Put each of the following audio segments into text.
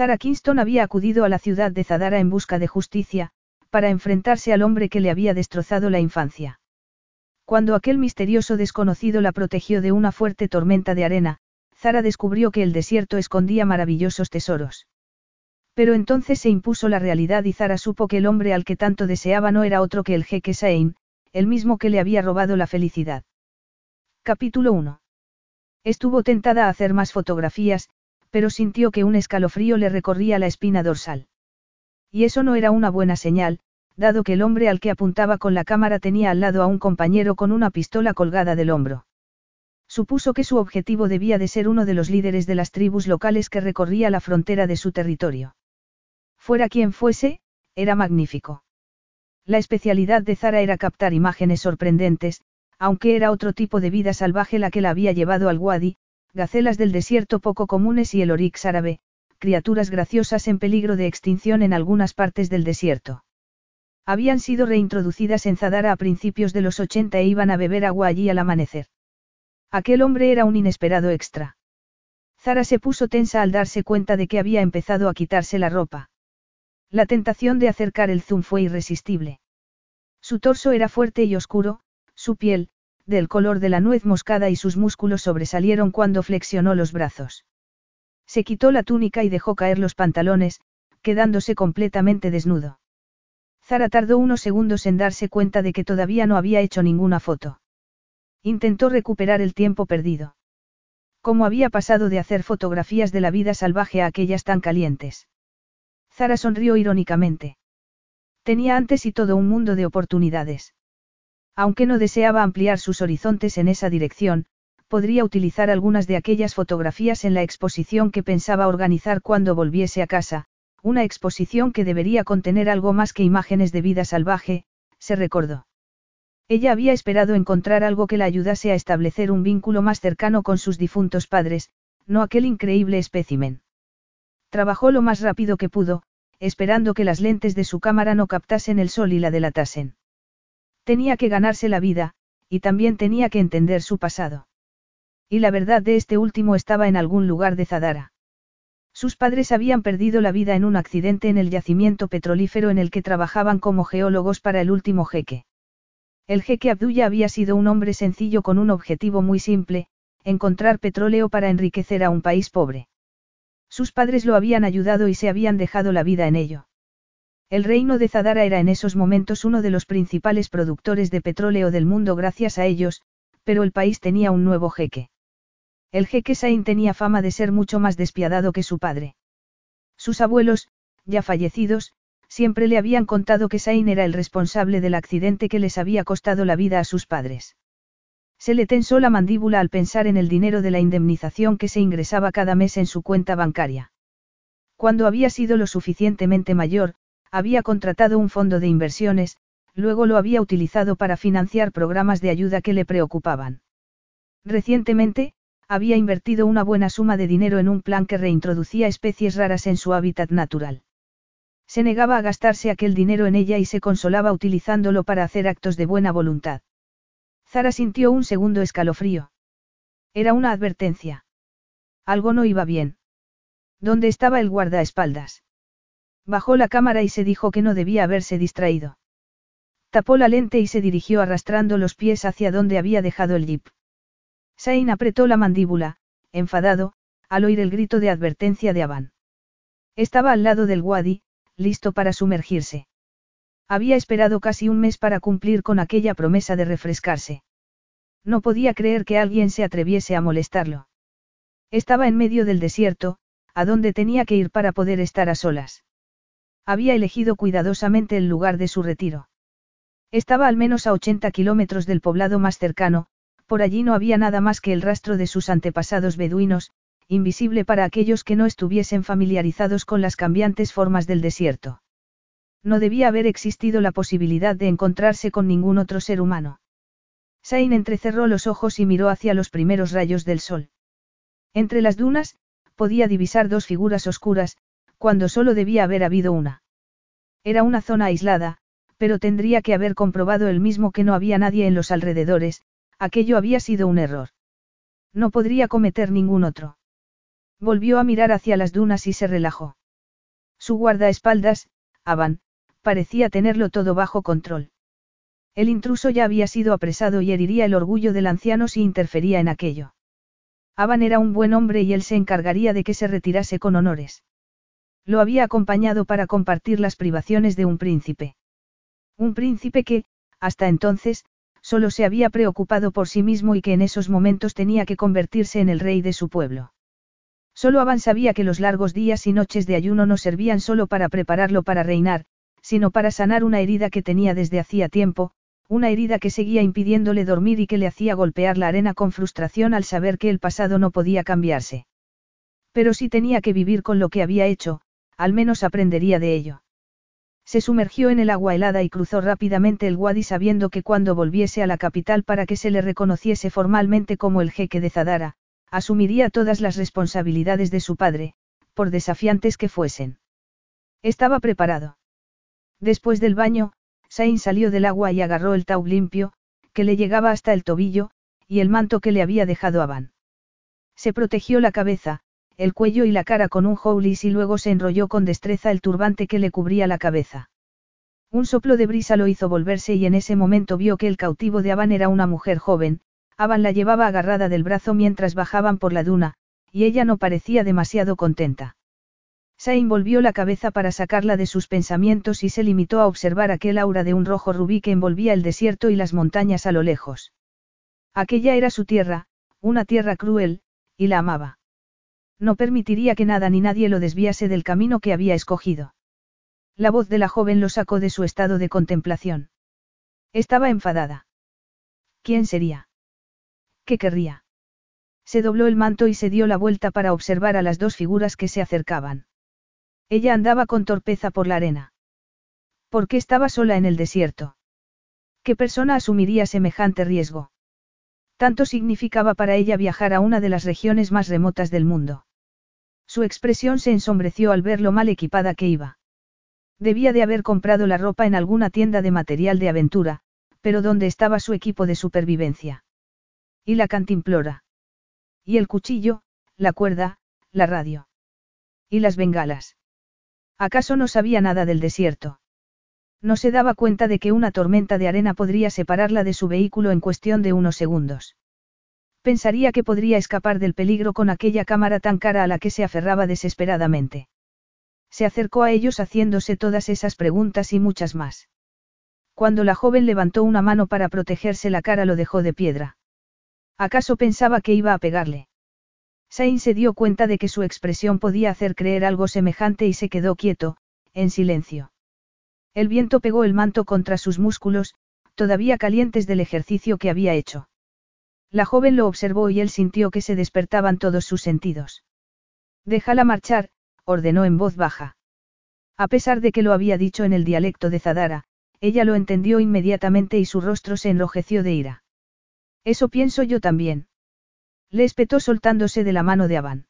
Zara Kingston había acudido a la ciudad de Zadara en busca de justicia, para enfrentarse al hombre que le había destrozado la infancia. Cuando aquel misterioso desconocido la protegió de una fuerte tormenta de arena, Zara descubrió que el desierto escondía maravillosos tesoros. Pero entonces se impuso la realidad y Zara supo que el hombre al que tanto deseaba no era otro que el jeque Sain, el mismo que le había robado la felicidad. Capítulo 1. Estuvo tentada a hacer más fotografías, pero sintió que un escalofrío le recorría la espina dorsal. Y eso no era una buena señal, dado que el hombre al que apuntaba con la cámara tenía al lado a un compañero con una pistola colgada del hombro. Supuso que su objetivo debía de ser uno de los líderes de las tribus locales que recorría la frontera de su territorio. Fuera quien fuese, era magnífico. La especialidad de Zara era captar imágenes sorprendentes, aunque era otro tipo de vida salvaje la que la había llevado al Wadi, gacelas del desierto poco comunes y el orix árabe, criaturas graciosas en peligro de extinción en algunas partes del desierto. Habían sido reintroducidas en Zadara a principios de los 80 e iban a beber agua allí al amanecer. Aquel hombre era un inesperado extra. Zara se puso tensa al darse cuenta de que había empezado a quitarse la ropa. La tentación de acercar el zoom fue irresistible. Su torso era fuerte y oscuro, su piel, del color de la nuez moscada y sus músculos sobresalieron cuando flexionó los brazos. Se quitó la túnica y dejó caer los pantalones, quedándose completamente desnudo. Zara tardó unos segundos en darse cuenta de que todavía no había hecho ninguna foto. Intentó recuperar el tiempo perdido. ¿Cómo había pasado de hacer fotografías de la vida salvaje a aquellas tan calientes? Zara sonrió irónicamente. Tenía antes y todo un mundo de oportunidades. Aunque no deseaba ampliar sus horizontes en esa dirección, podría utilizar algunas de aquellas fotografías en la exposición que pensaba organizar cuando volviese a casa, una exposición que debería contener algo más que imágenes de vida salvaje, se recordó. Ella había esperado encontrar algo que la ayudase a establecer un vínculo más cercano con sus difuntos padres, no aquel increíble espécimen. Trabajó lo más rápido que pudo, esperando que las lentes de su cámara no captasen el sol y la delatasen. Tenía que ganarse la vida, y también tenía que entender su pasado. Y la verdad de este último estaba en algún lugar de Zadara. Sus padres habían perdido la vida en un accidente en el yacimiento petrolífero en el que trabajaban como geólogos para el último jeque. El jeque Abdullah había sido un hombre sencillo con un objetivo muy simple, encontrar petróleo para enriquecer a un país pobre. Sus padres lo habían ayudado y se habían dejado la vida en ello. El reino de Zadara era en esos momentos uno de los principales productores de petróleo del mundo gracias a ellos, pero el país tenía un nuevo jeque. El jeque Sain tenía fama de ser mucho más despiadado que su padre. Sus abuelos, ya fallecidos, siempre le habían contado que Sain era el responsable del accidente que les había costado la vida a sus padres. Se le tensó la mandíbula al pensar en el dinero de la indemnización que se ingresaba cada mes en su cuenta bancaria. Cuando había sido lo suficientemente mayor, había contratado un fondo de inversiones, luego lo había utilizado para financiar programas de ayuda que le preocupaban. Recientemente, había invertido una buena suma de dinero en un plan que reintroducía especies raras en su hábitat natural. Se negaba a gastarse aquel dinero en ella y se consolaba utilizándolo para hacer actos de buena voluntad. Zara sintió un segundo escalofrío. Era una advertencia. Algo no iba bien. ¿Dónde estaba el guardaespaldas? Bajó la cámara y se dijo que no debía haberse distraído. Tapó la lente y se dirigió arrastrando los pies hacia donde había dejado el jeep. Sain apretó la mandíbula, enfadado, al oír el grito de advertencia de Avan. Estaba al lado del Wadi, listo para sumergirse. Había esperado casi un mes para cumplir con aquella promesa de refrescarse. No podía creer que alguien se atreviese a molestarlo. Estaba en medio del desierto, a donde tenía que ir para poder estar a solas. Había elegido cuidadosamente el lugar de su retiro. Estaba al menos a 80 kilómetros del poblado más cercano, por allí no había nada más que el rastro de sus antepasados beduinos, invisible para aquellos que no estuviesen familiarizados con las cambiantes formas del desierto. No debía haber existido la posibilidad de encontrarse con ningún otro ser humano. Sain entrecerró los ojos y miró hacia los primeros rayos del sol. Entre las dunas, podía divisar dos figuras oscuras, cuando solo debía haber habido una. Era una zona aislada, pero tendría que haber comprobado él mismo que no había nadie en los alrededores, aquello había sido un error. No podría cometer ningún otro. Volvió a mirar hacia las dunas y se relajó. Su guardaespaldas, Avan, parecía tenerlo todo bajo control. El intruso ya había sido apresado y heriría el orgullo del anciano si interfería en aquello. Avan era un buen hombre y él se encargaría de que se retirase con honores. Lo había acompañado para compartir las privaciones de un príncipe. Un príncipe que, hasta entonces, solo se había preocupado por sí mismo y que en esos momentos tenía que convertirse en el rey de su pueblo. Solo Avan sabía que los largos días y noches de ayuno no servían solo para prepararlo para reinar, sino para sanar una herida que tenía desde hacía tiempo, una herida que seguía impidiéndole dormir y que le hacía golpear la arena con frustración al saber que el pasado no podía cambiarse. Pero si tenía que vivir con lo que había hecho, al menos aprendería de ello. Se sumergió en el agua helada y cruzó rápidamente el Wadi sabiendo que cuando volviese a la capital para que se le reconociese formalmente como el jeque de Zadara, asumiría todas las responsabilidades de su padre, por desafiantes que fuesen. Estaba preparado. Después del baño, Sain salió del agua y agarró el taub limpio, que le llegaba hasta el tobillo, y el manto que le había dejado Avan. Se protegió la cabeza, el cuello y la cara con un houlis y luego se enrolló con destreza el turbante que le cubría la cabeza. Un soplo de brisa lo hizo volverse y en ese momento vio que el cautivo de Avan era una mujer joven, Avan la llevaba agarrada del brazo mientras bajaban por la duna, y ella no parecía demasiado contenta. Sain volvió la cabeza para sacarla de sus pensamientos y se limitó a observar aquel aura de un rojo rubí que envolvía el desierto y las montañas a lo lejos. Aquella era su tierra, una tierra cruel, y la amaba. No permitiría que nada ni nadie lo desviase del camino que había escogido. La voz de la joven lo sacó de su estado de contemplación. Estaba enfadada. ¿Quién sería? ¿Qué querría? Se dobló el manto y se dio la vuelta para observar a las dos figuras que se acercaban. Ella andaba con torpeza por la arena. ¿Por qué estaba sola en el desierto? ¿Qué persona asumiría semejante riesgo? Tanto significaba para ella viajar a una de las regiones más remotas del mundo. Su expresión se ensombreció al ver lo mal equipada que iba. Debía de haber comprado la ropa en alguna tienda de material de aventura, pero ¿dónde estaba su equipo de supervivencia? Y la cantimplora. Y el cuchillo, la cuerda, la radio. Y las bengalas. ¿Acaso no sabía nada del desierto? No se daba cuenta de que una tormenta de arena podría separarla de su vehículo en cuestión de unos segundos. Pensaría que podría escapar del peligro con aquella cámara tan cara a la que se aferraba desesperadamente. Se acercó a ellos haciéndose todas esas preguntas y muchas más. Cuando la joven levantó una mano para protegerse la cara lo dejó de piedra. ¿Acaso pensaba que iba a pegarle? Sain se dio cuenta de que su expresión podía hacer creer algo semejante y se quedó quieto, en silencio. El viento pegó el manto contra sus músculos, todavía calientes del ejercicio que había hecho. La joven lo observó y él sintió que se despertaban todos sus sentidos. Déjala marchar, ordenó en voz baja. A pesar de que lo había dicho en el dialecto de Zadara, ella lo entendió inmediatamente y su rostro se enrojeció de ira. Eso pienso yo también. Le espetó soltándose de la mano de Avan.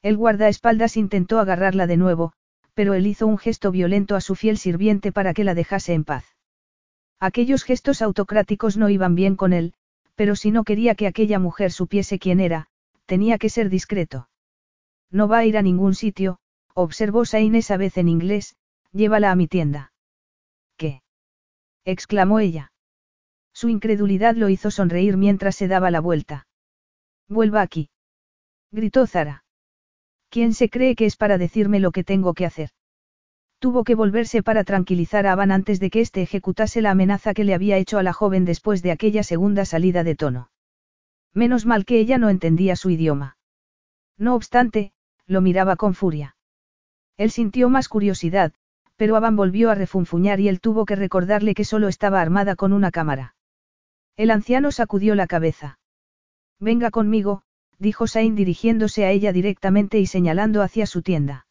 El guardaespaldas intentó agarrarla de nuevo, pero él hizo un gesto violento a su fiel sirviente para que la dejase en paz. Aquellos gestos autocráticos no iban bien con él, pero si no quería que aquella mujer supiese quién era, tenía que ser discreto. No va a ir a ningún sitio, observó Sain esa vez en inglés, llévala a mi tienda. ¿Qué? exclamó ella. Su incredulidad lo hizo sonreír mientras se daba la vuelta. Vuelva aquí. Gritó Zara. ¿Quién se cree que es para decirme lo que tengo que hacer? Tuvo que volverse para tranquilizar a Avan antes de que éste ejecutase la amenaza que le había hecho a la joven después de aquella segunda salida de tono. Menos mal que ella no entendía su idioma. No obstante, lo miraba con furia. Él sintió más curiosidad, pero Avan volvió a refunfuñar y él tuvo que recordarle que solo estaba armada con una cámara. El anciano sacudió la cabeza. Venga conmigo, dijo Sain dirigiéndose a ella directamente y señalando hacia su tienda.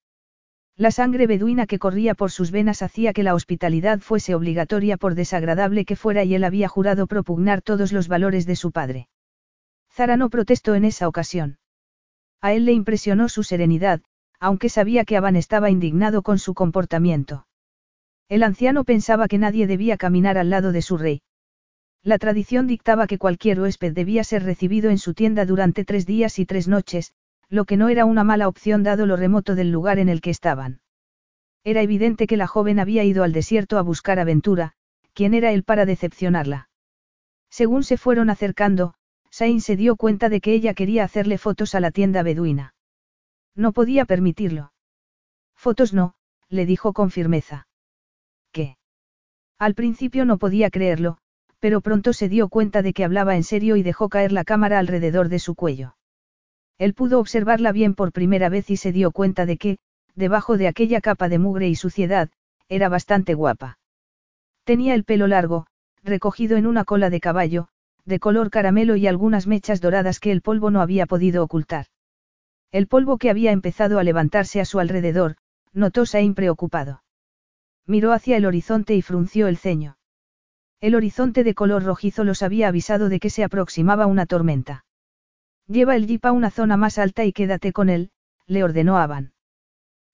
La sangre beduina que corría por sus venas hacía que la hospitalidad fuese obligatoria por desagradable que fuera y él había jurado propugnar todos los valores de su padre. Zara no protestó en esa ocasión. A él le impresionó su serenidad, aunque sabía que Aban estaba indignado con su comportamiento. El anciano pensaba que nadie debía caminar al lado de su rey. La tradición dictaba que cualquier huésped debía ser recibido en su tienda durante tres días y tres noches, lo que no era una mala opción dado lo remoto del lugar en el que estaban. Era evidente que la joven había ido al desierto a buscar aventura, ¿quién era él para decepcionarla? Según se fueron acercando, Sain se dio cuenta de que ella quería hacerle fotos a la tienda beduina. No podía permitirlo. Fotos no, le dijo con firmeza. ¿Qué? Al principio no podía creerlo, pero pronto se dio cuenta de que hablaba en serio y dejó caer la cámara alrededor de su cuello. Él pudo observarla bien por primera vez y se dio cuenta de que, debajo de aquella capa de mugre y suciedad, era bastante guapa. Tenía el pelo largo, recogido en una cola de caballo, de color caramelo y algunas mechas doradas que el polvo no había podido ocultar. El polvo que había empezado a levantarse a su alrededor, notó Sain preocupado. Miró hacia el horizonte y frunció el ceño. El horizonte de color rojizo los había avisado de que se aproximaba una tormenta. Lleva el jeep a una zona más alta y quédate con él, le ordenó Avan.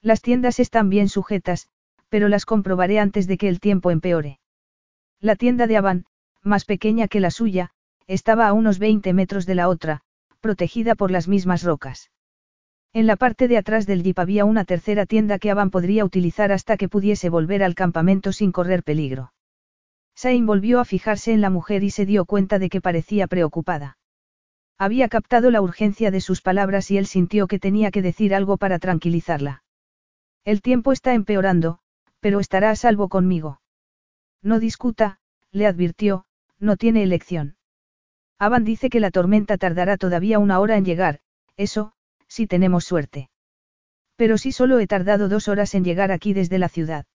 Las tiendas están bien sujetas, pero las comprobaré antes de que el tiempo empeore. La tienda de Avan, más pequeña que la suya, estaba a unos 20 metros de la otra, protegida por las mismas rocas. En la parte de atrás del jeep había una tercera tienda que Avan podría utilizar hasta que pudiese volver al campamento sin correr peligro. Sain volvió a fijarse en la mujer y se dio cuenta de que parecía preocupada. Había captado la urgencia de sus palabras y él sintió que tenía que decir algo para tranquilizarla. El tiempo está empeorando, pero estará a salvo conmigo. No discuta, le advirtió, no tiene elección. Avan dice que la tormenta tardará todavía una hora en llegar, eso, si tenemos suerte. Pero si solo he tardado dos horas en llegar aquí desde la ciudad.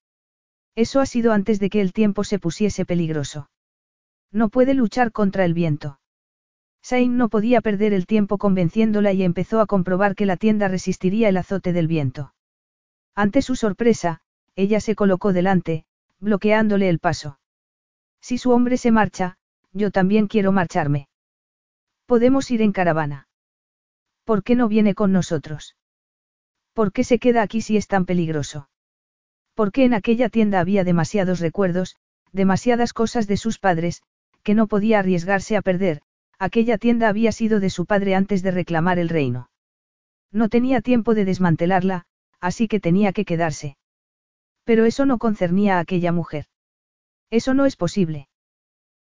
Eso ha sido antes de que el tiempo se pusiese peligroso. No puede luchar contra el viento. Sain no podía perder el tiempo convenciéndola y empezó a comprobar que la tienda resistiría el azote del viento. Ante su sorpresa, ella se colocó delante, bloqueándole el paso. Si su hombre se marcha, yo también quiero marcharme. Podemos ir en caravana. ¿Por qué no viene con nosotros? ¿Por qué se queda aquí si es tan peligroso? Porque en aquella tienda había demasiados recuerdos, demasiadas cosas de sus padres, que no podía arriesgarse a perder, Aquella tienda había sido de su padre antes de reclamar el reino. No tenía tiempo de desmantelarla, así que tenía que quedarse. Pero eso no concernía a aquella mujer. Eso no es posible.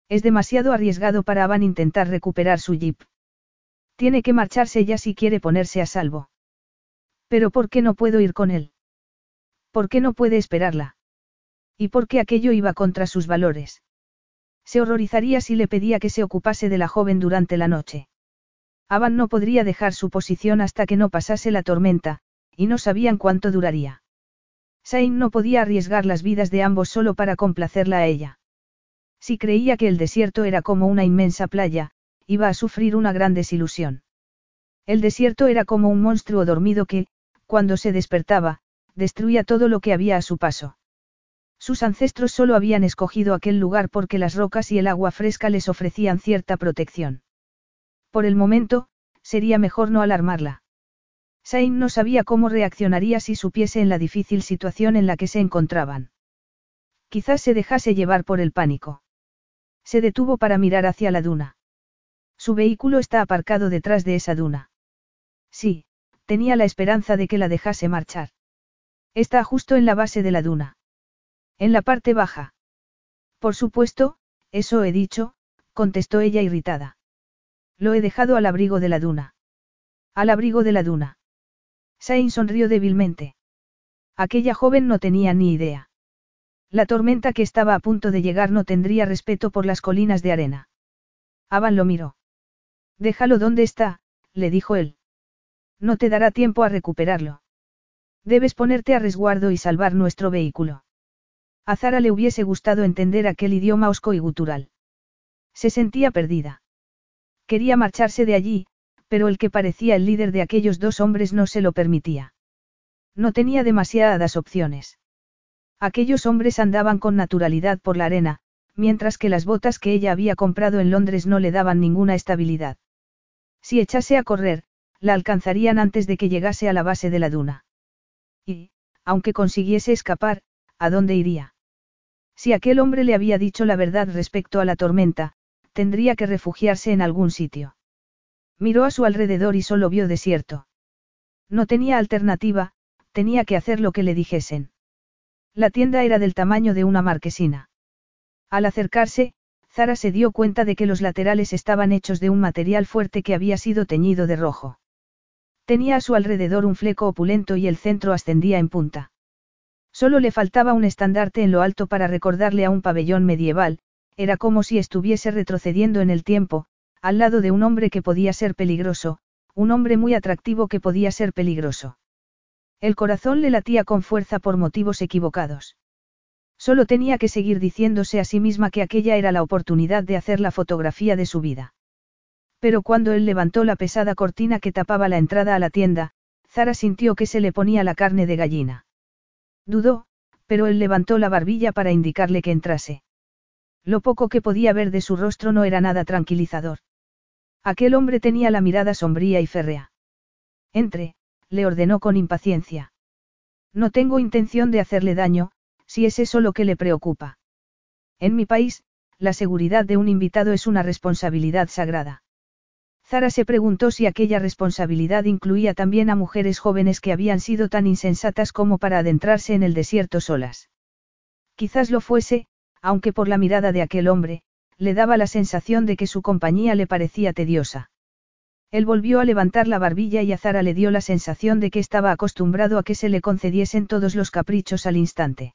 Es demasiado arriesgado para Avan intentar recuperar su jeep. Tiene que marcharse ya si quiere ponerse a salvo. Pero ¿por qué no puedo ir con él? ¿Por qué no puede esperarla? ¿Y por qué aquello iba contra sus valores? Se horrorizaría si le pedía que se ocupase de la joven durante la noche. Avan no podría dejar su posición hasta que no pasase la tormenta, y no sabían cuánto duraría. Sain no podía arriesgar las vidas de ambos solo para complacerla a ella. Si creía que el desierto era como una inmensa playa, iba a sufrir una gran desilusión. El desierto era como un monstruo dormido que, cuando se despertaba, destruía todo lo que había a su paso. Sus ancestros solo habían escogido aquel lugar porque las rocas y el agua fresca les ofrecían cierta protección. Por el momento, sería mejor no alarmarla. Sain no sabía cómo reaccionaría si supiese en la difícil situación en la que se encontraban. Quizás se dejase llevar por el pánico. Se detuvo para mirar hacia la duna. Su vehículo está aparcado detrás de esa duna. Sí, tenía la esperanza de que la dejase marchar. Está justo en la base de la duna. En la parte baja. Por supuesto, eso he dicho, contestó ella irritada. Lo he dejado al abrigo de la duna. Al abrigo de la duna. Sain sonrió débilmente. Aquella joven no tenía ni idea. La tormenta que estaba a punto de llegar no tendría respeto por las colinas de arena. Avan lo miró. Déjalo donde está, le dijo él. No te dará tiempo a recuperarlo. Debes ponerte a resguardo y salvar nuestro vehículo. A Zara le hubiese gustado entender aquel idioma osco y gutural. Se sentía perdida. Quería marcharse de allí, Pero el que parecía el líder de aquellos dos hombres no se lo permitía. No tenía demasiadas opciones. Aquellos hombres andaban con naturalidad por la arena, mientras que las botas que ella había comprado en Londres no le daban ninguna estabilidad. Si echase a correr, la alcanzarían antes de que llegase a la base de la duna. Y, aunque consiguiese escapar, ¿a dónde iría? Si aquel hombre le había dicho la verdad respecto a la tormenta, tendría que refugiarse en algún sitio. Miró a su alrededor y solo vio desierto. No tenía alternativa, tenía que hacer lo que le dijesen. La tienda era del tamaño de una marquesina. Al acercarse, Zara se dio cuenta de que los laterales estaban hechos de un material fuerte que había sido teñido de rojo. Tenía a su alrededor un fleco opulento y el centro ascendía en punta. Solo le faltaba un estandarte en lo alto para recordarle a un pabellón medieval, era como si estuviese retrocediendo en el tiempo, al lado de un hombre que podía ser peligroso, un hombre muy atractivo que podía ser peligroso. El corazón le latía con fuerza por motivos equivocados. Solo tenía que seguir diciéndose a sí misma que aquella era la oportunidad de hacer la fotografía de su vida. Pero cuando él levantó la pesada cortina que tapaba la entrada a la tienda, Zara sintió que se le ponía la carne de gallina. Dudó, pero él levantó la barbilla para indicarle que entrase. Lo poco que podía ver de su rostro no era nada tranquilizador. Aquel hombre tenía la mirada sombría y férrea. Entre, le ordenó con impaciencia. No tengo intención de hacerle daño, si es eso lo que le preocupa. En mi país, la seguridad de un invitado es una responsabilidad sagrada. Zara se preguntó si aquella responsabilidad incluía también a mujeres jóvenes que habían sido tan insensatas como para adentrarse en el desierto solas. Quizás lo fuese, aunque por la mirada de aquel hombre, le daba la sensación de que su compañía le parecía tediosa. Él volvió a levantar la barbilla y a Zara le dio la sensación de que estaba acostumbrado a que se le concediesen todos los caprichos al instante.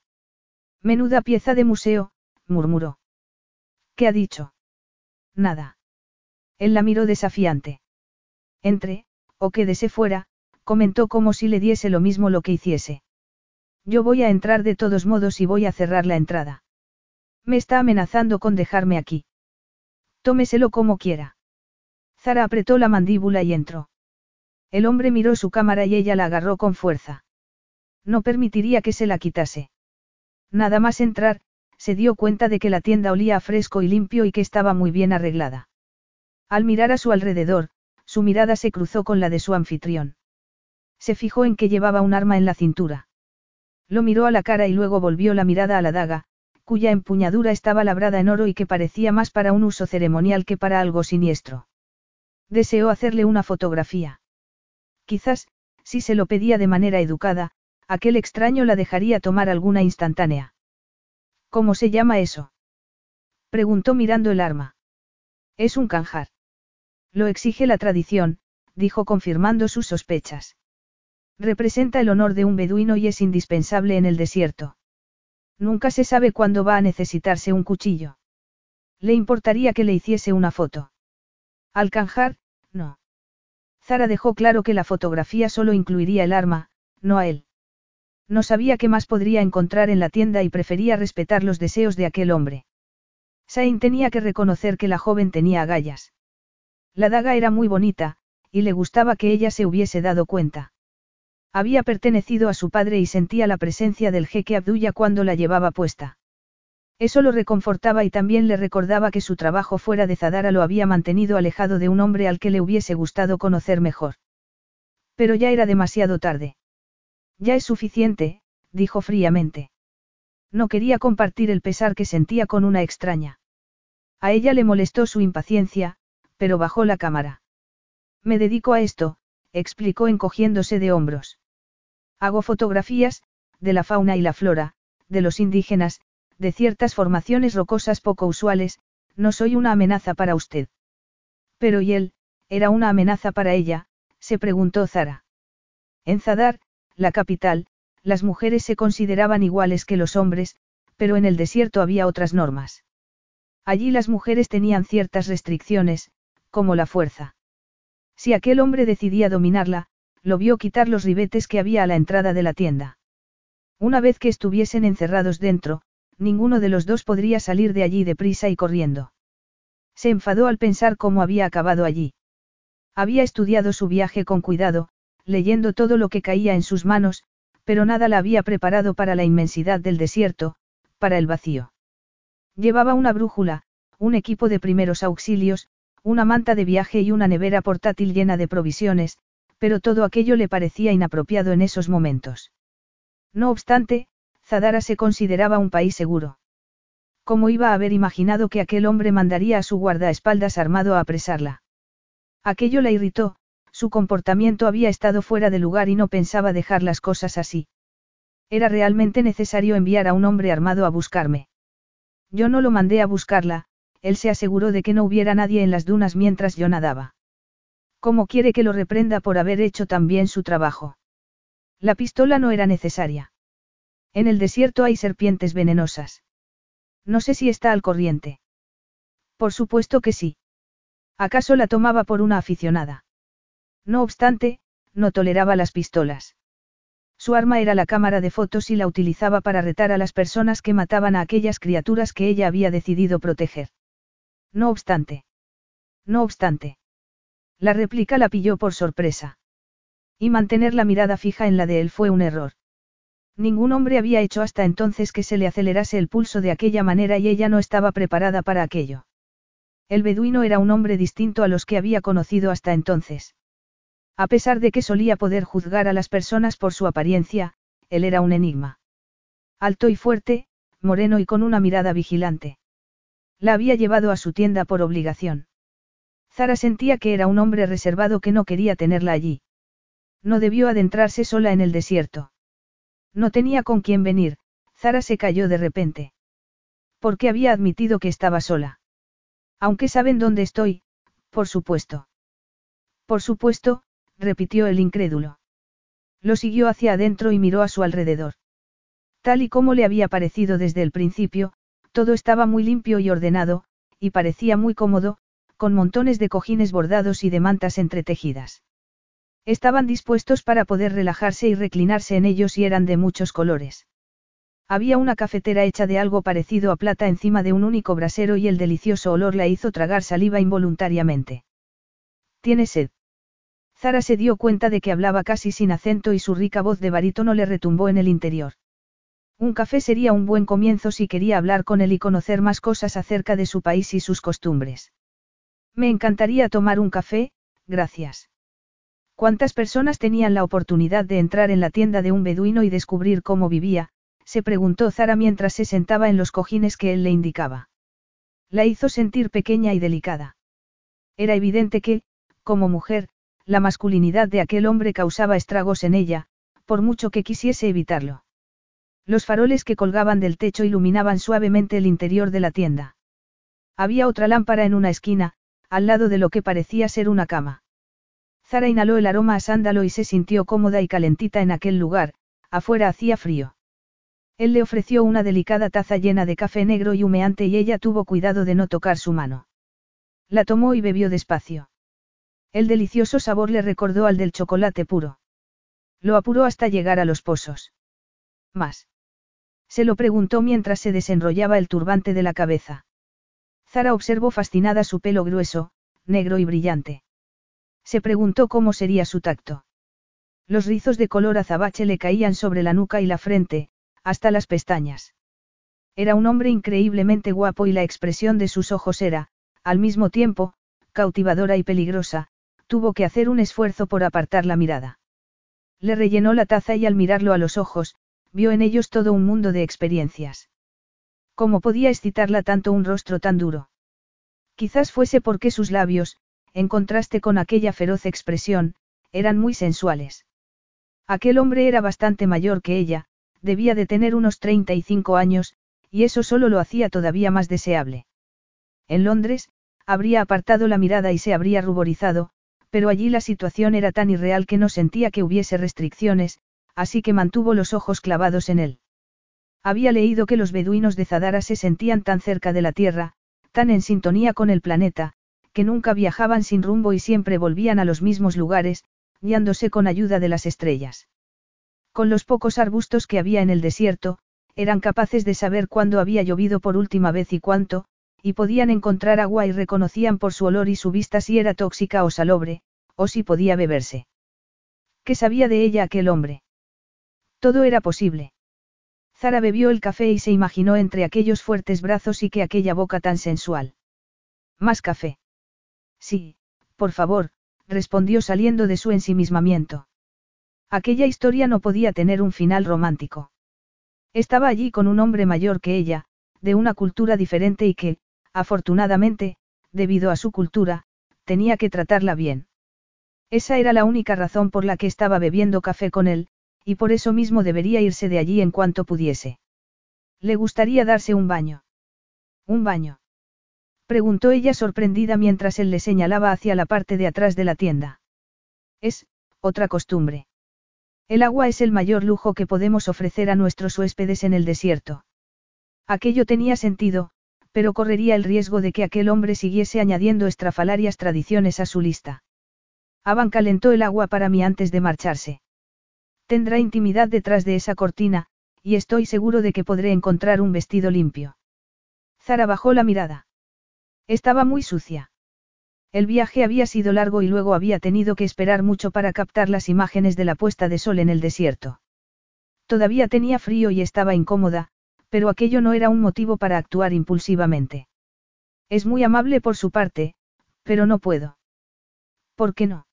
Menuda pieza de museo, murmuró. ¿Qué ha dicho? Nada. Él la miró desafiante. Entre, o quédese fuera, comentó como si le diese lo mismo lo que hiciese. Yo voy a entrar de todos modos y voy a cerrar la entrada. Me está amenazando con dejarme aquí. Tómeselo como quiera. Zara apretó la mandíbula y entró. El hombre miró su cámara y ella la agarró con fuerza. No permitiría que se la quitase. Nada más entrar, se dio cuenta de que la tienda olía a fresco y limpio y que estaba muy bien arreglada. Al mirar a su alrededor, su mirada se cruzó con la de su anfitrión. Se fijó en que llevaba un arma en la cintura. Lo miró a la cara y luego volvió la mirada a la daga, cuya empuñadura estaba labrada en oro y que parecía más para un uso ceremonial que para algo siniestro. Deseó hacerle una fotografía. Quizás, si se lo pedía de manera educada, aquel extraño la dejaría tomar alguna instantánea. ¿Cómo se llama eso? Preguntó mirando el arma. Es un canjar. Lo exige la tradición, dijo confirmando sus sospechas. Representa el honor de un beduino y es indispensable en el desierto. Nunca se sabe cuándo va a necesitarse un cuchillo. Le importaría que le hiciese una foto. Al canjar, no. Zara dejó claro que la fotografía solo incluiría el arma, no a él. No sabía qué más podría encontrar en la tienda y prefería respetar los deseos de aquel hombre. Sain tenía que reconocer que la joven tenía agallas. La daga era muy bonita, y le gustaba que ella se hubiese dado cuenta. Había pertenecido a su padre y sentía la presencia del jeque Abdulla cuando la llevaba puesta. Eso lo reconfortaba y también le recordaba que su trabajo fuera de Zadara lo había mantenido alejado de un hombre al que le hubiese gustado conocer mejor. Pero ya era demasiado tarde. Ya es suficiente, dijo fríamente. No quería compartir el pesar que sentía con una extraña. A ella le molestó su impaciencia, pero bajó la cámara. Me dedico a esto, explicó encogiéndose de hombros. Hago fotografías, de la fauna y la flora, de los indígenas, de ciertas formaciones rocosas poco usuales, no soy una amenaza para usted. Pero ¿y él? ¿Era una amenaza para ella? se preguntó Zara. En Zadar, la capital, las mujeres se consideraban iguales que los hombres, pero en el desierto había otras normas. Allí las mujeres tenían ciertas restricciones, como la fuerza. Si aquel hombre decidía dominarla, lo vio quitar los ribetes que había a la entrada de la tienda. Una vez que estuviesen encerrados dentro, ninguno de los dos podría salir de allí deprisa y corriendo. Se enfadó al pensar cómo había acabado allí. Había estudiado su viaje con cuidado, leyendo todo lo que caía en sus manos, pero nada la había preparado para la inmensidad del desierto, para el vacío. Llevaba una brújula, un equipo de primeros auxilios, una manta de viaje y una nevera portátil llena de provisiones, pero todo aquello le parecía inapropiado en esos momentos. No obstante, Zadara se consideraba un país seguro. ¿Cómo iba a haber imaginado que aquel hombre mandaría a su guardaespaldas armado a apresarla? Aquello la irritó, su comportamiento había estado fuera de lugar y no pensaba dejar las cosas así. Era realmente necesario enviar a un hombre armado a buscarme. Yo no lo mandé a buscarla, él se aseguró de que no hubiera nadie en las dunas mientras yo nadaba. ¿Cómo quiere que lo reprenda por haber hecho tan bien su trabajo? La pistola no era necesaria. En el desierto hay serpientes venenosas. No sé si está al corriente. Por supuesto que sí. ¿Acaso la tomaba por una aficionada? No obstante, no toleraba las pistolas. Su arma era la cámara de fotos y la utilizaba para retar a las personas que mataban a aquellas criaturas que ella había decidido proteger. No obstante. No obstante. La réplica la pilló por sorpresa. Y mantener la mirada fija en la de él fue un error. Ningún hombre había hecho hasta entonces que se le acelerase el pulso de aquella manera y ella no estaba preparada para aquello. El beduino era un hombre distinto a los que había conocido hasta entonces. A pesar de que solía poder juzgar a las personas por su apariencia, él era un enigma. Alto y fuerte, moreno y con una mirada vigilante. La había llevado a su tienda por obligación. Zara sentía que era un hombre reservado que no quería tenerla allí. No debió adentrarse sola en el desierto. No tenía con quién venir, Zara se cayó de repente. Porque había admitido que estaba sola. Aunque saben dónde estoy, por supuesto. Por supuesto, repitió el incrédulo. Lo siguió hacia adentro y miró a su alrededor. Tal y como le había parecido desde el principio, todo estaba muy limpio y ordenado, y parecía muy cómodo, con montones de cojines bordados y de mantas entretejidas. Estaban dispuestos para poder relajarse y reclinarse en ellos y eran de muchos colores. Había una cafetera hecha de algo parecido a plata encima de un único brasero y el delicioso olor la hizo tragar saliva involuntariamente. ¿Tiene sed? Zara se dio cuenta de que hablaba casi sin acento y su rica voz de barítono le retumbó en el interior. Un café sería un buen comienzo si quería hablar con él y conocer más cosas acerca de su país y sus costumbres. Me encantaría tomar un café, gracias. ¿Cuántas personas tenían la oportunidad de entrar en la tienda de un beduino y descubrir cómo vivía? se preguntó Zara mientras se sentaba en los cojines que él le indicaba. La hizo sentir pequeña y delicada. Era evidente que, como mujer, la masculinidad de aquel hombre causaba estragos en ella, por mucho que quisiese evitarlo. Los faroles que colgaban del techo iluminaban suavemente el interior de la tienda. Había otra lámpara en una esquina, al lado de lo que parecía ser una cama. Zara inhaló el aroma a sándalo y se sintió cómoda y calentita en aquel lugar, afuera hacía frío. Él le ofreció una delicada taza llena de café negro y humeante y ella tuvo cuidado de no tocar su mano. La tomó y bebió despacio. El delicioso sabor le recordó al del chocolate puro. Lo apuró hasta llegar a los pozos. Más. Se lo preguntó mientras se desenrollaba el turbante de la cabeza. Zara observó fascinada su pelo grueso, negro y brillante. Se preguntó cómo sería su tacto. Los rizos de color azabache le caían sobre la nuca y la frente, hasta las pestañas. Era un hombre increíblemente guapo y la expresión de sus ojos era, al mismo tiempo, cautivadora y peligrosa, tuvo que hacer un esfuerzo por apartar la mirada. Le rellenó la taza y al mirarlo a los ojos, vio en ellos todo un mundo de experiencias. ¿Cómo podía excitarla tanto un rostro tan duro? Quizás fuese porque sus labios, en contraste con aquella feroz expresión, eran muy sensuales. Aquel hombre era bastante mayor que ella, debía de tener unos 35 años, y eso solo lo hacía todavía más deseable. En Londres, habría apartado la mirada y se habría ruborizado, pero allí la situación era tan irreal que no sentía que hubiese restricciones, así que mantuvo los ojos clavados en él. Había leído que los beduinos de Zadara se sentían tan cerca de la Tierra, tan en sintonía con el planeta, que nunca viajaban sin rumbo y siempre volvían a los mismos lugares, guiándose con ayuda de las estrellas. Con los pocos arbustos que había en el desierto, eran capaces de saber cuándo había llovido por última vez y cuánto, y podían encontrar agua y reconocían por su olor y su vista si era tóxica o salobre, o si podía beberse. ¿Qué sabía de ella aquel hombre? Todo era posible. Zara bebió el café y se imaginó entre aquellos fuertes brazos y que aquella boca tan sensual. ¿Más café? Sí, por favor, respondió saliendo de su ensimismamiento. Aquella historia no podía tener un final romántico. Estaba allí con un hombre mayor que ella, de una cultura diferente y que, afortunadamente, debido a su cultura, tenía que tratarla bien. Esa era la única razón por la que estaba bebiendo café con él, y por eso mismo debería irse de allí en cuanto pudiese. Le gustaría darse un baño. ¿Un baño? Preguntó ella sorprendida mientras él le señalaba hacia la parte de atrás de la tienda. Es, otra costumbre. El agua es el mayor lujo que podemos ofrecer a nuestros huéspedes en el desierto. Aquello tenía sentido, pero correría el riesgo de que aquel hombre siguiese añadiendo estrafalarias tradiciones a su lista. Aban calentó el agua para mí antes de marcharse. Tendrá intimidad detrás de esa cortina, y estoy seguro de que podré encontrar un vestido limpio. Zara bajó la mirada. Estaba muy sucia. El viaje había sido largo y luego había tenido que esperar mucho para captar las imágenes de la puesta de sol en el desierto. Todavía tenía frío y estaba incómoda, pero aquello no era un motivo para actuar impulsivamente. Es muy amable por su parte, pero no puedo. ¿Por qué no?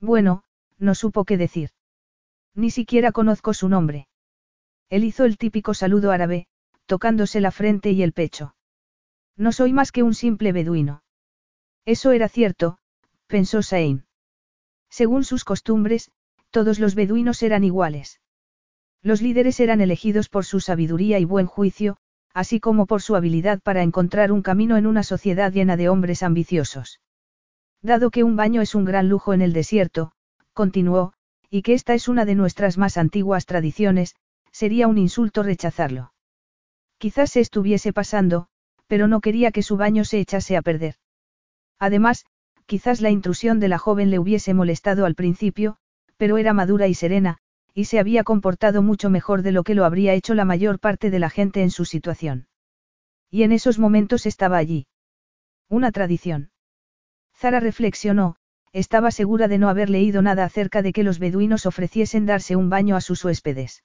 Bueno, no supo qué decir. Ni siquiera conozco su nombre. Él hizo el típico saludo árabe, tocándose la frente y el pecho. No soy más que un simple beduino. Eso era cierto, pensó Sain. Según sus costumbres, todos los beduinos eran iguales. Los líderes eran elegidos por su sabiduría y buen juicio, así como por su habilidad para encontrar un camino en una sociedad llena de hombres ambiciosos. Dado que un baño es un gran lujo en el desierto, continuó, y que esta es una de nuestras más antiguas tradiciones, sería un insulto rechazarlo. Quizás se estuviese pasando, pero no quería que su baño se echase a perder. Además, quizás la intrusión de la joven le hubiese molestado al principio, pero era madura y serena, y se había comportado mucho mejor de lo que lo habría hecho la mayor parte de la gente en su situación. Y en esos momentos estaba allí. Una tradición. Zara reflexionó, estaba segura de no haber leído nada acerca de que los beduinos ofreciesen darse un baño a sus huéspedes.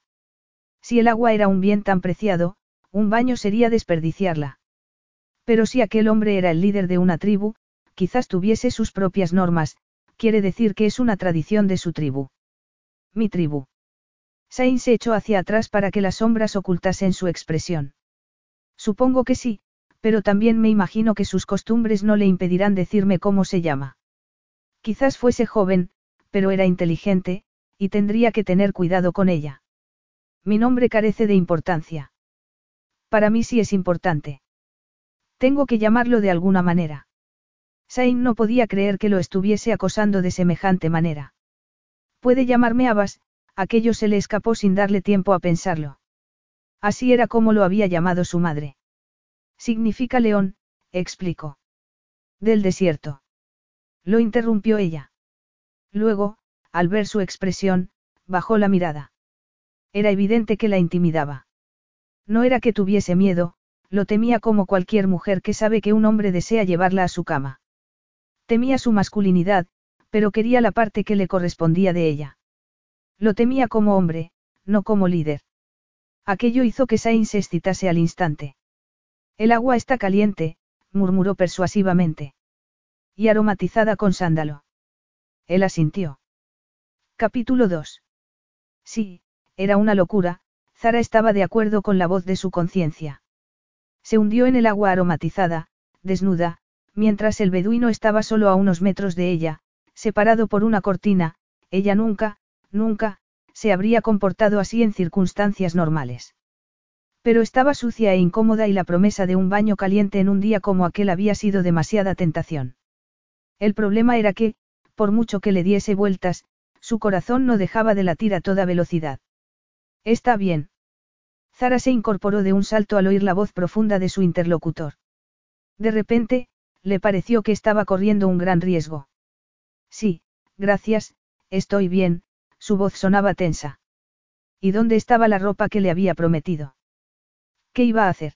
Si el agua era un bien tan preciado, un baño sería desperdiciarla. Pero si aquel hombre era el líder de una tribu, quizás tuviese sus propias normas, quiere decir que es una tradición de su tribu. Mi tribu. Sain se echó hacia atrás para que las sombras ocultasen su expresión. Supongo que sí, pero también me imagino que sus costumbres no le impedirán decirme cómo se llama. Quizás fuese joven, pero era inteligente, y tendría que tener cuidado con ella. Mi nombre carece de importancia. Para mí sí es importante. Tengo que llamarlo de alguna manera. Sain no podía creer que lo estuviese acosando de semejante manera. Puede llamarme Abbas, aquello se le escapó sin darle tiempo a pensarlo. Así era como lo había llamado su madre. Significa león, explicó. Del desierto. Lo interrumpió ella. Luego, al ver su expresión, bajó la mirada. Era evidente que la intimidaba. No era que tuviese miedo, lo temía como cualquier mujer que sabe que un hombre desea llevarla a su cama. Temía su masculinidad, pero quería la parte que le correspondía de ella. Lo temía como hombre, no como líder. Aquello hizo que Sain se excitase al instante. El agua está caliente, murmuró persuasivamente. Y aromatizada con sándalo. Él asintió. Capítulo 2. Sí, era una locura, Zara estaba de acuerdo con la voz de su conciencia. Se hundió en el agua aromatizada, desnuda, mientras el beduino estaba solo a unos metros de ella, separado por una cortina, ella nunca, nunca, se habría comportado así en circunstancias normales. Pero estaba sucia e incómoda y la promesa de un baño caliente en un día como aquel había sido demasiada tentación. El problema era que, por mucho que le diese vueltas, su corazón no dejaba de latir a toda velocidad. Está bien. Zara se incorporó de un salto al oír la voz profunda de su interlocutor. De repente, le pareció que estaba corriendo un gran riesgo. Sí, gracias, estoy bien, su voz sonaba tensa. ¿Y dónde estaba la ropa que le había prometido? ¿Qué iba a hacer?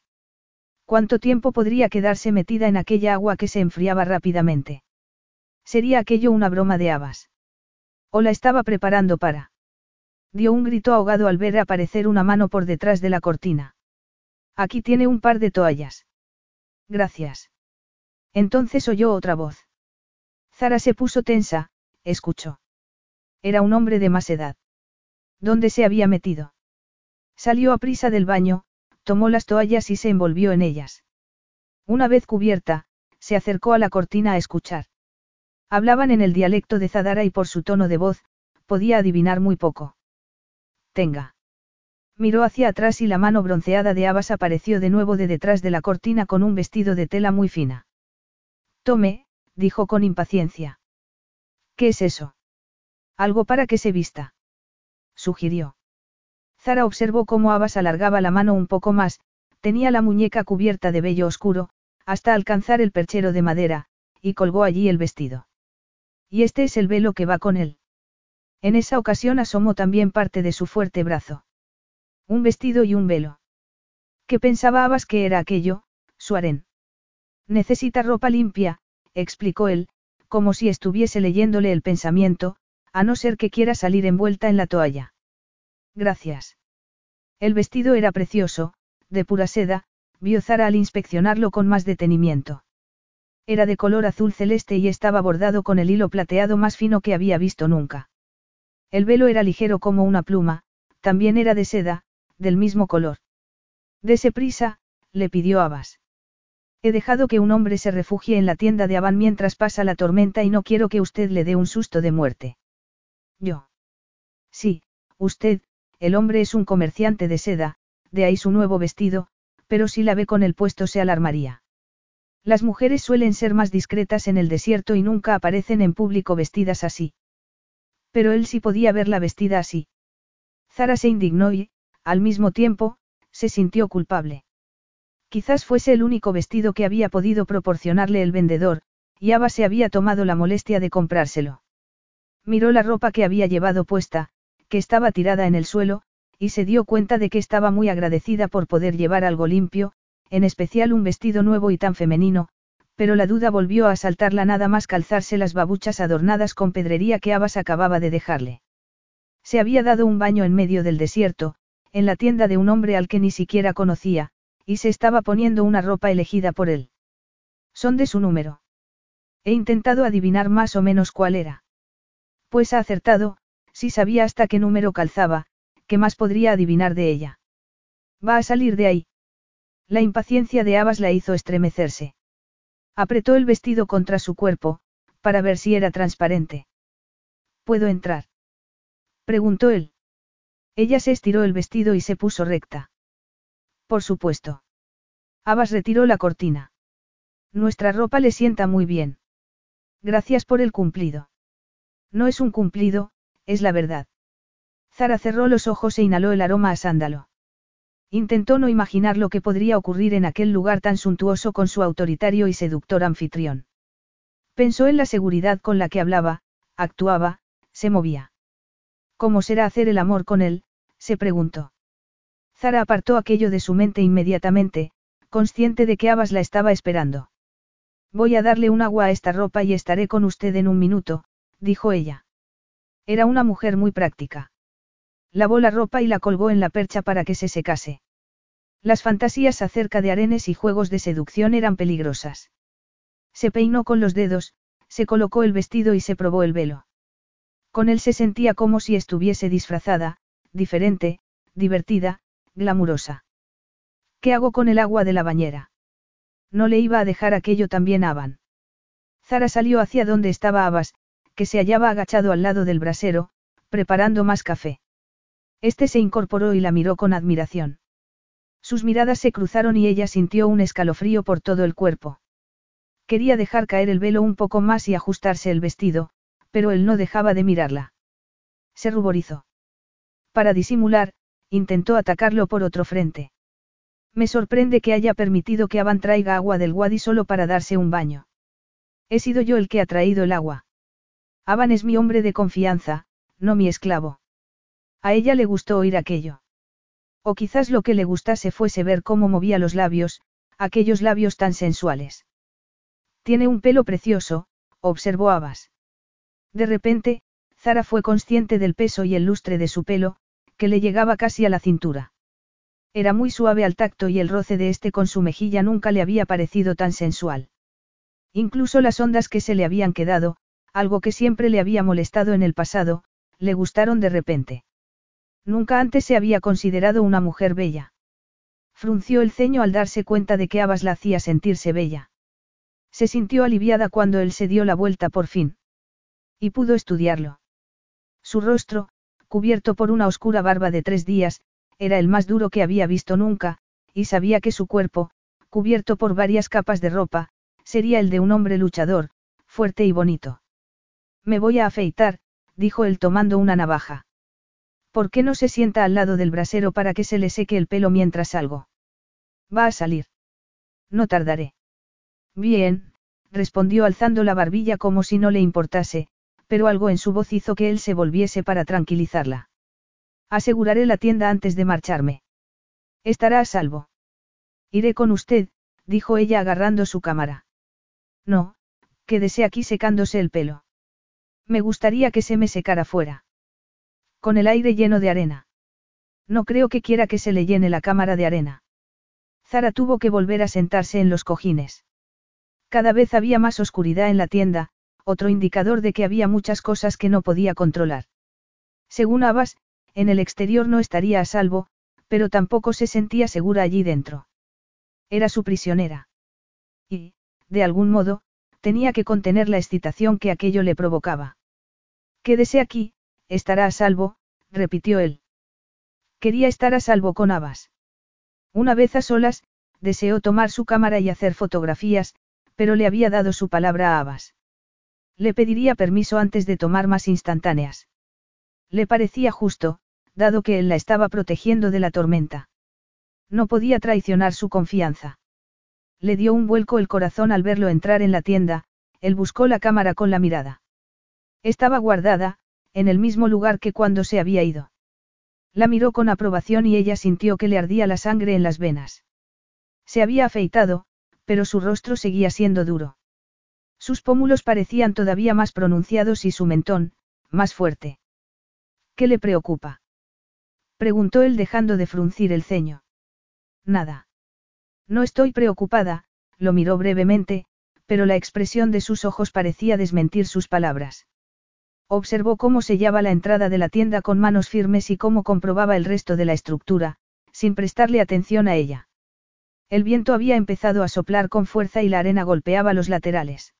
¿Cuánto tiempo podría quedarse metida en aquella agua que se enfriaba rápidamente? Sería aquello una broma de habas. O la estaba preparando para. Dio un grito ahogado al ver aparecer una mano por detrás de la cortina. Aquí tiene un par de toallas. Gracias. Entonces oyó otra voz. Zara se puso tensa, escuchó. Era un hombre de más edad. ¿Dónde se había metido? Salió a prisa del baño, tomó las toallas y se envolvió en ellas. Una vez cubierta, se acercó a la cortina a escuchar. Hablaban en el dialecto de Zadara y por su tono de voz, podía adivinar muy poco. Tenga. Miró hacia atrás y la mano bronceada de Abbas apareció de nuevo de detrás de la cortina con un vestido de tela muy fina. Tome, dijo con impaciencia. ¿Qué es eso? Algo para que se vista. Sugirió. Zara observó cómo Abbas alargaba la mano un poco más, tenía la muñeca cubierta de vello oscuro, hasta alcanzar el perchero de madera, y colgó allí el vestido. Y este es el velo que va con él. En esa ocasión asomó también parte de su fuerte brazo. Un vestido y un velo. ¿Qué pensaba Abbas que era aquello, su harén? Necesita ropa limpia, explicó él, como si estuviese leyéndole el pensamiento, a no ser que quiera salir envuelta en la toalla. Gracias. El vestido era precioso, de pura seda, vio Zara al inspeccionarlo con más detenimiento. Era de color azul celeste y estaba bordado con el hilo plateado más fino que había visto nunca. El velo era ligero como una pluma, también era de seda, del mismo color. Dese prisa, le pidió Abbas. He dejado que un hombre se refugie en la tienda de Aban mientras pasa la tormenta y no quiero que usted le dé un susto de muerte. Yo. Sí, usted, el hombre es un comerciante de seda, de ahí su nuevo vestido, pero si la ve con el puesto se alarmaría. Las mujeres suelen ser más discretas en el desierto y nunca aparecen en público vestidas así. Pero él sí podía verla vestida así. Zara se indignó y, al mismo tiempo, se sintió culpable. Quizás fuese el único vestido que había podido proporcionarle el vendedor, y Ava se había tomado la molestia de comprárselo. Miró la ropa que había llevado puesta, que estaba tirada en el suelo, y se dio cuenta de que estaba muy agradecida por poder llevar algo limpio, en especial un vestido nuevo y tan femenino, pero la duda volvió a asaltarla nada más calzarse las babuchas adornadas con pedrería que Abbas acababa de dejarle. Se había dado un baño en medio del desierto, en la tienda de un hombre al que ni siquiera conocía, y se estaba poniendo una ropa elegida por él. Son de su número. He intentado adivinar más o menos cuál era. Pues ha acertado, si sabía hasta qué número calzaba, ¿qué más podría adivinar de ella? Va a salir de ahí. La impaciencia de Abbas la hizo estremecerse. Apretó el vestido contra su cuerpo, para ver si era transparente. ¿Puedo entrar? Preguntó él. Ella se estiró el vestido y se puso recta. Por supuesto. Abbas retiró la cortina. Nuestra ropa le sienta muy bien. Gracias por el cumplido. No es un cumplido, es la verdad. Zara cerró los ojos e inhaló el aroma a sándalo. Intentó no imaginar lo que podría ocurrir en aquel lugar tan suntuoso con su autoritario y seductor anfitrión. Pensó en la seguridad con la que hablaba, actuaba, se movía. ¿Cómo será hacer el amor con él? se preguntó. Zara apartó aquello de su mente inmediatamente, consciente de que Abbas la estaba esperando. Voy a darle un agua a esta ropa y estaré con usted en un minuto, dijo ella. Era una mujer muy práctica. Lavó la ropa y la colgó en la percha para que se secase. Las fantasías acerca de arenes y juegos de seducción eran peligrosas. Se peinó con los dedos, se colocó el vestido y se probó el velo. Con él se sentía como si estuviese disfrazada, diferente, divertida, glamurosa. ¿Qué hago con el agua de la bañera? No le iba a dejar aquello también a. Zara salió hacia donde estaba Abbas, que se hallaba agachado al lado del brasero, preparando más café. Este se incorporó y la miró con admiración. Sus miradas se cruzaron y ella sintió un escalofrío por todo el cuerpo. Quería dejar caer el velo un poco más y ajustarse el vestido, pero él no dejaba de mirarla. Se ruborizó. Para disimular, intentó atacarlo por otro frente. Me sorprende que haya permitido que Avan traiga agua del Wadi solo para darse un baño. He sido yo el que ha traído el agua. Aban es mi hombre de confianza, no mi esclavo. A ella le gustó oír aquello. O quizás lo que le gustase fuese ver cómo movía los labios, aquellos labios tan sensuales. Tiene un pelo precioso, observó Abbas. De repente, Zara fue consciente del peso y el lustre de su pelo, que le llegaba casi a la cintura. Era muy suave al tacto y el roce de este con su mejilla nunca le había parecido tan sensual. Incluso las ondas que se le habían quedado, algo que siempre le había molestado en el pasado, le gustaron de repente. Nunca antes se había considerado una mujer bella. Frunció el ceño al darse cuenta de que Abbas la hacía sentirse bella. Se sintió aliviada cuando él se dio la vuelta por fin. Y pudo estudiarlo. Su rostro, cubierto por una oscura barba de tres días, era el más duro que había visto nunca, y sabía que su cuerpo, cubierto por varias capas de ropa, sería el de un hombre luchador, fuerte y bonito. Me voy a afeitar, dijo él tomando una navaja. ¿Por qué no se sienta al lado del brasero para que se le seque el pelo mientras salgo? Va a salir. No tardaré. Bien, respondió alzando la barbilla como si no le importase, pero algo en su voz hizo que él se volviese para tranquilizarla. Aseguraré la tienda antes de marcharme. Estará a salvo. Iré con usted, dijo ella agarrando su cámara. No, quédese aquí secándose el pelo. Me gustaría que se me secara fuera. Con el aire lleno de arena. No creo que quiera que se le llene la cámara de arena. Zara tuvo que volver a sentarse en los cojines. Cada vez había más oscuridad en la tienda, otro indicador de que había muchas cosas que no podía controlar. Según Abbas, en el exterior no estaría a salvo, pero tampoco se sentía segura allí dentro. Era su prisionera. Y, de algún modo, tenía que contener la excitación que aquello le provocaba. Quédese aquí, estará a salvo, repitió él. Quería estar a salvo con Abbas. Una vez a solas, deseó tomar su cámara y hacer fotografías, pero le había dado su palabra a Abbas. Le pediría permiso antes de tomar más instantáneas. Le parecía justo, dado que él la estaba protegiendo de la tormenta. No podía traicionar su confianza. Le dio un vuelco el corazón al verlo entrar en la tienda, él buscó la cámara con la mirada. Estaba guardada, en el mismo lugar que cuando se había ido. La miró con aprobación y ella sintió que le ardía la sangre en las venas. Se había afeitado, pero su rostro seguía siendo duro. Sus pómulos parecían todavía más pronunciados y su mentón, más fuerte. ¿Qué le preocupa? Preguntó él dejando de fruncir el ceño. Nada. No estoy preocupada, lo miró brevemente, pero la expresión de sus ojos parecía desmentir sus palabras. Observó cómo sellaba la entrada de la tienda con manos firmes y cómo comprobaba el resto de la estructura, sin prestarle atención a ella. El viento había empezado a soplar con fuerza y la arena golpeaba los laterales.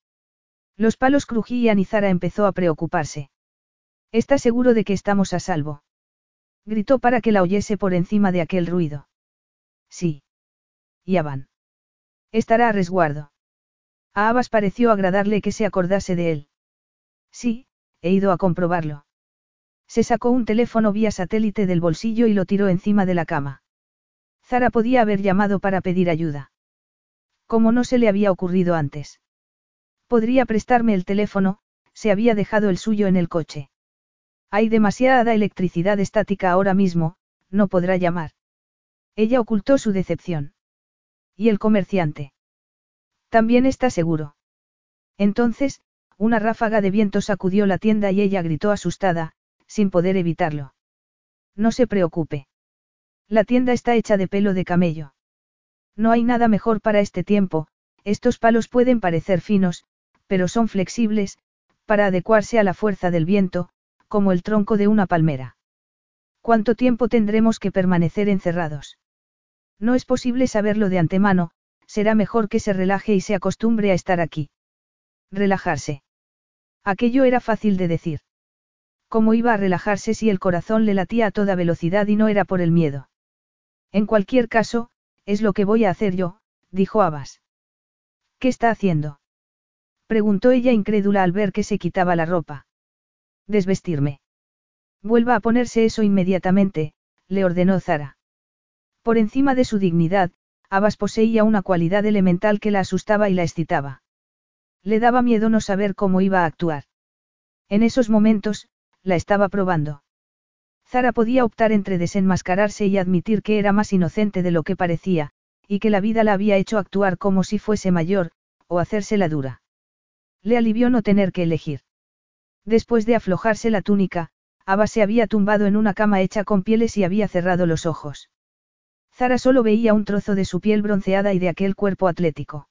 Los palos crujían y Zara empezó a preocuparse. ¿Está seguro de que estamos a salvo? Gritó para que la oyese por encima de aquel ruido. Sí. Ya van. Estará a resguardo. A Abbas pareció agradarle que se acordase de él. Sí, he ido a comprobarlo. Se sacó un teléfono vía satélite del bolsillo y lo tiró encima de la cama. Zara podía haber llamado para pedir ayuda. Como no se le había ocurrido antes. Podría prestarme el teléfono, se había dejado el suyo en el coche. Hay demasiada electricidad estática ahora mismo, no podrá llamar. Ella ocultó su decepción. ¿Y el comerciante? También está seguro. Entonces, una ráfaga de viento sacudió la tienda y ella gritó asustada, sin poder evitarlo. No se preocupe. La tienda está hecha de pelo de camello. No hay nada mejor para este tiempo, estos palos pueden parecer finos, pero son flexibles, para adecuarse a la fuerza del viento, como el tronco de una palmera. ¿Cuánto tiempo tendremos que permanecer encerrados? No es posible saberlo de antemano, será mejor que se relaje y se acostumbre a estar aquí. Relajarse. Aquello era fácil de decir. ¿Cómo iba a relajarse si el corazón le latía a toda velocidad y no era por el miedo? En cualquier caso, es lo que voy a hacer yo, dijo Abbas. ¿Qué está haciendo? Preguntó ella incrédula al ver que se quitaba la ropa. Desvestirme. Vuelva a ponerse eso inmediatamente, le ordenó Zara. Por encima de su dignidad, Abbas poseía una cualidad elemental que la asustaba y la excitaba. Le daba miedo no saber cómo iba a actuar. En esos momentos, la estaba probando. Zara podía optar entre desenmascararse y admitir que era más inocente de lo que parecía, y que la vida la había hecho actuar como si fuese mayor, o hacérsela dura. Le alivió no tener que elegir. Después de aflojarse la túnica, Ava se había tumbado en una cama hecha con pieles y había cerrado los ojos. Zara solo veía un trozo de su piel bronceada y de aquel cuerpo atlético.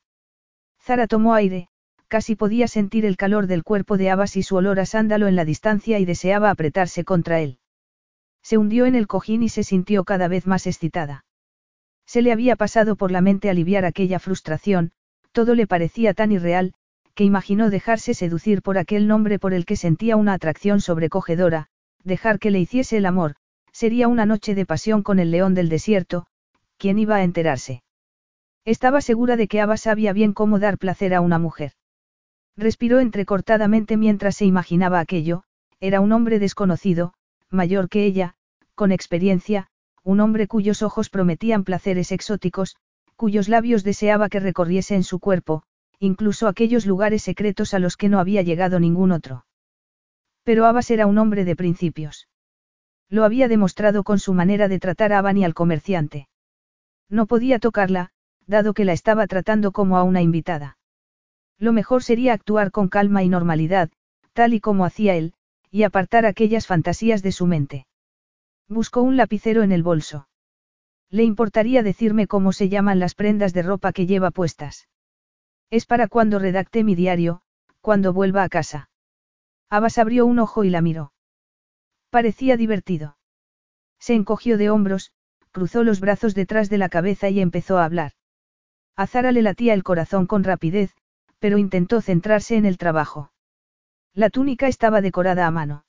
Zara tomó aire, casi podía sentir el calor del cuerpo de Abbas y su olor a sándalo en la distancia y deseaba apretarse contra él. Se hundió en el cojín y se sintió cada vez más excitada. Se le había pasado por la mente aliviar aquella frustración, todo le parecía tan irreal, que imaginó dejarse seducir por aquel nombre por el que sentía una atracción sobrecogedora, dejar que le hiciese el amor, sería una noche de pasión con el león del desierto, ¿quién iba a enterarse? Estaba segura de que Ava sabía bien cómo dar placer a una mujer. Respiró entrecortadamente mientras se imaginaba aquello, era un hombre desconocido, mayor que ella, con experiencia, un hombre cuyos ojos prometían placeres exóticos, cuyos labios deseaba que recorriese en su cuerpo, incluso aquellos lugares secretos a los que no había llegado ningún otro. Pero Abbas era un hombre de principios. Lo había demostrado con su manera de tratar a Avan y al comerciante. No podía tocarla, dado que la estaba tratando como a una invitada. Lo mejor sería actuar con calma y normalidad, tal y como hacía él, y apartar aquellas fantasías de su mente. Buscó un lapicero en el bolso. ¿Le importaría decirme cómo se llaman las prendas de ropa que lleva puestas? Es para cuando redacte mi diario, cuando vuelva a casa. Abbas abrió un ojo y la miró. Parecía divertido. Se encogió de hombros, cruzó los brazos detrás de la cabeza y empezó a hablar. A Zara le latía el corazón con rapidez, pero intentó centrarse en el trabajo. La túnica estaba decorada a mano.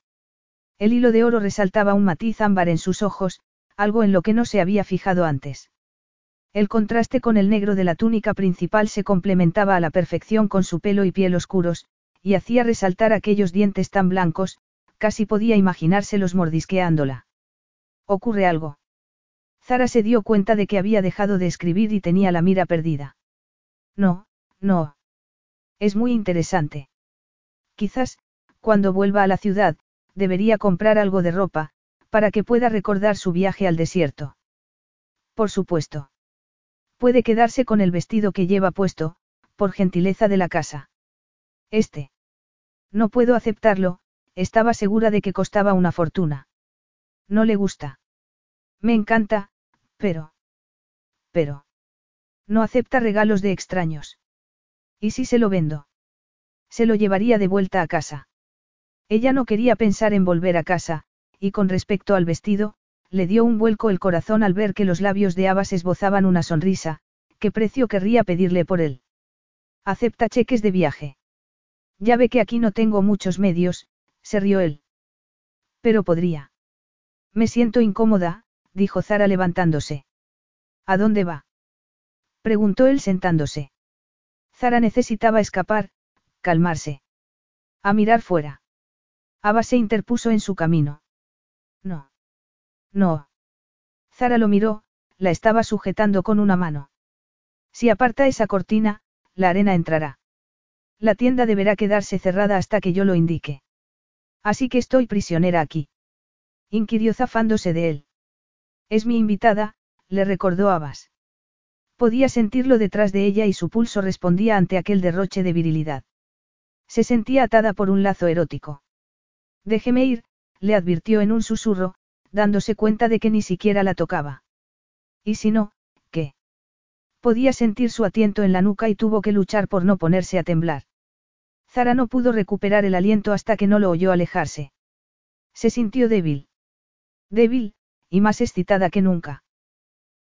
El hilo de oro resaltaba un matiz ámbar en sus ojos, algo en lo que no se había fijado antes. El contraste con el negro de la túnica principal se complementaba a la perfección con su pelo y piel oscuros, y hacía resaltar aquellos dientes tan blancos, casi podía imaginárselos mordisqueándola. ¿Ocurre algo? Zara se dio cuenta de que había dejado de escribir y tenía la mira perdida. No, no. Es muy interesante. Quizás, cuando vuelva a la ciudad, debería comprar algo de ropa, para que pueda recordar su viaje al desierto. Por supuesto. Puede quedarse con el vestido que lleva puesto, por gentileza de la casa. Este. No puedo aceptarlo, estaba segura de que costaba una fortuna. No le gusta. Me encanta, pero... Pero... No acepta regalos de extraños. ¿Y si se lo vendo? Se lo llevaría de vuelta a casa. Ella no quería pensar en volver a casa, y con respecto al vestido, le dio un vuelco el corazón al ver que los labios de Abbas esbozaban una sonrisa, ¿qué precio querría pedirle por él? Acepta cheques de viaje. Ya ve que aquí no tengo muchos medios, se rió él. Pero podría. Me siento incómoda, dijo Zara levantándose. ¿A dónde va? preguntó él sentándose. Zara necesitaba escapar, calmarse. A mirar fuera. Ava se interpuso en su camino. No. No. Zara lo miró, la estaba sujetando con una mano. Si aparta esa cortina, la arena entrará. La tienda deberá quedarse cerrada hasta que yo lo indique. Así que estoy prisionera aquí. Inquirió zafándose de él. Es mi invitada, le recordó Abbas. Podía sentirlo detrás de ella y su pulso respondía ante aquel derroche de virilidad. Se sentía atada por un lazo erótico. Déjeme ir, le advirtió en un susurro, dándose cuenta de que ni siquiera la tocaba. Y si no, ¿qué? Podía sentir su atiento en la nuca y tuvo que luchar por no ponerse a temblar. Zara no pudo recuperar el aliento hasta que no lo oyó alejarse. Se sintió débil. Débil, y más excitada que nunca.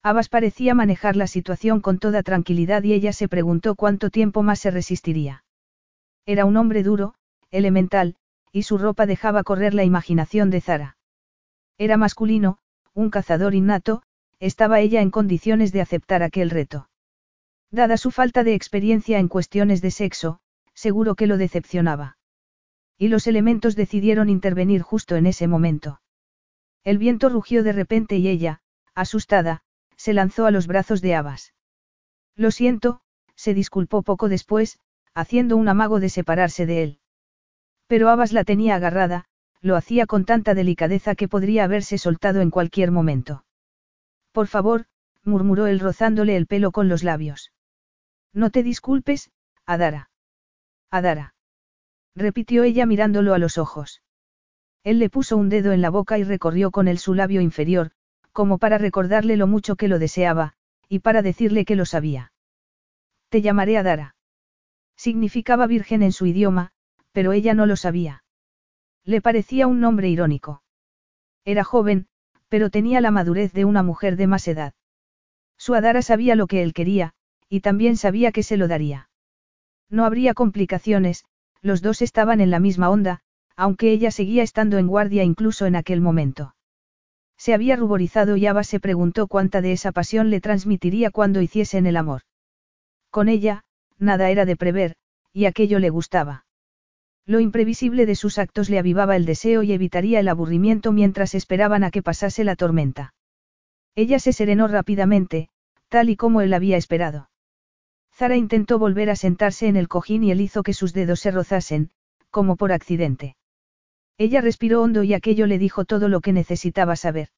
Abbas parecía manejar la situación con toda tranquilidad y ella se preguntó cuánto tiempo más se resistiría. Era un hombre duro, elemental, y su ropa dejaba correr la imaginación de Zara. Era masculino, un cazador innato, estaba ella en condiciones de aceptar aquel reto. Dada su falta de experiencia en cuestiones de sexo, seguro que lo decepcionaba. Y los elementos decidieron intervenir justo en ese momento. El viento rugió de repente y ella, asustada, se lanzó a los brazos de Abbas. Lo siento, se disculpó poco después, haciendo un amago de separarse de él. Pero Abbas la tenía agarrada, lo hacía con tanta delicadeza que podría haberse soltado en cualquier momento. Por favor, murmuró él rozándole el pelo con los labios. No te disculpes, Adara. Adara. repitió ella mirándolo a los ojos. Él le puso un dedo en la boca y recorrió con él su labio inferior, como para recordarle lo mucho que lo deseaba, y para decirle que lo sabía. Te llamaré Adara. Significaba virgen en su idioma, pero ella no lo sabía. Le parecía un nombre irónico. Era joven, pero tenía la madurez de una mujer de más edad. Su Adara sabía lo que él quería, y también sabía que se lo daría. No habría complicaciones, los dos estaban en la misma onda, aunque ella seguía estando en guardia incluso en aquel momento. Se había ruborizado y Ava se preguntó cuánta de esa pasión le transmitiría cuando hiciesen el amor. Con ella, nada era de prever, y aquello le gustaba. Lo imprevisible de sus actos le avivaba el deseo y evitaría el aburrimiento mientras esperaban a que pasase la tormenta. Ella se serenó rápidamente, tal y como él había esperado. Zara intentó volver a sentarse en el cojín y él hizo que sus dedos se rozasen, como por accidente. Ella respiró hondo y aquello le dijo todo lo que necesitaba saber.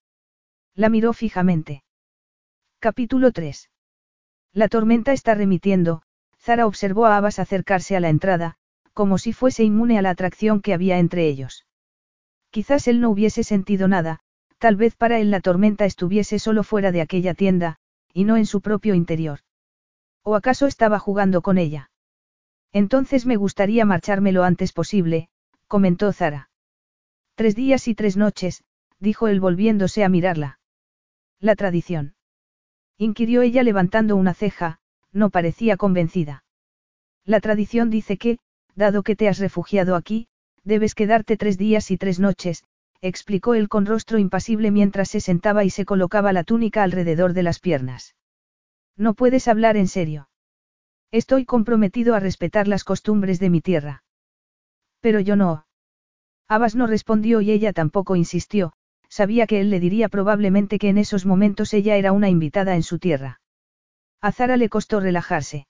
La miró fijamente. Capítulo 3. La tormenta está remitiendo, Zara observó a Abbas acercarse a la entrada, como si fuese inmune a la atracción que había entre ellos. Quizás él no hubiese sentido nada, tal vez para él la tormenta estuviese solo fuera de aquella tienda, y no en su propio interior. ¿O acaso estaba jugando con ella? Entonces me gustaría marcharme lo antes posible, comentó Zara. Tres días y tres noches, dijo él volviéndose a mirarla. La tradición. Inquirió ella levantando una ceja, no parecía convencida. La tradición dice que, dado que te has refugiado aquí, debes quedarte tres días y tres noches, explicó él con rostro impasible mientras se sentaba y se colocaba la túnica alrededor de las piernas. No puedes hablar en serio. Estoy comprometido a respetar las costumbres de mi tierra. Pero yo no. Abbas no respondió y ella tampoco insistió, sabía que él le diría probablemente que en esos momentos ella era una invitada en su tierra. A Zara le costó relajarse.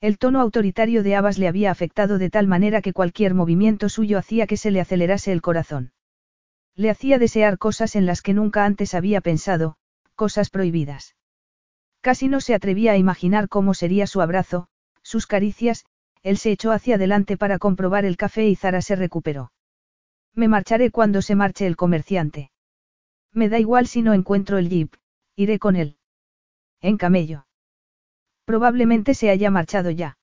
El tono autoritario de Abbas le había afectado de tal manera que cualquier movimiento suyo hacía que se le acelerase el corazón. Le hacía desear cosas en las que nunca antes había pensado, cosas prohibidas. Casi no se atrevía a imaginar cómo sería su abrazo, sus caricias, él se echó hacia adelante para comprobar el café y Zara se recuperó. Me marcharé cuando se marche el comerciante. Me da igual si no encuentro el jeep, iré con él. En camello. Probablemente se haya marchado ya.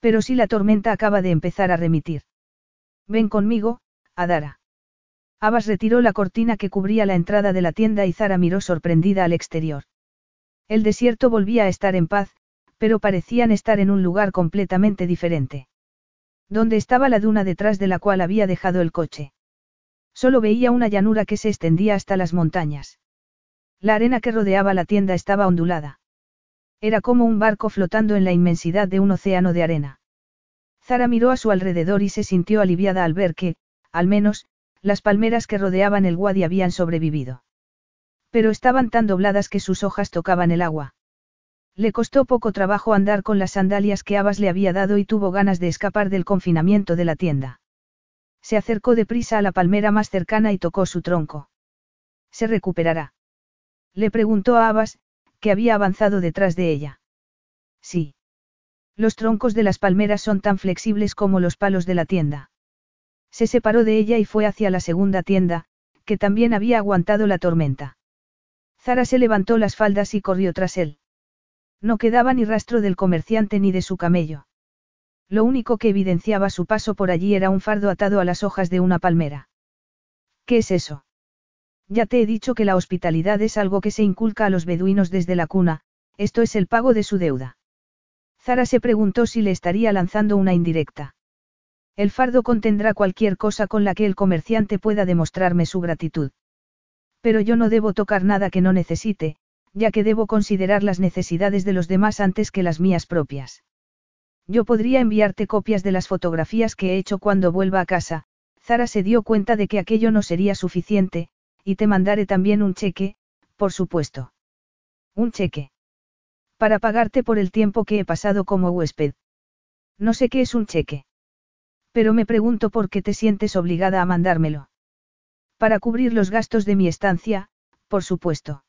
Pero si la tormenta acaba de empezar a remitir. Ven conmigo, Adara. Abbas retiró la cortina que cubría la entrada de la tienda y Zara miró sorprendida al exterior. El desierto volvía a estar en paz, pero parecían estar en un lugar completamente diferente. ¿Dónde estaba la duna detrás de la cual había dejado el coche? Solo veía una llanura que se extendía hasta las montañas. La arena que rodeaba la tienda estaba ondulada. Era como un barco flotando en la inmensidad de un océano de arena. Zara miró a su alrededor y se sintió aliviada al ver que, al menos, las palmeras que rodeaban el wadi habían sobrevivido. Pero estaban tan dobladas que sus hojas tocaban el agua. Le costó poco trabajo andar con las sandalias que Abbas le había dado y tuvo ganas de escapar del confinamiento de la tienda. Se acercó deprisa a la palmera más cercana y tocó su tronco. ¿Se recuperará? Le preguntó a Abbas, que había avanzado detrás de ella. Sí. Los troncos de las palmeras son tan flexibles como los palos de la tienda. Se separó de ella y fue hacia la segunda tienda, que también había aguantado la tormenta. Zara se levantó las faldas y corrió tras él. No quedaba ni rastro del comerciante ni de su camello. Lo único que evidenciaba su paso por allí era un fardo atado a las hojas de una palmera. ¿Qué es eso? Ya te he dicho que la hospitalidad es algo que se inculca a los beduinos desde la cuna, esto es el pago de su deuda. Zara se preguntó si le estaría lanzando una indirecta. El fardo contendrá cualquier cosa con la que el comerciante pueda demostrarme su gratitud. Pero yo no debo tocar nada que no necesite, ya que debo considerar las necesidades de los demás antes que las mías propias. Yo podría enviarte copias de las fotografías que he hecho cuando vuelva a casa, Zara se dio cuenta de que aquello no sería suficiente, y te mandaré también un cheque, por supuesto. Un cheque. Para pagarte por el tiempo que he pasado como huésped. No sé qué es un cheque. Pero me pregunto por qué te sientes obligada a mandármelo. Para cubrir los gastos de mi estancia, por supuesto.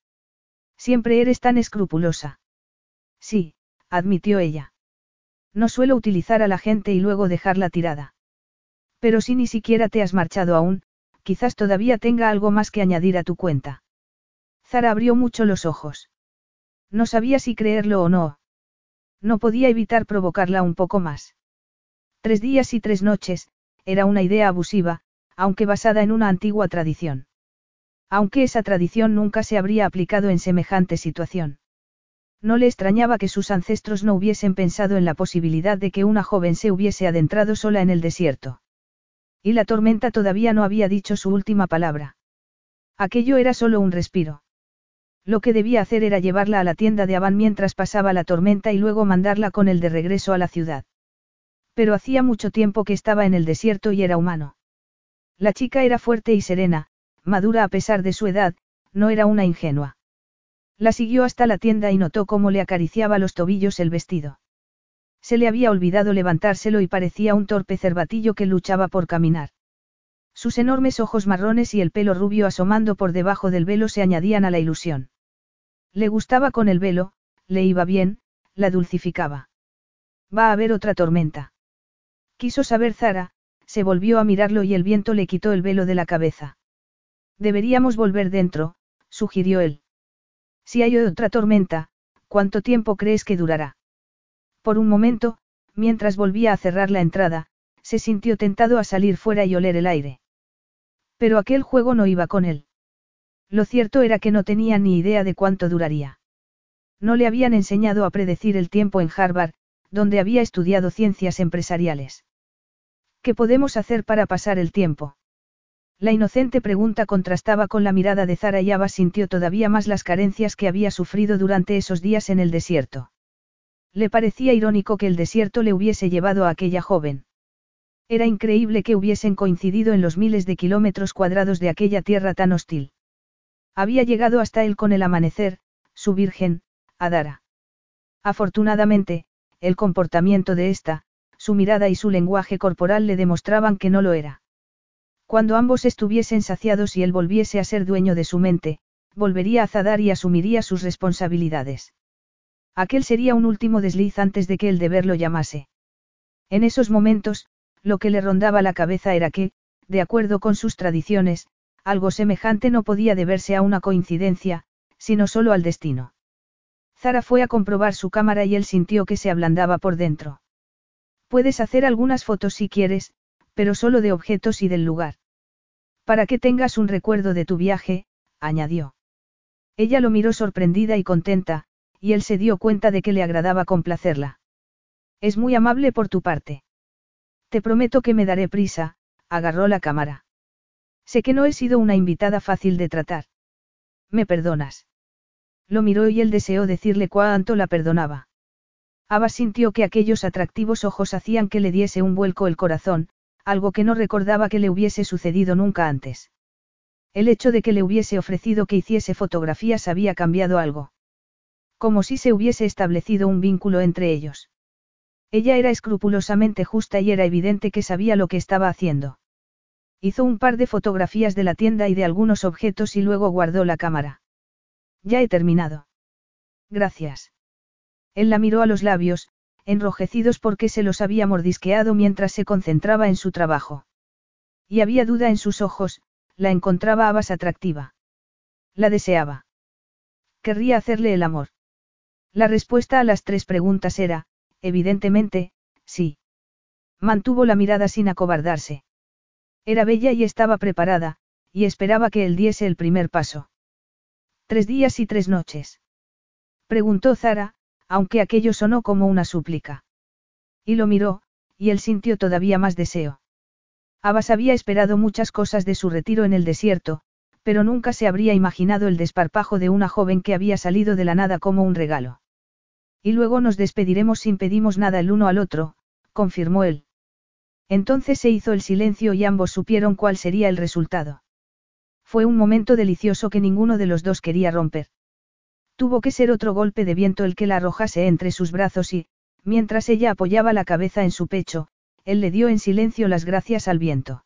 Siempre eres tan escrupulosa. Sí, admitió ella. No suelo utilizar a la gente y luego dejarla tirada. Pero si ni siquiera te has marchado aún, quizás todavía tenga algo más que añadir a tu cuenta. Zara abrió mucho los ojos. No sabía si creerlo o no. No podía evitar provocarla un poco más. Tres días y tres noches, era una idea abusiva, aunque basada en una antigua tradición. Aunque esa tradición nunca se habría aplicado en semejante situación. No le extrañaba que sus ancestros no hubiesen pensado en la posibilidad de que una joven se hubiese adentrado sola en el desierto. Y la tormenta todavía no había dicho su última palabra. Aquello era solo un respiro. Lo que debía hacer era llevarla a la tienda de Avan mientras pasaba la tormenta y luego mandarla con el de regreso a la ciudad. Pero hacía mucho tiempo que estaba en el desierto y era humano. La chica era fuerte y serena, madura a pesar de su edad, no era una ingenua. La siguió hasta la tienda y notó cómo le acariciaba los tobillos el vestido. Se le había olvidado levantárselo y parecía un torpe cervatillo que luchaba por caminar. Sus enormes ojos marrones y el pelo rubio asomando por debajo del velo se añadían a la ilusión. Le gustaba con el velo, le iba bien, la dulcificaba. Va a haber otra tormenta. Quiso saber Zara, se volvió a mirarlo y el viento le quitó el velo de la cabeza. Deberíamos volver dentro, sugirió él. Si hay otra tormenta, ¿cuánto tiempo crees que durará? Por un momento, mientras volvía a cerrar la entrada, se sintió tentado a salir fuera y oler el aire. Pero aquel juego no iba con él. Lo cierto era que no tenía ni idea de cuánto duraría. No le habían enseñado a predecir el tiempo en Harvard, donde había estudiado ciencias empresariales. ¿Qué podemos hacer para pasar el tiempo? La inocente pregunta contrastaba con la mirada de Zara y Ava sintió todavía más las carencias que había sufrido durante esos días en el desierto. Le parecía irónico que el desierto le hubiese llevado a aquella joven. Era increíble que hubiesen coincidido en los miles de kilómetros cuadrados de aquella tierra tan hostil. Había llegado hasta él con el amanecer, su virgen, Adara. Afortunadamente, el comportamiento de esta, su mirada y su lenguaje corporal le demostraban que no lo era. Cuando ambos estuviesen saciados y él volviese a ser dueño de su mente, volvería a Zadar y asumiría sus responsabilidades. Aquel sería un último desliz antes de que el deber lo llamase. En esos momentos, lo que le rondaba la cabeza era que, de acuerdo con sus tradiciones, algo semejante no podía deberse a una coincidencia, sino solo al destino. Zara fue a comprobar su cámara y él sintió que se ablandaba por dentro. Puedes hacer algunas fotos si quieres, pero solo de objetos y del lugar. Para que tengas un recuerdo de tu viaje, añadió. Ella lo miró sorprendida y contenta, y él se dio cuenta de que le agradaba complacerla. Es muy amable por tu parte. Te prometo que me daré prisa, agarró la cámara. Sé que no he sido una invitada fácil de tratar. ¿Me perdonas? Lo miró y él deseó decirle cuánto la perdonaba. Ava sintió que aquellos atractivos ojos hacían que le diese un vuelco el corazón, algo que no recordaba que le hubiese sucedido nunca antes. El hecho de que le hubiese ofrecido que hiciese fotografías había cambiado algo. Como si se hubiese establecido un vínculo entre ellos. Ella era escrupulosamente justa y era evidente que sabía lo que estaba haciendo. Hizo un par de fotografías de la tienda y de algunos objetos y luego guardó la cámara. Ya he terminado. Gracias. Él la miró a los labios, enrojecidos porque se los había mordisqueado mientras se concentraba en su trabajo. Y había duda en sus ojos, la encontraba Abbas atractiva. La deseaba. Querría hacerle el amor. La respuesta a las tres preguntas era, evidentemente, sí. Mantuvo la mirada sin acobardarse. Era bella y estaba preparada, y esperaba que él diese el primer paso. Tres días y tres noches. Preguntó Zara, aunque aquello sonó como una súplica. Y lo miró, y él sintió todavía más deseo. Abbas había esperado muchas cosas de su retiro en el desierto, pero nunca se habría imaginado el desparpajo de una joven que había salido de la nada como un regalo. Y luego nos despediremos sin pedimos nada el uno al otro, confirmó él. Entonces se hizo el silencio y ambos supieron cuál sería el resultado. Fue un momento delicioso que ninguno de los dos quería romper. Tuvo que ser otro golpe de viento el que la arrojase entre sus brazos y, mientras ella apoyaba la cabeza en su pecho, él le dio en silencio las gracias al viento.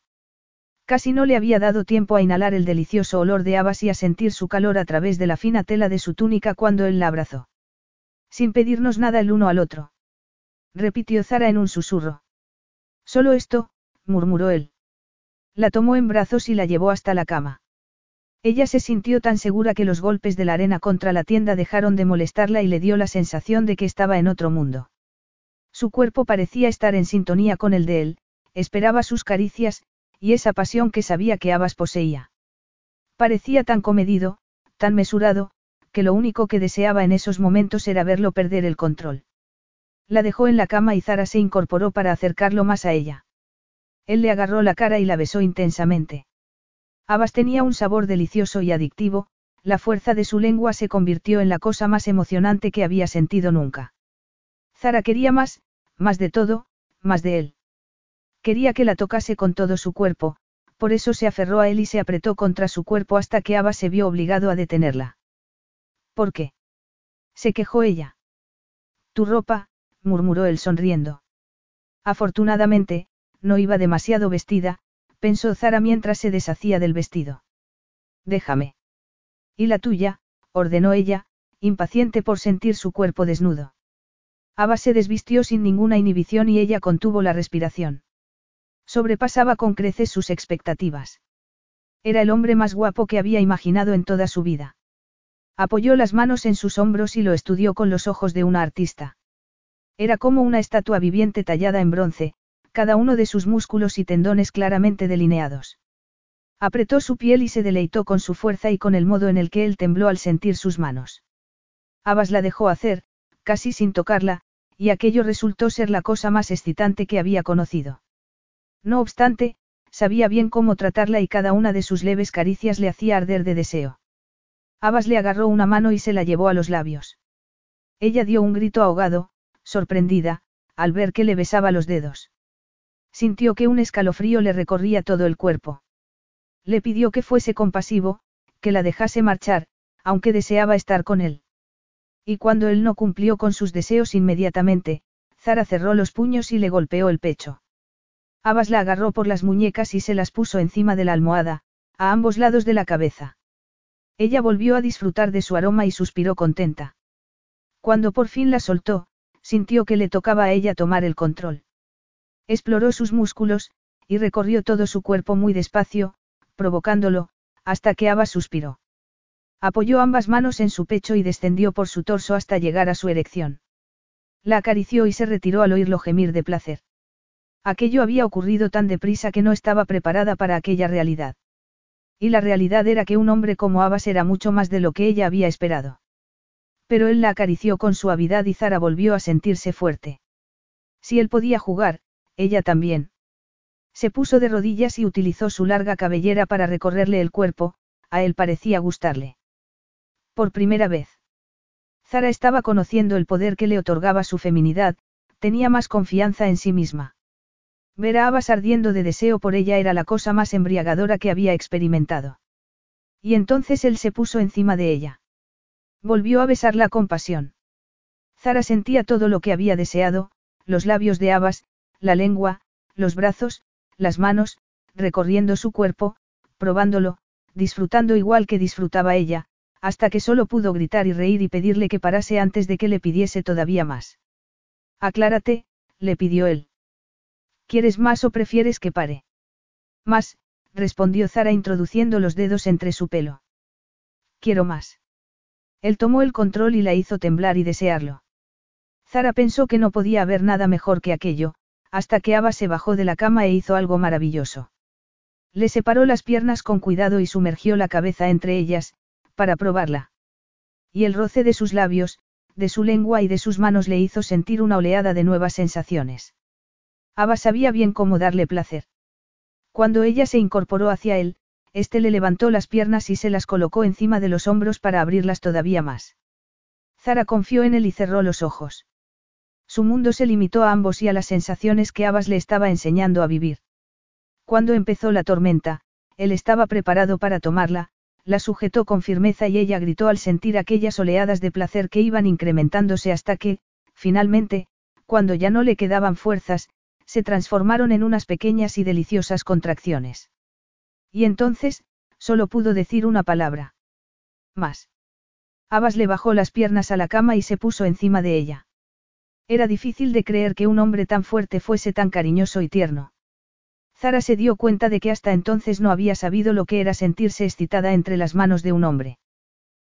Casi no le había dado tiempo a inhalar el delicioso olor de habas y a sentir su calor a través de la fina tela de su túnica cuando él la abrazó. Sin pedirnos nada el uno al otro. Repitió Zara en un susurro. Solo esto, murmuró él. La tomó en brazos y la llevó hasta la cama. Ella se sintió tan segura que los golpes de la arena contra la tienda dejaron de molestarla y le dio la sensación de que estaba en otro mundo. Su cuerpo parecía estar en sintonía con el de él, esperaba sus caricias, y esa pasión que sabía que Abbas poseía. Parecía tan comedido, tan mesurado, que lo único que deseaba en esos momentos era verlo perder el control. La dejó en la cama y Zara se incorporó para acercarlo más a ella. Él le agarró la cara y la besó intensamente. Abbas tenía un sabor delicioso y adictivo, la fuerza de su lengua se convirtió en la cosa más emocionante que había sentido nunca. Zara quería más, más de todo, más de él. Quería que la tocase con todo su cuerpo, por eso se aferró a él y se apretó contra su cuerpo hasta que Ava se vio obligado a detenerla. ¿Por qué? Se quejó ella. Tu ropa, murmuró él sonriendo. Afortunadamente, no iba demasiado vestida, pensó Zara mientras se deshacía del vestido. Déjame. Y la tuya, ordenó ella, impaciente por sentir su cuerpo desnudo. Ava se desvistió sin ninguna inhibición y ella contuvo la respiración. Sobrepasaba con creces sus expectativas. Era el hombre más guapo que había imaginado en toda su vida. Apoyó las manos en sus hombros y lo estudió con los ojos de una artista. Era como una estatua viviente tallada en bronce, cada uno de sus músculos y tendones claramente delineados. Apretó su piel y se deleitó con su fuerza y con el modo en el que él tembló al sentir sus manos. Abbas la dejó hacer, casi sin tocarla, y aquello resultó ser la cosa más excitante que había conocido. No obstante, sabía bien cómo tratarla y cada una de sus leves caricias le hacía arder de deseo. Abbas le agarró una mano y se la llevó a los labios. Ella dio un grito ahogado, sorprendida, al ver que le besaba los dedos. Sintió que un escalofrío le recorría todo el cuerpo. Le pidió que fuese compasivo, que la dejase marchar, aunque deseaba estar con él. Y cuando él no cumplió con sus deseos inmediatamente, Zara cerró los puños y le golpeó el pecho. Abbas la agarró por las muñecas y se las puso encima de la almohada, a ambos lados de la cabeza. Ella volvió a disfrutar de su aroma y suspiró contenta. Cuando por fin la soltó, sintió que le tocaba a ella tomar el control. Exploró sus músculos, y recorrió todo su cuerpo muy despacio, provocándolo, hasta que Abbas suspiró. Apoyó ambas manos en su pecho y descendió por su torso hasta llegar a su erección. La acarició y se retiró al oírlo gemir de placer. Aquello había ocurrido tan deprisa que no estaba preparada para aquella realidad. Y la realidad era que un hombre como Abbas era mucho más de lo que ella había esperado. Pero él la acarició con suavidad y Zara volvió a sentirse fuerte. Si él podía jugar, ella también. Se puso de rodillas y utilizó su larga cabellera para recorrerle el cuerpo, a él parecía gustarle. Por primera vez. Zara estaba conociendo el poder que le otorgaba su feminidad, tenía más confianza en sí misma. Ver a Abbas ardiendo de deseo por ella era la cosa más embriagadora que había experimentado. Y entonces él se puso encima de ella. Volvió a besarla con pasión. Zara sentía todo lo que había deseado, los labios de Abbas, la lengua, los brazos, las manos, recorriendo su cuerpo, probándolo, disfrutando igual que disfrutaba ella, hasta que solo pudo gritar y reír y pedirle que parase antes de que le pidiese todavía más. Aclárate, le pidió él. ¿Quieres más o prefieres que pare? Más, respondió Zara introduciendo los dedos entre su pelo. Quiero más. Él tomó el control y la hizo temblar y desearlo. Zara pensó que no podía haber nada mejor que aquello, hasta que Ava se bajó de la cama e hizo algo maravilloso. Le separó las piernas con cuidado y sumergió la cabeza entre ellas, para probarla. Y el roce de sus labios, de su lengua y de sus manos le hizo sentir una oleada de nuevas sensaciones. Ava sabía bien cómo darle placer. Cuando ella se incorporó hacia él, éste le levantó las piernas y se las colocó encima de los hombros para abrirlas todavía más. Zara confió en él y cerró los ojos. Su mundo se limitó a ambos y a las sensaciones que Abbas le estaba enseñando a vivir. Cuando empezó la tormenta, él estaba preparado para tomarla, la sujetó con firmeza y ella gritó al sentir aquellas oleadas de placer que iban incrementándose hasta que, finalmente, cuando ya no le quedaban fuerzas, se transformaron en unas pequeñas y deliciosas contracciones. Y entonces, solo pudo decir una palabra. Más. Abbas le bajó las piernas a la cama y se puso encima de ella. Era difícil de creer que un hombre tan fuerte fuese tan cariñoso y tierno. Zara se dio cuenta de que hasta entonces no había sabido lo que era sentirse excitada entre las manos de un hombre.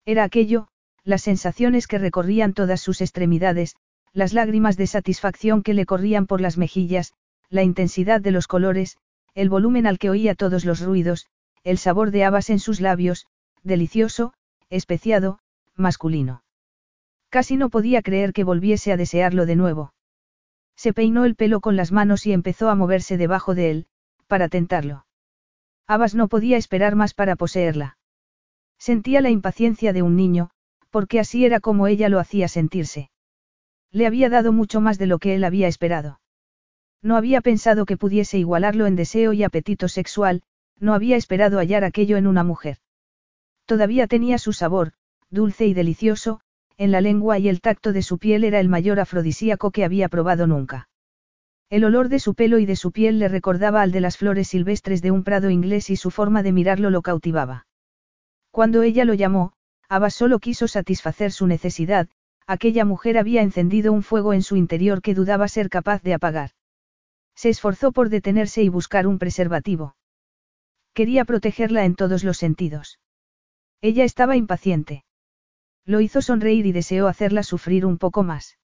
Era aquello, las sensaciones que recorrían todas sus extremidades, las lágrimas de satisfacción que le corrían por las mejillas, la intensidad de los colores, el volumen al que oía todos los ruidos, el sabor de habas en sus labios, delicioso, especiado, masculino. Casi no podía creer que volviese a desearlo de nuevo. Se peinó el pelo con las manos y empezó a moverse debajo de él, para tentarlo. Abbas no podía esperar más para poseerla. Sentía la impaciencia de un niño, porque así era como ella lo hacía sentirse. Le había dado mucho más de lo que él había esperado. No había pensado que pudiese igualarlo en deseo y apetito sexual, no había esperado hallar aquello en una mujer. Todavía tenía su sabor, dulce y delicioso, en la lengua y el tacto de su piel era el mayor afrodisíaco que había probado nunca. El olor de su pelo y de su piel le recordaba al de las flores silvestres de un prado inglés y su forma de mirarlo lo cautivaba. Cuando ella lo llamó, Ava solo quiso satisfacer su necesidad, aquella mujer había encendido un fuego en su interior que dudaba ser capaz de apagar. Se esforzó por detenerse y buscar un preservativo. Quería protegerla en todos los sentidos. Ella estaba impaciente. Lo hizo sonreír y deseó hacerla sufrir un poco más.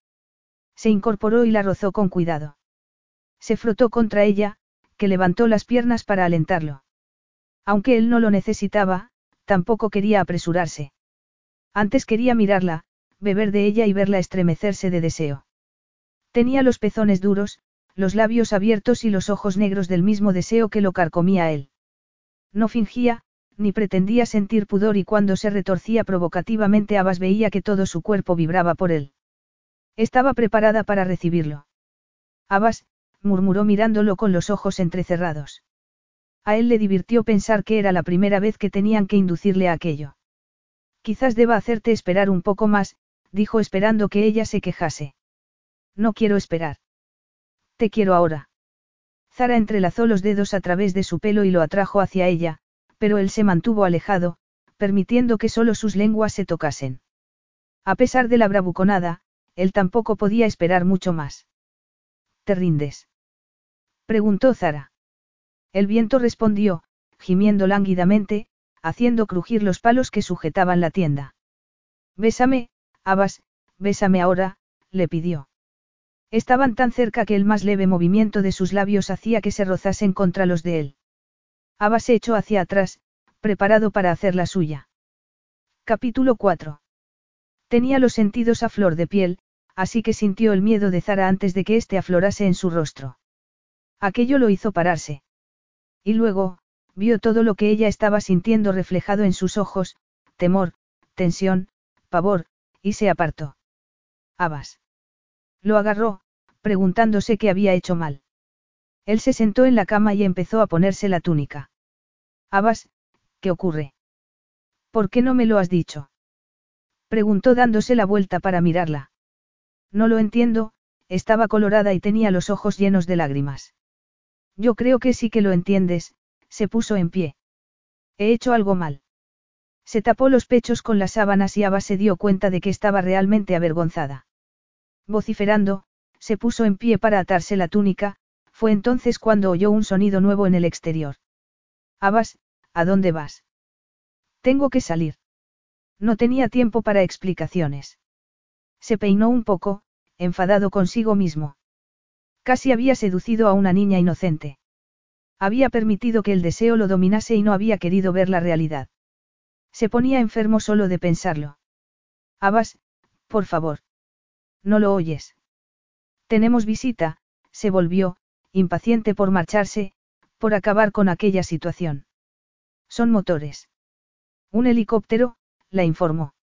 Se incorporó y la rozó con cuidado. Se frotó contra ella, que levantó las piernas para alentarlo. Aunque él no lo necesitaba, tampoco quería apresurarse. Antes quería mirarla, beber de ella y verla estremecerse de deseo. Tenía los pezones duros, los labios abiertos y los ojos negros del mismo deseo que lo carcomía él. No fingía, ni pretendía sentir pudor y cuando se retorcía provocativamente Abbas veía que todo su cuerpo vibraba por él. Estaba preparada para recibirlo. Abbas, murmuró mirándolo con los ojos entrecerrados. A él le divirtió pensar que era la primera vez que tenían que inducirle a aquello. Quizás deba hacerte esperar un poco más, dijo esperando que ella se quejase. No quiero esperar. Te quiero ahora. Zara entrelazó los dedos a través de su pelo y lo atrajo hacia ella, pero él se mantuvo alejado, permitiendo que solo sus lenguas se tocasen. A pesar de la bravuconada, él tampoco podía esperar mucho más. ¿Te rindes? preguntó Zara. El viento respondió, gimiendo lánguidamente, haciendo crujir los palos que sujetaban la tienda. Bésame, Abbas, bésame ahora, le pidió. Estaban tan cerca que el más leve movimiento de sus labios hacía que se rozasen contra los de él. Aba se echó hacia atrás, preparado para hacer la suya. Capítulo 4. Tenía los sentidos a flor de piel, así que sintió el miedo de Zara antes de que éste aflorase en su rostro. Aquello lo hizo pararse. Y luego, vio todo lo que ella estaba sintiendo reflejado en sus ojos, temor, tensión, pavor, y se apartó. Abas. Lo agarró, preguntándose qué había hecho mal. Él se sentó en la cama y empezó a ponerse la túnica. Abbas, ¿qué ocurre? ¿Por qué no me lo has dicho? Preguntó dándose la vuelta para mirarla. No lo entiendo, estaba colorada y tenía los ojos llenos de lágrimas. Yo creo que sí que lo entiendes, se puso en pie. He hecho algo mal. Se tapó los pechos con las sábanas y Abba se dio cuenta de que estaba realmente avergonzada. Vociferando, se puso en pie para atarse la túnica, fue entonces cuando oyó un sonido nuevo en el exterior. Abbas, ¿a dónde vas? Tengo que salir. No tenía tiempo para explicaciones. Se peinó un poco, enfadado consigo mismo. Casi había seducido a una niña inocente. Había permitido que el deseo lo dominase y no había querido ver la realidad. Se ponía enfermo solo de pensarlo. Abbas, por favor. No lo oyes. Tenemos visita, se volvió, impaciente por marcharse, por acabar con aquella situación. Son motores. Un helicóptero, la informó.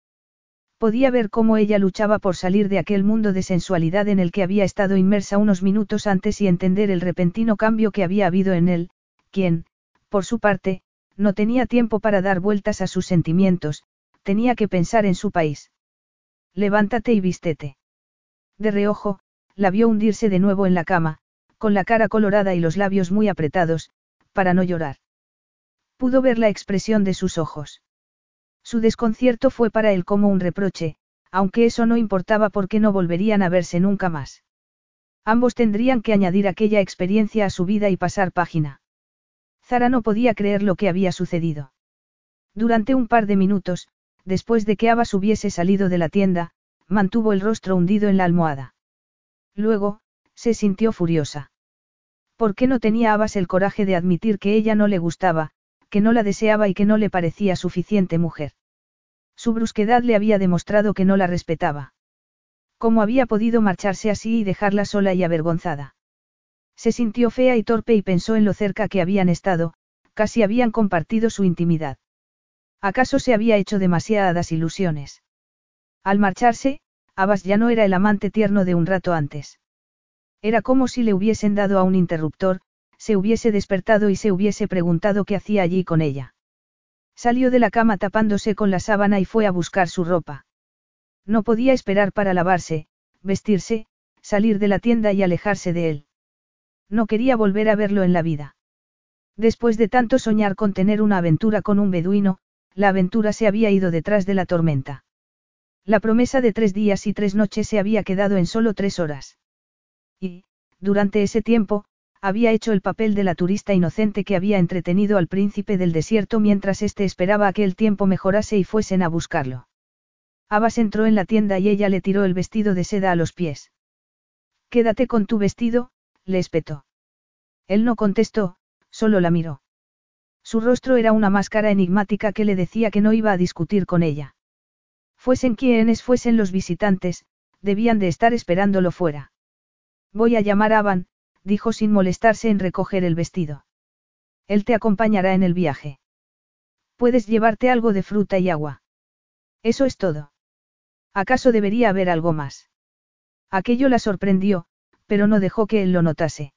Podía ver cómo ella luchaba por salir de aquel mundo de sensualidad en el que había estado inmersa unos minutos antes y entender el repentino cambio que había habido en él, quien, por su parte, no tenía tiempo para dar vueltas a sus sentimientos, tenía que pensar en su país. Levántate y vístete. De reojo, la vio hundirse de nuevo en la cama, con la cara colorada y los labios muy apretados, para no llorar. Pudo ver la expresión de sus ojos. Su desconcierto fue para él como un reproche, aunque eso no importaba porque no volverían a verse nunca más. Ambos tendrían que añadir aquella experiencia a su vida y pasar página. Zara no podía creer lo que había sucedido. Durante un par de minutos, después de que Abbas hubiese salido de la tienda, mantuvo el rostro hundido en la almohada. Luego, se sintió furiosa. ¿Por qué no tenía Abbas el coraje de admitir que ella no le gustaba, que no la deseaba y que no le parecía suficiente mujer? Su brusquedad le había demostrado que no la respetaba. ¿Cómo había podido marcharse así y dejarla sola y avergonzada? Se sintió fea y torpe y pensó en lo cerca que habían estado, casi habían compartido su intimidad. ¿Acaso se había hecho demasiadas ilusiones? Al marcharse, Abbas ya no era el amante tierno de un rato antes. Era como si le hubiesen dado a un interruptor, se hubiese despertado y se hubiese preguntado qué hacía allí con ella. Salió de la cama tapándose con la sábana y fue a buscar su ropa. No podía esperar para lavarse, vestirse, salir de la tienda y alejarse de él. No quería volver a verlo en la vida. Después de tanto soñar con tener una aventura con un beduino, la aventura se había ido detrás de la tormenta. La promesa de tres días y tres noches se había quedado en solo tres horas. Y, durante ese tiempo, había hecho el papel de la turista inocente que había entretenido al príncipe del desierto mientras éste esperaba a que el tiempo mejorase y fuesen a buscarlo. Abbas entró en la tienda y ella le tiró el vestido de seda a los pies. Quédate con tu vestido, le espetó. Él no contestó, solo la miró. Su rostro era una máscara enigmática que le decía que no iba a discutir con ella. Fuesen quienes fuesen los visitantes, debían de estar esperándolo fuera. Voy a llamar a Van, dijo sin molestarse en recoger el vestido. Él te acompañará en el viaje. Puedes llevarte algo de fruta y agua. Eso es todo. ¿Acaso debería haber algo más? Aquello la sorprendió, pero no dejó que él lo notase.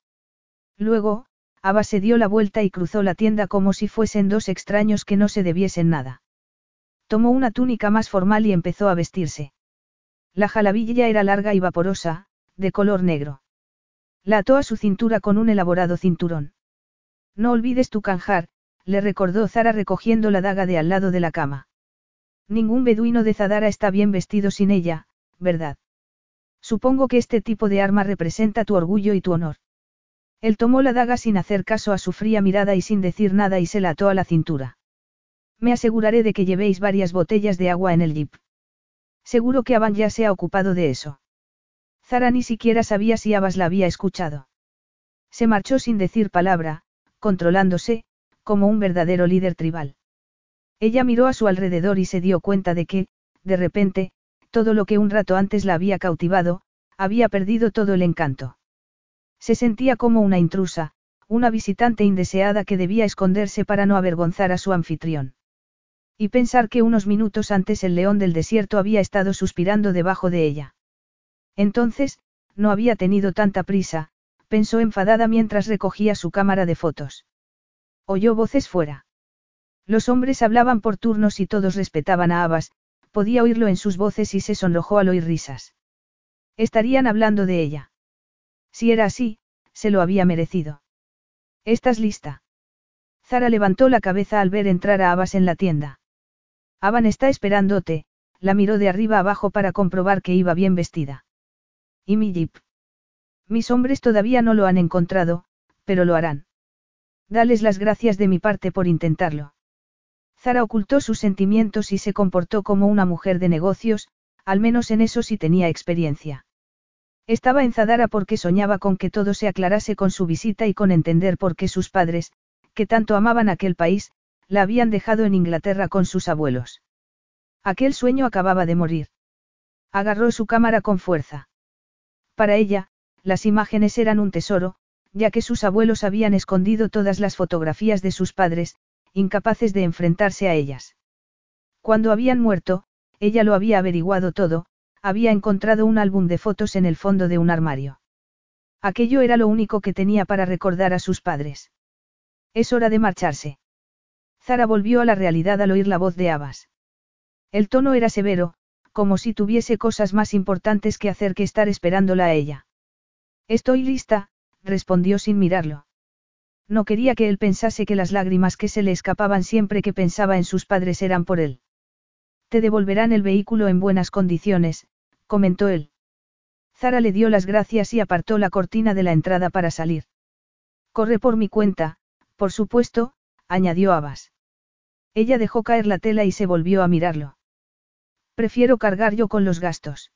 Luego, Ava se dio la vuelta y cruzó la tienda como si fuesen dos extraños que no se debiesen nada. Tomó una túnica más formal y empezó a vestirse. La jalabilla era larga y vaporosa, de color negro. La ató a su cintura con un elaborado cinturón. No olvides tu canjar, le recordó Zara recogiendo la daga de al lado de la cama. Ningún beduino de Zadara está bien vestido sin ella, ¿verdad? Supongo que este tipo de arma representa tu orgullo y tu honor. Él tomó la daga sin hacer caso a su fría mirada y sin decir nada y se la ató a la cintura. Me aseguraré de que llevéis varias botellas de agua en el jeep. Seguro que Aban ya se ha ocupado de eso. Zara ni siquiera sabía si Abbas la había escuchado. Se marchó sin decir palabra, controlándose, como un verdadero líder tribal. Ella miró a su alrededor y se dio cuenta de que, de repente, todo lo que un rato antes la había cautivado, había perdido todo el encanto. Se sentía como una intrusa, una visitante indeseada que debía esconderse para no avergonzar a su anfitrión. Y pensar que unos minutos antes el león del desierto había estado suspirando debajo de ella. Entonces, no había tenido tanta prisa, pensó enfadada mientras recogía su cámara de fotos. Oyó voces fuera. Los hombres hablaban por turnos y todos respetaban a Abbas, podía oírlo en sus voces y se sonrojó al oír risas. Estarían hablando de ella. Si era así, se lo había merecido. ¿Estás lista? Zara levantó la cabeza al ver entrar a Abbas en la tienda. Aban está esperándote, la miró de arriba abajo para comprobar que iba bien vestida. ¿Y mi jeep? Mis hombres todavía no lo han encontrado, pero lo harán. Dales las gracias de mi parte por intentarlo. Zara ocultó sus sentimientos y se comportó como una mujer de negocios, al menos en eso sí tenía experiencia. Estaba enfadada porque soñaba con que todo se aclarase con su visita y con entender por qué sus padres, que tanto amaban aquel país, la habían dejado en Inglaterra con sus abuelos. Aquel sueño acababa de morir. Agarró su cámara con fuerza. Para ella, las imágenes eran un tesoro, ya que sus abuelos habían escondido todas las fotografías de sus padres, incapaces de enfrentarse a ellas. Cuando habían muerto, ella lo había averiguado todo, había encontrado un álbum de fotos en el fondo de un armario. Aquello era lo único que tenía para recordar a sus padres. Es hora de marcharse. Zara volvió a la realidad al oír la voz de Abbas. El tono era severo, como si tuviese cosas más importantes que hacer que estar esperándola a ella. Estoy lista, respondió sin mirarlo. No quería que él pensase que las lágrimas que se le escapaban siempre que pensaba en sus padres eran por él. Te devolverán el vehículo en buenas condiciones, comentó él. Zara le dio las gracias y apartó la cortina de la entrada para salir. Corre por mi cuenta, Por supuesto, añadió Abbas. Ella dejó caer la tela y se volvió a mirarlo. Prefiero cargar yo con los gastos.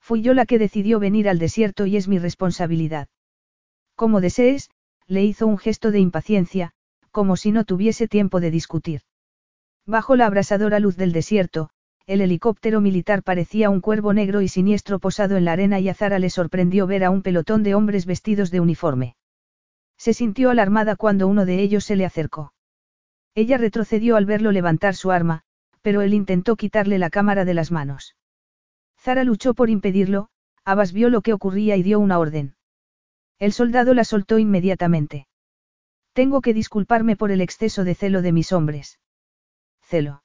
Fui yo la que decidió venir al desierto y es mi responsabilidad. Como desees, le hizo un gesto de impaciencia, como si no tuviese tiempo de discutir. Bajo la abrasadora luz del desierto, el helicóptero militar parecía un cuervo negro y siniestro posado en la arena y a Zara le sorprendió ver a un pelotón de hombres vestidos de uniforme. Se sintió alarmada cuando uno de ellos se le acercó. Ella retrocedió al verlo levantar su arma, pero él intentó quitarle la cámara de las manos. Zara luchó por impedirlo, Abbas vio lo que ocurría y dio una orden. El soldado la soltó inmediatamente. Tengo que disculparme por el exceso de celo de mis hombres. Celo.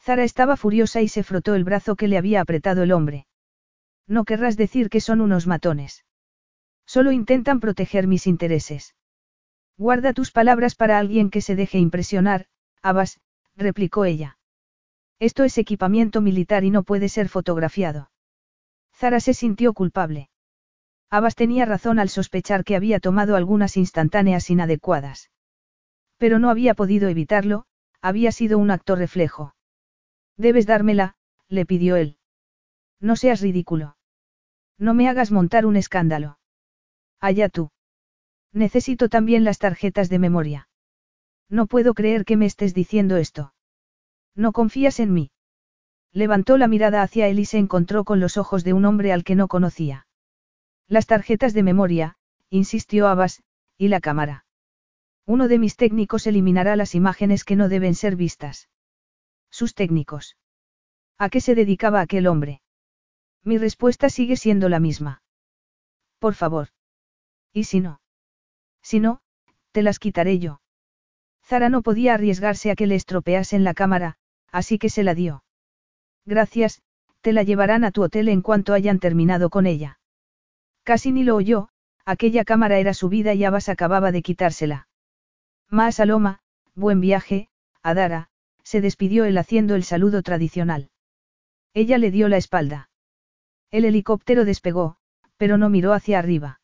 Zara estaba furiosa y se frotó el brazo que le había apretado el hombre. No querrás decir que son unos matones. Solo intentan proteger mis intereses. Guarda tus palabras para alguien que se deje impresionar, Abbas, replicó ella. Esto es equipamiento militar y no puede ser fotografiado. Zara se sintió culpable. Abbas tenía razón al sospechar que había tomado algunas instantáneas inadecuadas. Pero no había podido evitarlo, había sido un acto reflejo. Debes dármela, le pidió él. No seas ridículo. No me hagas montar un escándalo. Allá tú. Necesito también las tarjetas de memoria. No puedo creer que me estés diciendo esto. ¿No confías en mí? Levantó la mirada hacia él y se encontró con los ojos de un hombre al que no conocía. Las tarjetas de memoria, insistió Abbas, y la cámara. Uno de mis técnicos eliminará las imágenes que no deben ser vistas. Sus técnicos. ¿A qué se dedicaba aquel hombre? Mi respuesta sigue siendo la misma. Por favor. ¿Y si no? Si no, te las quitaré yo. Zara no podía arriesgarse a que le estropeasen la cámara, así que se la dio. Gracias, te la llevarán a tu hotel en cuanto hayan terminado con ella. Casi ni lo oyó, aquella cámara era su vida y Abbas acababa de quitársela. Más Aloma, buen viaje, Adara, se despidió él haciendo el saludo tradicional. Ella le dio la espalda. El helicóptero despegó, pero no miró hacia arriba.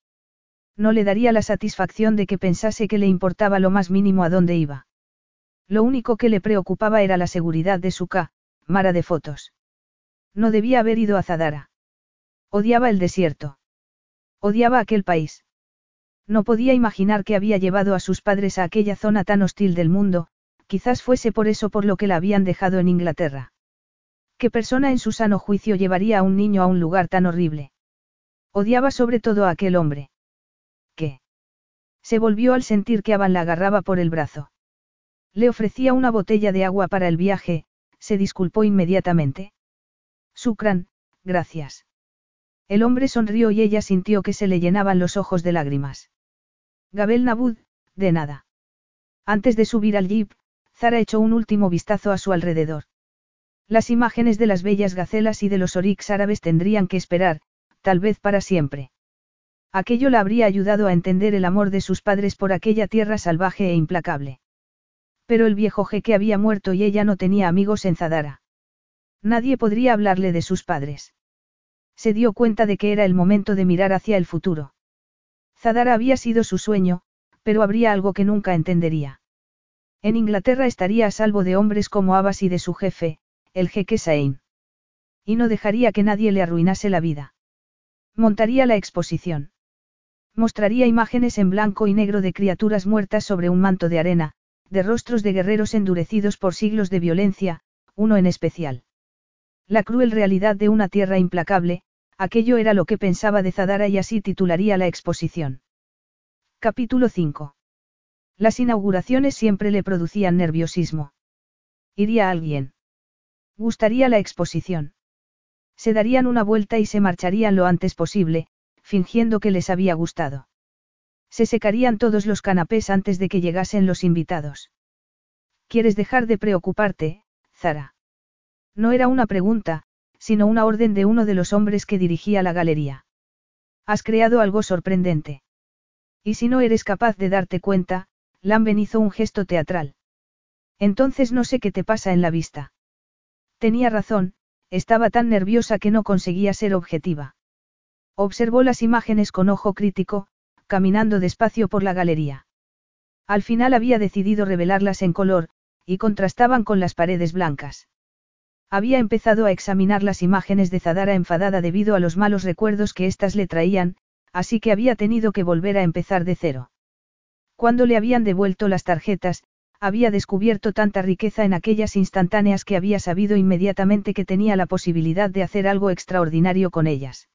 No le daría la satisfacción de que pensase que le importaba lo más mínimo a dónde iba. Lo único que le preocupaba era la seguridad de su Mara de fotos. No debía haber ido a Zadara. Odiaba el desierto. Odiaba aquel país. No podía imaginar que había llevado a sus padres a aquella zona tan hostil del mundo, quizás fuese por eso por lo que la habían dejado en Inglaterra. ¿Qué persona en su sano juicio llevaría a un niño a un lugar tan horrible? Odiaba sobre todo a aquel hombre. ¿Qué? Se volvió al sentir que Aban la agarraba por el brazo. Le ofrecía una botella de agua para el viaje, se disculpó inmediatamente. Sucran, gracias. El hombre sonrió y ella sintió que se le llenaban los ojos de lágrimas. Gabel Nabud, de nada. Antes de subir al jeep, Zara echó un último vistazo a su alrededor. Las imágenes de las bellas gacelas y de los orix árabes tendrían que esperar, tal vez para siempre. Aquello la habría ayudado a entender el amor de sus padres por aquella tierra salvaje e implacable. Pero el viejo jeque había muerto y ella no tenía amigos en Zadara. Nadie podría hablarle de sus padres. Se dio cuenta de que era el momento de mirar hacia el futuro. Zadara había sido su sueño, pero habría algo que nunca entendería. En Inglaterra estaría a salvo de hombres como Abbas y de su jefe, el jeque Sain. Y no dejaría que nadie le arruinase la vida. Montaría la exposición. Mostraría imágenes en blanco y negro de criaturas muertas sobre un manto de arena, de rostros de guerreros endurecidos por siglos de violencia, uno en especial. La cruel realidad de una tierra implacable, aquello era lo que pensaba de Zadara y así titularía la exposición. Capítulo 5. Las inauguraciones siempre le producían nerviosismo. ¿Iría alguien? ¿Gustaría la exposición? Se darían una vuelta y se marcharían lo antes posible, fingiendo que les había gustado. Se secarían todos los canapés antes de que llegasen los invitados. ¿Quieres dejar de preocuparte, Zara? No era una pregunta, sino una orden de uno de los hombres que dirigía la galería. Has creado algo sorprendente. Y si no eres capaz de darte cuenta, Lamben hizo un gesto teatral. Entonces no sé qué te pasa en la vista. Tenía razón, estaba tan nerviosa que no conseguía ser objetiva. Observó las imágenes con ojo crítico, caminando despacio por la galería. Al final había decidido revelarlas en color, y contrastaban con las paredes blancas. Había empezado a examinar las imágenes de Zadara enfadada debido a los malos recuerdos que éstas le traían, así que había tenido que volver a empezar de cero. Cuando le habían devuelto las tarjetas, había descubierto tanta riqueza en aquellas instantáneas que había sabido inmediatamente que tenía la posibilidad de hacer algo extraordinario con ellas.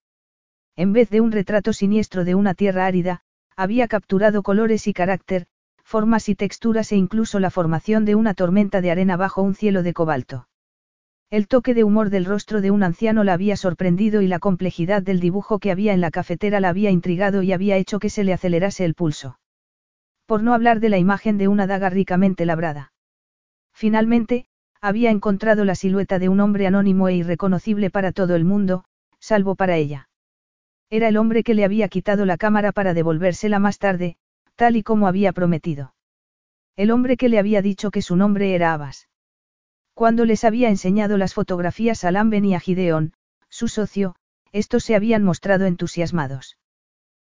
En vez de un retrato siniestro de una tierra árida, había capturado colores y carácter, formas y texturas e incluso la formación de una tormenta de arena bajo un cielo de cobalto. El toque de humor del rostro de un anciano la había sorprendido y la complejidad del dibujo que había en la cafetera la había intrigado y había hecho que se le acelerase el pulso. Por no hablar de la imagen de una daga ricamente labrada. Finalmente, había encontrado la silueta de un hombre anónimo e irreconocible para todo el mundo, salvo para ella. Era el hombre que le había quitado la cámara para devolvérsela más tarde, tal y como había prometido. El hombre que le había dicho que su nombre era Abbas. Cuando les había enseñado las fotografías a Lamben y a Gideon, su socio, estos se habían mostrado entusiasmados.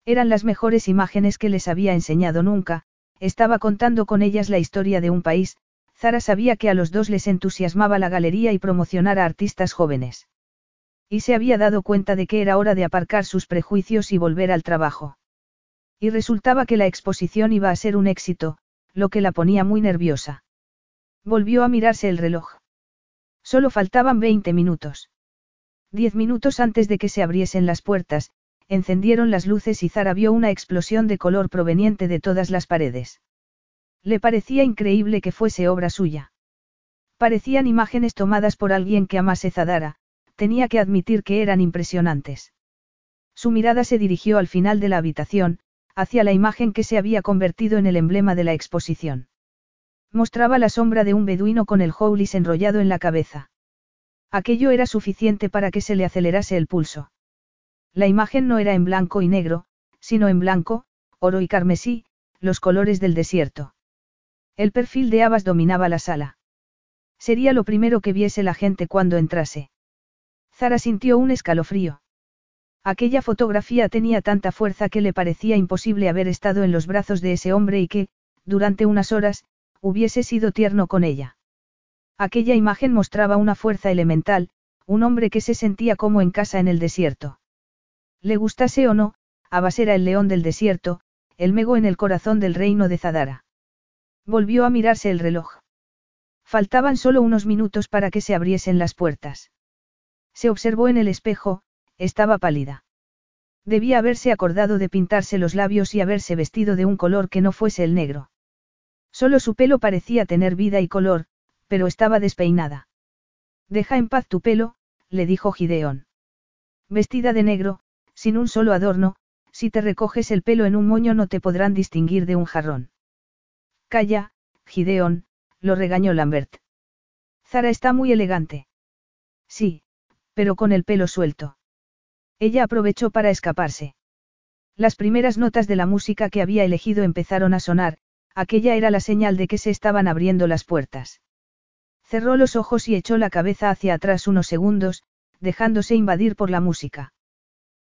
Eran las mejores imágenes que les había enseñado nunca, estaba contando con ellas la historia de un país, Zara sabía que a los dos les entusiasmaba la galería y promocionar a artistas jóvenes. Y se había dado cuenta de que era hora de aparcar sus prejuicios y volver al trabajo. Y resultaba que la exposición iba a ser un éxito, lo que la ponía muy nerviosa. Volvió a mirarse el reloj. Solo faltaban 20 minutos. Diez minutos antes de que se abriesen las puertas, encendieron las luces y Zara vio una explosión de color proveniente de todas las paredes. Le parecía increíble que fuese obra suya. Parecían imágenes tomadas por alguien que amase Zadara, tenía que admitir que eran impresionantes. Su mirada se dirigió al final de la habitación, hacia la imagen que se había convertido en el emblema de la exposición. Mostraba la sombra de un beduino con el houlis enrollado en la cabeza. Aquello era suficiente para que se le acelerase el pulso. La imagen no era en blanco y negro, sino en blanco, oro y carmesí, los colores del desierto. El perfil de Abbas dominaba la sala. Sería lo primero que viese la gente cuando entrase. Zara sintió un escalofrío. Aquella fotografía tenía tanta fuerza que le parecía imposible haber estado en los brazos de ese hombre y que, durante unas horas, hubiese sido tierno con ella. Aquella imagen mostraba una fuerza elemental, un hombre que se sentía como en casa en el desierto. Le gustase o no, Abbas era el león del desierto, el mego en el corazón del reino de Zadara. Volvió a mirarse el reloj. Faltaban solo unos minutos para que se abriesen las puertas. Se observó en el espejo, estaba pálida. Debía haberse acordado de pintarse los labios y haberse vestido de un color que no fuese el negro. Solo su pelo parecía tener vida y color, pero estaba despeinada. Deja en paz tu pelo, le dijo Gideón. Vestida de negro, sin un solo adorno, si te recoges el pelo en un moño no te podrán distinguir de un jarrón. Calla, Gideón, lo regañó Lambert. Zara está muy elegante. Sí, pero con el pelo suelto. Ella aprovechó para escaparse. Las primeras notas de la música que había elegido empezaron a sonar, aquella era la señal de que se estaban abriendo las puertas. Cerró los ojos y echó la cabeza hacia atrás unos segundos, dejándose invadir por la música.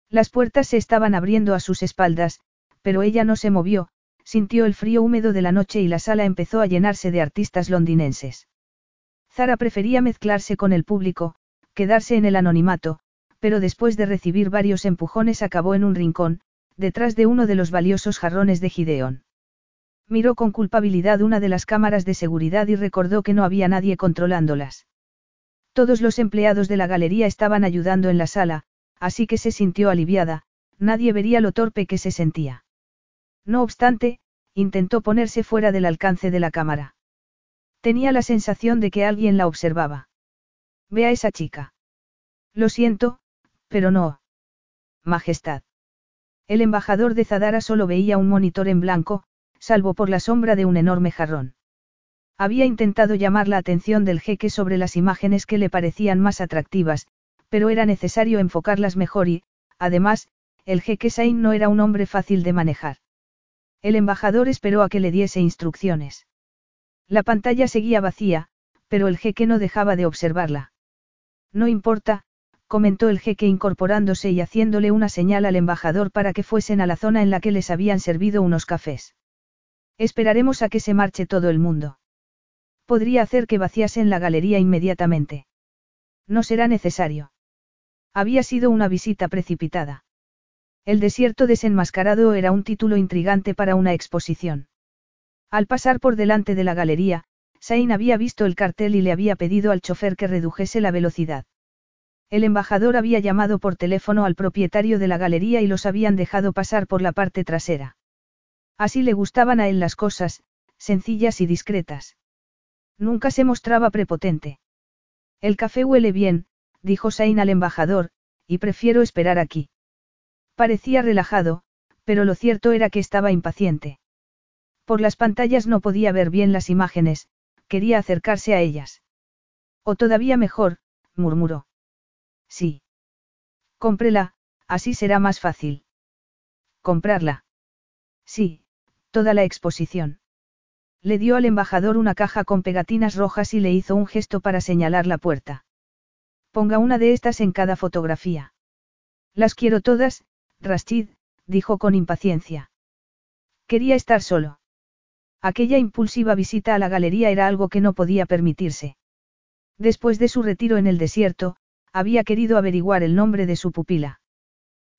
Las puertas se estaban abriendo a sus espaldas, pero ella no se movió, sintió el frío húmedo de la noche y la sala empezó a llenarse de artistas londinenses. Zara prefería mezclarse con el público, quedarse en el anonimato, pero después de recibir varios empujones acabó en un rincón, detrás de uno de los valiosos jarrones de Gideón. Miró con culpabilidad una de las cámaras de seguridad y recordó que no había nadie controlándolas. Todos los empleados de la galería estaban ayudando en la sala, así que se sintió aliviada, nadie vería lo torpe que se sentía. No obstante, intentó ponerse fuera del alcance de la cámara. Tenía la sensación de que alguien la observaba. Ve a esa chica. Lo siento, pero no. Majestad. El embajador de Zadara solo veía un monitor en blanco, salvo por la sombra de un enorme jarrón. Había intentado llamar la atención del jeque sobre las imágenes que le parecían más atractivas, pero era necesario enfocarlas mejor y, además, el jeque Sain no era un hombre fácil de manejar. El embajador esperó a que le diese instrucciones. La pantalla seguía vacía, pero el jeque no dejaba de observarla. No importa, comentó el jeque incorporándose y haciéndole una señal al embajador para que fuesen a la zona en la que les habían servido unos cafés. Esperaremos a que se marche todo el mundo. Podría hacer que vaciasen la galería inmediatamente. No será necesario. Había sido una visita precipitada. El desierto desenmascarado era un título intrigante para una exposición. Al pasar por delante de la galería, Sain había visto el cartel y le había pedido al chofer que redujese la velocidad. El embajador había llamado por teléfono al propietario de la galería y los habían dejado pasar por la parte trasera. Así le gustaban a él las cosas, sencillas y discretas. Nunca se mostraba prepotente. El café huele bien, dijo Sain al embajador, y prefiero esperar aquí. Parecía relajado, pero lo cierto era que estaba impaciente. Por las pantallas no podía ver bien las imágenes, quería acercarse a ellas. O todavía mejor, murmuró. Sí. Cómprela, así será más fácil. Comprarla. Sí, toda la exposición. Le dio al embajador una caja con pegatinas rojas y le hizo un gesto para señalar la puerta. Ponga una de estas en cada fotografía. Las quiero todas, Rashid, dijo con impaciencia. Quería estar solo. Aquella impulsiva visita a la galería era algo que no podía permitirse. Después de su retiro en el desierto, había querido averiguar el nombre de su pupila.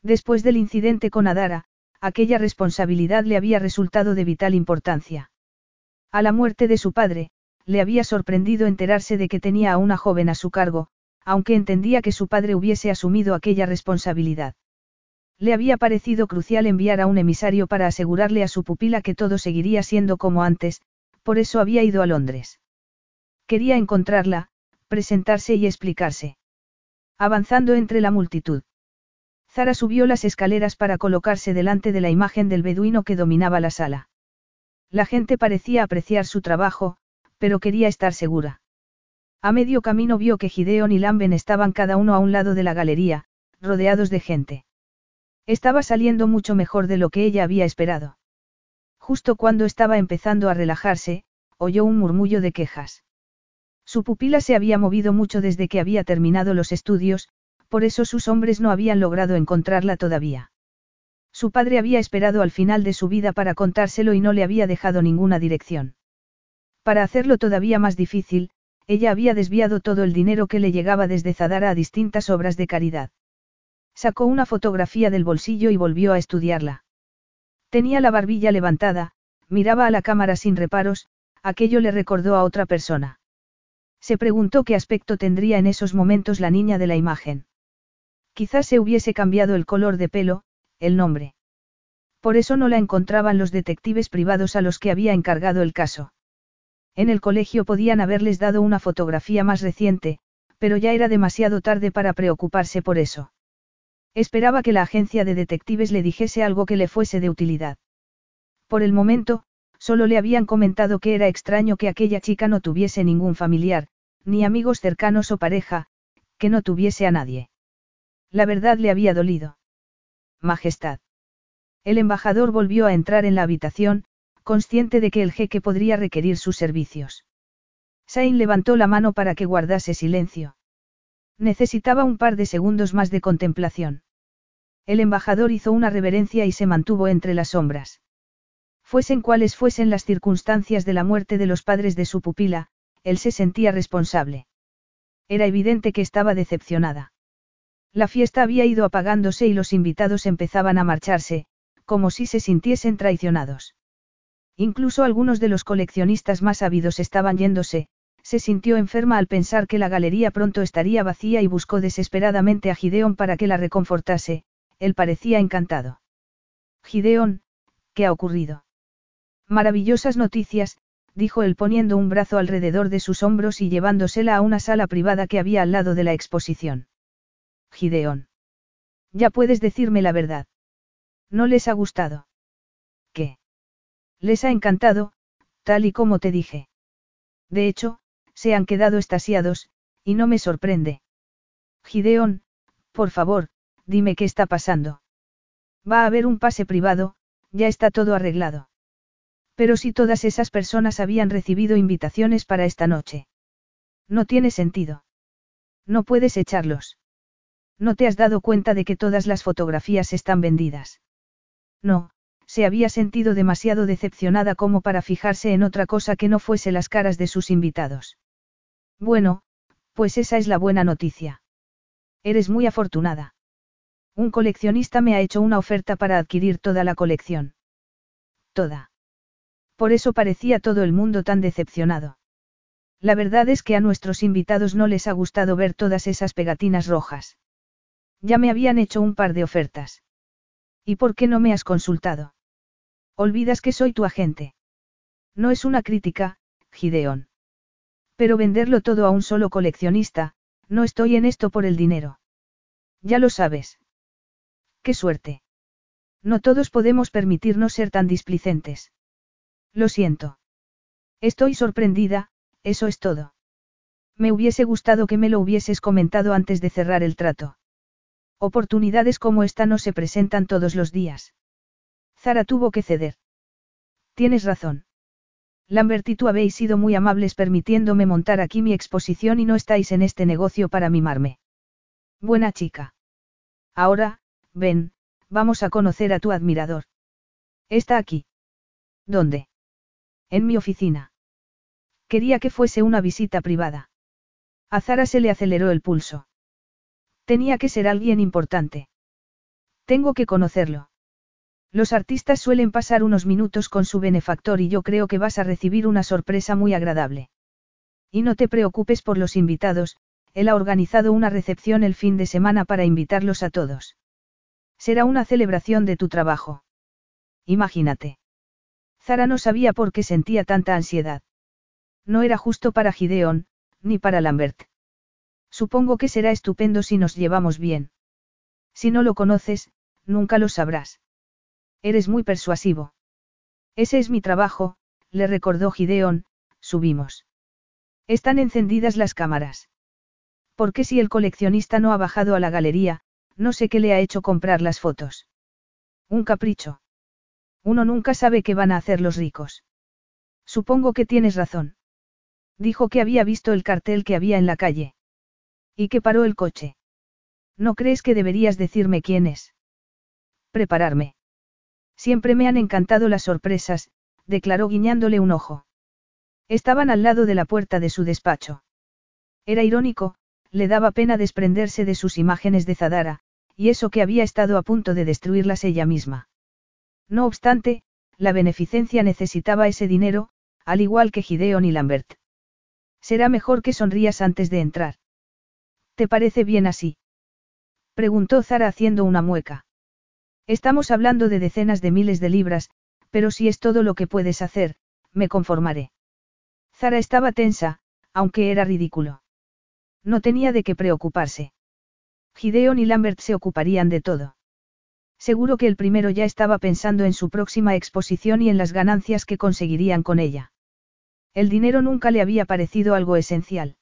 Después del incidente con Adara, aquella responsabilidad le había resultado de vital importancia. A la muerte de su padre, le había sorprendido enterarse de que tenía a una joven a su cargo, aunque entendía que su padre hubiese asumido aquella responsabilidad. Le había parecido crucial enviar a un emisario para asegurarle a su pupila que todo seguiría siendo como antes, por eso había ido a Londres. Quería encontrarla, presentarse y explicarse. Avanzando entre la multitud. Zara subió las escaleras para colocarse delante de la imagen del beduino que dominaba la sala. La gente parecía apreciar su trabajo, pero quería estar segura. A medio camino vio que Gideon y Lamben estaban cada uno a un lado de la galería, rodeados de gente. Estaba saliendo mucho mejor de lo que ella había esperado. Justo cuando estaba empezando a relajarse, oyó un murmullo de quejas. Su pupila se había movido mucho desde que había terminado los estudios, por eso sus hombres no habían logrado encontrarla todavía. Su padre había esperado al final de su vida para contárselo y no le había dejado ninguna dirección. Para hacerlo todavía más difícil, ella había desviado todo el dinero que le llegaba desde Zadara a distintas obras de caridad. Sacó una fotografía del bolsillo y volvió a estudiarla. Tenía la barbilla levantada, miraba a la cámara sin reparos, aquello le recordó a otra persona. Se preguntó qué aspecto tendría en esos momentos la niña de la imagen. Quizás se hubiese cambiado el color de pelo, el nombre. Por eso no la encontraban los detectives privados a los que había encargado el caso. En el colegio podían haberles dado una fotografía más reciente, pero ya era demasiado tarde para preocuparse por eso. Esperaba que la agencia de detectives le dijese algo que le fuese de utilidad. Por el momento, solo le habían comentado que era extraño que aquella chica no tuviese ningún familiar, ni amigos cercanos o pareja, que no tuviese a nadie. La verdad le había dolido. Majestad. El embajador volvió a entrar en la habitación, consciente de que el jeque podría requerir sus servicios. Sain levantó la mano para que guardase silencio. Necesitaba un par de segundos más de contemplación. El embajador hizo una reverencia y se mantuvo entre las sombras. Fuesen cuales fuesen las circunstancias de la muerte de los padres de su pupila, él se sentía responsable. Era evidente que estaba decepcionada. La fiesta había ido apagándose y los invitados empezaban a marcharse, como si se sintiesen traicionados. Incluso algunos de los coleccionistas más ávidos estaban yéndose, se sintió enferma al pensar que la galería pronto estaría vacía y buscó desesperadamente a Gideon para que la reconfortase, él parecía encantado. Gideon, ¿qué ha ocurrido? Maravillosas noticias, dijo él poniendo un brazo alrededor de sus hombros y llevándosela a una sala privada que había al lado de la exposición. Gideón. Ya puedes decirme la verdad. ¿No les ha gustado? ¿Qué? Les ha encantado, tal y como te dije. De hecho, se han quedado estasiados, y no me sorprende. Gideón, por favor, dime qué está pasando. Va a haber un pase privado, ya está todo arreglado. Pero si todas esas personas habían recibido invitaciones para esta noche. No tiene sentido. No puedes echarlos. ¿No te has dado cuenta de que todas las fotografías están vendidas? No, se había sentido demasiado decepcionada como para fijarse en otra cosa que no fuese las caras de sus invitados. Bueno, pues esa es la buena noticia. Eres muy afortunada. Un coleccionista me ha hecho una oferta para adquirir toda la colección. Toda. Por eso parecía todo el mundo tan decepcionado. La verdad es que a nuestros invitados no les ha gustado ver todas esas pegatinas rojas. Ya me habían hecho un par de ofertas. ¿Y por qué no me has consultado? Olvidas que soy tu agente. No es una crítica, Gideón. Pero venderlo todo a un solo coleccionista, no estoy en esto por el dinero. Ya lo sabes. Qué suerte. No todos podemos permitirnos ser tan displicentes. Lo siento. Estoy sorprendida, eso es todo. Me hubiese gustado que me lo hubieses comentado antes de cerrar el trato. Oportunidades como esta no se presentan todos los días. Zara tuvo que ceder. Tienes razón. Lambert y tú habéis sido muy amables permitiéndome montar aquí mi exposición y no estáis en este negocio para mimarme. Buena chica. Ahora, ven, vamos a conocer a tu admirador. Está aquí. ¿Dónde? En mi oficina. Quería que fuese una visita privada. A Zara se le aceleró el pulso. Tenía que ser alguien importante. Tengo que conocerlo. Los artistas suelen pasar unos minutos con su benefactor y yo creo que vas a recibir una sorpresa muy agradable. Y no te preocupes por los invitados, él ha organizado una recepción el fin de semana para invitarlos a todos. Será una celebración de tu trabajo. Imagínate. Zara no sabía por qué sentía tanta ansiedad. No era justo para Gideon, ni para Lambert. Supongo que será estupendo si nos llevamos bien. Si no lo conoces, nunca lo sabrás. Eres muy persuasivo. Ese es mi trabajo, le recordó Gideon, subimos. Están encendidas las cámaras. ¿Por qué si el coleccionista no ha bajado a la galería, no sé qué le ha hecho comprar las fotos? Un capricho. Uno nunca sabe qué van a hacer los ricos. Supongo que tienes razón. Dijo que había visto el cartel que había en la calle. Y que paró el coche. ¿No crees que deberías decirme quién es? Prepararme. Siempre me han encantado las sorpresas, declaró guiñándole un ojo. Estaban al lado de la puerta de su despacho. Era irónico, le daba pena desprenderse de sus imágenes de Zadara, y eso que había estado a punto de destruirlas ella misma. No obstante, la beneficencia necesitaba ese dinero, al igual que Gideon y Lambert. Será mejor que sonrías antes de entrar. ¿Te parece bien así? Preguntó Zara haciendo una mueca. Estamos hablando de decenas de miles de libras, pero si es todo lo que puedes hacer, me conformaré. Zara estaba tensa, aunque era ridículo. No tenía de qué preocuparse. Gideon y Lambert se ocuparían de todo. Seguro que el primero ya estaba pensando en su próxima exposición y en las ganancias que conseguirían con ella. El dinero nunca le había parecido algo esencial.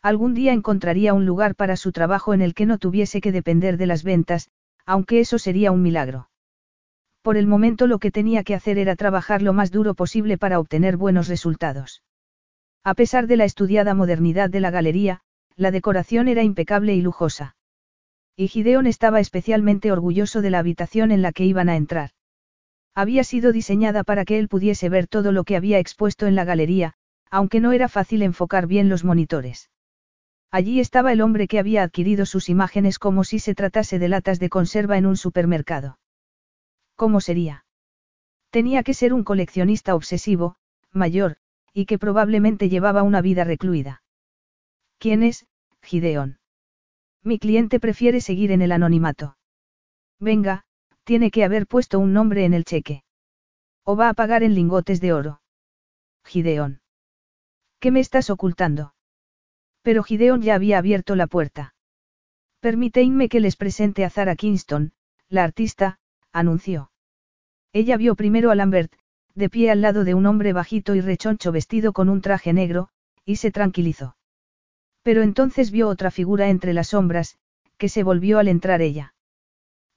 Algún día encontraría un lugar para su trabajo en el que no tuviese que depender de las ventas, aunque eso sería un milagro. Por el momento lo que tenía que hacer era trabajar lo más duro posible para obtener buenos resultados. A pesar de la estudiada modernidad de la galería, la decoración era impecable y lujosa. Y Gideon estaba especialmente orgulloso de la habitación en la que iban a entrar. Había sido diseñada para que él pudiese ver todo lo que había expuesto en la galería, aunque no era fácil enfocar bien los monitores. Allí estaba el hombre que había adquirido sus imágenes como si se tratase de latas de conserva en un supermercado. ¿Cómo sería? Tenía que ser un coleccionista obsesivo, mayor, y que probablemente llevaba una vida recluida. ¿Quién es, Gideon? Mi cliente prefiere seguir en el anonimato. Venga, tiene que haber puesto un nombre en el cheque. O va a pagar en lingotes de oro. Gideon. ¿Qué me estás ocultando? Pero Gideon ya había abierto la puerta. Permíteme que les presente a Zara Kingston, la artista, anunció. Ella vio primero a Lambert, de pie al lado de un hombre bajito y rechoncho vestido con un traje negro, y se tranquilizó. Pero entonces vio otra figura entre las sombras, que se volvió al entrar ella.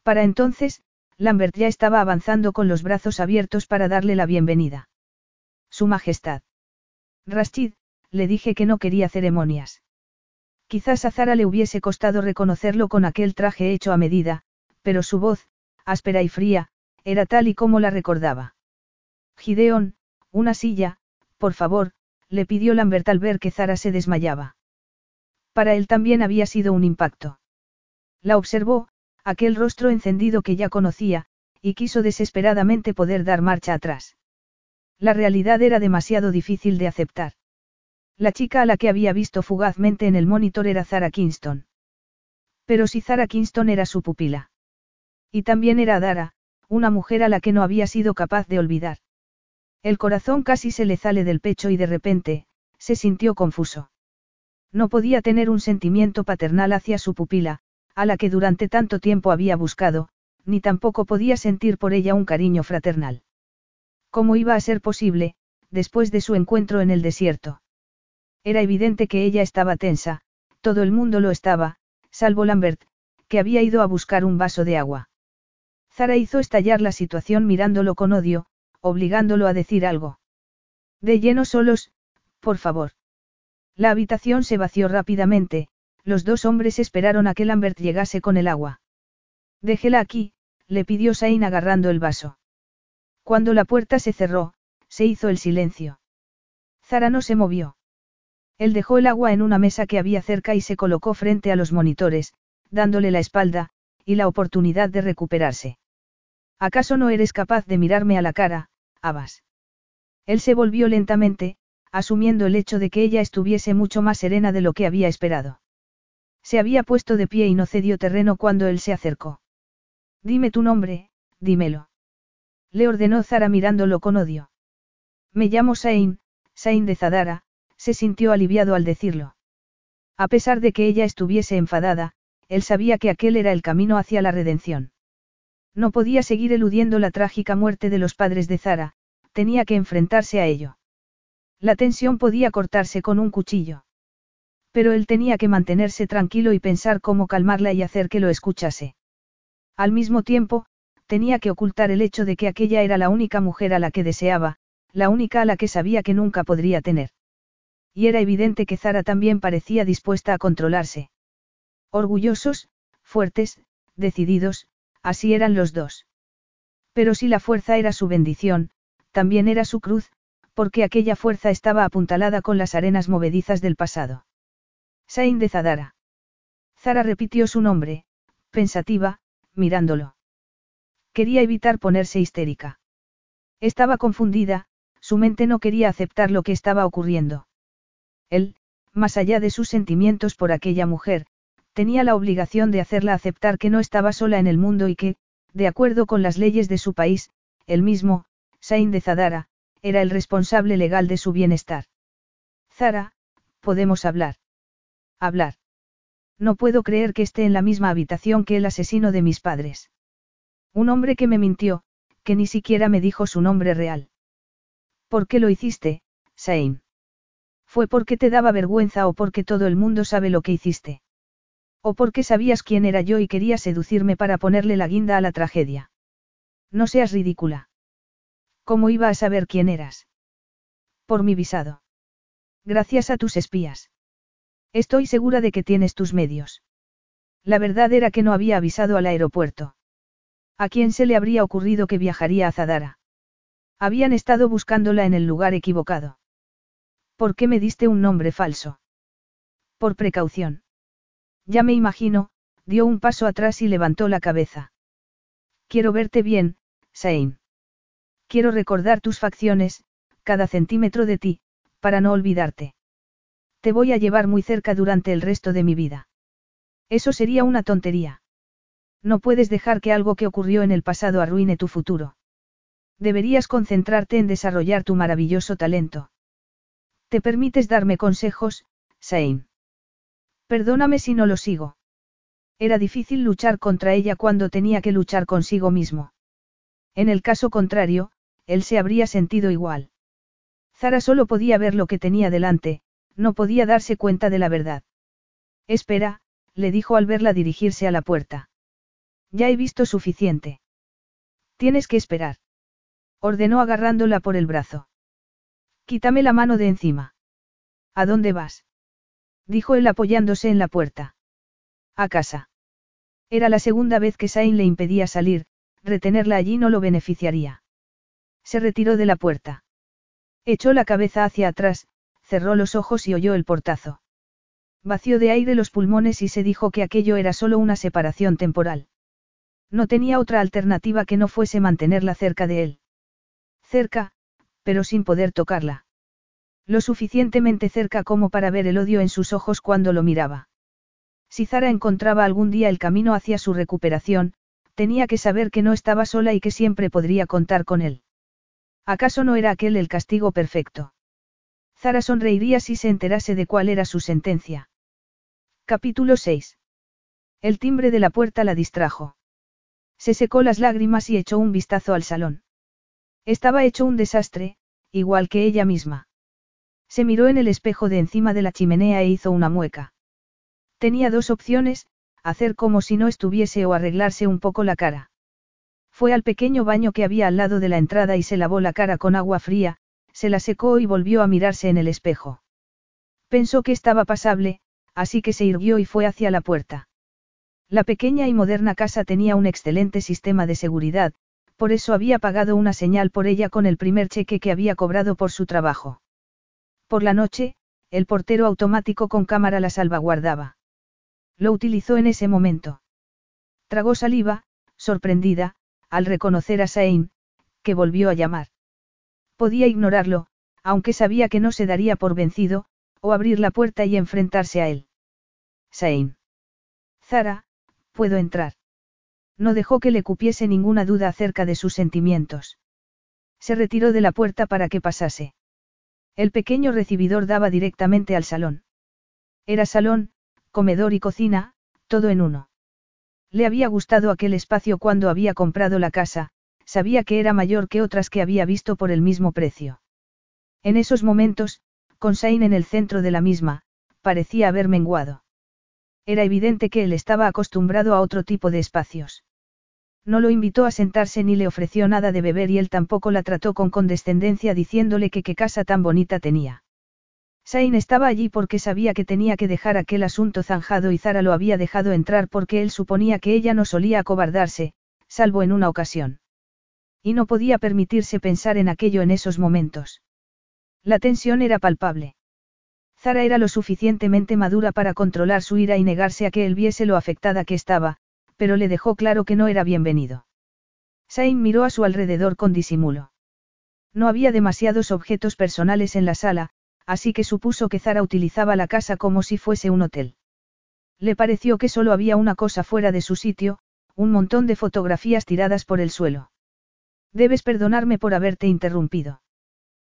Para entonces, Lambert ya estaba avanzando con los brazos abiertos para darle la bienvenida. Su Majestad. Rashid, le dije que no quería ceremonias. Quizás a Zara le hubiese costado reconocerlo con aquel traje hecho a medida, pero su voz, áspera y fría, era tal y como la recordaba. Gideón, una silla, por favor, le pidió Lambert al ver que Zara se desmayaba. Para él también había sido un impacto. La observó, aquel rostro encendido que ya conocía, y quiso desesperadamente poder dar marcha atrás. La realidad era demasiado difícil de aceptar. La chica a la que había visto fugazmente en el monitor era Zara Kingston. Pero si Zara Kingston era su pupila. Y también era Dara, una mujer a la que no había sido capaz de olvidar. El corazón casi se le sale del pecho y de repente, se sintió confuso. No podía tener un sentimiento paternal hacia su pupila, a la que durante tanto tiempo había buscado, ni tampoco podía sentir por ella un cariño fraternal. ¿Cómo iba a ser posible, después de su encuentro en el desierto? Era evidente que ella estaba tensa, todo el mundo lo estaba, salvo Lambert, que había ido a buscar un vaso de agua. Zara hizo estallar la situación mirándolo con odio, obligándolo a decir algo. De lleno solos, por favor. La habitación se vació rápidamente, los dos hombres esperaron a que Lambert llegase con el agua. Déjela aquí, le pidió Sain agarrando el vaso. Cuando la puerta se cerró, se hizo el silencio. Zara no se movió. Él dejó el agua en una mesa que había cerca y se colocó frente a los monitores, dándole la espalda, y la oportunidad de recuperarse. ¿Acaso no eres capaz de mirarme a la cara, Abbas. Él se volvió lentamente, asumiendo el hecho de que ella estuviese mucho más serena de lo que había esperado. Se había puesto de pie y no cedió terreno cuando él se acercó. Dime tu nombre, dímelo. Le ordenó Zara mirándolo con odio. Me llamo Sain, Sain de Zadara, se sintió aliviado al decirlo. A pesar de que ella estuviese enfadada, él sabía que aquel era el camino hacia la redención. No podía seguir eludiendo la trágica muerte de los padres de Zara, tenía que enfrentarse a ello. La tensión podía cortarse con un cuchillo. Pero él tenía que mantenerse tranquilo y pensar cómo calmarla y hacer que lo escuchase. Al mismo tiempo, tenía que ocultar el hecho de que aquella era la única mujer a la que deseaba, la única a la que sabía que nunca podría tener. Y era evidente que Zara también parecía dispuesta a controlarse. Orgullosos, fuertes, decididos, Así eran los dos. Pero si la fuerza era su bendición, también era su cruz, porque aquella fuerza estaba apuntalada con las arenas movedizas del pasado. Sain de Zadara. Zara repitió su nombre, pensativa, mirándolo. Quería evitar ponerse histérica. Estaba confundida, su mente no quería aceptar lo que estaba ocurriendo. Él, más allá de sus sentimientos por aquella mujer, tenía la obligación de hacerla aceptar que no estaba sola en el mundo y que, de acuerdo con las leyes de su país, él mismo, Sain de Zadara, era el responsable legal de su bienestar. Zara, podemos hablar. Hablar. No puedo creer que esté en la misma habitación que el asesino de mis padres. Un hombre que me mintió, que ni siquiera me dijo su nombre real. ¿Por qué lo hiciste, Sain? ¿Fue porque te daba vergüenza o porque todo el mundo sabe lo que hiciste? ¿O porque sabías quién era yo y querías seducirme para ponerle la guinda a la tragedia? No seas ridícula. ¿Cómo iba a saber quién eras? Por mi visado. Gracias a tus espías. Estoy segura de que tienes tus medios. La verdad era que no había avisado al aeropuerto. ¿A quién se le habría ocurrido que viajaría a Zadara? Habían estado buscándola en el lugar equivocado. ¿Por qué me diste un nombre falso? Por precaución. Ya me imagino, dio un paso atrás y levantó la cabeza. Quiero verte bien, Sain. Quiero recordar tus facciones, cada centímetro de ti, para no olvidarte. Te voy a llevar muy cerca durante el resto de mi vida. Eso sería una tontería. No puedes dejar que algo que ocurrió en el pasado arruine tu futuro. Deberías concentrarte en desarrollar tu maravilloso talento. ¿Te permites darme consejos, Sain? Perdóname si no lo sigo. Era difícil luchar contra ella cuando tenía que luchar consigo mismo. En el caso contrario, él se habría sentido igual. Zara solo podía ver lo que tenía delante, no podía darse cuenta de la verdad. Espera, le dijo al verla dirigirse a la puerta. Ya he visto suficiente. Tienes que esperar. Ordenó agarrándola por el brazo. Quítame la mano de encima. ¿A dónde vas? dijo él apoyándose en la puerta. A casa. Era la segunda vez que Sain le impedía salir, retenerla allí no lo beneficiaría. Se retiró de la puerta. Echó la cabeza hacia atrás, cerró los ojos y oyó el portazo. Vació de aire los pulmones y se dijo que aquello era solo una separación temporal. No tenía otra alternativa que no fuese mantenerla cerca de él. Cerca, pero sin poder tocarla. Lo suficientemente cerca como para ver el odio en sus ojos cuando lo miraba. Si Zara encontraba algún día el camino hacia su recuperación, tenía que saber que no estaba sola y que siempre podría contar con él. ¿Acaso no era aquel el castigo perfecto? Zara sonreiría si se enterase de cuál era su sentencia. Capítulo 6. El timbre de la puerta la distrajo. Se secó las lágrimas y echó un vistazo al salón. Estaba hecho un desastre, igual que ella misma. Se miró en el espejo de encima de la chimenea e hizo una mueca. Tenía dos opciones, hacer como si no estuviese o arreglarse un poco la cara. Fue al pequeño baño que había al lado de la entrada y se lavó la cara con agua fría, se la secó y volvió a mirarse en el espejo. Pensó que estaba pasable, así que se irguió y fue hacia la puerta. La pequeña y moderna casa tenía un excelente sistema de seguridad, por eso había pagado una señal por ella con el primer cheque que había cobrado por su trabajo. Por la noche, el portero automático con cámara la salvaguardaba. Lo utilizó en ese momento. Tragó saliva, sorprendida, al reconocer a Sain, que volvió a llamar. Podía ignorarlo, aunque sabía que no se daría por vencido, o abrir la puerta y enfrentarse a él. Sain. Zara, puedo entrar. No dejó que le cupiese ninguna duda acerca de sus sentimientos. Se retiró de la puerta para que pasase. El pequeño recibidor daba directamente al salón. Era salón, comedor y cocina, todo en uno. Le había gustado aquel espacio cuando había comprado la casa, sabía que era mayor que otras que había visto por el mismo precio. En esos momentos, con Sain en el centro de la misma, parecía haber menguado. Era evidente que él estaba acostumbrado a otro tipo de espacios. No lo invitó a sentarse ni le ofreció nada de beber y él tampoco la trató con condescendencia diciéndole que qué casa tan bonita tenía. Sain estaba allí porque sabía que tenía que dejar aquel asunto zanjado y Zara lo había dejado entrar porque él suponía que ella no solía acobardarse, salvo en una ocasión. Y no podía permitirse pensar en aquello en esos momentos. La tensión era palpable. Zara era lo suficientemente madura para controlar su ira y negarse a que él viese lo afectada que estaba, pero le dejó claro que no era bienvenido. Sain miró a su alrededor con disimulo. No había demasiados objetos personales en la sala, así que supuso que Zara utilizaba la casa como si fuese un hotel. Le pareció que solo había una cosa fuera de su sitio, un montón de fotografías tiradas por el suelo. Debes perdonarme por haberte interrumpido.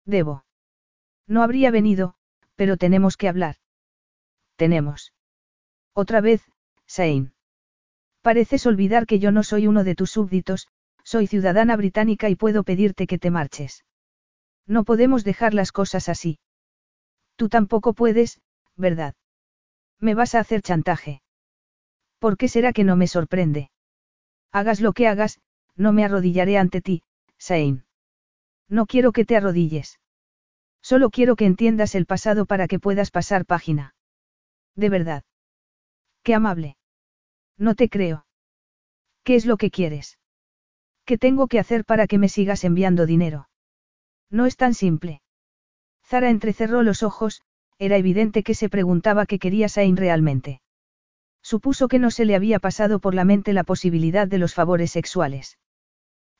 Debo. No habría venido, pero tenemos que hablar. Tenemos. Otra vez, Sain. Pareces olvidar que yo no soy uno de tus súbditos, soy ciudadana británica y puedo pedirte que te marches. No podemos dejar las cosas así. Tú tampoco puedes, ¿verdad? Me vas a hacer chantaje. ¿Por qué será que no me sorprende? Hagas lo que hagas, no me arrodillaré ante ti, Sain. No quiero que te arrodilles. Solo quiero que entiendas el pasado para que puedas pasar página. De verdad. Qué amable. No te creo. ¿Qué es lo que quieres? ¿Qué tengo que hacer para que me sigas enviando dinero? No es tan simple. Zara entrecerró los ojos, era evidente que se preguntaba qué quería Sain realmente. Supuso que no se le había pasado por la mente la posibilidad de los favores sexuales.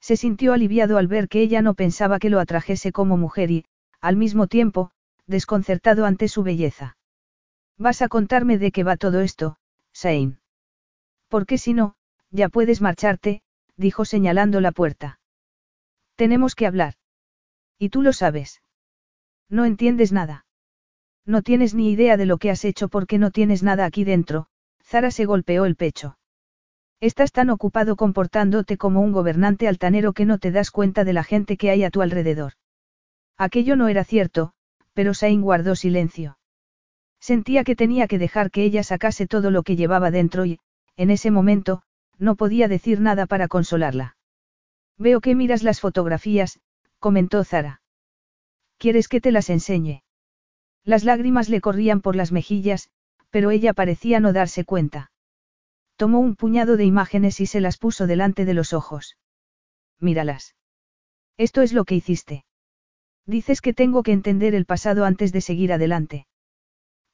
Se sintió aliviado al ver que ella no pensaba que lo atrajese como mujer y, al mismo tiempo, desconcertado ante su belleza. Vas a contarme de qué va todo esto, Sain. Porque si no, ya puedes marcharte, dijo señalando la puerta. Tenemos que hablar. Y tú lo sabes. No entiendes nada. No tienes ni idea de lo que has hecho porque no tienes nada aquí dentro, Zara se golpeó el pecho. Estás tan ocupado comportándote como un gobernante altanero que no te das cuenta de la gente que hay a tu alrededor. Aquello no era cierto, pero Sain guardó silencio. Sentía que tenía que dejar que ella sacase todo lo que llevaba dentro y, en ese momento, no podía decir nada para consolarla. Veo que miras las fotografías, comentó Zara. ¿Quieres que te las enseñe? Las lágrimas le corrían por las mejillas, pero ella parecía no darse cuenta. Tomó un puñado de imágenes y se las puso delante de los ojos. míralas. Esto es lo que hiciste. Dices que tengo que entender el pasado antes de seguir adelante.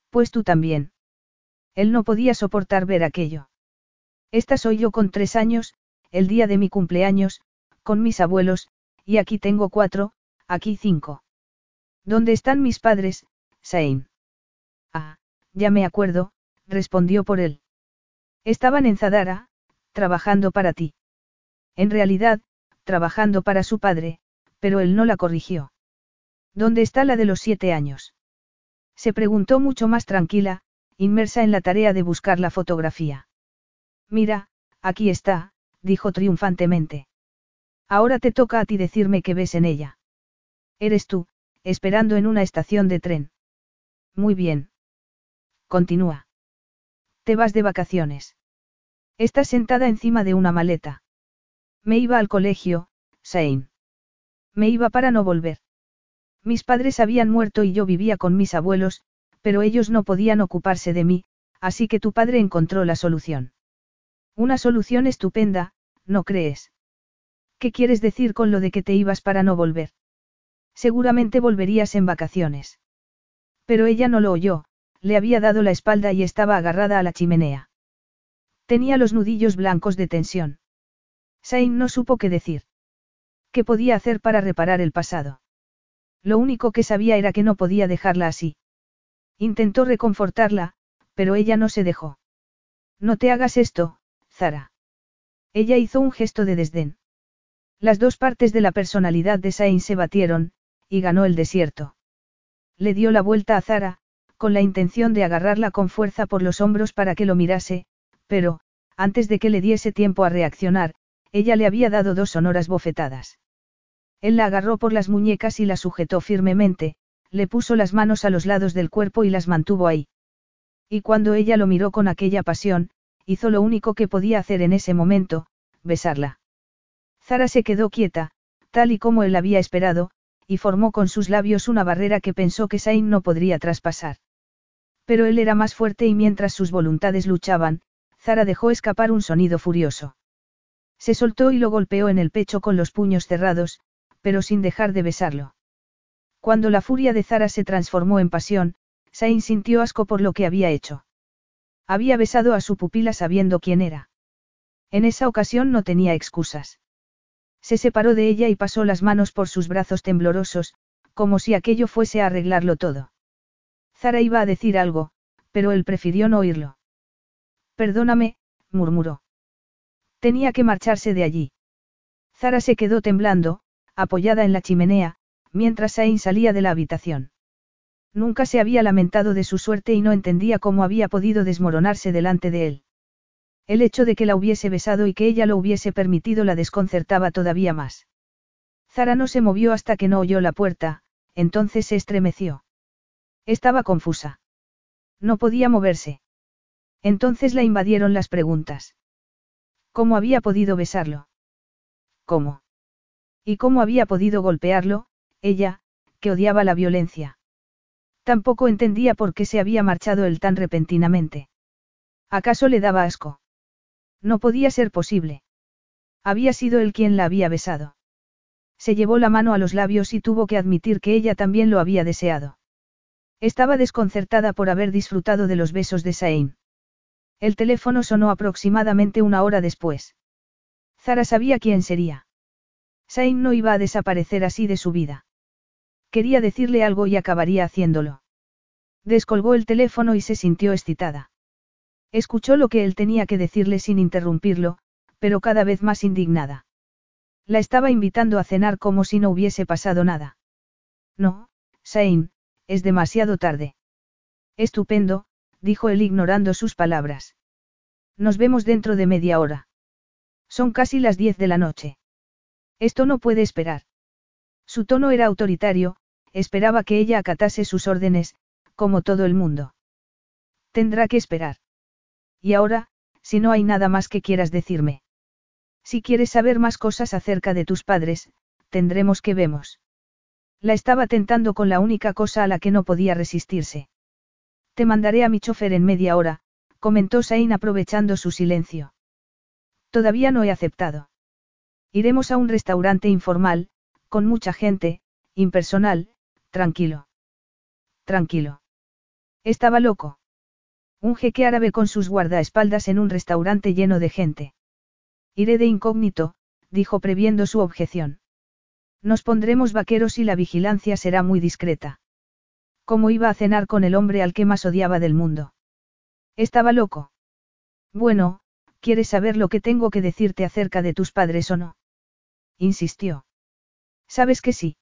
Pues tú también. Él no podía soportar ver aquello. Esta soy yo con tres años, el día de mi cumpleaños, con mis abuelos, y aquí tengo cuatro, aquí cinco. ¿Dónde están mis padres, Sain? Ah, ya me acuerdo, respondió por él. Estaban en Zadara, trabajando para ti. En realidad, trabajando para su padre, pero él no la corrigió. ¿Dónde está la de los siete años? Se preguntó mucho más tranquila, inmersa en la tarea de buscar la fotografía. Mira, aquí está, dijo triunfantemente. Ahora te toca a ti decirme qué ves en ella. Eres tú, esperando en una estación de tren. Muy bien. Continúa. Te vas de vacaciones. Estás sentada encima de una maleta. Me iba al colegio, Sain. Me iba para no volver. Mis padres habían muerto y yo vivía con mis abuelos, pero ellos no podían ocuparse de mí, así que tu padre encontró la solución. Una solución estupenda, ¿no crees? ¿Qué quieres decir con lo de que te ibas para no volver? Seguramente volverías en vacaciones. Pero ella no lo oyó, le había dado la espalda y estaba agarrada a la chimenea. Tenía los nudillos blancos de tensión. Sain no supo qué decir. ¿Qué podía hacer para reparar el pasado? Lo único que sabía era que no podía dejarla así. Intentó reconfortarla, pero ella no se dejó. No te hagas esto, Zara. Ella hizo un gesto de desdén. Las dos partes de la personalidad de Sain se batieron, y ganó el desierto. Le dio la vuelta a Zara, con la intención de agarrarla con fuerza por los hombros para que lo mirase, pero, antes de que le diese tiempo a reaccionar, ella le había dado dos sonoras bofetadas. Él la agarró por las muñecas y la sujetó firmemente, le puso las manos a los lados del cuerpo y las mantuvo ahí. Y cuando ella lo miró con aquella pasión, hizo lo único que podía hacer en ese momento, besarla. Zara se quedó quieta, tal y como él había esperado, y formó con sus labios una barrera que pensó que Sain no podría traspasar. Pero él era más fuerte y mientras sus voluntades luchaban, Zara dejó escapar un sonido furioso. Se soltó y lo golpeó en el pecho con los puños cerrados, pero sin dejar de besarlo. Cuando la furia de Zara se transformó en pasión, Sain sintió asco por lo que había hecho. Había besado a su pupila sabiendo quién era. En esa ocasión no tenía excusas. Se separó de ella y pasó las manos por sus brazos temblorosos, como si aquello fuese a arreglarlo todo. Zara iba a decir algo, pero él prefirió no oírlo. Perdóname, murmuró. Tenía que marcharse de allí. Zara se quedó temblando, apoyada en la chimenea, mientras Sain salía de la habitación. Nunca se había lamentado de su suerte y no entendía cómo había podido desmoronarse delante de él. El hecho de que la hubiese besado y que ella lo hubiese permitido la desconcertaba todavía más. Zara no se movió hasta que no oyó la puerta, entonces se estremeció. Estaba confusa. No podía moverse. Entonces la invadieron las preguntas. ¿Cómo había podido besarlo? ¿Cómo? ¿Y cómo había podido golpearlo, ella, que odiaba la violencia? Tampoco entendía por qué se había marchado él tan repentinamente. ¿Acaso le daba asco? No podía ser posible. Había sido él quien la había besado. Se llevó la mano a los labios y tuvo que admitir que ella también lo había deseado. Estaba desconcertada por haber disfrutado de los besos de Sain. El teléfono sonó aproximadamente una hora después. Zara sabía quién sería. Sain no iba a desaparecer así de su vida. Quería decirle algo y acabaría haciéndolo. Descolgó el teléfono y se sintió excitada. Escuchó lo que él tenía que decirle sin interrumpirlo, pero cada vez más indignada. La estaba invitando a cenar como si no hubiese pasado nada. No, Sain, es demasiado tarde. Estupendo, dijo él ignorando sus palabras. Nos vemos dentro de media hora. Son casi las diez de la noche. Esto no puede esperar. Su tono era autoritario, esperaba que ella acatase sus órdenes, como todo el mundo. Tendrá que esperar. Y ahora, si no hay nada más que quieras decirme. Si quieres saber más cosas acerca de tus padres, tendremos que vemos. La estaba tentando con la única cosa a la que no podía resistirse. Te mandaré a mi chofer en media hora, comentó Sain aprovechando su silencio. Todavía no he aceptado. Iremos a un restaurante informal, con mucha gente, impersonal, tranquilo. Tranquilo. Estaba loco. Un jeque árabe con sus guardaespaldas en un restaurante lleno de gente. Iré de incógnito, dijo previendo su objeción. Nos pondremos vaqueros y la vigilancia será muy discreta. ¿Cómo iba a cenar con el hombre al que más odiaba del mundo? Estaba loco. Bueno, ¿quieres saber lo que tengo que decirte acerca de tus padres o no? Insistió. Sabes que sí.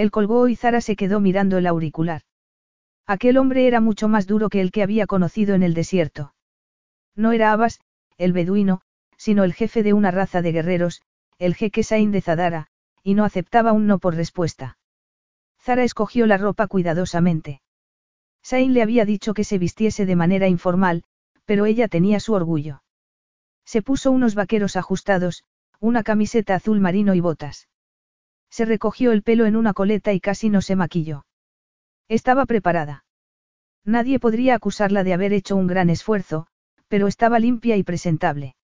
Él colgó y Zara se quedó mirando el auricular. Aquel hombre era mucho más duro que el que había conocido en el desierto. No era Abbas, el beduino, sino el jefe de una raza de guerreros, el jeque Sain de Zadara, y no aceptaba un no por respuesta. Zara escogió la ropa cuidadosamente. Sain le había dicho que se vistiese de manera informal, pero ella tenía su orgullo. Se puso unos vaqueros ajustados, una camiseta azul marino y botas. Se recogió el pelo en una coleta y casi no se maquilló. Estaba preparada. Nadie podría acusarla de haber hecho un gran esfuerzo, pero estaba limpia y presentable.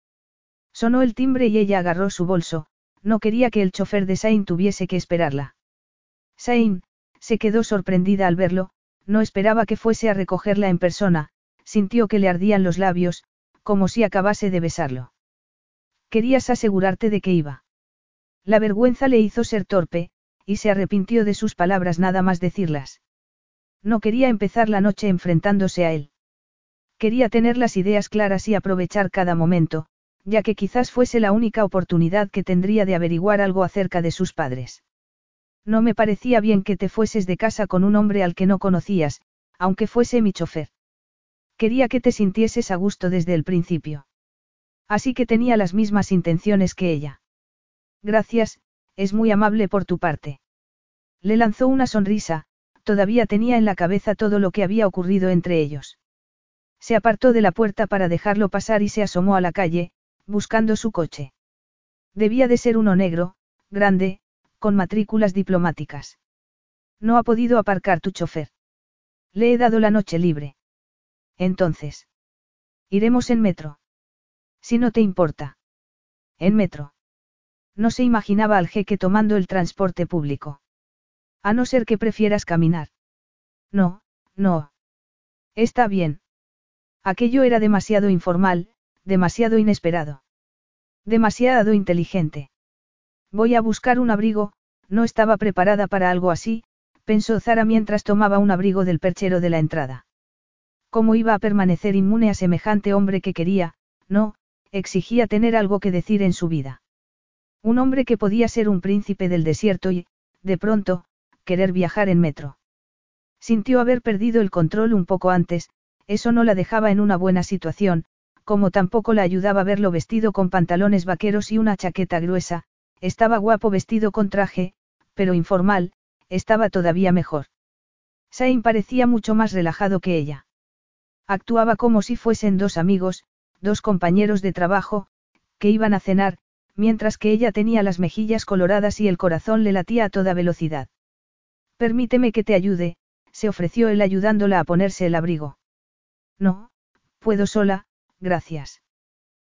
Sonó el timbre y ella agarró su bolso, no quería que el chofer de Sain tuviese que esperarla. Sain, se quedó sorprendida al verlo, no esperaba que fuese a recogerla en persona, sintió que le ardían los labios, como si acabase de besarlo. Querías asegurarte de que iba. La vergüenza le hizo ser torpe, y se arrepintió de sus palabras nada más decirlas. No quería empezar la noche enfrentándose a él. Quería tener las ideas claras y aprovechar cada momento, ya que quizás fuese la única oportunidad que tendría de averiguar algo acerca de sus padres. No me parecía bien que te fueses de casa con un hombre al que no conocías, aunque fuese mi chofer. Quería que te sintieses a gusto desde el principio. Así que tenía las mismas intenciones que ella. Gracias, es muy amable por tu parte. Le lanzó una sonrisa, todavía tenía en la cabeza todo lo que había ocurrido entre ellos. Se apartó de la puerta para dejarlo pasar y se asomó a la calle, buscando su coche. Debía de ser uno negro, grande, con matrículas diplomáticas. No ha podido aparcar tu chofer. Le he dado la noche libre. Entonces. Iremos en metro. Si no te importa. En metro. No se imaginaba al jeque tomando el transporte público. A no ser que prefieras caminar. No, no. Está bien. Aquello era demasiado informal, demasiado inesperado. Demasiado inteligente. Voy a buscar un abrigo, no estaba preparada para algo así, pensó Zara mientras tomaba un abrigo del perchero de la entrada. ¿Cómo iba a permanecer inmune a semejante hombre que quería, no, exigía tener algo que decir en su vida? Un hombre que podía ser un príncipe del desierto y, de pronto, querer viajar en metro. Sintió haber perdido el control un poco antes, eso no la dejaba en una buena situación, como tampoco la ayudaba verlo vestido con pantalones vaqueros y una chaqueta gruesa, estaba guapo vestido con traje, pero informal, estaba todavía mejor. Sain parecía mucho más relajado que ella. Actuaba como si fuesen dos amigos, dos compañeros de trabajo, que iban a cenar, mientras que ella tenía las mejillas coloradas y el corazón le latía a toda velocidad. Permíteme que te ayude, se ofreció él ayudándola a ponerse el abrigo. No, puedo sola, gracias.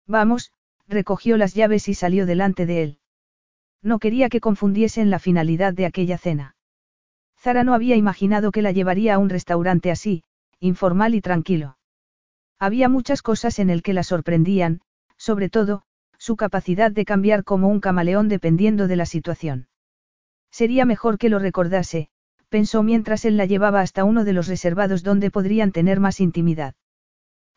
Vamos, recogió las llaves y salió delante de él. No quería que confundiesen la finalidad de aquella cena. Zara no había imaginado que la llevaría a un restaurante así, informal y tranquilo. Había muchas cosas en el que la sorprendían, sobre todo, su capacidad de cambiar como un camaleón dependiendo de la situación. Sería mejor que lo recordase, pensó mientras él la llevaba hasta uno de los reservados donde podrían tener más intimidad.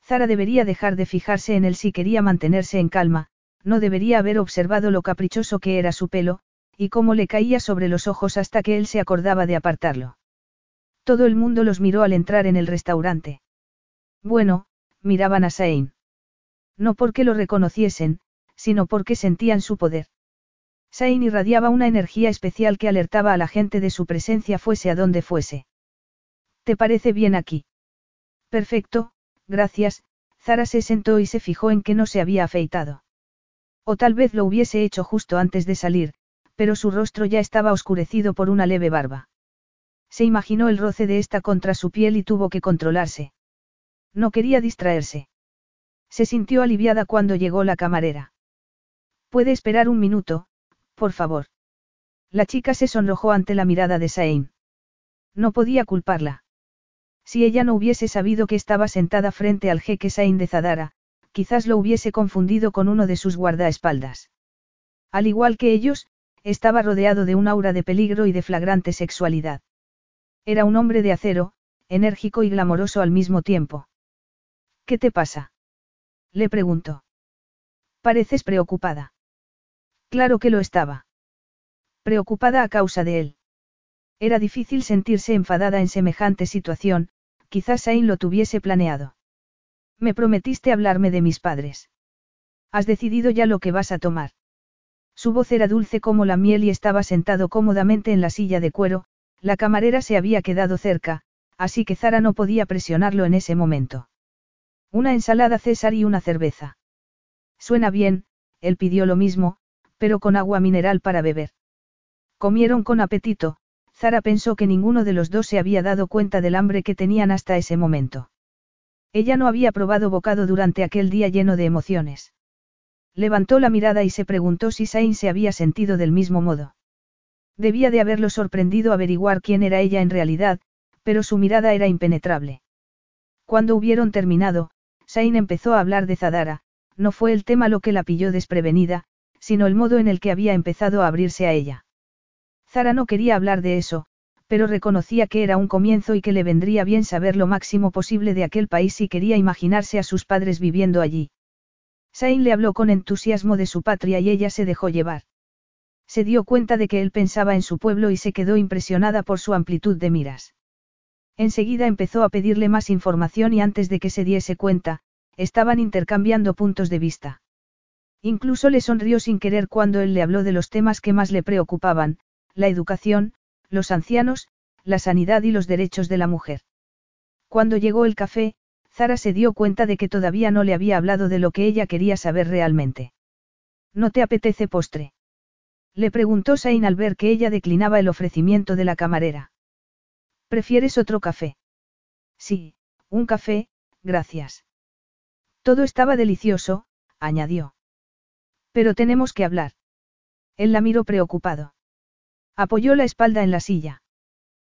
Zara debería dejar de fijarse en él si quería mantenerse en calma, no debería haber observado lo caprichoso que era su pelo, y cómo le caía sobre los ojos hasta que él se acordaba de apartarlo. Todo el mundo los miró al entrar en el restaurante. Bueno, miraban a Sain. No porque lo reconociesen, sino porque sentían su poder. Sain irradiaba una energía especial que alertaba a la gente de su presencia fuese a donde fuese. ¿Te parece bien aquí? Perfecto, gracias, Zara se sentó y se fijó en que no se había afeitado. O tal vez lo hubiese hecho justo antes de salir, pero su rostro ya estaba oscurecido por una leve barba. Se imaginó el roce de esta contra su piel y tuvo que controlarse. No quería distraerse. Se sintió aliviada cuando llegó la camarera. Puede esperar un minuto, por favor. La chica se sonrojó ante la mirada de Sain. No podía culparla. Si ella no hubiese sabido que estaba sentada frente al jeque Sain de Zadara, quizás lo hubiese confundido con uno de sus guardaespaldas. Al igual que ellos, estaba rodeado de un aura de peligro y de flagrante sexualidad. Era un hombre de acero, enérgico y glamoroso al mismo tiempo. ¿Qué te pasa? Le preguntó. Pareces preocupada. Claro que lo estaba. Preocupada a causa de él. Era difícil sentirse enfadada en semejante situación, quizás Ain lo tuviese planeado. Me prometiste hablarme de mis padres. Has decidido ya lo que vas a tomar. Su voz era dulce como la miel y estaba sentado cómodamente en la silla de cuero, la camarera se había quedado cerca, así que Zara no podía presionarlo en ese momento. Una ensalada César y una cerveza. Suena bien, él pidió lo mismo, pero con agua mineral para beber. Comieron con apetito, Zara pensó que ninguno de los dos se había dado cuenta del hambre que tenían hasta ese momento. Ella no había probado bocado durante aquel día lleno de emociones. Levantó la mirada y se preguntó si Sain se había sentido del mismo modo. Debía de haberlo sorprendido averiguar quién era ella en realidad, pero su mirada era impenetrable. Cuando hubieron terminado, Sain empezó a hablar de Zadara, no fue el tema lo que la pilló desprevenida, sino el modo en el que había empezado a abrirse a ella. Zara no quería hablar de eso, pero reconocía que era un comienzo y que le vendría bien saber lo máximo posible de aquel país si quería imaginarse a sus padres viviendo allí. Sain le habló con entusiasmo de su patria y ella se dejó llevar. Se dio cuenta de que él pensaba en su pueblo y se quedó impresionada por su amplitud de miras. Enseguida empezó a pedirle más información y antes de que se diese cuenta, estaban intercambiando puntos de vista. Incluso le sonrió sin querer cuando él le habló de los temas que más le preocupaban, la educación, los ancianos, la sanidad y los derechos de la mujer. Cuando llegó el café, Zara se dio cuenta de que todavía no le había hablado de lo que ella quería saber realmente. ¿No te apetece postre? Le preguntó Sain al ver que ella declinaba el ofrecimiento de la camarera. ¿Prefieres otro café? Sí, un café, gracias. Todo estaba delicioso, añadió. Pero tenemos que hablar. Él la miró preocupado. Apoyó la espalda en la silla.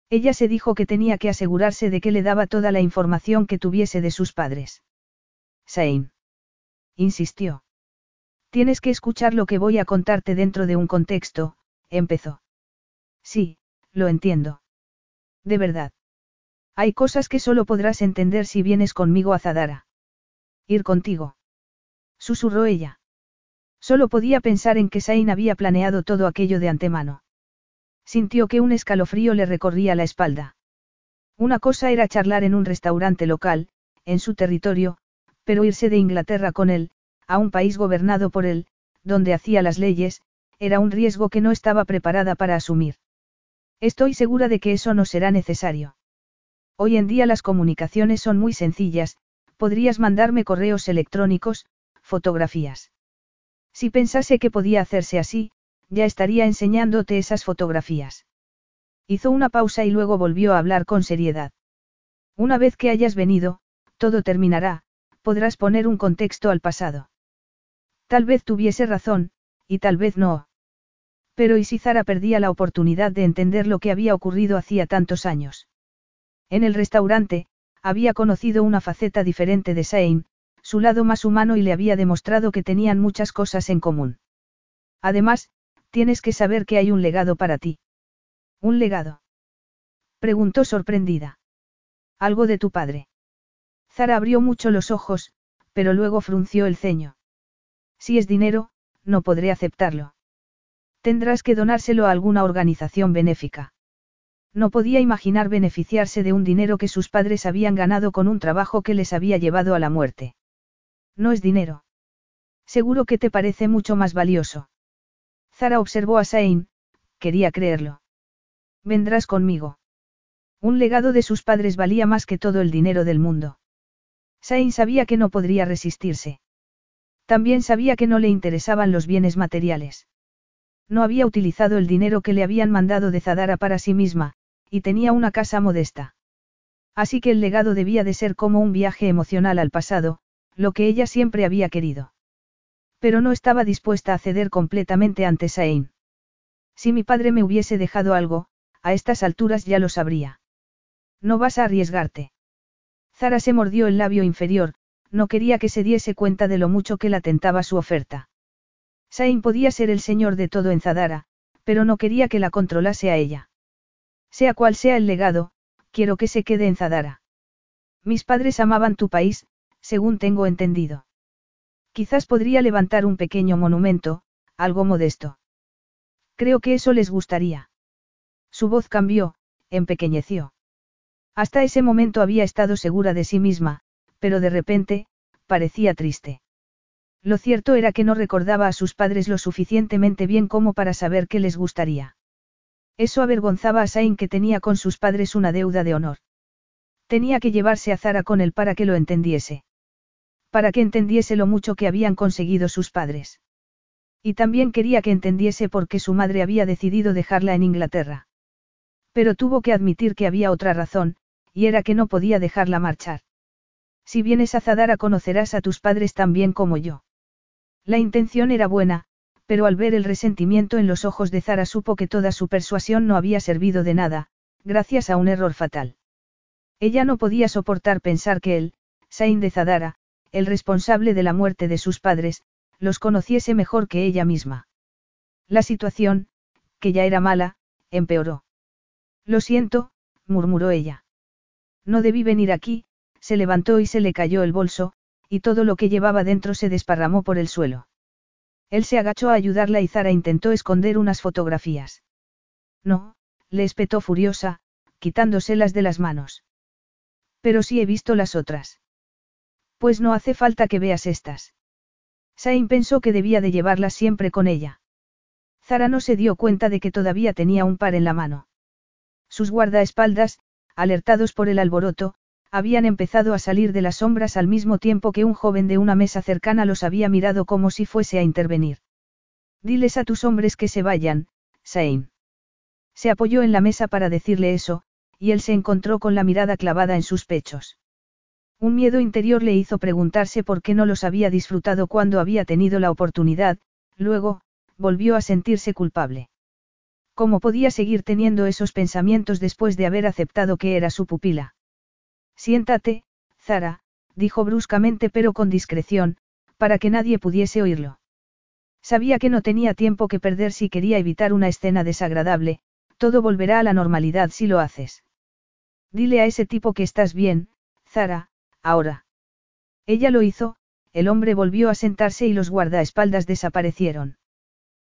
Ella se dijo que tenía que asegurarse de que le daba toda la información que tuviese de sus padres. Sain. Insistió. Tienes que escuchar lo que voy a contarte dentro de un contexto, empezó. Sí, lo entiendo. De verdad. Hay cosas que solo podrás entender si vienes conmigo a Zadara. Ir contigo. Susurró ella. Solo podía pensar en que Sain había planeado todo aquello de antemano. Sintió que un escalofrío le recorría la espalda. Una cosa era charlar en un restaurante local, en su territorio, pero irse de Inglaterra con él, a un país gobernado por él, donde hacía las leyes, era un riesgo que no estaba preparada para asumir. Estoy segura de que eso no será necesario. Hoy en día las comunicaciones son muy sencillas, podrías mandarme correos electrónicos, fotografías. Si pensase que podía hacerse así, ya estaría enseñándote esas fotografías. Hizo una pausa y luego volvió a hablar con seriedad. Una vez que hayas venido, todo terminará, podrás poner un contexto al pasado. Tal vez tuviese razón, y tal vez no. Pero ¿y si Zara perdía la oportunidad de entender lo que había ocurrido hacía tantos años? En el restaurante, había conocido una faceta diferente de Sain, su lado más humano y le había demostrado que tenían muchas cosas en común. Además, tienes que saber que hay un legado para ti. ¿Un legado? Preguntó sorprendida. Algo de tu padre. Zara abrió mucho los ojos, pero luego frunció el ceño. Si es dinero, no podré aceptarlo. Tendrás que donárselo a alguna organización benéfica. No podía imaginar beneficiarse de un dinero que sus padres habían ganado con un trabajo que les había llevado a la muerte. No es dinero. Seguro que te parece mucho más valioso. Zara observó a Sain, quería creerlo. Vendrás conmigo. Un legado de sus padres valía más que todo el dinero del mundo. Sain sabía que no podría resistirse. También sabía que no le interesaban los bienes materiales. No había utilizado el dinero que le habían mandado de Zadara para sí misma, y tenía una casa modesta. Así que el legado debía de ser como un viaje emocional al pasado, lo que ella siempre había querido. Pero no estaba dispuesta a ceder completamente ante Sain. Si mi padre me hubiese dejado algo, a estas alturas ya lo sabría. No vas a arriesgarte. Zara se mordió el labio inferior, no quería que se diese cuenta de lo mucho que la tentaba su oferta. Sain podía ser el señor de todo en Zadara, pero no quería que la controlase a ella. Sea cual sea el legado, quiero que se quede en Zadara. Mis padres amaban tu país, según tengo entendido. Quizás podría levantar un pequeño monumento, algo modesto. Creo que eso les gustaría. Su voz cambió, empequeñeció. Hasta ese momento había estado segura de sí misma, pero de repente, parecía triste. Lo cierto era que no recordaba a sus padres lo suficientemente bien como para saber qué les gustaría. Eso avergonzaba a Sain que tenía con sus padres una deuda de honor. Tenía que llevarse a Zara con él para que lo entendiese. Para que entendiese lo mucho que habían conseguido sus padres. Y también quería que entendiese por qué su madre había decidido dejarla en Inglaterra. Pero tuvo que admitir que había otra razón, y era que no podía dejarla marchar. Si vienes a Zadara conocerás a tus padres tan bien como yo. La intención era buena, pero al ver el resentimiento en los ojos de Zara supo que toda su persuasión no había servido de nada, gracias a un error fatal. Ella no podía soportar pensar que él, Sain de Zadara, el responsable de la muerte de sus padres, los conociese mejor que ella misma. La situación, que ya era mala, empeoró. Lo siento, murmuró ella. No debí venir aquí, se levantó y se le cayó el bolso, y todo lo que llevaba dentro se desparramó por el suelo. Él se agachó a ayudarla y Zara intentó esconder unas fotografías. No, le espetó furiosa, quitándoselas de las manos. Pero sí he visto las otras. Pues no hace falta que veas estas. Sain pensó que debía de llevarlas siempre con ella. Zara no se dio cuenta de que todavía tenía un par en la mano. Sus guardaespaldas, alertados por el alboroto, habían empezado a salir de las sombras al mismo tiempo que un joven de una mesa cercana los había mirado como si fuese a intervenir. Diles a tus hombres que se vayan, Sain. Se apoyó en la mesa para decirle eso, y él se encontró con la mirada clavada en sus pechos. Un miedo interior le hizo preguntarse por qué no los había disfrutado cuando había tenido la oportunidad, luego, volvió a sentirse culpable. ¿Cómo podía seguir teniendo esos pensamientos después de haber aceptado que era su pupila? Siéntate, Zara, dijo bruscamente pero con discreción, para que nadie pudiese oírlo. Sabía que no tenía tiempo que perder si quería evitar una escena desagradable, todo volverá a la normalidad si lo haces. Dile a ese tipo que estás bien, Zara, ahora. Ella lo hizo, el hombre volvió a sentarse y los guardaespaldas desaparecieron.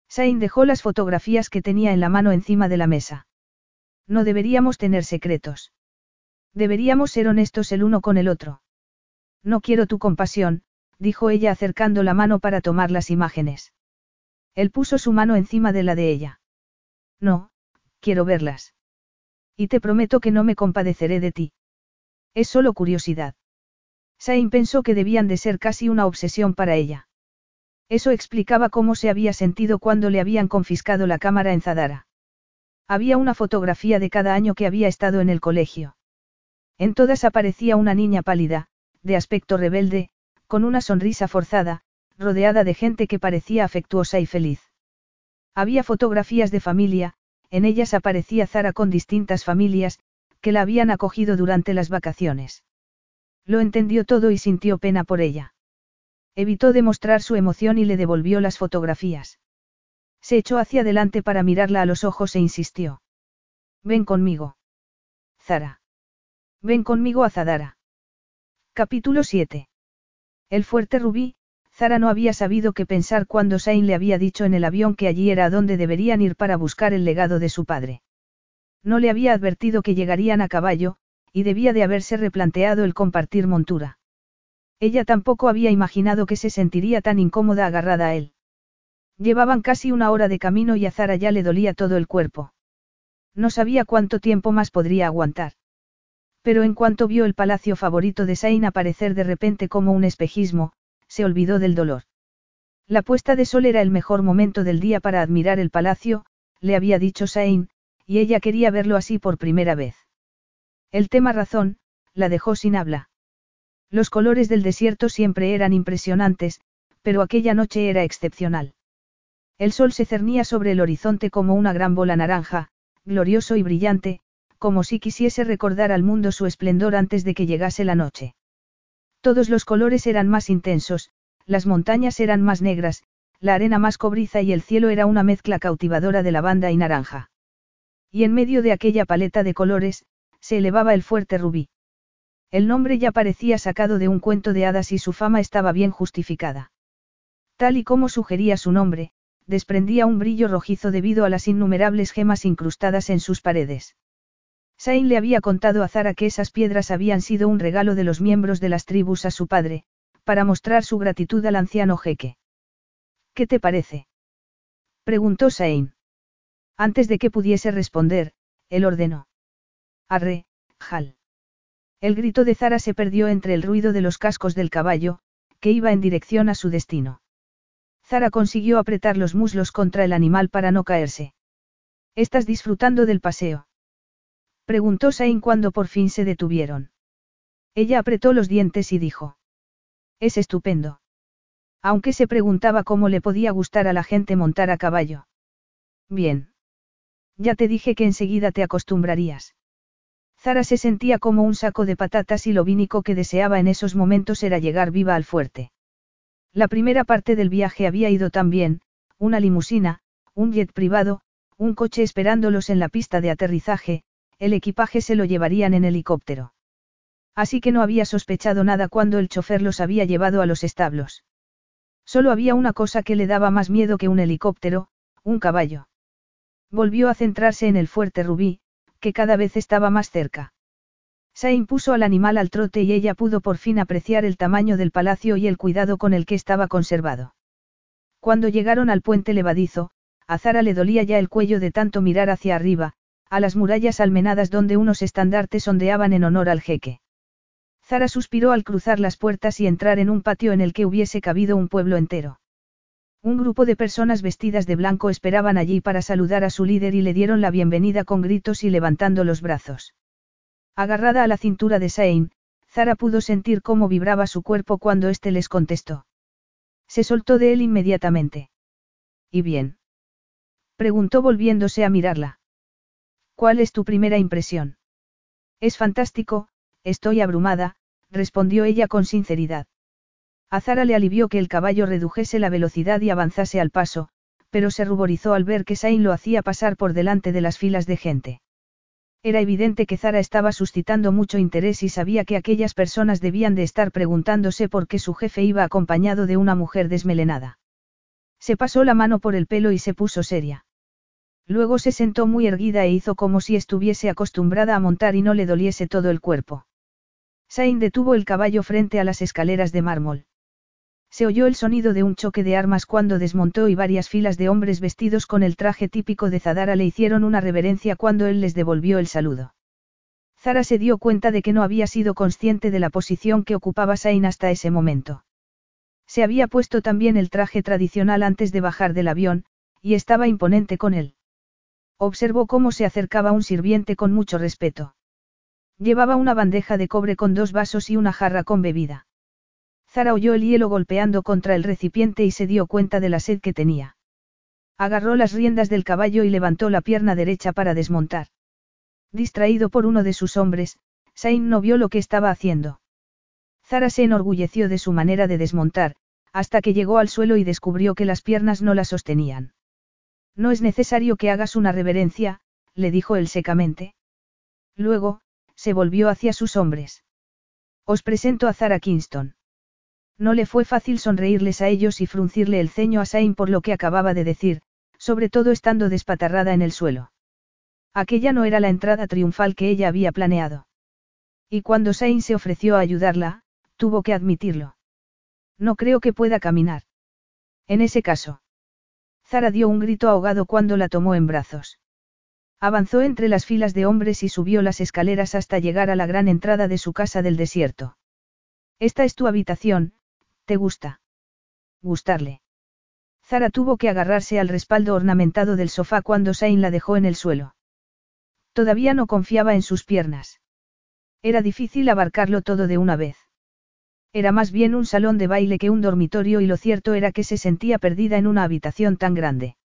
Sain dejó las fotografías que tenía en la mano encima de la mesa. No deberíamos tener secretos. Deberíamos ser honestos el uno con el otro. No quiero tu compasión, dijo ella acercando la mano para tomar las imágenes. Él puso su mano encima de la de ella. No, quiero verlas. Y te prometo que no me compadeceré de ti. Es solo curiosidad. Sain pensó que debían de ser casi una obsesión para ella. Eso explicaba cómo se había sentido cuando le habían confiscado la cámara en Zadara. Había una fotografía de cada año que había estado en el colegio. En todas aparecía una niña pálida, de aspecto rebelde, con una sonrisa forzada, rodeada de gente que parecía afectuosa y feliz. Había fotografías de familia, en ellas aparecía Zara con distintas familias, que la habían acogido durante las vacaciones. Lo entendió todo y sintió pena por ella. Evitó demostrar su emoción y le devolvió las fotografías. Se echó hacia adelante para mirarla a los ojos e insistió. Ven conmigo. Zara. Ven conmigo a Zadara. Capítulo 7. El fuerte rubí, Zara no había sabido qué pensar cuando Sain le había dicho en el avión que allí era donde deberían ir para buscar el legado de su padre. No le había advertido que llegarían a caballo, y debía de haberse replanteado el compartir montura. Ella tampoco había imaginado que se sentiría tan incómoda agarrada a él. Llevaban casi una hora de camino y a Zara ya le dolía todo el cuerpo. No sabía cuánto tiempo más podría aguantar. Pero en cuanto vio el palacio favorito de Sain aparecer de repente como un espejismo, se olvidó del dolor. La puesta de sol era el mejor momento del día para admirar el palacio, le había dicho Sain, y ella quería verlo así por primera vez. El tema razón, la dejó sin habla. Los colores del desierto siempre eran impresionantes, pero aquella noche era excepcional. El sol se cernía sobre el horizonte como una gran bola naranja, glorioso y brillante, como si quisiese recordar al mundo su esplendor antes de que llegase la noche. Todos los colores eran más intensos, las montañas eran más negras, la arena más cobriza y el cielo era una mezcla cautivadora de lavanda y naranja. Y en medio de aquella paleta de colores, se elevaba el fuerte rubí. El nombre ya parecía sacado de un cuento de hadas y su fama estaba bien justificada. Tal y como sugería su nombre, desprendía un brillo rojizo debido a las innumerables gemas incrustadas en sus paredes. Sain le había contado a Zara que esas piedras habían sido un regalo de los miembros de las tribus a su padre, para mostrar su gratitud al anciano jeque. ¿Qué te parece? preguntó Sain. Antes de que pudiese responder, él ordenó. Arre, Jal. El grito de Zara se perdió entre el ruido de los cascos del caballo, que iba en dirección a su destino. Zara consiguió apretar los muslos contra el animal para no caerse. ¿Estás disfrutando del paseo? Preguntó Sain cuando por fin se detuvieron. Ella apretó los dientes y dijo. Es estupendo. Aunque se preguntaba cómo le podía gustar a la gente montar a caballo. Bien. Ya te dije que enseguida te acostumbrarías. Zara se sentía como un saco de patatas y lo único que deseaba en esos momentos era llegar viva al fuerte. La primera parte del viaje había ido tan bien, una limusina, un jet privado, un coche esperándolos en la pista de aterrizaje, el equipaje se lo llevarían en helicóptero. Así que no había sospechado nada cuando el chofer los había llevado a los establos. Solo había una cosa que le daba más miedo que un helicóptero, un caballo. Volvió a centrarse en el fuerte rubí, que cada vez estaba más cerca. Se impuso al animal al trote y ella pudo por fin apreciar el tamaño del palacio y el cuidado con el que estaba conservado. Cuando llegaron al puente levadizo, a Zara le dolía ya el cuello de tanto mirar hacia arriba, a las murallas almenadas donde unos estandartes ondeaban en honor al jeque. Zara suspiró al cruzar las puertas y entrar en un patio en el que hubiese cabido un pueblo entero. Un grupo de personas vestidas de blanco esperaban allí para saludar a su líder y le dieron la bienvenida con gritos y levantando los brazos. Agarrada a la cintura de Sain, Zara pudo sentir cómo vibraba su cuerpo cuando éste les contestó. Se soltó de él inmediatamente. ¿Y bien? Preguntó volviéndose a mirarla. ¿Cuál es tu primera impresión? Es fantástico, estoy abrumada, respondió ella con sinceridad. A Zara le alivió que el caballo redujese la velocidad y avanzase al paso, pero se ruborizó al ver que Sain lo hacía pasar por delante de las filas de gente. Era evidente que Zara estaba suscitando mucho interés y sabía que aquellas personas debían de estar preguntándose por qué su jefe iba acompañado de una mujer desmelenada. Se pasó la mano por el pelo y se puso seria. Luego se sentó muy erguida e hizo como si estuviese acostumbrada a montar y no le doliese todo el cuerpo. Sain detuvo el caballo frente a las escaleras de mármol. Se oyó el sonido de un choque de armas cuando desmontó y varias filas de hombres vestidos con el traje típico de Zadara le hicieron una reverencia cuando él les devolvió el saludo. Zara se dio cuenta de que no había sido consciente de la posición que ocupaba Sain hasta ese momento. Se había puesto también el traje tradicional antes de bajar del avión, y estaba imponente con él. Observó cómo se acercaba un sirviente con mucho respeto. Llevaba una bandeja de cobre con dos vasos y una jarra con bebida. Zara oyó el hielo golpeando contra el recipiente y se dio cuenta de la sed que tenía. Agarró las riendas del caballo y levantó la pierna derecha para desmontar. Distraído por uno de sus hombres, Sain no vio lo que estaba haciendo. Zara se enorgulleció de su manera de desmontar, hasta que llegó al suelo y descubrió que las piernas no la sostenían. No es necesario que hagas una reverencia, le dijo él secamente. Luego, se volvió hacia sus hombres. Os presento a Zara Kingston. No le fue fácil sonreírles a ellos y fruncirle el ceño a Sain por lo que acababa de decir, sobre todo estando despatarrada en el suelo. Aquella no era la entrada triunfal que ella había planeado. Y cuando Sain se ofreció a ayudarla, tuvo que admitirlo. No creo que pueda caminar. En ese caso. Zara dio un grito ahogado cuando la tomó en brazos. Avanzó entre las filas de hombres y subió las escaleras hasta llegar a la gran entrada de su casa del desierto. Esta es tu habitación, ¿Te gusta? Gustarle. Zara tuvo que agarrarse al respaldo ornamentado del sofá cuando Sain la dejó en el suelo. Todavía no confiaba en sus piernas. Era difícil abarcarlo todo de una vez. Era más bien un salón de baile que un dormitorio y lo cierto era que se sentía perdida en una habitación tan grande.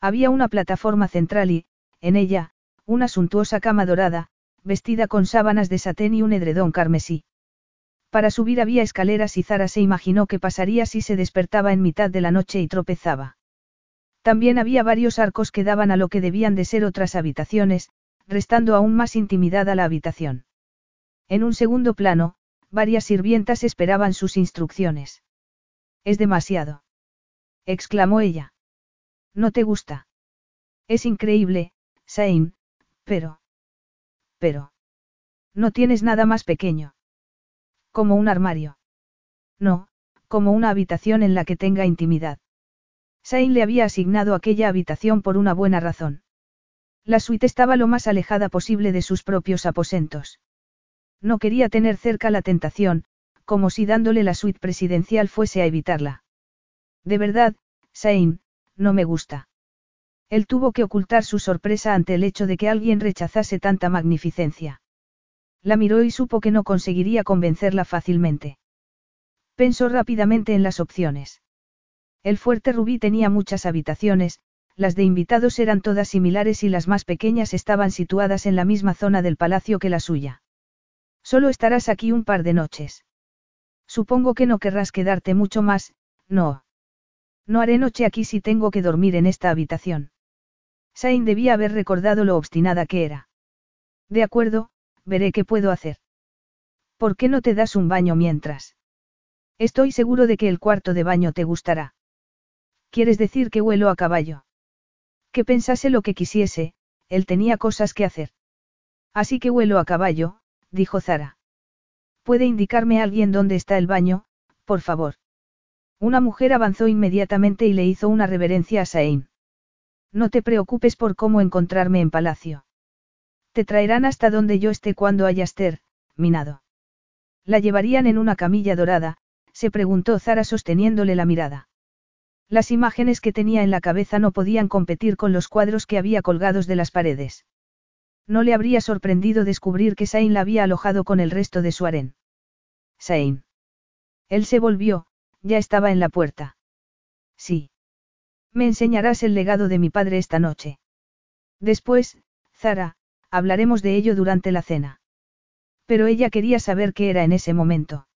Había una plataforma central y, en ella, una suntuosa cama dorada, vestida con sábanas de satén y un edredón carmesí. Para subir había escaleras y Zara se imaginó que pasaría si se despertaba en mitad de la noche y tropezaba. También había varios arcos que daban a lo que debían de ser otras habitaciones, restando aún más intimidad a la habitación. En un segundo plano, varias sirvientas esperaban sus instrucciones. Es demasiado. exclamó ella. ¿No te gusta? Es increíble, Sain, pero... Pero... No tienes nada más pequeño. Como un armario. No, como una habitación en la que tenga intimidad. Sain le había asignado aquella habitación por una buena razón. La suite estaba lo más alejada posible de sus propios aposentos. No quería tener cerca la tentación, como si dándole la suite presidencial fuese a evitarla. De verdad, Sain, no me gusta. Él tuvo que ocultar su sorpresa ante el hecho de que alguien rechazase tanta magnificencia. La miró y supo que no conseguiría convencerla fácilmente. Pensó rápidamente en las opciones. El fuerte rubí tenía muchas habitaciones, las de invitados eran todas similares y las más pequeñas estaban situadas en la misma zona del palacio que la suya. Solo estarás aquí un par de noches. Supongo que no querrás quedarte mucho más, no. No haré noche aquí si tengo que dormir en esta habitación. Sain debía haber recordado lo obstinada que era. De acuerdo, veré qué puedo hacer. ¿Por qué no te das un baño mientras? Estoy seguro de que el cuarto de baño te gustará. ¿Quieres decir que huelo a caballo? Que pensase lo que quisiese, él tenía cosas que hacer. Así que huelo a caballo, dijo Zara. ¿Puede indicarme alguien dónde está el baño, por favor? Una mujer avanzó inmediatamente y le hizo una reverencia a Sain. No te preocupes por cómo encontrarme en palacio. Te traerán hasta donde yo esté cuando hayas minado. La llevarían en una camilla dorada, se preguntó Zara sosteniéndole la mirada. Las imágenes que tenía en la cabeza no podían competir con los cuadros que había colgados de las paredes. No le habría sorprendido descubrir que Sain la había alojado con el resto de su harén. Sain. Él se volvió, ya estaba en la puerta. Sí. Me enseñarás el legado de mi padre esta noche. Después, Zara, hablaremos de ello durante la cena. Pero ella quería saber qué era en ese momento.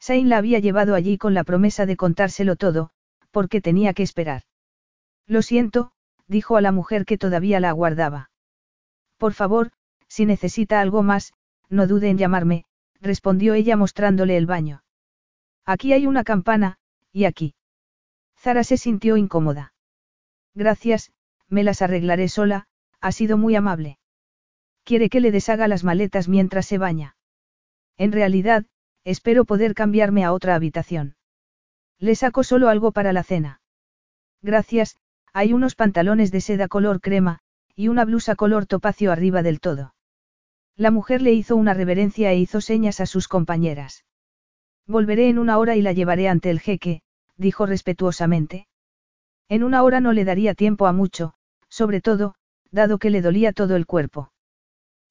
Sain la había llevado allí con la promesa de contárselo todo, porque tenía que esperar. Lo siento, dijo a la mujer que todavía la aguardaba. Por favor, si necesita algo más, no dude en llamarme, respondió ella mostrándole el baño. Aquí hay una campana, y aquí. Zara se sintió incómoda. Gracias, me las arreglaré sola, ha sido muy amable. Quiere que le deshaga las maletas mientras se baña. En realidad, espero poder cambiarme a otra habitación. Le saco solo algo para la cena. Gracias, hay unos pantalones de seda color crema, y una blusa color topacio arriba del todo. La mujer le hizo una reverencia e hizo señas a sus compañeras. Volveré en una hora y la llevaré ante el jeque, dijo respetuosamente. En una hora no le daría tiempo a mucho, sobre todo, dado que le dolía todo el cuerpo.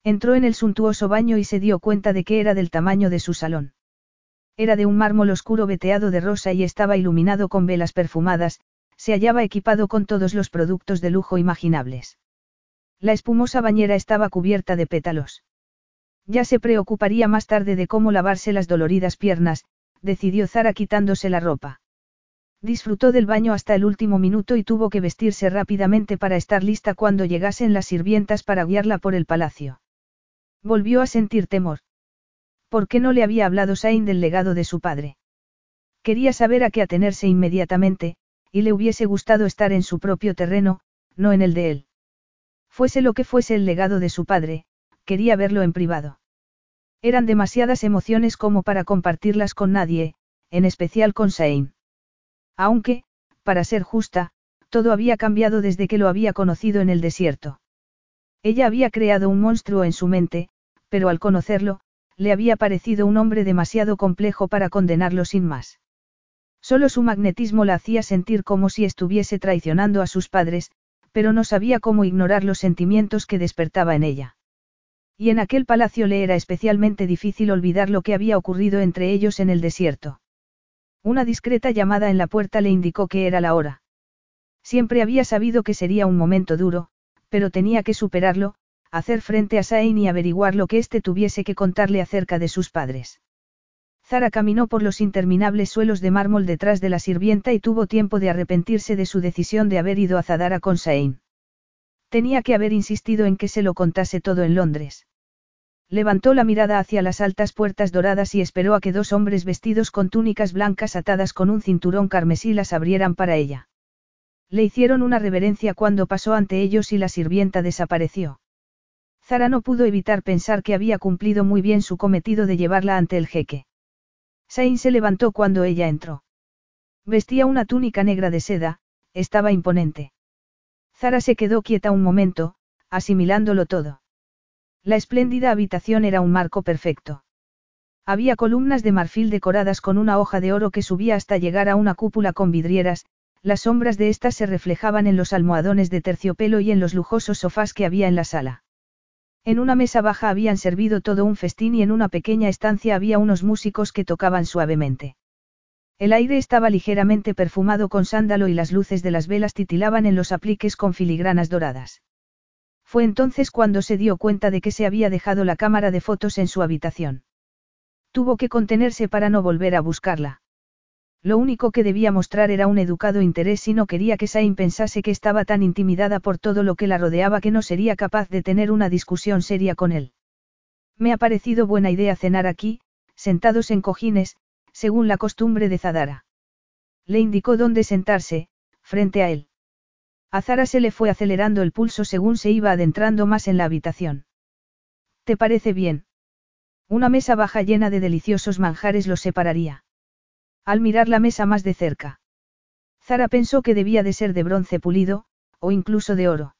Entró en el suntuoso baño y se dio cuenta de que era del tamaño de su salón. Era de un mármol oscuro veteado de rosa y estaba iluminado con velas perfumadas, se hallaba equipado con todos los productos de lujo imaginables. La espumosa bañera estaba cubierta de pétalos. Ya se preocuparía más tarde de cómo lavarse las doloridas piernas, decidió Zara quitándose la ropa. Disfrutó del baño hasta el último minuto y tuvo que vestirse rápidamente para estar lista cuando llegasen las sirvientas para guiarla por el palacio. Volvió a sentir temor. ¿Por qué no le había hablado Sain del legado de su padre? Quería saber a qué atenerse inmediatamente, y le hubiese gustado estar en su propio terreno, no en el de él. Fuese lo que fuese el legado de su padre, quería verlo en privado. Eran demasiadas emociones como para compartirlas con nadie, en especial con Sain. Aunque, para ser justa, todo había cambiado desde que lo había conocido en el desierto. Ella había creado un monstruo en su mente, pero al conocerlo, le había parecido un hombre demasiado complejo para condenarlo sin más. Solo su magnetismo la hacía sentir como si estuviese traicionando a sus padres, pero no sabía cómo ignorar los sentimientos que despertaba en ella. Y en aquel palacio le era especialmente difícil olvidar lo que había ocurrido entre ellos en el desierto. Una discreta llamada en la puerta le indicó que era la hora. Siempre había sabido que sería un momento duro, pero tenía que superarlo, hacer frente a Sain y averiguar lo que éste tuviese que contarle acerca de sus padres. Zara caminó por los interminables suelos de mármol detrás de la sirvienta y tuvo tiempo de arrepentirse de su decisión de haber ido a Zadara con Sain. Tenía que haber insistido en que se lo contase todo en Londres. Levantó la mirada hacia las altas puertas doradas y esperó a que dos hombres vestidos con túnicas blancas atadas con un cinturón carmesí las abrieran para ella. Le hicieron una reverencia cuando pasó ante ellos y la sirvienta desapareció. Zara no pudo evitar pensar que había cumplido muy bien su cometido de llevarla ante el jeque. Sain se levantó cuando ella entró. Vestía una túnica negra de seda, estaba imponente. Zara se quedó quieta un momento, asimilándolo todo. La espléndida habitación era un marco perfecto. Había columnas de marfil decoradas con una hoja de oro que subía hasta llegar a una cúpula con vidrieras, las sombras de estas se reflejaban en los almohadones de terciopelo y en los lujosos sofás que había en la sala. En una mesa baja habían servido todo un festín y en una pequeña estancia había unos músicos que tocaban suavemente. El aire estaba ligeramente perfumado con sándalo y las luces de las velas titilaban en los apliques con filigranas doradas. Fue entonces cuando se dio cuenta de que se había dejado la cámara de fotos en su habitación. Tuvo que contenerse para no volver a buscarla. Lo único que debía mostrar era un educado interés y no quería que Sain pensase que estaba tan intimidada por todo lo que la rodeaba que no sería capaz de tener una discusión seria con él. Me ha parecido buena idea cenar aquí, sentados en cojines, según la costumbre de Zadara. Le indicó dónde sentarse, frente a él. A Zara se le fue acelerando el pulso según se iba adentrando más en la habitación. ¿Te parece bien? Una mesa baja llena de deliciosos manjares los separaría. Al mirar la mesa más de cerca. Zara pensó que debía de ser de bronce pulido, o incluso de oro.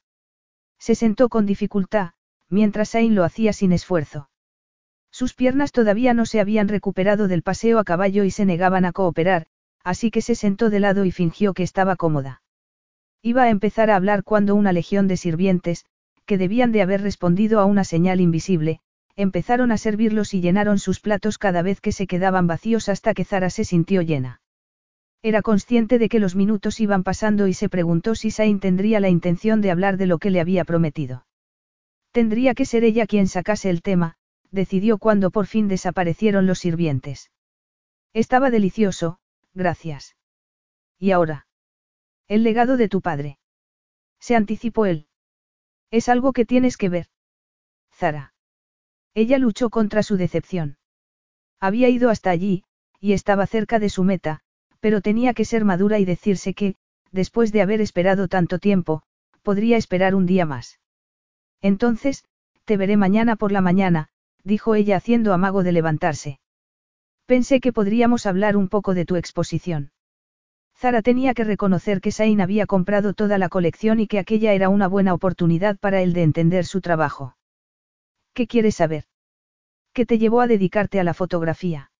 Se sentó con dificultad, mientras Sain lo hacía sin esfuerzo. Sus piernas todavía no se habían recuperado del paseo a caballo y se negaban a cooperar, así que se sentó de lado y fingió que estaba cómoda. Iba a empezar a hablar cuando una legión de sirvientes, que debían de haber respondido a una señal invisible, empezaron a servirlos y llenaron sus platos cada vez que se quedaban vacíos hasta que Zara se sintió llena. Era consciente de que los minutos iban pasando y se preguntó si Sain tendría la intención de hablar de lo que le había prometido. Tendría que ser ella quien sacase el tema, decidió cuando por fin desaparecieron los sirvientes. Estaba delicioso, gracias. ¿Y ahora? El legado de tu padre. Se anticipó él. Es algo que tienes que ver. Zara. Ella luchó contra su decepción. Había ido hasta allí, y estaba cerca de su meta, pero tenía que ser madura y decirse que, después de haber esperado tanto tiempo, podría esperar un día más. Entonces, te veré mañana por la mañana, dijo ella haciendo amago de levantarse. Pensé que podríamos hablar un poco de tu exposición. Zara tenía que reconocer que Sain había comprado toda la colección y que aquella era una buena oportunidad para él de entender su trabajo. ¿Qué quieres saber? ¿Qué te llevó a dedicarte a la fotografía?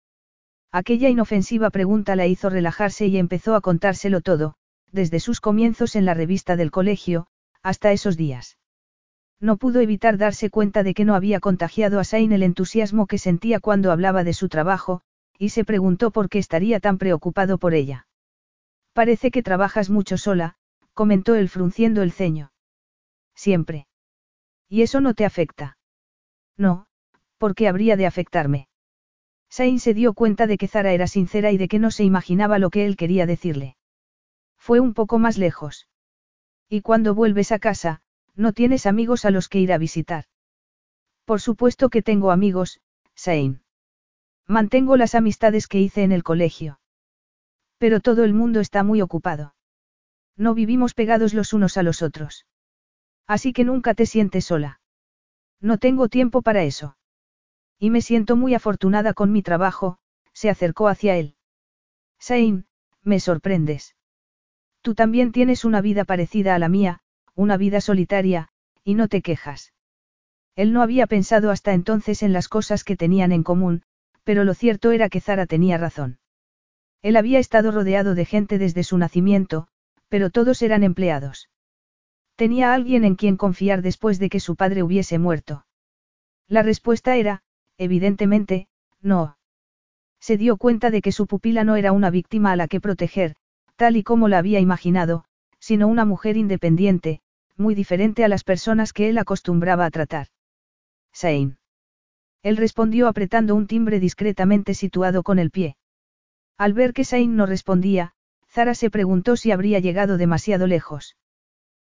Aquella inofensiva pregunta la hizo relajarse y empezó a contárselo todo, desde sus comienzos en la revista del colegio, hasta esos días. No pudo evitar darse cuenta de que no había contagiado a Sain el entusiasmo que sentía cuando hablaba de su trabajo, y se preguntó por qué estaría tan preocupado por ella. Parece que trabajas mucho sola, comentó él frunciendo el ceño. Siempre. ¿Y eso no te afecta? No, ¿por qué habría de afectarme? Sain se dio cuenta de que Zara era sincera y de que no se imaginaba lo que él quería decirle. Fue un poco más lejos. Y cuando vuelves a casa, no tienes amigos a los que ir a visitar. Por supuesto que tengo amigos, Sain. Mantengo las amistades que hice en el colegio. Pero todo el mundo está muy ocupado. No vivimos pegados los unos a los otros. Así que nunca te sientes sola. No tengo tiempo para eso. Y me siento muy afortunada con mi trabajo, se acercó hacia él. Sain, me sorprendes. Tú también tienes una vida parecida a la mía, una vida solitaria, y no te quejas. Él no había pensado hasta entonces en las cosas que tenían en común, pero lo cierto era que Zara tenía razón. Él había estado rodeado de gente desde su nacimiento, pero todos eran empleados. Tenía alguien en quien confiar después de que su padre hubiese muerto. La respuesta era, evidentemente, no. Se dio cuenta de que su pupila no era una víctima a la que proteger, tal y como la había imaginado, sino una mujer independiente, muy diferente a las personas que él acostumbraba a tratar. Sain. Él respondió apretando un timbre discretamente situado con el pie. Al ver que Sain no respondía, Zara se preguntó si habría llegado demasiado lejos.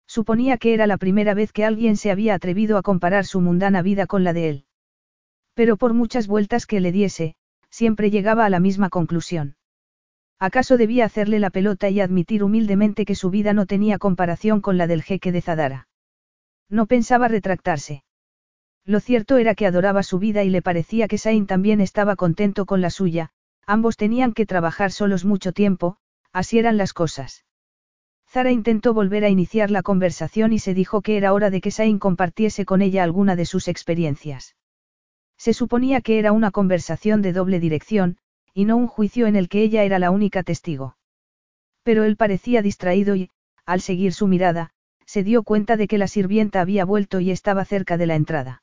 Suponía que era la primera vez que alguien se había atrevido a comparar su mundana vida con la de él. Pero por muchas vueltas que le diese, siempre llegaba a la misma conclusión. ¿Acaso debía hacerle la pelota y admitir humildemente que su vida no tenía comparación con la del jeque de Zadara? No pensaba retractarse. Lo cierto era que adoraba su vida y le parecía que Sain también estaba contento con la suya, ambos tenían que trabajar solos mucho tiempo, así eran las cosas. Zara intentó volver a iniciar la conversación y se dijo que era hora de que Sain compartiese con ella alguna de sus experiencias. Se suponía que era una conversación de doble dirección, y no un juicio en el que ella era la única testigo. Pero él parecía distraído y, al seguir su mirada, se dio cuenta de que la sirvienta había vuelto y estaba cerca de la entrada.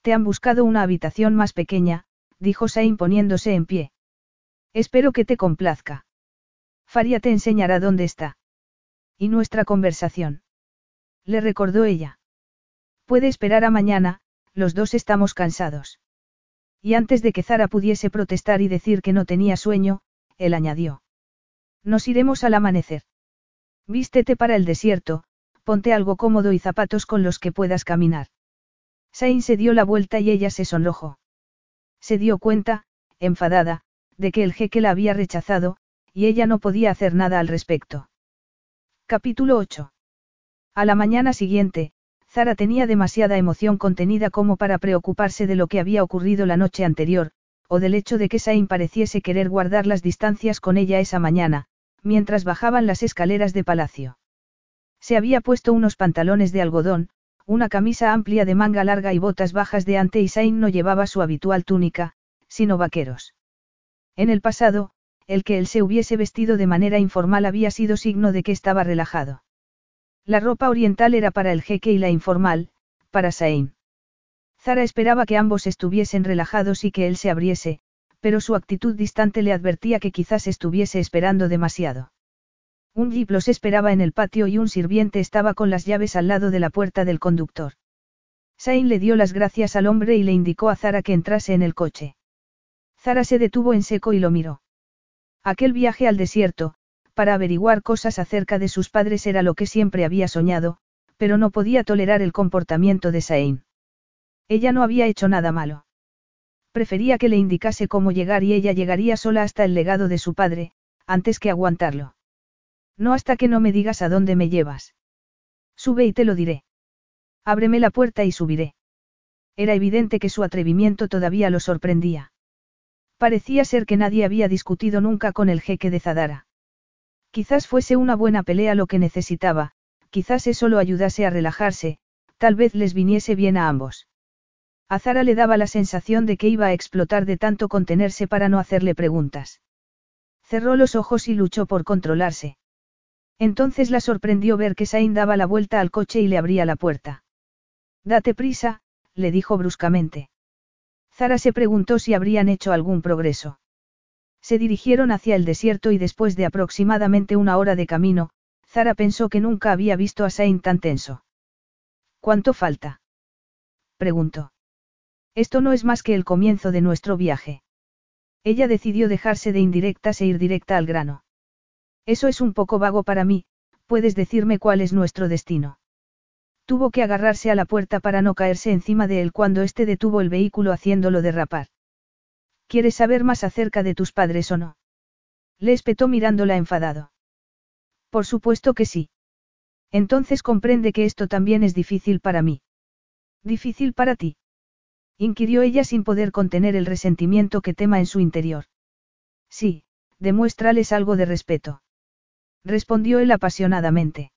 Te han buscado una habitación más pequeña, dijo Sain poniéndose en pie. Espero que te complazca. Faria te enseñará dónde está. ¿Y nuestra conversación? Le recordó ella. Puede esperar a mañana, los dos estamos cansados. Y antes de que Zara pudiese protestar y decir que no tenía sueño, él añadió. Nos iremos al amanecer. Vístete para el desierto, ponte algo cómodo y zapatos con los que puedas caminar. Sain se dio la vuelta y ella se sonrojó. Se dio cuenta, enfadada, de que el jeque la había rechazado, y ella no podía hacer nada al respecto. Capítulo 8. A la mañana siguiente, Zara tenía demasiada emoción contenida como para preocuparse de lo que había ocurrido la noche anterior, o del hecho de que Sain pareciese querer guardar las distancias con ella esa mañana, mientras bajaban las escaleras de palacio. Se había puesto unos pantalones de algodón, una camisa amplia de manga larga y botas bajas de ante y Sain no llevaba su habitual túnica, sino vaqueros. En el pasado, el que él se hubiese vestido de manera informal había sido signo de que estaba relajado. La ropa oriental era para el jeque y la informal, para Sain. Zara esperaba que ambos estuviesen relajados y que él se abriese, pero su actitud distante le advertía que quizás estuviese esperando demasiado. Un jeep los esperaba en el patio y un sirviente estaba con las llaves al lado de la puerta del conductor. Sain le dio las gracias al hombre y le indicó a Zara que entrase en el coche. Zara se detuvo en seco y lo miró. Aquel viaje al desierto, para averiguar cosas acerca de sus padres era lo que siempre había soñado, pero no podía tolerar el comportamiento de Sain. Ella no había hecho nada malo. Prefería que le indicase cómo llegar y ella llegaría sola hasta el legado de su padre, antes que aguantarlo. No hasta que no me digas a dónde me llevas. Sube y te lo diré. Ábreme la puerta y subiré. Era evidente que su atrevimiento todavía lo sorprendía. Parecía ser que nadie había discutido nunca con el jeque de Zadara. Quizás fuese una buena pelea lo que necesitaba, quizás eso lo ayudase a relajarse, tal vez les viniese bien a ambos. A Zara le daba la sensación de que iba a explotar de tanto contenerse para no hacerle preguntas. Cerró los ojos y luchó por controlarse. Entonces la sorprendió ver que Sain daba la vuelta al coche y le abría la puerta. Date prisa, le dijo bruscamente. Zara se preguntó si habrían hecho algún progreso. Se dirigieron hacia el desierto y después de aproximadamente una hora de camino, Zara pensó que nunca había visto a Saint tan tenso. ¿Cuánto falta? preguntó. Esto no es más que el comienzo de nuestro viaje. Ella decidió dejarse de indirectas e ir directa al grano. Eso es un poco vago para mí, puedes decirme cuál es nuestro destino. Tuvo que agarrarse a la puerta para no caerse encima de él cuando éste detuvo el vehículo haciéndolo derrapar. ¿Quieres saber más acerca de tus padres o no? Le espetó mirándola enfadado. Por supuesto que sí. Entonces comprende que esto también es difícil para mí. ¿Difícil para ti? inquirió ella sin poder contener el resentimiento que tema en su interior. Sí, demuéstrales algo de respeto. Respondió él apasionadamente.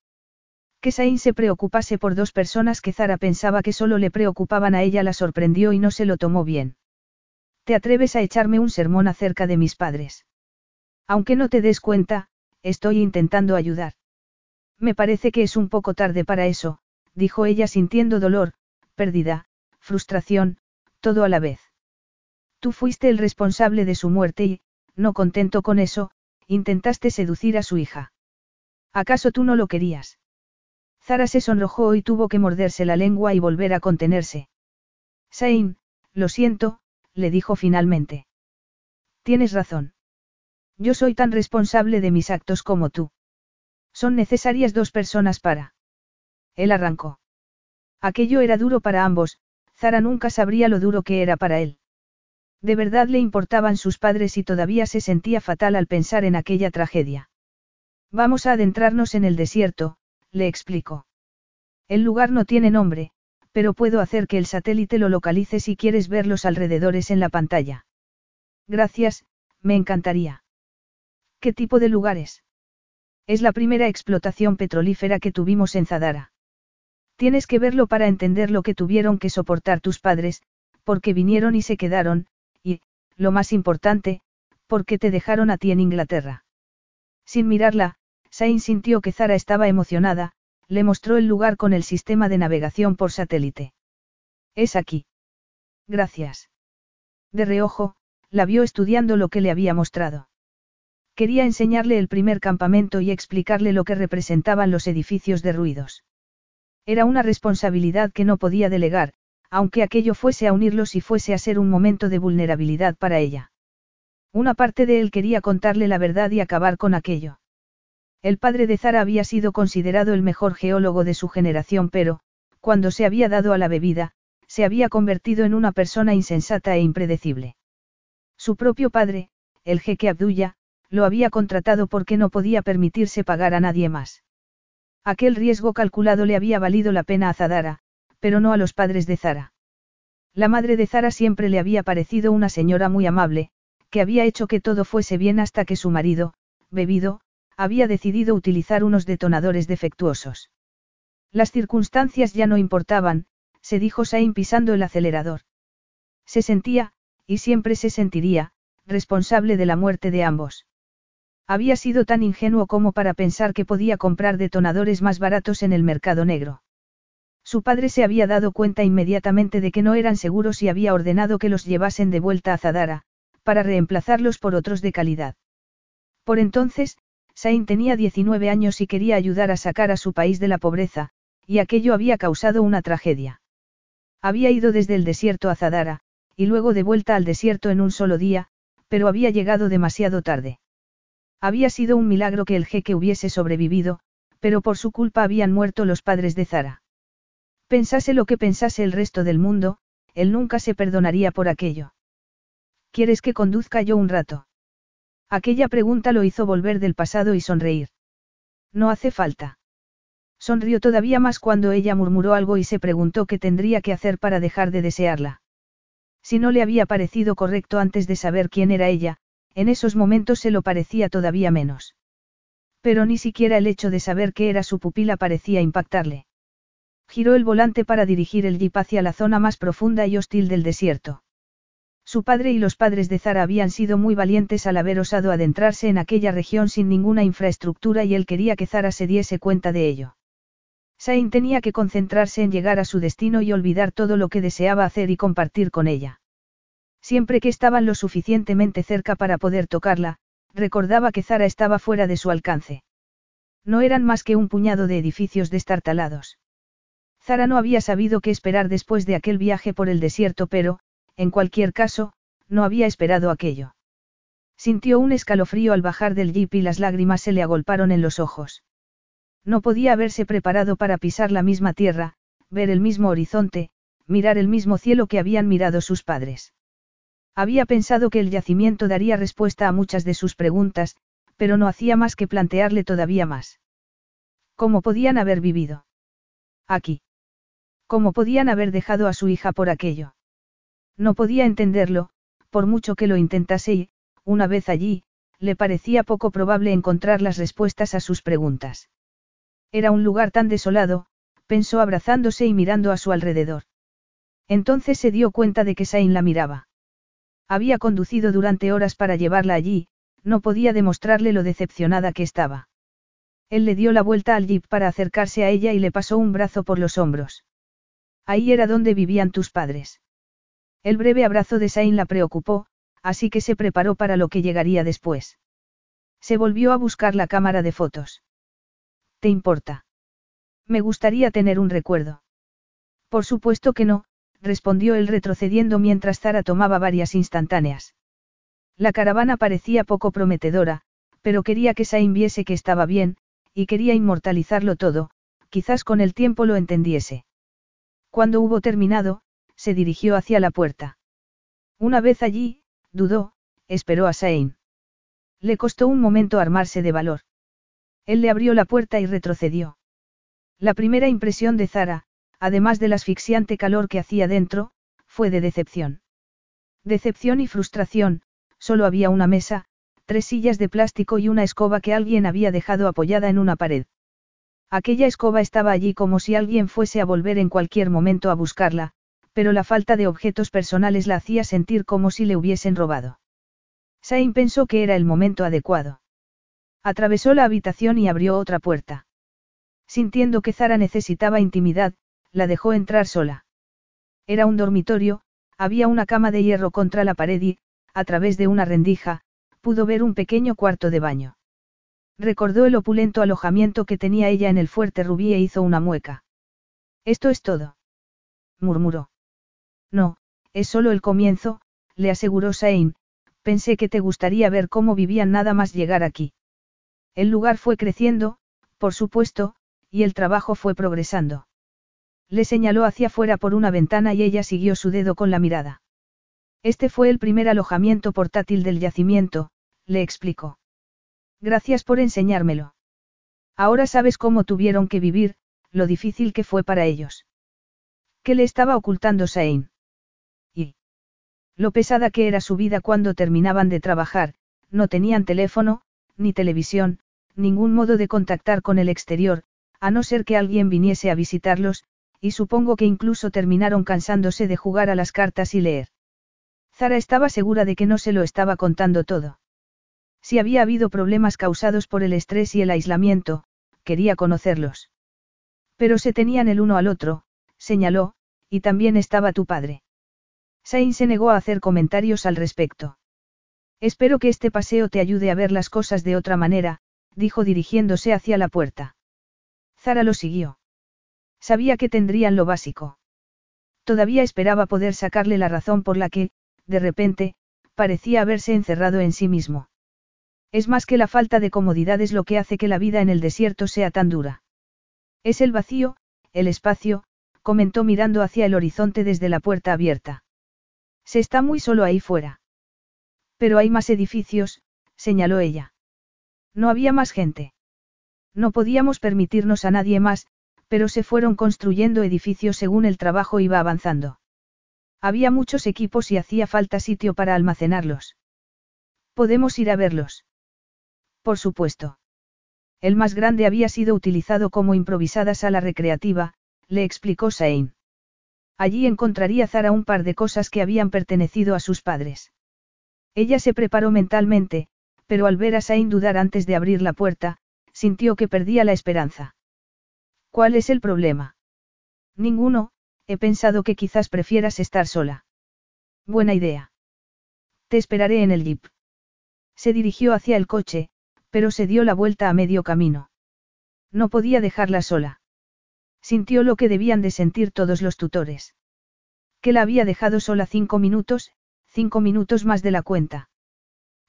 Que Sain se preocupase por dos personas que Zara pensaba que solo le preocupaban a ella la sorprendió y no se lo tomó bien. ¿Te atreves a echarme un sermón acerca de mis padres? Aunque no te des cuenta, estoy intentando ayudar. Me parece que es un poco tarde para eso, dijo ella sintiendo dolor, pérdida, frustración, todo a la vez. Tú fuiste el responsable de su muerte y, no contento con eso, intentaste seducir a su hija. ¿Acaso tú no lo querías? Zara se sonrojó y tuvo que morderse la lengua y volver a contenerse. Sain, lo siento, le dijo finalmente. Tienes razón. Yo soy tan responsable de mis actos como tú. Son necesarias dos personas para. Él arrancó. Aquello era duro para ambos, Zara nunca sabría lo duro que era para él. De verdad le importaban sus padres y todavía se sentía fatal al pensar en aquella tragedia. Vamos a adentrarnos en el desierto, le explicó. El lugar no tiene nombre, pero puedo hacer que el satélite lo localice si quieres ver los alrededores en la pantalla. Gracias, me encantaría. ¿Qué tipo de lugares? Es la primera explotación petrolífera que tuvimos en Zadara. Tienes que verlo para entender lo que tuvieron que soportar tus padres, porque vinieron y se quedaron, y, lo más importante, porque te dejaron a ti en Inglaterra. Sin mirarla, Sain sintió que Zara estaba emocionada, le mostró el lugar con el sistema de navegación por satélite. Es aquí. Gracias. De reojo, la vio estudiando lo que le había mostrado. Quería enseñarle el primer campamento y explicarle lo que representaban los edificios derruidos. Era una responsabilidad que no podía delegar, aunque aquello fuese a unirlos y fuese a ser un momento de vulnerabilidad para ella. Una parte de él quería contarle la verdad y acabar con aquello. El padre de Zara había sido considerado el mejor geólogo de su generación, pero, cuando se había dado a la bebida, se había convertido en una persona insensata e impredecible. Su propio padre, el jeque Abdullah, lo había contratado porque no podía permitirse pagar a nadie más. Aquel riesgo calculado le había valido la pena a Zadara, pero no a los padres de Zara. La madre de Zara siempre le había parecido una señora muy amable, que había hecho que todo fuese bien hasta que su marido, bebido, había decidido utilizar unos detonadores defectuosos. Las circunstancias ya no importaban, se dijo Sain pisando el acelerador. Se sentía, y siempre se sentiría, responsable de la muerte de ambos. Había sido tan ingenuo como para pensar que podía comprar detonadores más baratos en el mercado negro. Su padre se había dado cuenta inmediatamente de que no eran seguros y había ordenado que los llevasen de vuelta a Zadara, para reemplazarlos por otros de calidad. Por entonces, Sain tenía 19 años y quería ayudar a sacar a su país de la pobreza, y aquello había causado una tragedia. Había ido desde el desierto a Zadara, y luego de vuelta al desierto en un solo día, pero había llegado demasiado tarde. Había sido un milagro que el jeque hubiese sobrevivido, pero por su culpa habían muerto los padres de Zara. Pensase lo que pensase el resto del mundo, él nunca se perdonaría por aquello. ¿Quieres que conduzca yo un rato? Aquella pregunta lo hizo volver del pasado y sonreír. No hace falta. Sonrió todavía más cuando ella murmuró algo y se preguntó qué tendría que hacer para dejar de desearla. Si no le había parecido correcto antes de saber quién era ella, en esos momentos se lo parecía todavía menos. Pero ni siquiera el hecho de saber que era su pupila parecía impactarle. Giró el volante para dirigir el jeep hacia la zona más profunda y hostil del desierto. Su padre y los padres de Zara habían sido muy valientes al haber osado adentrarse en aquella región sin ninguna infraestructura y él quería que Zara se diese cuenta de ello. Sain tenía que concentrarse en llegar a su destino y olvidar todo lo que deseaba hacer y compartir con ella. Siempre que estaban lo suficientemente cerca para poder tocarla, recordaba que Zara estaba fuera de su alcance. No eran más que un puñado de edificios destartalados. Zara no había sabido qué esperar después de aquel viaje por el desierto, pero, en cualquier caso, no había esperado aquello. Sintió un escalofrío al bajar del jeep y las lágrimas se le agolparon en los ojos. No podía haberse preparado para pisar la misma tierra, ver el mismo horizonte, mirar el mismo cielo que habían mirado sus padres. Había pensado que el yacimiento daría respuesta a muchas de sus preguntas, pero no hacía más que plantearle todavía más. ¿Cómo podían haber vivido? Aquí. ¿Cómo podían haber dejado a su hija por aquello? No podía entenderlo, por mucho que lo intentase y, una vez allí, le parecía poco probable encontrar las respuestas a sus preguntas. Era un lugar tan desolado, pensó abrazándose y mirando a su alrededor. Entonces se dio cuenta de que Sain la miraba. Había conducido durante horas para llevarla allí, no podía demostrarle lo decepcionada que estaba. Él le dio la vuelta al jeep para acercarse a ella y le pasó un brazo por los hombros. Ahí era donde vivían tus padres. El breve abrazo de Sain la preocupó, así que se preparó para lo que llegaría después. Se volvió a buscar la cámara de fotos. ¿Te importa? Me gustaría tener un recuerdo. Por supuesto que no, respondió él retrocediendo mientras Zara tomaba varias instantáneas. La caravana parecía poco prometedora, pero quería que Sain viese que estaba bien, y quería inmortalizarlo todo, quizás con el tiempo lo entendiese. Cuando hubo terminado, se dirigió hacia la puerta. Una vez allí, dudó, esperó a Sain. Le costó un momento armarse de valor. Él le abrió la puerta y retrocedió. La primera impresión de Zara, además del asfixiante calor que hacía dentro, fue de decepción. Decepción y frustración, solo había una mesa, tres sillas de plástico y una escoba que alguien había dejado apoyada en una pared. Aquella escoba estaba allí como si alguien fuese a volver en cualquier momento a buscarla, pero la falta de objetos personales la hacía sentir como si le hubiesen robado. Sain pensó que era el momento adecuado. Atravesó la habitación y abrió otra puerta. Sintiendo que Zara necesitaba intimidad, la dejó entrar sola. Era un dormitorio, había una cama de hierro contra la pared y, a través de una rendija, pudo ver un pequeño cuarto de baño. Recordó el opulento alojamiento que tenía ella en el fuerte rubí e hizo una mueca. Esto es todo. murmuró. No, es solo el comienzo, le aseguró Sain, pensé que te gustaría ver cómo vivían nada más llegar aquí. El lugar fue creciendo, por supuesto, y el trabajo fue progresando. Le señaló hacia afuera por una ventana y ella siguió su dedo con la mirada. Este fue el primer alojamiento portátil del yacimiento, le explicó. Gracias por enseñármelo. Ahora sabes cómo tuvieron que vivir, lo difícil que fue para ellos. ¿Qué le estaba ocultando Sain? Lo pesada que era su vida cuando terminaban de trabajar, no tenían teléfono, ni televisión, ningún modo de contactar con el exterior, a no ser que alguien viniese a visitarlos, y supongo que incluso terminaron cansándose de jugar a las cartas y leer. Zara estaba segura de que no se lo estaba contando todo. Si había habido problemas causados por el estrés y el aislamiento, quería conocerlos. Pero se tenían el uno al otro, señaló, y también estaba tu padre. Sain se negó a hacer comentarios al respecto. Espero que este paseo te ayude a ver las cosas de otra manera, dijo dirigiéndose hacia la puerta. Zara lo siguió. Sabía que tendrían lo básico. Todavía esperaba poder sacarle la razón por la que, de repente, parecía haberse encerrado en sí mismo. Es más que la falta de comodidades lo que hace que la vida en el desierto sea tan dura. Es el vacío, el espacio, comentó mirando hacia el horizonte desde la puerta abierta. Se está muy solo ahí fuera. Pero hay más edificios, señaló ella. No había más gente. No podíamos permitirnos a nadie más, pero se fueron construyendo edificios según el trabajo iba avanzando. Había muchos equipos y hacía falta sitio para almacenarlos. ¿Podemos ir a verlos? Por supuesto. El más grande había sido utilizado como improvisada sala recreativa, le explicó Sain. Allí encontraría Zara un par de cosas que habían pertenecido a sus padres. Ella se preparó mentalmente, pero al ver a Sain dudar antes de abrir la puerta, sintió que perdía la esperanza. ¿Cuál es el problema? Ninguno, he pensado que quizás prefieras estar sola. Buena idea. Te esperaré en el jeep. Se dirigió hacia el coche, pero se dio la vuelta a medio camino. No podía dejarla sola. Sintió lo que debían de sentir todos los tutores. Que la había dejado sola cinco minutos, cinco minutos más de la cuenta.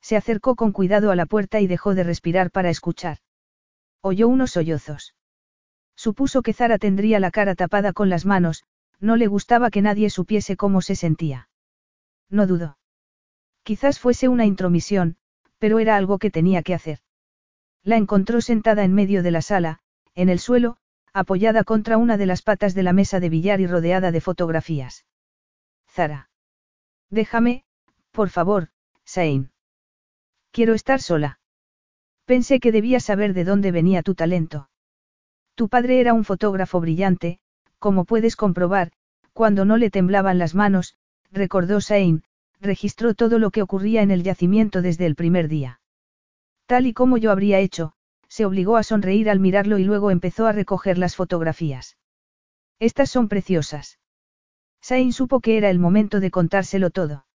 Se acercó con cuidado a la puerta y dejó de respirar para escuchar. Oyó unos sollozos. Supuso que Zara tendría la cara tapada con las manos, no le gustaba que nadie supiese cómo se sentía. No dudó. Quizás fuese una intromisión, pero era algo que tenía que hacer. La encontró sentada en medio de la sala, en el suelo, apoyada contra una de las patas de la mesa de billar y rodeada de fotografías. Zara. Déjame, por favor, Sain. Quiero estar sola. Pensé que debías saber de dónde venía tu talento. Tu padre era un fotógrafo brillante, como puedes comprobar, cuando no le temblaban las manos, recordó Sain, registró todo lo que ocurría en el yacimiento desde el primer día. Tal y como yo habría hecho, se obligó a sonreír al mirarlo y luego empezó a recoger las fotografías. Estas son preciosas. Sain supo que era el momento de contárselo todo.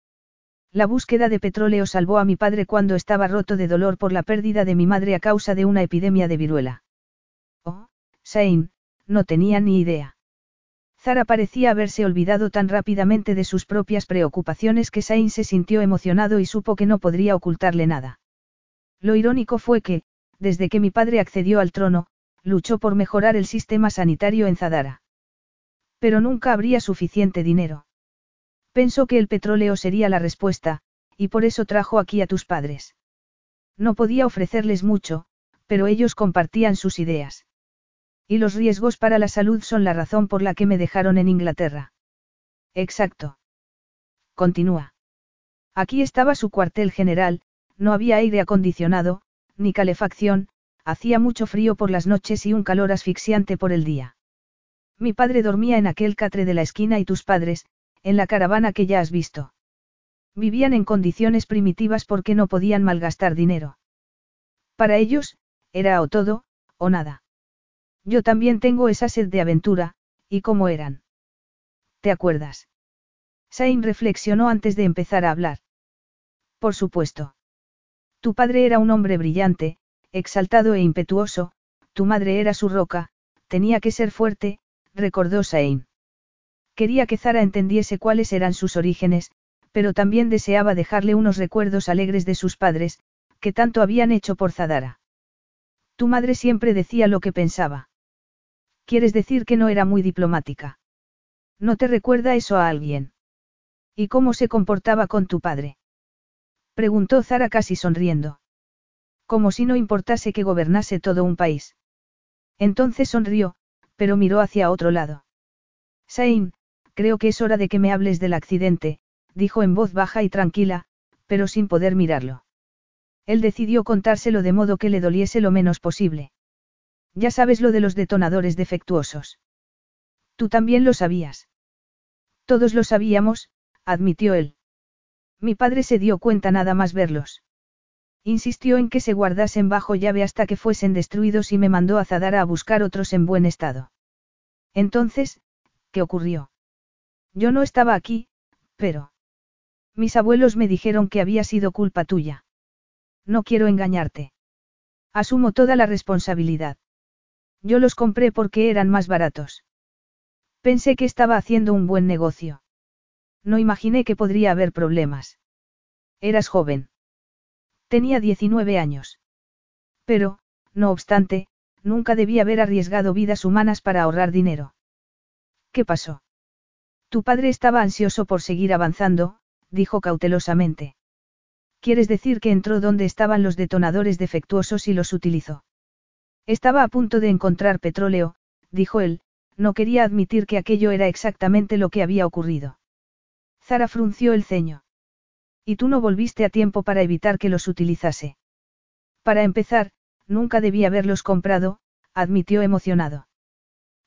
La búsqueda de petróleo salvó a mi padre cuando estaba roto de dolor por la pérdida de mi madre a causa de una epidemia de viruela. Oh, Sain, no tenía ni idea. Zara parecía haberse olvidado tan rápidamente de sus propias preocupaciones que Sain se sintió emocionado y supo que no podría ocultarle nada. Lo irónico fue que, desde que mi padre accedió al trono, luchó por mejorar el sistema sanitario en Zadara. Pero nunca habría suficiente dinero. Pensó que el petróleo sería la respuesta, y por eso trajo aquí a tus padres. No podía ofrecerles mucho, pero ellos compartían sus ideas. Y los riesgos para la salud son la razón por la que me dejaron en Inglaterra. Exacto. Continúa. Aquí estaba su cuartel general, no había aire acondicionado, ni calefacción, hacía mucho frío por las noches y un calor asfixiante por el día. Mi padre dormía en aquel catre de la esquina y tus padres, en la caravana que ya has visto. Vivían en condiciones primitivas porque no podían malgastar dinero. Para ellos, era o todo, o nada. Yo también tengo esa sed de aventura, ¿y cómo eran? ¿Te acuerdas? Sain reflexionó antes de empezar a hablar. Por supuesto. Tu padre era un hombre brillante, exaltado e impetuoso, tu madre era su roca, tenía que ser fuerte, recordó Sain. Quería que Zara entendiese cuáles eran sus orígenes, pero también deseaba dejarle unos recuerdos alegres de sus padres, que tanto habían hecho por Zadara. Tu madre siempre decía lo que pensaba. ¿Quieres decir que no era muy diplomática? ¿No te recuerda eso a alguien? ¿Y cómo se comportaba con tu padre? Preguntó Zara casi sonriendo. Como si no importase que gobernase todo un país. Entonces sonrió, pero miró hacia otro lado. Sain, creo que es hora de que me hables del accidente, dijo en voz baja y tranquila, pero sin poder mirarlo. Él decidió contárselo de modo que le doliese lo menos posible. Ya sabes lo de los detonadores defectuosos. Tú también lo sabías. Todos lo sabíamos, admitió él. Mi padre se dio cuenta nada más verlos. Insistió en que se guardasen bajo llave hasta que fuesen destruidos y me mandó a Zadara a buscar otros en buen estado. Entonces, ¿qué ocurrió? Yo no estaba aquí, pero... Mis abuelos me dijeron que había sido culpa tuya. No quiero engañarte. Asumo toda la responsabilidad. Yo los compré porque eran más baratos. Pensé que estaba haciendo un buen negocio. No imaginé que podría haber problemas. Eras joven. Tenía 19 años. Pero, no obstante, nunca debí haber arriesgado vidas humanas para ahorrar dinero. ¿Qué pasó? Tu padre estaba ansioso por seguir avanzando, dijo cautelosamente. ¿Quieres decir que entró donde estaban los detonadores defectuosos y los utilizó? Estaba a punto de encontrar petróleo, dijo él, no quería admitir que aquello era exactamente lo que había ocurrido. Zara frunció el ceño. Y tú no volviste a tiempo para evitar que los utilizase. Para empezar, nunca debí haberlos comprado, admitió emocionado.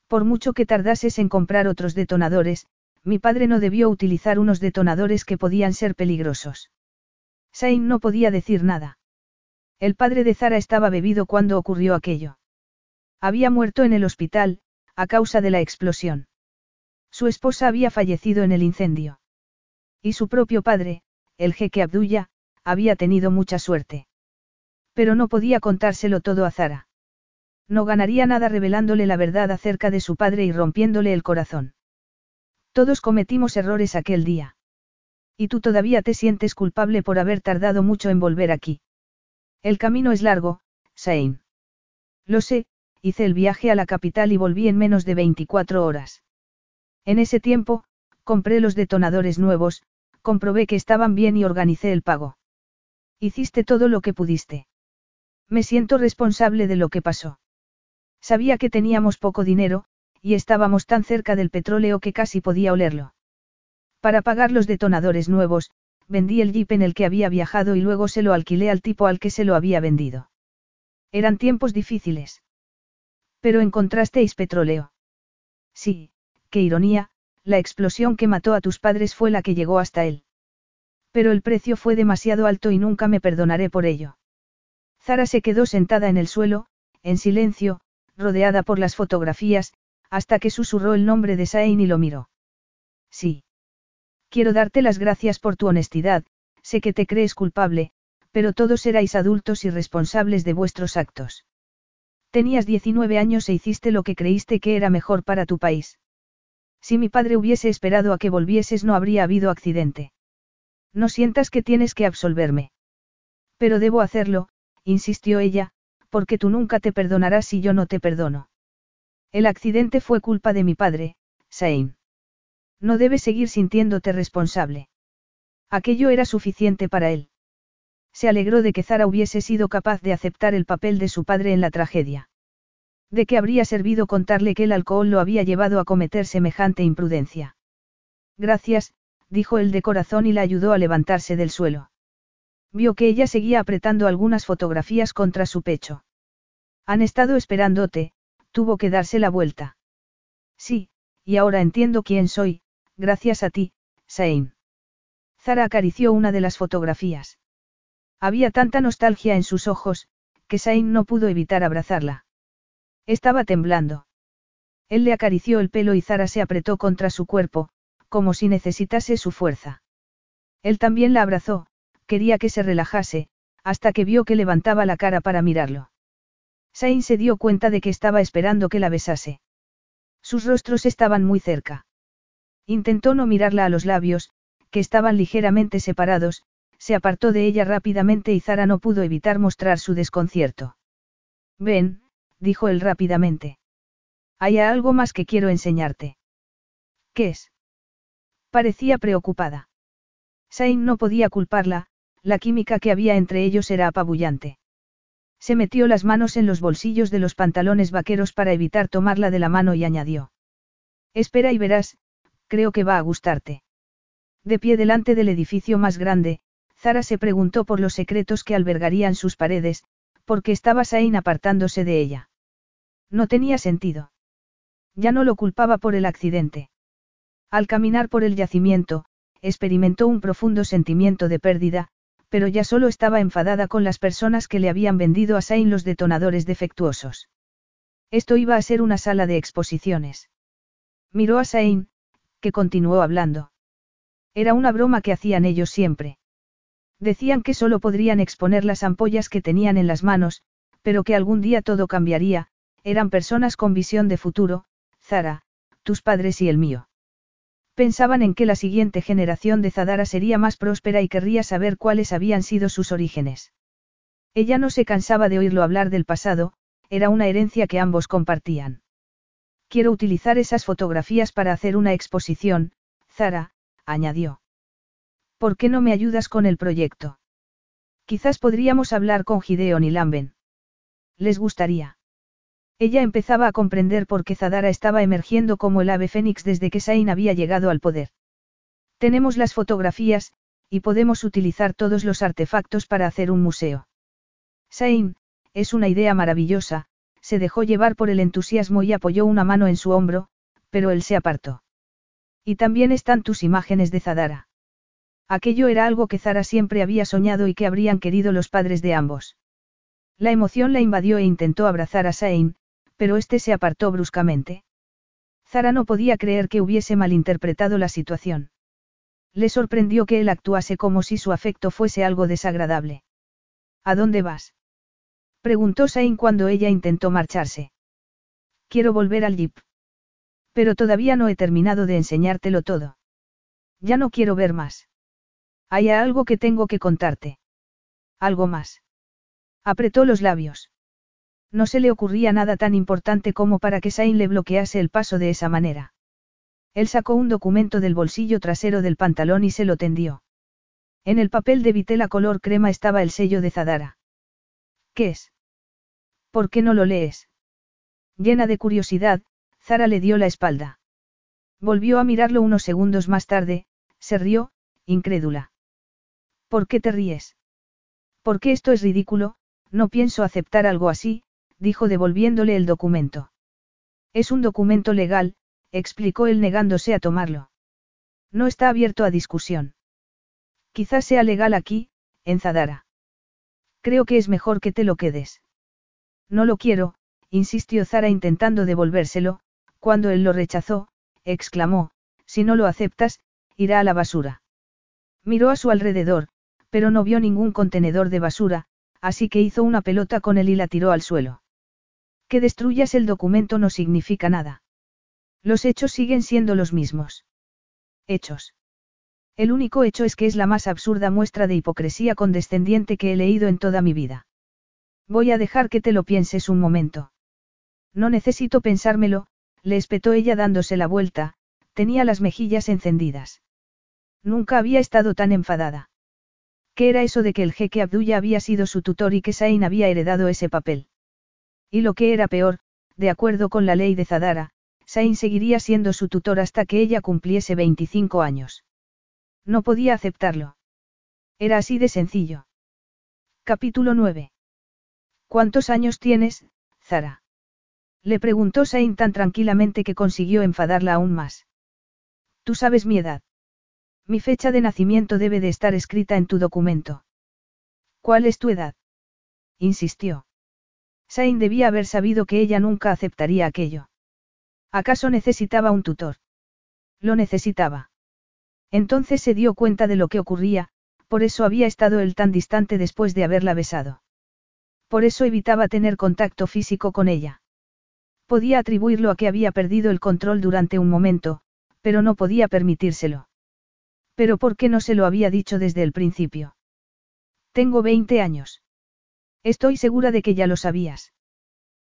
Por mucho que tardases en comprar otros detonadores, mi padre no debió utilizar unos detonadores que podían ser peligrosos. Sain no podía decir nada. El padre de Zara estaba bebido cuando ocurrió aquello. Había muerto en el hospital, a causa de la explosión. Su esposa había fallecido en el incendio. Y su propio padre, el jeque Abdullah, había tenido mucha suerte. Pero no podía contárselo todo a Zara. No ganaría nada revelándole la verdad acerca de su padre y rompiéndole el corazón. Todos cometimos errores aquel día. Y tú todavía te sientes culpable por haber tardado mucho en volver aquí. El camino es largo, Sain. Lo sé, hice el viaje a la capital y volví en menos de 24 horas. En ese tiempo, compré los detonadores nuevos, comprobé que estaban bien y organicé el pago. Hiciste todo lo que pudiste. Me siento responsable de lo que pasó. Sabía que teníamos poco dinero, y estábamos tan cerca del petróleo que casi podía olerlo. Para pagar los detonadores nuevos, vendí el jeep en el que había viajado y luego se lo alquilé al tipo al que se lo había vendido. Eran tiempos difíciles. Pero encontrasteis petróleo. Sí, qué ironía, la explosión que mató a tus padres fue la que llegó hasta él. Pero el precio fue demasiado alto y nunca me perdonaré por ello. Zara se quedó sentada en el suelo, en silencio, rodeada por las fotografías, hasta que susurró el nombre de Sain y lo miró. Sí. Quiero darte las gracias por tu honestidad, sé que te crees culpable, pero todos erais adultos y responsables de vuestros actos. Tenías 19 años e hiciste lo que creíste que era mejor para tu país. Si mi padre hubiese esperado a que volvieses no habría habido accidente. No sientas que tienes que absolverme. Pero debo hacerlo, insistió ella, porque tú nunca te perdonarás si yo no te perdono. El accidente fue culpa de mi padre, Sain. No debes seguir sintiéndote responsable. Aquello era suficiente para él. Se alegró de que Zara hubiese sido capaz de aceptar el papel de su padre en la tragedia. ¿De qué habría servido contarle que el alcohol lo había llevado a cometer semejante imprudencia? Gracias, dijo él de corazón y la ayudó a levantarse del suelo. Vio que ella seguía apretando algunas fotografías contra su pecho. Han estado esperándote, tuvo que darse la vuelta. Sí, y ahora entiendo quién soy, gracias a ti, Sain. Zara acarició una de las fotografías. Había tanta nostalgia en sus ojos, que Sain no pudo evitar abrazarla. Estaba temblando. Él le acarició el pelo y Zara se apretó contra su cuerpo, como si necesitase su fuerza. Él también la abrazó, quería que se relajase, hasta que vio que levantaba la cara para mirarlo. Sain se dio cuenta de que estaba esperando que la besase. Sus rostros estaban muy cerca. Intentó no mirarla a los labios, que estaban ligeramente separados, se apartó de ella rápidamente y Zara no pudo evitar mostrar su desconcierto. Ven, dijo él rápidamente. Hay algo más que quiero enseñarte. ¿Qué es? Parecía preocupada. Sain no podía culparla, la química que había entre ellos era apabullante. Se metió las manos en los bolsillos de los pantalones vaqueros para evitar tomarla de la mano y añadió. Espera y verás, creo que va a gustarte. De pie delante del edificio más grande, Zara se preguntó por los secretos que albergarían sus paredes, porque estaba Sain apartándose de ella. No tenía sentido. Ya no lo culpaba por el accidente. Al caminar por el yacimiento, experimentó un profundo sentimiento de pérdida, pero ya solo estaba enfadada con las personas que le habían vendido a Sain los detonadores defectuosos. Esto iba a ser una sala de exposiciones. Miró a Sain, que continuó hablando. Era una broma que hacían ellos siempre. Decían que solo podrían exponer las ampollas que tenían en las manos, pero que algún día todo cambiaría, eran personas con visión de futuro, Zara, tus padres y el mío. Pensaban en que la siguiente generación de Zadara sería más próspera y querría saber cuáles habían sido sus orígenes. Ella no se cansaba de oírlo hablar del pasado, era una herencia que ambos compartían. Quiero utilizar esas fotografías para hacer una exposición, Zara, añadió. ¿Por qué no me ayudas con el proyecto? Quizás podríamos hablar con Gideon y Lamben. ¿Les gustaría? Ella empezaba a comprender por qué Zadara estaba emergiendo como el ave fénix desde que Sain había llegado al poder. Tenemos las fotografías, y podemos utilizar todos los artefactos para hacer un museo. Sain, es una idea maravillosa, se dejó llevar por el entusiasmo y apoyó una mano en su hombro, pero él se apartó. Y también están tus imágenes de Zadara. Aquello era algo que Zara siempre había soñado y que habrían querido los padres de ambos. La emoción la invadió e intentó abrazar a Sain, pero este se apartó bruscamente. Zara no podía creer que hubiese malinterpretado la situación. Le sorprendió que él actuase como si su afecto fuese algo desagradable. ¿A dónde vas? preguntó Sain cuando ella intentó marcharse. Quiero volver al jeep. Pero todavía no he terminado de enseñártelo todo. Ya no quiero ver más. Hay algo que tengo que contarte. Algo más. Apretó los labios. No se le ocurría nada tan importante como para que Sain le bloquease el paso de esa manera. Él sacó un documento del bolsillo trasero del pantalón y se lo tendió. En el papel de vitela color crema estaba el sello de Zadara. ¿Qué es? ¿Por qué no lo lees? Llena de curiosidad, Zara le dio la espalda. Volvió a mirarlo unos segundos más tarde, se rió, incrédula. ¿Por qué te ríes? Porque esto es ridículo, no pienso aceptar algo así, dijo devolviéndole el documento. Es un documento legal, explicó él negándose a tomarlo. No está abierto a discusión. Quizás sea legal aquí, en Zadara. Creo que es mejor que te lo quedes. No lo quiero, insistió Zara intentando devolvérselo, cuando él lo rechazó, exclamó, Si no lo aceptas, irá a la basura. Miró a su alrededor, pero no vio ningún contenedor de basura, así que hizo una pelota con él y la tiró al suelo. Que destruyas el documento no significa nada. Los hechos siguen siendo los mismos. Hechos. El único hecho es que es la más absurda muestra de hipocresía condescendiente que he leído en toda mi vida. Voy a dejar que te lo pienses un momento. No necesito pensármelo, le espetó ella dándose la vuelta, tenía las mejillas encendidas. Nunca había estado tan enfadada. ¿Qué era eso de que el jeque Abdullah había sido su tutor y que Sain había heredado ese papel? Y lo que era peor, de acuerdo con la ley de Zadara, Sain seguiría siendo su tutor hasta que ella cumpliese 25 años. No podía aceptarlo. Era así de sencillo. Capítulo 9. ¿Cuántos años tienes, Zara? Le preguntó Sain tan tranquilamente que consiguió enfadarla aún más. Tú sabes mi edad. Mi fecha de nacimiento debe de estar escrita en tu documento. ¿Cuál es tu edad? insistió. Sain debía haber sabido que ella nunca aceptaría aquello. ¿Acaso necesitaba un tutor? Lo necesitaba. Entonces se dio cuenta de lo que ocurría, por eso había estado él tan distante después de haberla besado. Por eso evitaba tener contacto físico con ella. Podía atribuirlo a que había perdido el control durante un momento, pero no podía permitírselo. Pero ¿por qué no se lo había dicho desde el principio? Tengo 20 años. Estoy segura de que ya lo sabías.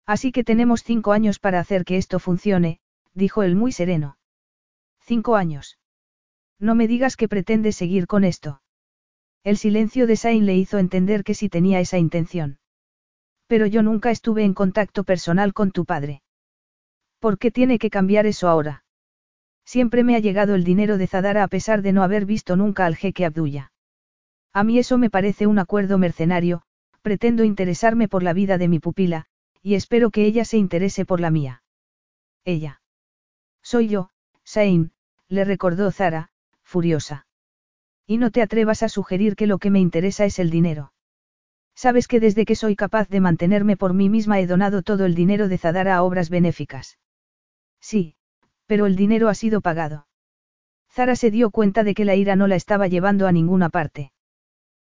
Así que tenemos cinco años para hacer que esto funcione, dijo él muy sereno. Cinco años. No me digas que pretendes seguir con esto. El silencio de Sain le hizo entender que sí tenía esa intención. Pero yo nunca estuve en contacto personal con tu padre. ¿Por qué tiene que cambiar eso ahora? Siempre me ha llegado el dinero de Zadara a pesar de no haber visto nunca al jeque Abdullah. A mí eso me parece un acuerdo mercenario, pretendo interesarme por la vida de mi pupila, y espero que ella se interese por la mía. Ella. Soy yo, Sain, le recordó Zara, furiosa. Y no te atrevas a sugerir que lo que me interesa es el dinero. Sabes que desde que soy capaz de mantenerme por mí misma he donado todo el dinero de Zadara a obras benéficas. Sí, pero el dinero ha sido pagado. Zara se dio cuenta de que la ira no la estaba llevando a ninguna parte.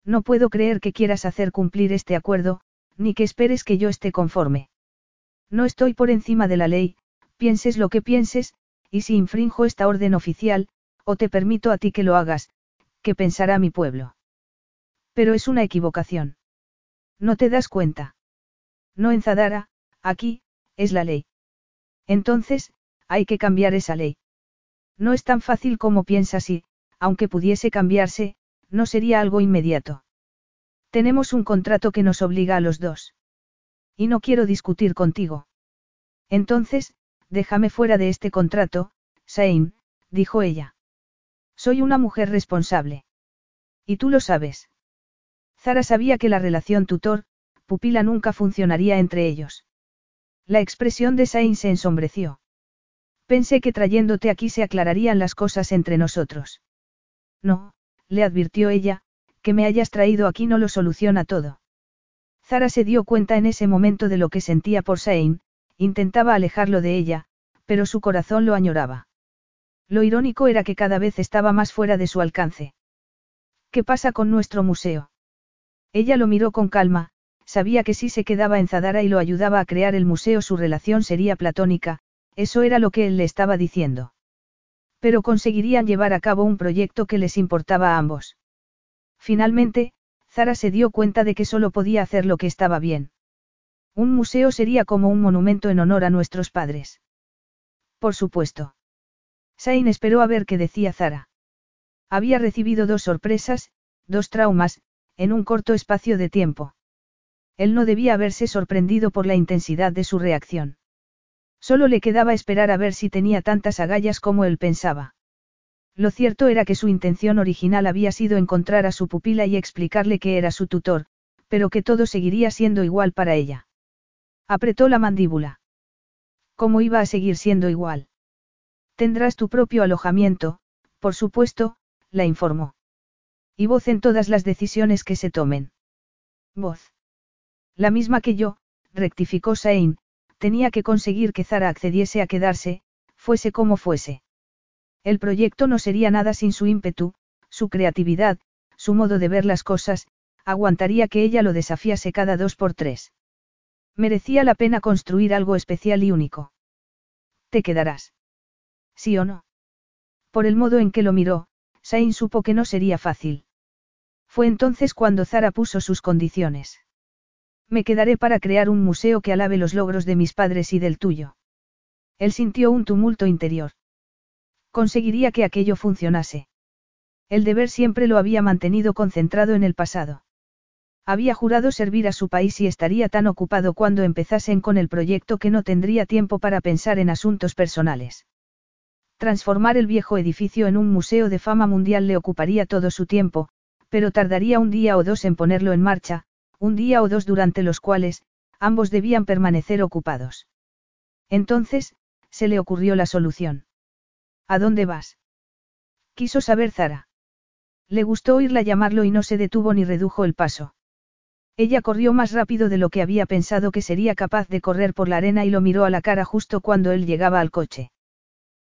No puedo creer que quieras hacer cumplir este acuerdo, ni que esperes que yo esté conforme. No estoy por encima de la ley, pienses lo que pienses, y si infrinjo esta orden oficial, o te permito a ti que lo hagas, ¿qué pensará mi pueblo? Pero es una equivocación. ¿No te das cuenta? No en Zadara, aquí, es la ley. Entonces, hay que cambiar esa ley. No es tan fácil como piensas y, aunque pudiese cambiarse, no sería algo inmediato. Tenemos un contrato que nos obliga a los dos. Y no quiero discutir contigo. Entonces, déjame fuera de este contrato, Sain, dijo ella. Soy una mujer responsable. Y tú lo sabes. Zara sabía que la relación tutor-pupila nunca funcionaría entre ellos. La expresión de Sain se ensombreció. Pensé que trayéndote aquí se aclararían las cosas entre nosotros. No, le advirtió ella, que me hayas traído aquí no lo soluciona todo. Zara se dio cuenta en ese momento de lo que sentía por Sain, intentaba alejarlo de ella, pero su corazón lo añoraba. Lo irónico era que cada vez estaba más fuera de su alcance. ¿Qué pasa con nuestro museo? Ella lo miró con calma, sabía que si se quedaba en Zadara y lo ayudaba a crear el museo su relación sería platónica, eso era lo que él le estaba diciendo. Pero conseguirían llevar a cabo un proyecto que les importaba a ambos. Finalmente, Zara se dio cuenta de que solo podía hacer lo que estaba bien. Un museo sería como un monumento en honor a nuestros padres. Por supuesto. Sain esperó a ver qué decía Zara. Había recibido dos sorpresas, dos traumas, en un corto espacio de tiempo. Él no debía haberse sorprendido por la intensidad de su reacción. Solo le quedaba esperar a ver si tenía tantas agallas como él pensaba. Lo cierto era que su intención original había sido encontrar a su pupila y explicarle que era su tutor, pero que todo seguiría siendo igual para ella. Apretó la mandíbula. ¿Cómo iba a seguir siendo igual? Tendrás tu propio alojamiento, por supuesto, la informó. Y voz en todas las decisiones que se tomen. Voz. La misma que yo, rectificó Sain, tenía que conseguir que Zara accediese a quedarse, fuese como fuese. El proyecto no sería nada sin su ímpetu, su creatividad, su modo de ver las cosas, aguantaría que ella lo desafiase cada dos por tres. Merecía la pena construir algo especial y único. ¿Te quedarás? ¿Sí o no? Por el modo en que lo miró, Sain supo que no sería fácil. Fue entonces cuando Zara puso sus condiciones. Me quedaré para crear un museo que alabe los logros de mis padres y del tuyo. Él sintió un tumulto interior. Conseguiría que aquello funcionase. El deber siempre lo había mantenido concentrado en el pasado. Había jurado servir a su país y estaría tan ocupado cuando empezasen con el proyecto que no tendría tiempo para pensar en asuntos personales. Transformar el viejo edificio en un museo de fama mundial le ocuparía todo su tiempo, pero tardaría un día o dos en ponerlo en marcha, un día o dos durante los cuales, ambos debían permanecer ocupados. Entonces, se le ocurrió la solución. ¿A dónde vas? Quiso saber Zara. Le gustó oírla llamarlo y no se detuvo ni redujo el paso. Ella corrió más rápido de lo que había pensado que sería capaz de correr por la arena y lo miró a la cara justo cuando él llegaba al coche.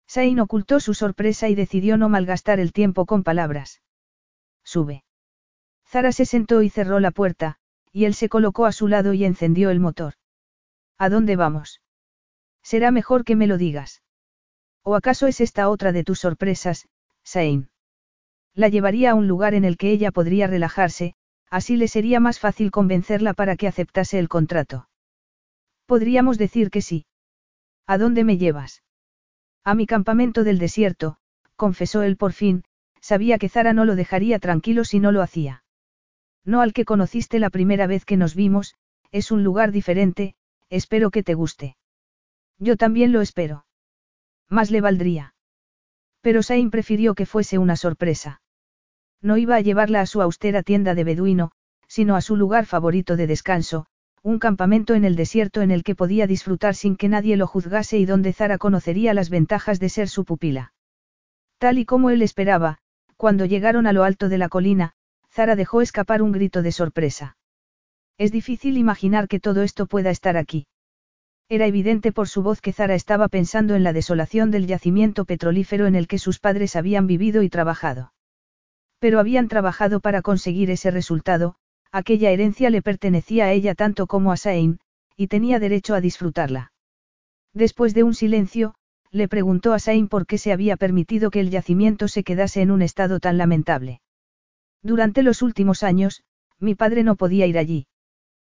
Sain ocultó su sorpresa y decidió no malgastar el tiempo con palabras. Sube. Zara se sentó y cerró la puerta, y él se colocó a su lado y encendió el motor. ¿A dónde vamos? Será mejor que me lo digas. ¿O acaso es esta otra de tus sorpresas, Sain? La llevaría a un lugar en el que ella podría relajarse, así le sería más fácil convencerla para que aceptase el contrato. Podríamos decir que sí. ¿A dónde me llevas? A mi campamento del desierto, confesó él por fin, sabía que Zara no lo dejaría tranquilo si no lo hacía. No al que conociste la primera vez que nos vimos, es un lugar diferente, espero que te guste. Yo también lo espero. Más le valdría. Pero Sain prefirió que fuese una sorpresa. No iba a llevarla a su austera tienda de beduino, sino a su lugar favorito de descanso, un campamento en el desierto en el que podía disfrutar sin que nadie lo juzgase y donde Zara conocería las ventajas de ser su pupila. Tal y como él esperaba, cuando llegaron a lo alto de la colina, Zara dejó escapar un grito de sorpresa. Es difícil imaginar que todo esto pueda estar aquí. Era evidente por su voz que Zara estaba pensando en la desolación del yacimiento petrolífero en el que sus padres habían vivido y trabajado. Pero habían trabajado para conseguir ese resultado, aquella herencia le pertenecía a ella tanto como a Sain, y tenía derecho a disfrutarla. Después de un silencio, le preguntó a Sain por qué se había permitido que el yacimiento se quedase en un estado tan lamentable. Durante los últimos años, mi padre no podía ir allí.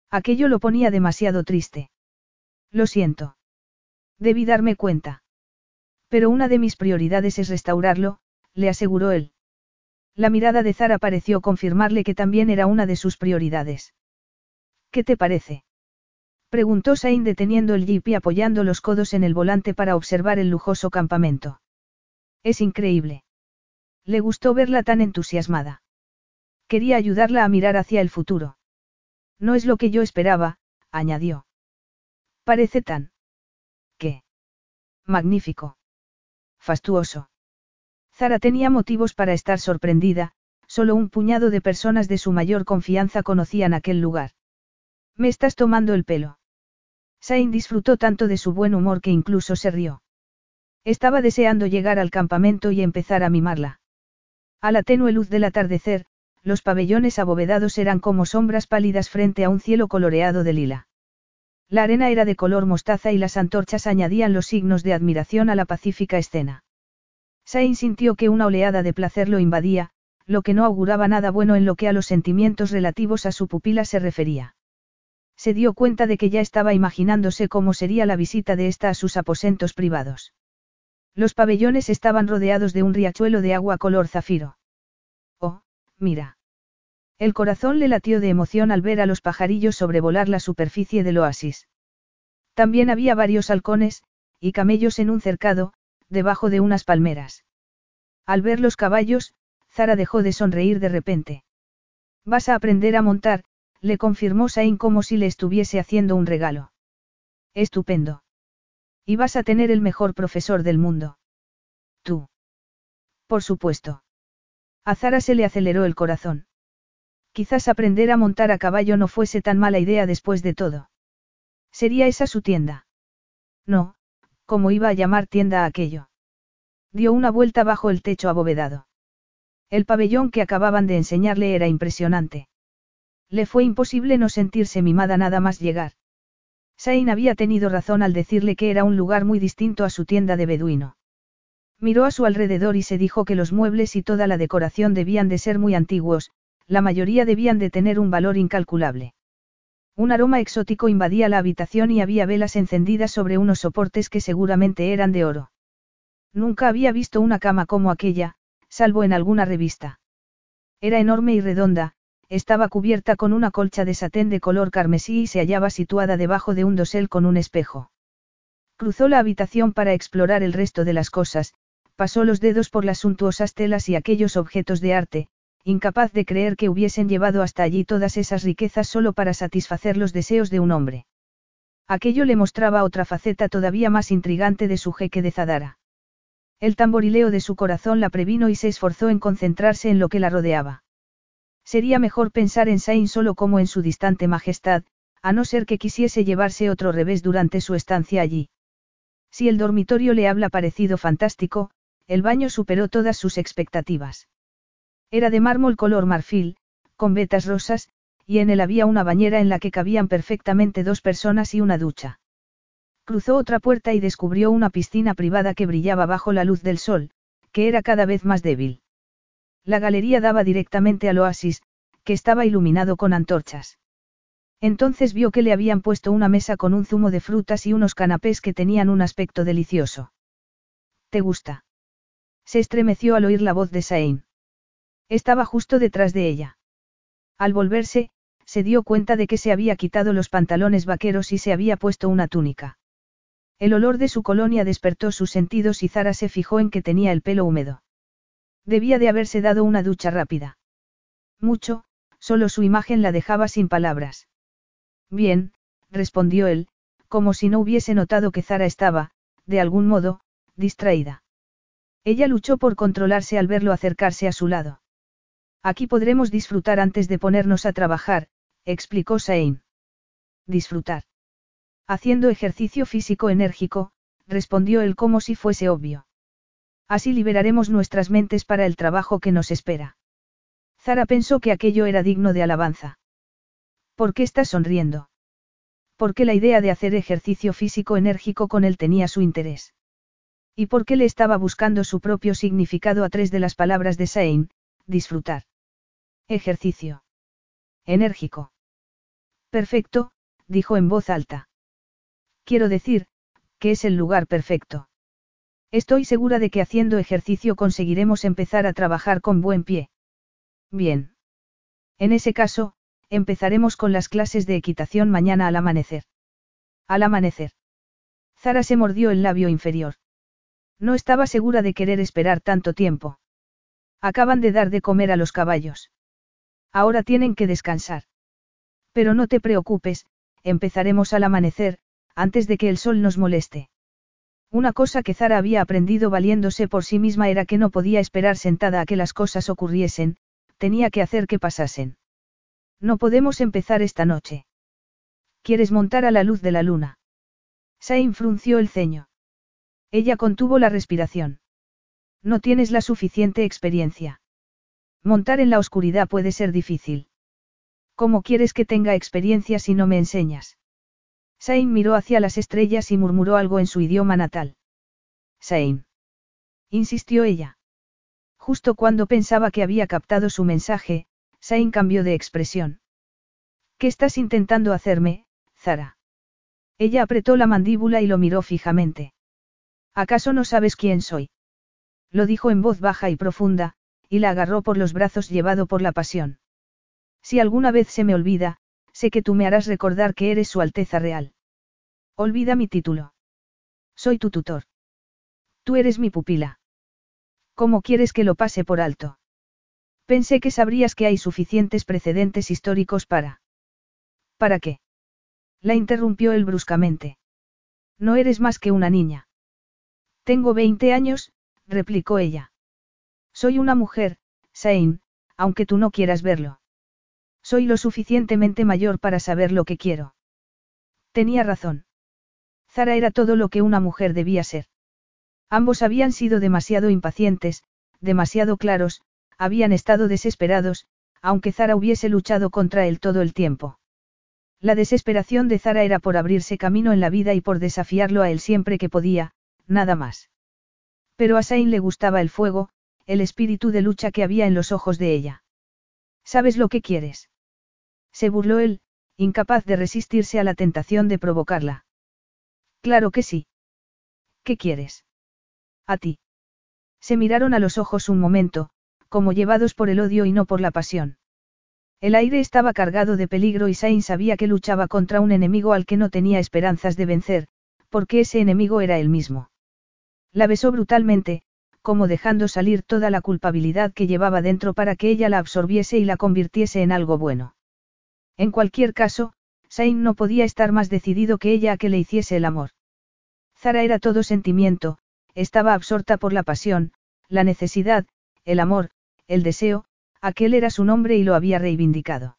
Aquello lo ponía demasiado triste. Lo siento. Debí darme cuenta. Pero una de mis prioridades es restaurarlo, le aseguró él. La mirada de Zara pareció confirmarle que también era una de sus prioridades. ¿Qué te parece? Preguntó Sain deteniendo el jeep y apoyando los codos en el volante para observar el lujoso campamento. Es increíble. Le gustó verla tan entusiasmada. Quería ayudarla a mirar hacia el futuro. No es lo que yo esperaba, añadió. Parece tan. ¿Qué? Magnífico. Fastuoso. Zara tenía motivos para estar sorprendida, solo un puñado de personas de su mayor confianza conocían aquel lugar. Me estás tomando el pelo. Sain disfrutó tanto de su buen humor que incluso se rió. Estaba deseando llegar al campamento y empezar a mimarla. A la tenue luz del atardecer, los pabellones abovedados eran como sombras pálidas frente a un cielo coloreado de lila. La arena era de color mostaza y las antorchas añadían los signos de admiración a la pacífica escena. Sain sintió que una oleada de placer lo invadía, lo que no auguraba nada bueno en lo que a los sentimientos relativos a su pupila se refería. Se dio cuenta de que ya estaba imaginándose cómo sería la visita de ésta a sus aposentos privados. Los pabellones estaban rodeados de un riachuelo de agua color zafiro. Mira. El corazón le latió de emoción al ver a los pajarillos sobrevolar la superficie del oasis. También había varios halcones, y camellos en un cercado, debajo de unas palmeras. Al ver los caballos, Zara dejó de sonreír de repente. Vas a aprender a montar, le confirmó Sain como si le estuviese haciendo un regalo. Estupendo. Y vas a tener el mejor profesor del mundo. Tú. Por supuesto. A Zara se le aceleró el corazón. Quizás aprender a montar a caballo no fuese tan mala idea después de todo. ¿Sería esa su tienda? No, ¿cómo iba a llamar tienda a aquello? Dio una vuelta bajo el techo abovedado. El pabellón que acababan de enseñarle era impresionante. Le fue imposible no sentirse mimada nada más llegar. Sain había tenido razón al decirle que era un lugar muy distinto a su tienda de beduino. Miró a su alrededor y se dijo que los muebles y toda la decoración debían de ser muy antiguos, la mayoría debían de tener un valor incalculable. Un aroma exótico invadía la habitación y había velas encendidas sobre unos soportes que seguramente eran de oro. Nunca había visto una cama como aquella, salvo en alguna revista. Era enorme y redonda, estaba cubierta con una colcha de satén de color carmesí y se hallaba situada debajo de un dosel con un espejo. Cruzó la habitación para explorar el resto de las cosas, pasó los dedos por las suntuosas telas y aquellos objetos de arte, incapaz de creer que hubiesen llevado hasta allí todas esas riquezas solo para satisfacer los deseos de un hombre. Aquello le mostraba otra faceta todavía más intrigante de su jeque de Zadara. El tamborileo de su corazón la previno y se esforzó en concentrarse en lo que la rodeaba. Sería mejor pensar en Sain solo como en su distante majestad, a no ser que quisiese llevarse otro revés durante su estancia allí. Si el dormitorio le habla parecido fantástico, el baño superó todas sus expectativas. Era de mármol color marfil, con vetas rosas, y en él había una bañera en la que cabían perfectamente dos personas y una ducha. Cruzó otra puerta y descubrió una piscina privada que brillaba bajo la luz del sol, que era cada vez más débil. La galería daba directamente al oasis, que estaba iluminado con antorchas. Entonces vio que le habían puesto una mesa con un zumo de frutas y unos canapés que tenían un aspecto delicioso. ¿Te gusta? Se estremeció al oír la voz de Sain. Estaba justo detrás de ella. Al volverse, se dio cuenta de que se había quitado los pantalones vaqueros y se había puesto una túnica. El olor de su colonia despertó sus sentidos y Zara se fijó en que tenía el pelo húmedo. Debía de haberse dado una ducha rápida. Mucho, solo su imagen la dejaba sin palabras. Bien, respondió él, como si no hubiese notado que Zara estaba, de algún modo, distraída. Ella luchó por controlarse al verlo acercarse a su lado. Aquí podremos disfrutar antes de ponernos a trabajar, explicó Sain. Disfrutar. Haciendo ejercicio físico enérgico, respondió él como si fuese obvio. Así liberaremos nuestras mentes para el trabajo que nos espera. Zara pensó que aquello era digno de alabanza. ¿Por qué estás sonriendo? Porque la idea de hacer ejercicio físico enérgico con él tenía su interés. ¿Y por qué le estaba buscando su propio significado a tres de las palabras de Sain, disfrutar? Ejercicio. Enérgico. Perfecto, dijo en voz alta. Quiero decir, que es el lugar perfecto. Estoy segura de que haciendo ejercicio conseguiremos empezar a trabajar con buen pie. Bien. En ese caso, empezaremos con las clases de equitación mañana al amanecer. Al amanecer. Zara se mordió el labio inferior. No estaba segura de querer esperar tanto tiempo. Acaban de dar de comer a los caballos. Ahora tienen que descansar. Pero no te preocupes, empezaremos al amanecer, antes de que el sol nos moleste. Una cosa que Zara había aprendido valiéndose por sí misma era que no podía esperar sentada a que las cosas ocurriesen, tenía que hacer que pasasen. No podemos empezar esta noche. ¿Quieres montar a la luz de la luna? Sain frunció el ceño. Ella contuvo la respiración. No tienes la suficiente experiencia. Montar en la oscuridad puede ser difícil. ¿Cómo quieres que tenga experiencia si no me enseñas? Sain miró hacia las estrellas y murmuró algo en su idioma natal. Sain. Insistió ella. Justo cuando pensaba que había captado su mensaje, Sain cambió de expresión. ¿Qué estás intentando hacerme, Zara? Ella apretó la mandíbula y lo miró fijamente. ¿Acaso no sabes quién soy? Lo dijo en voz baja y profunda, y la agarró por los brazos llevado por la pasión. Si alguna vez se me olvida, sé que tú me harás recordar que eres Su Alteza Real. Olvida mi título. Soy tu tutor. Tú eres mi pupila. ¿Cómo quieres que lo pase por alto? Pensé que sabrías que hay suficientes precedentes históricos para... ¿Para qué? La interrumpió él bruscamente. No eres más que una niña. Tengo 20 años, replicó ella. Soy una mujer, Sain, aunque tú no quieras verlo. Soy lo suficientemente mayor para saber lo que quiero. Tenía razón. Zara era todo lo que una mujer debía ser. Ambos habían sido demasiado impacientes, demasiado claros, habían estado desesperados, aunque Zara hubiese luchado contra él todo el tiempo. La desesperación de Zara era por abrirse camino en la vida y por desafiarlo a él siempre que podía, nada más. Pero a Sain le gustaba el fuego, el espíritu de lucha que había en los ojos de ella. ¿Sabes lo que quieres? Se burló él, incapaz de resistirse a la tentación de provocarla. Claro que sí. ¿Qué quieres? A ti. Se miraron a los ojos un momento, como llevados por el odio y no por la pasión. El aire estaba cargado de peligro y Sain sabía que luchaba contra un enemigo al que no tenía esperanzas de vencer, porque ese enemigo era él mismo. La besó brutalmente, como dejando salir toda la culpabilidad que llevaba dentro para que ella la absorbiese y la convirtiese en algo bueno. En cualquier caso, Sain no podía estar más decidido que ella a que le hiciese el amor. Zara era todo sentimiento, estaba absorta por la pasión, la necesidad, el amor, el deseo, aquel era su nombre y lo había reivindicado.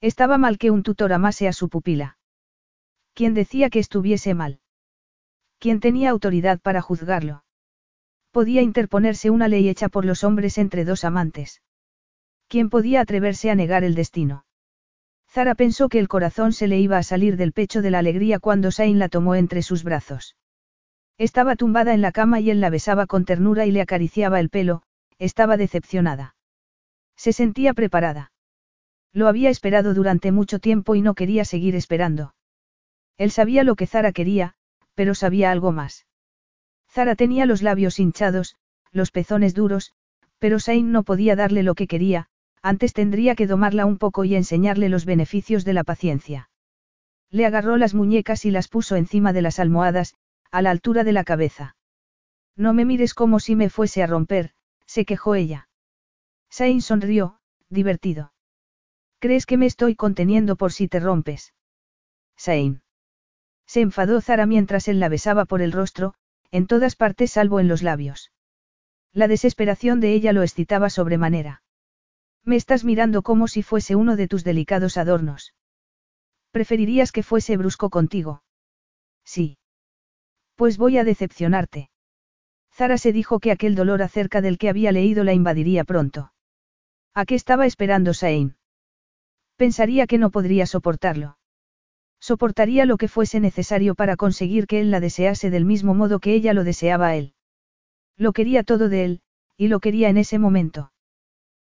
Estaba mal que un tutor amase a su pupila. ¿Quién decía que estuviese mal? ¿Quién tenía autoridad para juzgarlo? Podía interponerse una ley hecha por los hombres entre dos amantes. ¿Quién podía atreverse a negar el destino? Zara pensó que el corazón se le iba a salir del pecho de la alegría cuando Sain la tomó entre sus brazos. Estaba tumbada en la cama y él la besaba con ternura y le acariciaba el pelo, estaba decepcionada. Se sentía preparada. Lo había esperado durante mucho tiempo y no quería seguir esperando. Él sabía lo que Zara quería, pero sabía algo más. Zara tenía los labios hinchados, los pezones duros, pero Sain no podía darle lo que quería, antes tendría que domarla un poco y enseñarle los beneficios de la paciencia. Le agarró las muñecas y las puso encima de las almohadas, a la altura de la cabeza. No me mires como si me fuese a romper, se quejó ella. Sain sonrió, divertido. ¿Crees que me estoy conteniendo por si te rompes? Sain. Se enfadó Zara mientras él la besaba por el rostro, en todas partes salvo en los labios. La desesperación de ella lo excitaba sobremanera. Me estás mirando como si fuese uno de tus delicados adornos. ¿Preferirías que fuese brusco contigo? Sí. Pues voy a decepcionarte. Zara se dijo que aquel dolor acerca del que había leído la invadiría pronto. ¿A qué estaba esperando Sain? Pensaría que no podría soportarlo. Soportaría lo que fuese necesario para conseguir que él la desease del mismo modo que ella lo deseaba a él. Lo quería todo de él, y lo quería en ese momento.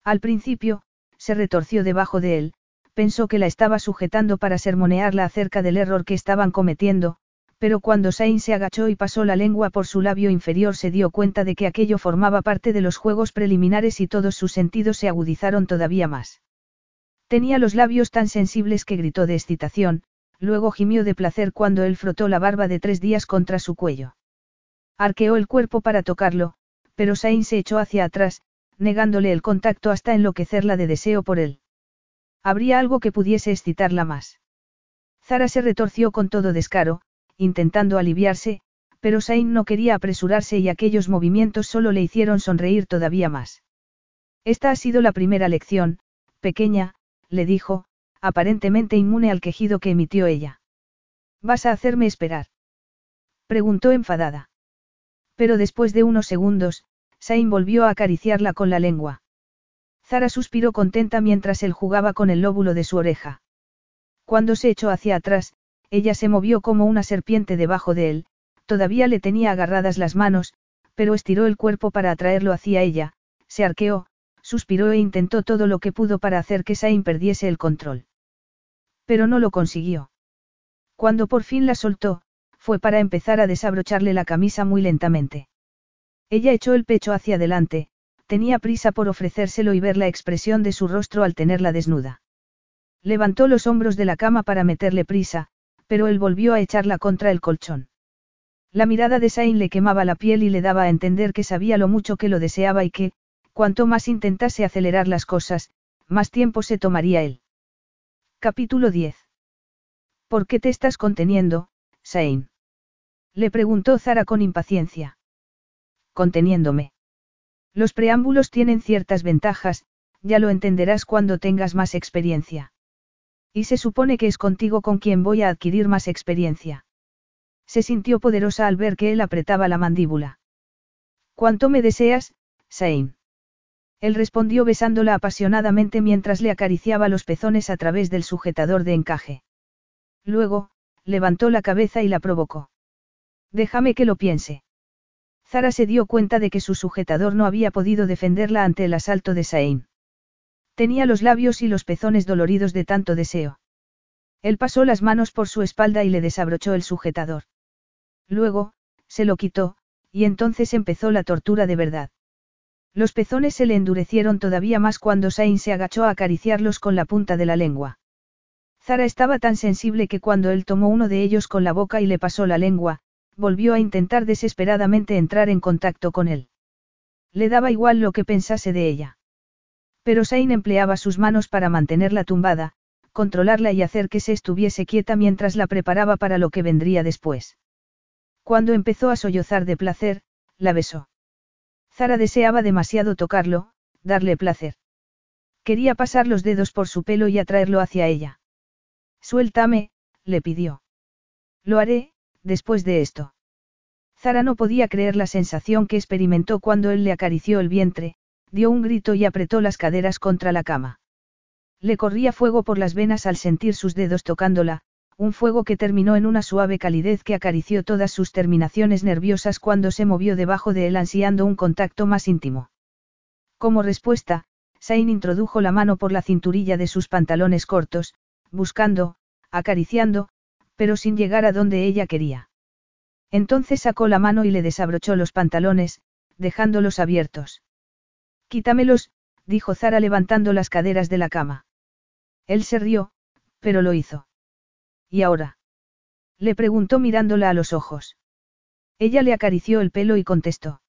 Al principio, se retorció debajo de él, pensó que la estaba sujetando para sermonearla acerca del error que estaban cometiendo, pero cuando Sain se agachó y pasó la lengua por su labio inferior se dio cuenta de que aquello formaba parte de los juegos preliminares y todos sus sentidos se agudizaron todavía más. Tenía los labios tan sensibles que gritó de excitación, luego gimió de placer cuando él frotó la barba de tres días contra su cuello. Arqueó el cuerpo para tocarlo, pero Sain se echó hacia atrás, negándole el contacto hasta enloquecerla de deseo por él. Habría algo que pudiese excitarla más. Zara se retorció con todo descaro, intentando aliviarse, pero Sain no quería apresurarse y aquellos movimientos solo le hicieron sonreír todavía más. Esta ha sido la primera lección, pequeña, le dijo, aparentemente inmune al quejido que emitió ella. ¿Vas a hacerme esperar? Preguntó enfadada. Pero después de unos segundos, Sain volvió a acariciarla con la lengua. Zara suspiró contenta mientras él jugaba con el lóbulo de su oreja. Cuando se echó hacia atrás, ella se movió como una serpiente debajo de él, todavía le tenía agarradas las manos, pero estiró el cuerpo para atraerlo hacia ella, se arqueó, suspiró e intentó todo lo que pudo para hacer que Sain perdiese el control. Pero no lo consiguió. Cuando por fin la soltó, fue para empezar a desabrocharle la camisa muy lentamente. Ella echó el pecho hacia adelante, tenía prisa por ofrecérselo y ver la expresión de su rostro al tenerla desnuda. Levantó los hombros de la cama para meterle prisa, pero él volvió a echarla contra el colchón. La mirada de Sain le quemaba la piel y le daba a entender que sabía lo mucho que lo deseaba y que, cuanto más intentase acelerar las cosas, más tiempo se tomaría él. Capítulo 10. ¿Por qué te estás conteniendo, Sain? Le preguntó Zara con impaciencia. Conteniéndome. Los preámbulos tienen ciertas ventajas, ya lo entenderás cuando tengas más experiencia. Y se supone que es contigo con quien voy a adquirir más experiencia. Se sintió poderosa al ver que él apretaba la mandíbula. ¿Cuánto me deseas, Sain? Él respondió besándola apasionadamente mientras le acariciaba los pezones a través del sujetador de encaje. Luego, levantó la cabeza y la provocó. Déjame que lo piense. Zara se dio cuenta de que su sujetador no había podido defenderla ante el asalto de Sain. Tenía los labios y los pezones doloridos de tanto deseo. Él pasó las manos por su espalda y le desabrochó el sujetador. Luego, se lo quitó, y entonces empezó la tortura de verdad. Los pezones se le endurecieron todavía más cuando Sain se agachó a acariciarlos con la punta de la lengua. Zara estaba tan sensible que cuando él tomó uno de ellos con la boca y le pasó la lengua, volvió a intentar desesperadamente entrar en contacto con él. Le daba igual lo que pensase de ella. Pero Sain empleaba sus manos para mantenerla tumbada, controlarla y hacer que se estuviese quieta mientras la preparaba para lo que vendría después. Cuando empezó a sollozar de placer, la besó. Zara deseaba demasiado tocarlo, darle placer. Quería pasar los dedos por su pelo y atraerlo hacia ella. Suéltame, le pidió. Lo haré, después de esto. Zara no podía creer la sensación que experimentó cuando él le acarició el vientre, dio un grito y apretó las caderas contra la cama. Le corría fuego por las venas al sentir sus dedos tocándola, un fuego que terminó en una suave calidez que acarició todas sus terminaciones nerviosas cuando se movió debajo de él ansiando un contacto más íntimo. Como respuesta, Sain introdujo la mano por la cinturilla de sus pantalones cortos, buscando, acariciando, pero sin llegar a donde ella quería. Entonces sacó la mano y le desabrochó los pantalones, dejándolos abiertos. Quítamelos, dijo Zara levantando las caderas de la cama. Él se rió, pero lo hizo. ¿Y ahora? Le preguntó mirándola a los ojos. Ella le acarició el pelo y contestó.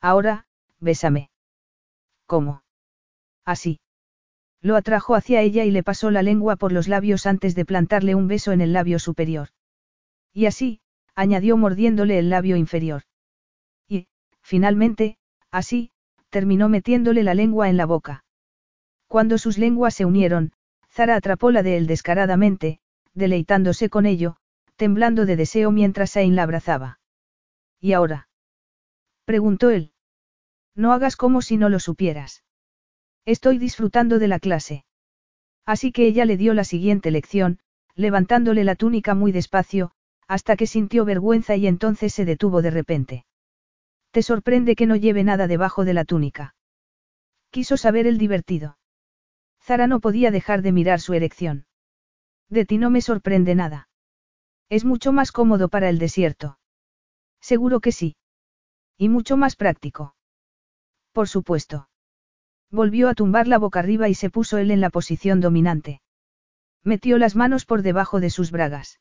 Ahora, bésame. ¿Cómo? Así. Lo atrajo hacia ella y le pasó la lengua por los labios antes de plantarle un beso en el labio superior. Y así, añadió mordiéndole el labio inferior. Y, finalmente, así, terminó metiéndole la lengua en la boca. Cuando sus lenguas se unieron, Zara atrapó la de él descaradamente, deleitándose con ello, temblando de deseo mientras Ain la abrazaba. ¿Y ahora? preguntó él. No hagas como si no lo supieras. Estoy disfrutando de la clase. Así que ella le dio la siguiente lección, levantándole la túnica muy despacio, hasta que sintió vergüenza y entonces se detuvo de repente. ¿Te sorprende que no lleve nada debajo de la túnica? Quiso saber el divertido. Zara no podía dejar de mirar su erección. De ti no me sorprende nada. Es mucho más cómodo para el desierto. Seguro que sí. Y mucho más práctico. Por supuesto. Volvió a tumbar la boca arriba y se puso él en la posición dominante. Metió las manos por debajo de sus bragas.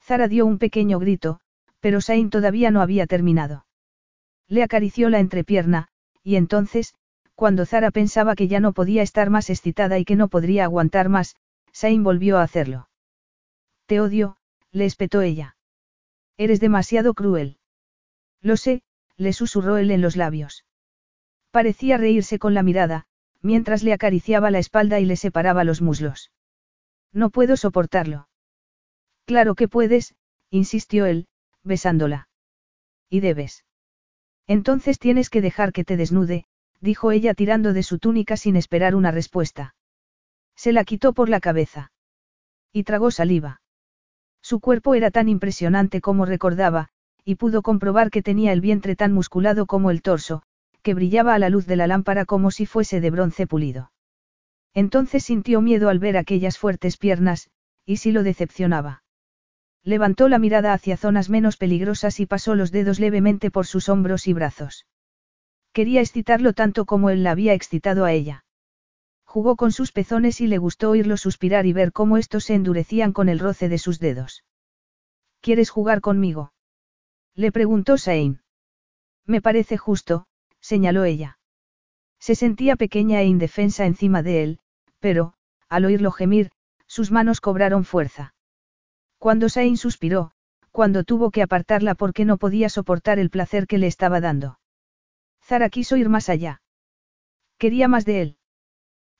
Zara dio un pequeño grito, pero Sain todavía no había terminado. Le acarició la entrepierna, y entonces, cuando Zara pensaba que ya no podía estar más excitada y que no podría aguantar más, Sain volvió a hacerlo. Te odio, le espetó ella. Eres demasiado cruel. Lo sé, le susurró él en los labios. Parecía reírse con la mirada, mientras le acariciaba la espalda y le separaba los muslos. No puedo soportarlo. Claro que puedes, insistió él, besándola. Y debes. Entonces tienes que dejar que te desnude, dijo ella tirando de su túnica sin esperar una respuesta. Se la quitó por la cabeza. Y tragó saliva. Su cuerpo era tan impresionante como recordaba, y pudo comprobar que tenía el vientre tan musculado como el torso, que brillaba a la luz de la lámpara como si fuese de bronce pulido. Entonces sintió miedo al ver aquellas fuertes piernas, y si lo decepcionaba. Levantó la mirada hacia zonas menos peligrosas y pasó los dedos levemente por sus hombros y brazos. Quería excitarlo tanto como él la había excitado a ella. Jugó con sus pezones y le gustó oírlo suspirar y ver cómo estos se endurecían con el roce de sus dedos. ¿Quieres jugar conmigo? Le preguntó Sain. Me parece justo, señaló ella. Se sentía pequeña e indefensa encima de él, pero, al oírlo gemir, sus manos cobraron fuerza. Cuando Sain suspiró, cuando tuvo que apartarla porque no podía soportar el placer que le estaba dando. Zara quiso ir más allá. Quería más de él.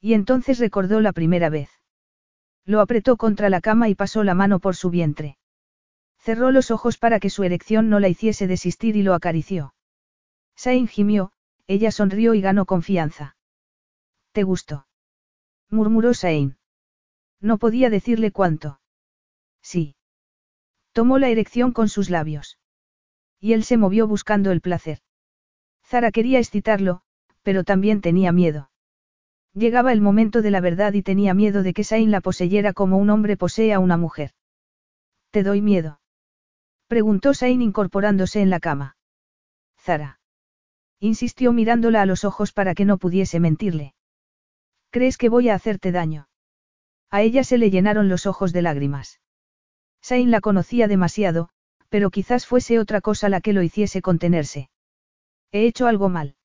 Y entonces recordó la primera vez. Lo apretó contra la cama y pasó la mano por su vientre. Cerró los ojos para que su erección no la hiciese desistir y lo acarició. Sain gimió, ella sonrió y ganó confianza. ¿Te gustó? murmuró Sain. No podía decirle cuánto. Sí. Tomó la erección con sus labios. Y él se movió buscando el placer. Zara quería excitarlo, pero también tenía miedo. Llegaba el momento de la verdad y tenía miedo de que Sain la poseyera como un hombre posee a una mujer. ¿Te doy miedo? Preguntó Sain incorporándose en la cama. Zara. Insistió mirándola a los ojos para que no pudiese mentirle. ¿Crees que voy a hacerte daño? A ella se le llenaron los ojos de lágrimas. Sain la conocía demasiado, pero quizás fuese otra cosa la que lo hiciese contenerse. He hecho algo mal.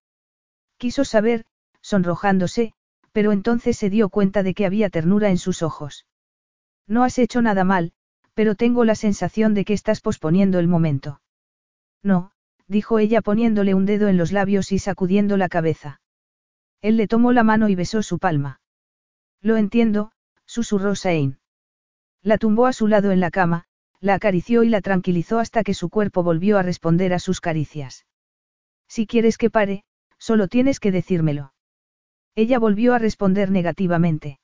Quiso saber, sonrojándose, pero entonces se dio cuenta de que había ternura en sus ojos. No has hecho nada mal, pero tengo la sensación de que estás posponiendo el momento. No, dijo ella poniéndole un dedo en los labios y sacudiendo la cabeza. Él le tomó la mano y besó su palma. Lo entiendo, susurró Sain. La tumbó a su lado en la cama, la acarició y la tranquilizó hasta que su cuerpo volvió a responder a sus caricias. Si quieres que pare, solo tienes que decírmelo. Ella volvió a responder negativamente.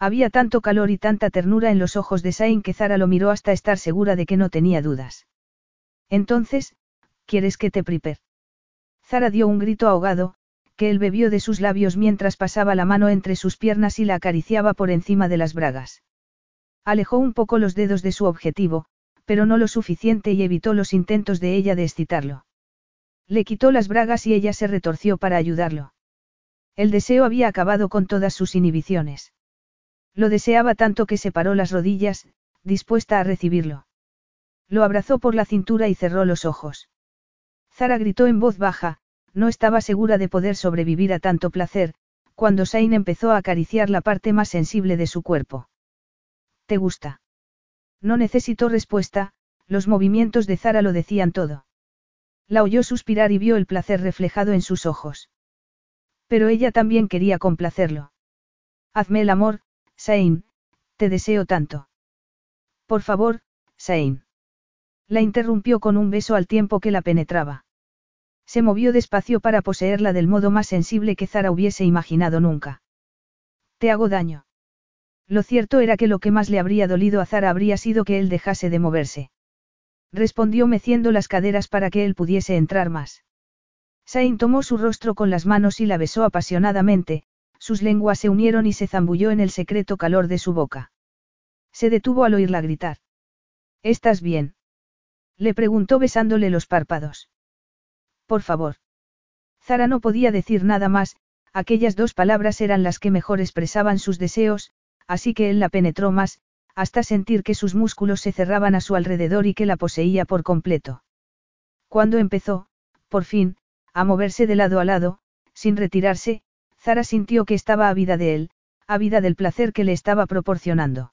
Había tanto calor y tanta ternura en los ojos de Sain que Zara lo miró hasta estar segura de que no tenía dudas. Entonces, ¿quieres que te priper? Zara dio un grito ahogado, que él bebió de sus labios mientras pasaba la mano entre sus piernas y la acariciaba por encima de las bragas. Alejó un poco los dedos de su objetivo, pero no lo suficiente y evitó los intentos de ella de excitarlo. Le quitó las bragas y ella se retorció para ayudarlo. El deseo había acabado con todas sus inhibiciones. Lo deseaba tanto que separó las rodillas, dispuesta a recibirlo. Lo abrazó por la cintura y cerró los ojos. Zara gritó en voz baja, no estaba segura de poder sobrevivir a tanto placer, cuando Sain empezó a acariciar la parte más sensible de su cuerpo. ¿Te gusta? No necesitó respuesta, los movimientos de Zara lo decían todo. La oyó suspirar y vio el placer reflejado en sus ojos. Pero ella también quería complacerlo. Hazme el amor, Sain, te deseo tanto. Por favor, Sain. La interrumpió con un beso al tiempo que la penetraba. Se movió despacio para poseerla del modo más sensible que Zara hubiese imaginado nunca. Te hago daño. Lo cierto era que lo que más le habría dolido a Zara habría sido que él dejase de moverse. Respondió meciendo las caderas para que él pudiese entrar más. Sain tomó su rostro con las manos y la besó apasionadamente, sus lenguas se unieron y se zambulló en el secreto calor de su boca. Se detuvo al oírla gritar. ¿Estás bien? Le preguntó besándole los párpados. Por favor. Zara no podía decir nada más, aquellas dos palabras eran las que mejor expresaban sus deseos, así que él la penetró más, hasta sentir que sus músculos se cerraban a su alrededor y que la poseía por completo. Cuando empezó, por fin, a moverse de lado a lado, sin retirarse, Zara sintió que estaba ávida de él, ávida del placer que le estaba proporcionando.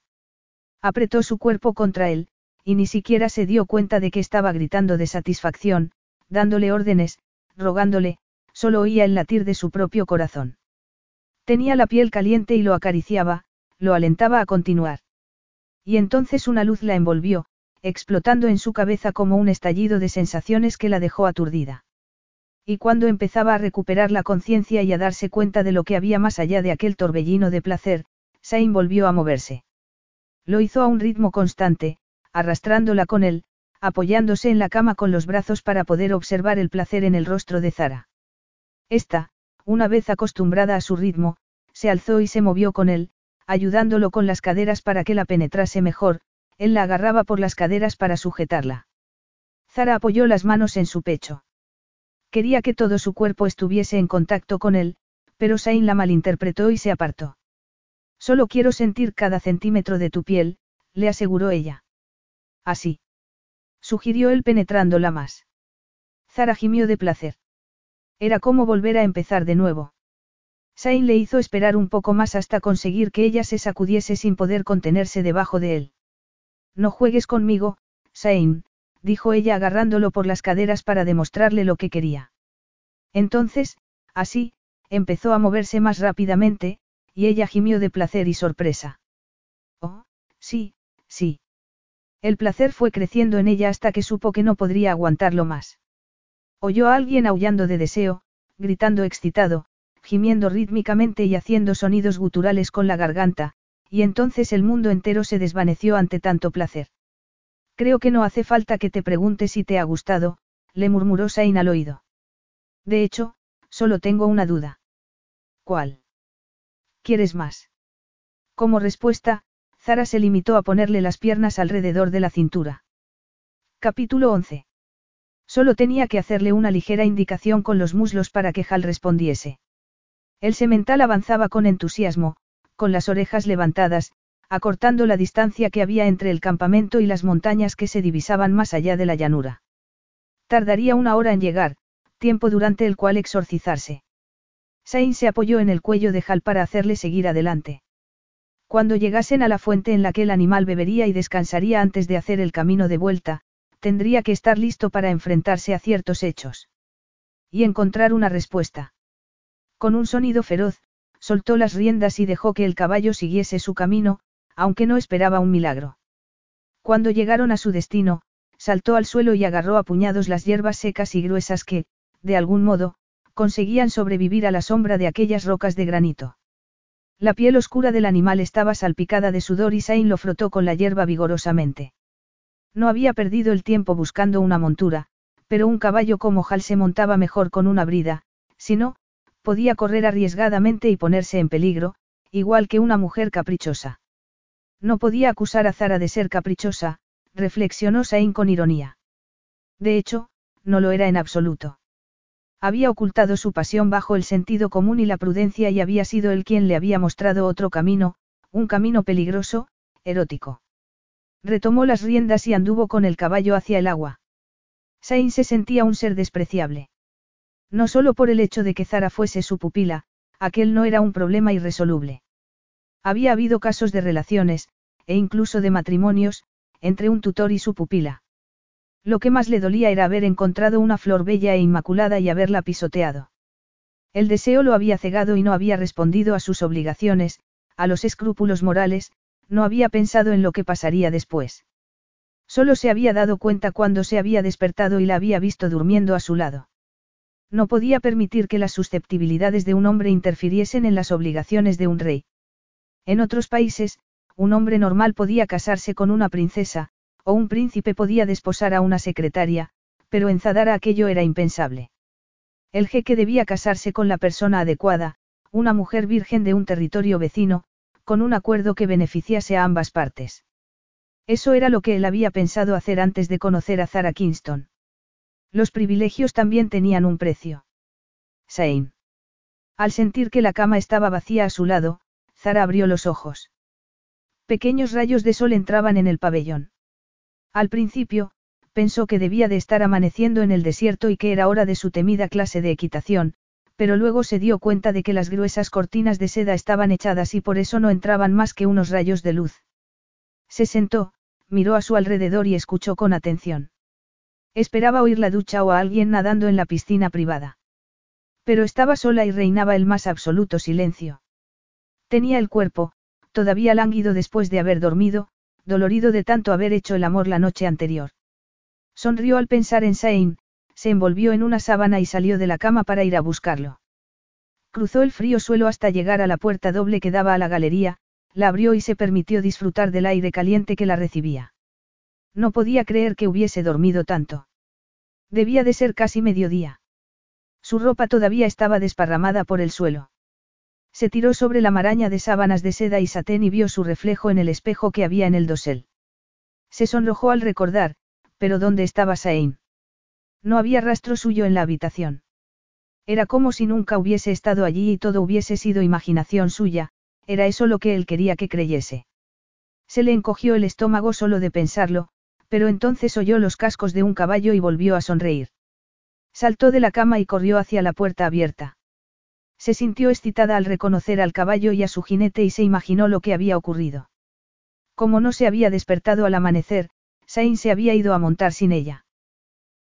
Apretó su cuerpo contra él, y ni siquiera se dio cuenta de que estaba gritando de satisfacción, dándole órdenes, rogándole, solo oía el latir de su propio corazón. Tenía la piel caliente y lo acariciaba, lo alentaba a continuar. Y entonces una luz la envolvió, explotando en su cabeza como un estallido de sensaciones que la dejó aturdida. Y cuando empezaba a recuperar la conciencia y a darse cuenta de lo que había más allá de aquel torbellino de placer, Sain volvió a moverse. Lo hizo a un ritmo constante, arrastrándola con él, apoyándose en la cama con los brazos para poder observar el placer en el rostro de Zara. Esta, una vez acostumbrada a su ritmo, se alzó y se movió con él, ayudándolo con las caderas para que la penetrase mejor, él la agarraba por las caderas para sujetarla. Zara apoyó las manos en su pecho. Quería que todo su cuerpo estuviese en contacto con él, pero Sain la malinterpretó y se apartó. Solo quiero sentir cada centímetro de tu piel, le aseguró ella. Así. Sugirió él penetrándola más. Zara gimió de placer. Era como volver a empezar de nuevo. Sain le hizo esperar un poco más hasta conseguir que ella se sacudiese sin poder contenerse debajo de él. No juegues conmigo, Sain, dijo ella agarrándolo por las caderas para demostrarle lo que quería. Entonces, así, empezó a moverse más rápidamente, y ella gimió de placer y sorpresa. Oh, sí, sí. El placer fue creciendo en ella hasta que supo que no podría aguantarlo más. Oyó a alguien aullando de deseo, gritando excitado, gimiendo rítmicamente y haciendo sonidos guturales con la garganta, y entonces el mundo entero se desvaneció ante tanto placer. Creo que no hace falta que te pregunte si te ha gustado, le murmuró Sain al oído. De hecho, solo tengo una duda. ¿Cuál? ¿Quieres más? Como respuesta, Zara se limitó a ponerle las piernas alrededor de la cintura. Capítulo 11. Solo tenía que hacerle una ligera indicación con los muslos para que Hal respondiese. El semental avanzaba con entusiasmo, con las orejas levantadas, acortando la distancia que había entre el campamento y las montañas que se divisaban más allá de la llanura. Tardaría una hora en llegar, tiempo durante el cual exorcizarse. Sain se apoyó en el cuello de Hal para hacerle seguir adelante. Cuando llegasen a la fuente en la que el animal bebería y descansaría antes de hacer el camino de vuelta, tendría que estar listo para enfrentarse a ciertos hechos. Y encontrar una respuesta. Con un sonido feroz, soltó las riendas y dejó que el caballo siguiese su camino, aunque no esperaba un milagro. Cuando llegaron a su destino, saltó al suelo y agarró a puñados las hierbas secas y gruesas que, de algún modo, conseguían sobrevivir a la sombra de aquellas rocas de granito. La piel oscura del animal estaba salpicada de sudor y Sain lo frotó con la hierba vigorosamente. No había perdido el tiempo buscando una montura, pero un caballo como Hal se montaba mejor con una brida, si no, podía correr arriesgadamente y ponerse en peligro, igual que una mujer caprichosa. No podía acusar a Zara de ser caprichosa, reflexionó Sain con ironía. De hecho, no lo era en absoluto. Había ocultado su pasión bajo el sentido común y la prudencia y había sido él quien le había mostrado otro camino, un camino peligroso, erótico. Retomó las riendas y anduvo con el caballo hacia el agua. Sain se sentía un ser despreciable. No solo por el hecho de que Zara fuese su pupila, aquel no era un problema irresoluble. Había habido casos de relaciones, e incluso de matrimonios, entre un tutor y su pupila. Lo que más le dolía era haber encontrado una flor bella e inmaculada y haberla pisoteado. El deseo lo había cegado y no había respondido a sus obligaciones, a los escrúpulos morales, no había pensado en lo que pasaría después. Solo se había dado cuenta cuando se había despertado y la había visto durmiendo a su lado. No podía permitir que las susceptibilidades de un hombre interfiriesen en las obligaciones de un rey. En otros países, un hombre normal podía casarse con una princesa, o un príncipe podía desposar a una secretaria, pero en Zadara aquello era impensable. El jeque debía casarse con la persona adecuada, una mujer virgen de un territorio vecino, con un acuerdo que beneficiase a ambas partes. Eso era lo que él había pensado hacer antes de conocer a Zara Kingston. Los privilegios también tenían un precio. Sain. Al sentir que la cama estaba vacía a su lado, Zara abrió los ojos. Pequeños rayos de sol entraban en el pabellón. Al principio, pensó que debía de estar amaneciendo en el desierto y que era hora de su temida clase de equitación, pero luego se dio cuenta de que las gruesas cortinas de seda estaban echadas y por eso no entraban más que unos rayos de luz. Se sentó, miró a su alrededor y escuchó con atención. Esperaba oír la ducha o a alguien nadando en la piscina privada. Pero estaba sola y reinaba el más absoluto silencio. Tenía el cuerpo, todavía lánguido después de haber dormido, dolorido de tanto haber hecho el amor la noche anterior. Sonrió al pensar en Sain, se envolvió en una sábana y salió de la cama para ir a buscarlo. Cruzó el frío suelo hasta llegar a la puerta doble que daba a la galería, la abrió y se permitió disfrutar del aire caliente que la recibía. No podía creer que hubiese dormido tanto. Debía de ser casi mediodía. Su ropa todavía estaba desparramada por el suelo. Se tiró sobre la maraña de sábanas de seda y satén y vio su reflejo en el espejo que había en el dosel. Se sonrojó al recordar, pero ¿dónde estaba Sain? No había rastro suyo en la habitación. Era como si nunca hubiese estado allí y todo hubiese sido imaginación suya, era eso lo que él quería que creyese. Se le encogió el estómago solo de pensarlo, pero entonces oyó los cascos de un caballo y volvió a sonreír. Saltó de la cama y corrió hacia la puerta abierta. Se sintió excitada al reconocer al caballo y a su jinete y se imaginó lo que había ocurrido. Como no se había despertado al amanecer, Sain se había ido a montar sin ella.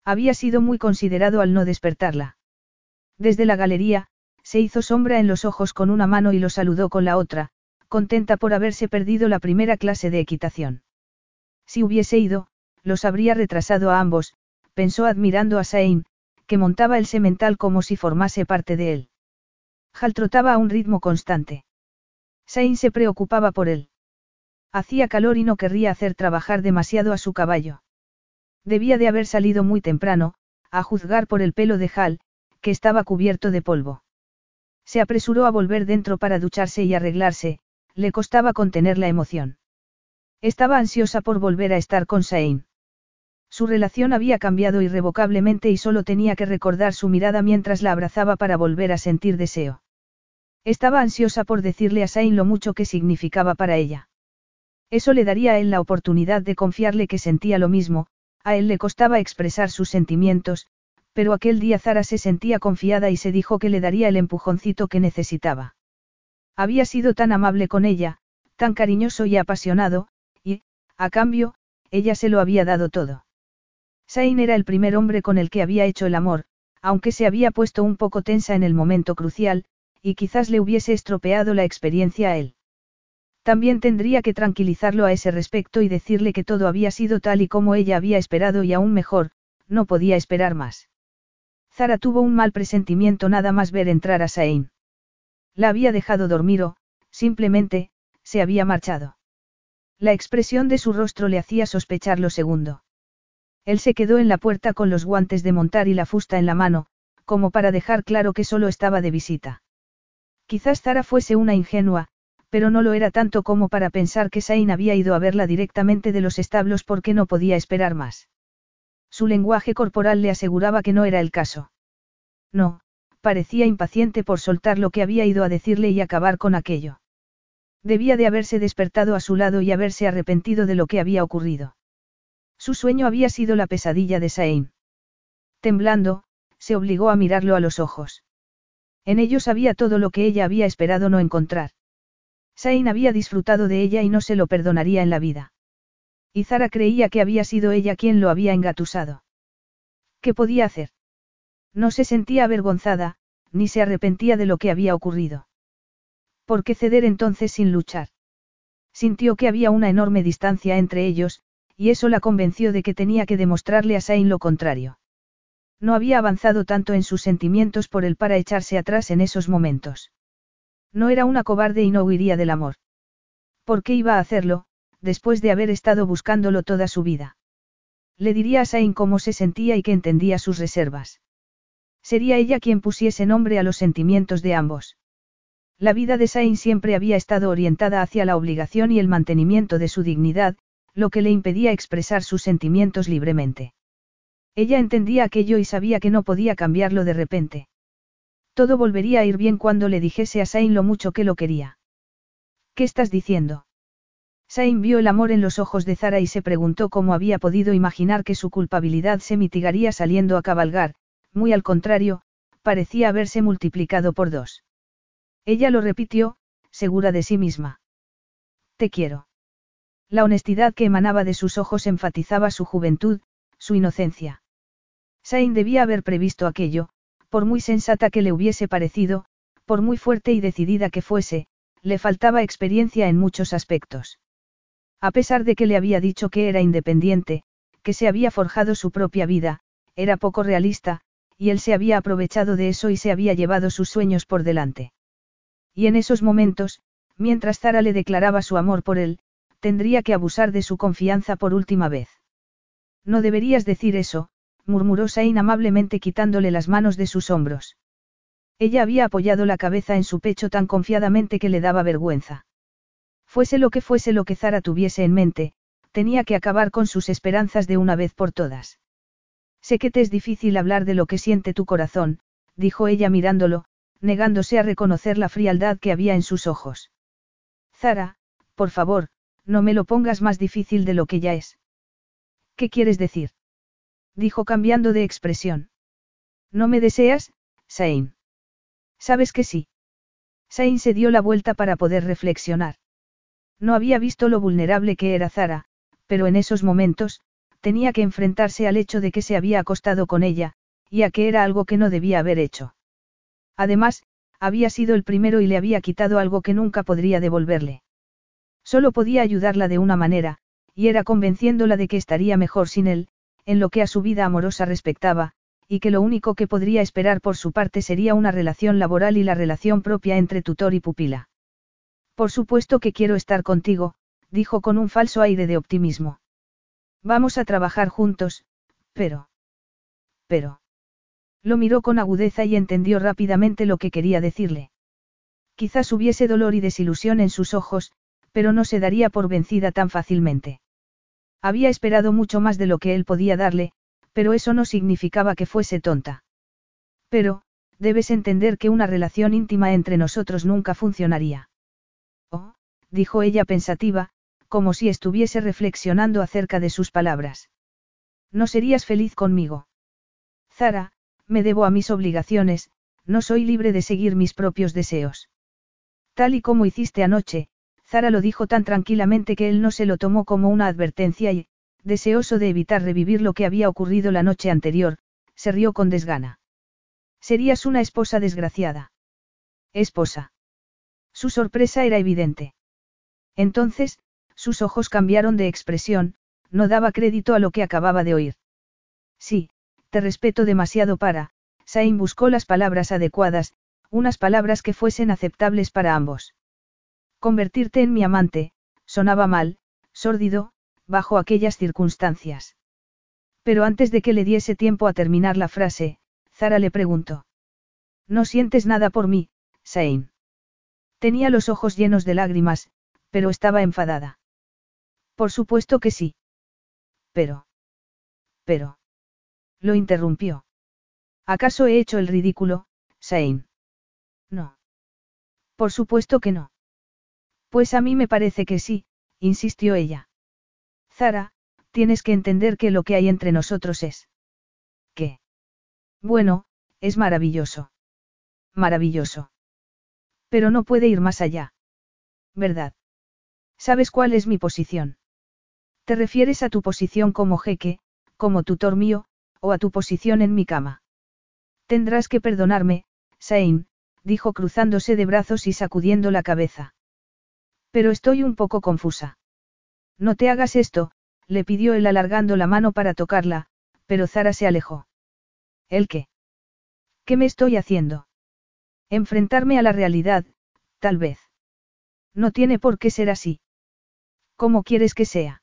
Había sido muy considerado al no despertarla. Desde la galería, se hizo sombra en los ojos con una mano y lo saludó con la otra, contenta por haberse perdido la primera clase de equitación. Si hubiese ido, los habría retrasado a ambos, pensó admirando a Sain, que montaba el semental como si formase parte de él. Hal trotaba a un ritmo constante. Sain se preocupaba por él. Hacía calor y no querría hacer trabajar demasiado a su caballo. Debía de haber salido muy temprano, a juzgar por el pelo de Hal, que estaba cubierto de polvo. Se apresuró a volver dentro para ducharse y arreglarse, le costaba contener la emoción. Estaba ansiosa por volver a estar con Sain. Su relación había cambiado irrevocablemente y solo tenía que recordar su mirada mientras la abrazaba para volver a sentir deseo. Estaba ansiosa por decirle a Sain lo mucho que significaba para ella. Eso le daría a él la oportunidad de confiarle que sentía lo mismo, a él le costaba expresar sus sentimientos, pero aquel día Zara se sentía confiada y se dijo que le daría el empujoncito que necesitaba. Había sido tan amable con ella, tan cariñoso y apasionado, y, a cambio, ella se lo había dado todo. Sain era el primer hombre con el que había hecho el amor, aunque se había puesto un poco tensa en el momento crucial, y quizás le hubiese estropeado la experiencia a él. También tendría que tranquilizarlo a ese respecto y decirle que todo había sido tal y como ella había esperado y aún mejor, no podía esperar más. Zara tuvo un mal presentimiento nada más ver entrar a Sain. La había dejado dormir o, simplemente, se había marchado. La expresión de su rostro le hacía sospechar lo segundo. Él se quedó en la puerta con los guantes de montar y la fusta en la mano, como para dejar claro que solo estaba de visita. Quizás Zara fuese una ingenua, pero no lo era tanto como para pensar que Sain había ido a verla directamente de los establos porque no podía esperar más. Su lenguaje corporal le aseguraba que no era el caso. No, parecía impaciente por soltar lo que había ido a decirle y acabar con aquello. Debía de haberse despertado a su lado y haberse arrepentido de lo que había ocurrido. Su sueño había sido la pesadilla de Sain. Temblando, se obligó a mirarlo a los ojos. En ellos había todo lo que ella había esperado no encontrar. Sain había disfrutado de ella y no se lo perdonaría en la vida. Y Zara creía que había sido ella quien lo había engatusado. ¿Qué podía hacer? No se sentía avergonzada, ni se arrepentía de lo que había ocurrido. ¿Por qué ceder entonces sin luchar? Sintió que había una enorme distancia entre ellos, y eso la convenció de que tenía que demostrarle a Sain lo contrario. No había avanzado tanto en sus sentimientos por el para echarse atrás en esos momentos. No era una cobarde y no huiría del amor. ¿Por qué iba a hacerlo, después de haber estado buscándolo toda su vida? Le diría a Sain cómo se sentía y que entendía sus reservas. Sería ella quien pusiese nombre a los sentimientos de ambos. La vida de Sain siempre había estado orientada hacia la obligación y el mantenimiento de su dignidad, lo que le impedía expresar sus sentimientos libremente. Ella entendía aquello y sabía que no podía cambiarlo de repente. Todo volvería a ir bien cuando le dijese a Sain lo mucho que lo quería. ¿Qué estás diciendo? Sain vio el amor en los ojos de Zara y se preguntó cómo había podido imaginar que su culpabilidad se mitigaría saliendo a cabalgar, muy al contrario, parecía haberse multiplicado por dos. Ella lo repitió, segura de sí misma. Te quiero. La honestidad que emanaba de sus ojos enfatizaba su juventud, su inocencia. Sain debía haber previsto aquello, por muy sensata que le hubiese parecido, por muy fuerte y decidida que fuese, le faltaba experiencia en muchos aspectos. A pesar de que le había dicho que era independiente, que se había forjado su propia vida, era poco realista, y él se había aprovechado de eso y se había llevado sus sueños por delante. Y en esos momentos, mientras Zara le declaraba su amor por él, tendría que abusar de su confianza por última vez. No deberías decir eso, murmuró Sain amablemente quitándole las manos de sus hombros. Ella había apoyado la cabeza en su pecho tan confiadamente que le daba vergüenza. Fuese lo que fuese lo que Zara tuviese en mente, tenía que acabar con sus esperanzas de una vez por todas. Sé que te es difícil hablar de lo que siente tu corazón, dijo ella mirándolo, negándose a reconocer la frialdad que había en sus ojos. Zara, por favor, no me lo pongas más difícil de lo que ya es. ¿Qué quieres decir? Dijo cambiando de expresión. ¿No me deseas, Sain? Sabes que sí. Sain se dio la vuelta para poder reflexionar. No había visto lo vulnerable que era Zara, pero en esos momentos, tenía que enfrentarse al hecho de que se había acostado con ella, y a que era algo que no debía haber hecho. Además, había sido el primero y le había quitado algo que nunca podría devolverle. Solo podía ayudarla de una manera, y era convenciéndola de que estaría mejor sin él, en lo que a su vida amorosa respectaba, y que lo único que podría esperar por su parte sería una relación laboral y la relación propia entre tutor y pupila. Por supuesto que quiero estar contigo, dijo con un falso aire de optimismo. Vamos a trabajar juntos, pero... Pero... Lo miró con agudeza y entendió rápidamente lo que quería decirle. Quizás hubiese dolor y desilusión en sus ojos, pero no se daría por vencida tan fácilmente. Había esperado mucho más de lo que él podía darle, pero eso no significaba que fuese tonta. Pero, debes entender que una relación íntima entre nosotros nunca funcionaría. Oh, dijo ella pensativa, como si estuviese reflexionando acerca de sus palabras. No serías feliz conmigo. Zara, me debo a mis obligaciones, no soy libre de seguir mis propios deseos. Tal y como hiciste anoche, Zara lo dijo tan tranquilamente que él no se lo tomó como una advertencia y, deseoso de evitar revivir lo que había ocurrido la noche anterior, se rió con desgana. Serías una esposa desgraciada. Esposa. Su sorpresa era evidente. Entonces, sus ojos cambiaron de expresión, no daba crédito a lo que acababa de oír. Sí, te respeto demasiado para, Sain buscó las palabras adecuadas, unas palabras que fuesen aceptables para ambos. Convertirte en mi amante, sonaba mal, sórdido, bajo aquellas circunstancias. Pero antes de que le diese tiempo a terminar la frase, Zara le preguntó. ¿No sientes nada por mí, Sain? Tenía los ojos llenos de lágrimas, pero estaba enfadada. Por supuesto que sí. Pero. Pero. Lo interrumpió. ¿Acaso he hecho el ridículo, Sain? No. Por supuesto que no. Pues a mí me parece que sí, insistió ella. Zara, tienes que entender que lo que hay entre nosotros es. ¿Qué? Bueno, es maravilloso. Maravilloso. Pero no puede ir más allá. ¿Verdad? ¿Sabes cuál es mi posición? ¿Te refieres a tu posición como jeque, como tutor mío, o a tu posición en mi cama? Tendrás que perdonarme, Sain, dijo cruzándose de brazos y sacudiendo la cabeza. Pero estoy un poco confusa. No te hagas esto, le pidió él alargando la mano para tocarla, pero Zara se alejó. ¿El qué? ¿Qué me estoy haciendo? Enfrentarme a la realidad, tal vez. No tiene por qué ser así. ¿Cómo quieres que sea?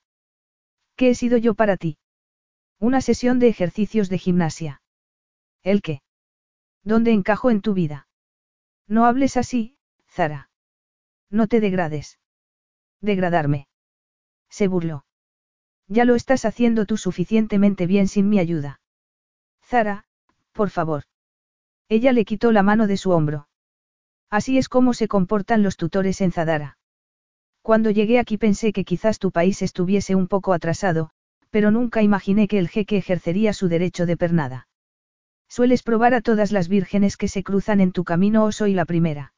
¿Qué he sido yo para ti? Una sesión de ejercicios de gimnasia. ¿El qué? ¿Dónde encajo en tu vida? No hables así, Zara. No te degrades. Degradarme. Se burló. Ya lo estás haciendo tú suficientemente bien sin mi ayuda. Zara, por favor. Ella le quitó la mano de su hombro. Así es como se comportan los tutores en Zadara. Cuando llegué aquí pensé que quizás tu país estuviese un poco atrasado, pero nunca imaginé que el jeque ejercería su derecho de pernada. Sueles probar a todas las vírgenes que se cruzan en tu camino o soy la primera.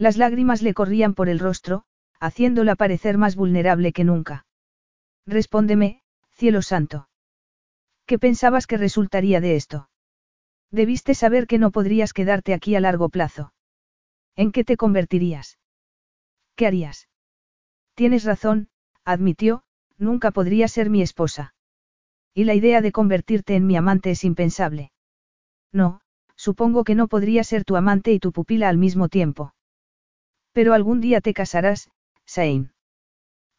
Las lágrimas le corrían por el rostro, haciéndola parecer más vulnerable que nunca. Respóndeme, cielo santo. ¿Qué pensabas que resultaría de esto? Debiste saber que no podrías quedarte aquí a largo plazo. ¿En qué te convertirías? ¿Qué harías? Tienes razón, admitió, nunca podría ser mi esposa. Y la idea de convertirte en mi amante es impensable. No, supongo que no podría ser tu amante y tu pupila al mismo tiempo. Pero algún día te casarás, Sain.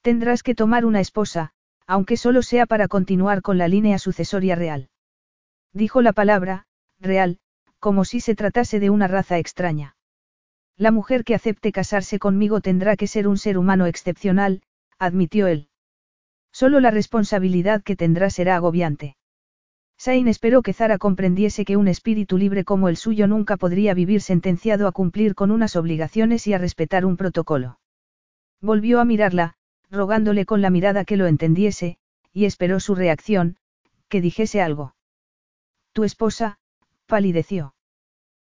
Tendrás que tomar una esposa, aunque solo sea para continuar con la línea sucesoria real. Dijo la palabra, real, como si se tratase de una raza extraña. La mujer que acepte casarse conmigo tendrá que ser un ser humano excepcional, admitió él. Solo la responsabilidad que tendrá será agobiante. Sain esperó que Zara comprendiese que un espíritu libre como el suyo nunca podría vivir sentenciado a cumplir con unas obligaciones y a respetar un protocolo. Volvió a mirarla, rogándole con la mirada que lo entendiese, y esperó su reacción, que dijese algo. Tu esposa, palideció.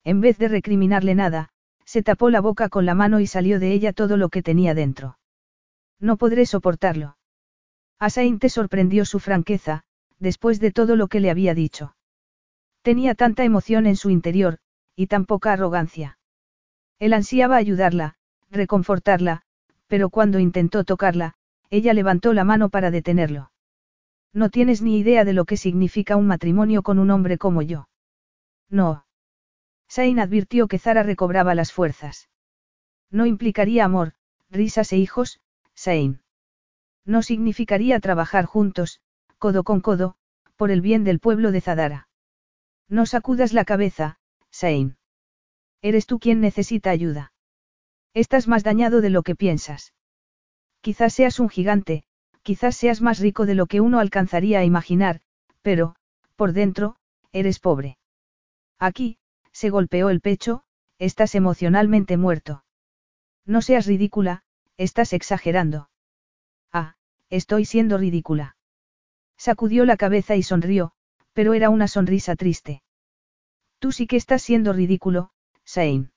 En vez de recriminarle nada, se tapó la boca con la mano y salió de ella todo lo que tenía dentro. No podré soportarlo. Asain te sorprendió su franqueza, después de todo lo que le había dicho. Tenía tanta emoción en su interior, y tan poca arrogancia. Él ansiaba ayudarla, reconfortarla, pero cuando intentó tocarla, ella levantó la mano para detenerlo. No tienes ni idea de lo que significa un matrimonio con un hombre como yo. No. Sain advirtió que Zara recobraba las fuerzas. No implicaría amor, risas e hijos, Sain. No significaría trabajar juntos, codo con codo, por el bien del pueblo de Zadara. No sacudas la cabeza, Sain. Eres tú quien necesita ayuda. Estás más dañado de lo que piensas. Quizás seas un gigante, quizás seas más rico de lo que uno alcanzaría a imaginar, pero, por dentro, eres pobre. Aquí, se golpeó el pecho, estás emocionalmente muerto. No seas ridícula, estás exagerando. Ah, estoy siendo ridícula. Sacudió la cabeza y sonrió, pero era una sonrisa triste. Tú sí que estás siendo ridículo, Sain.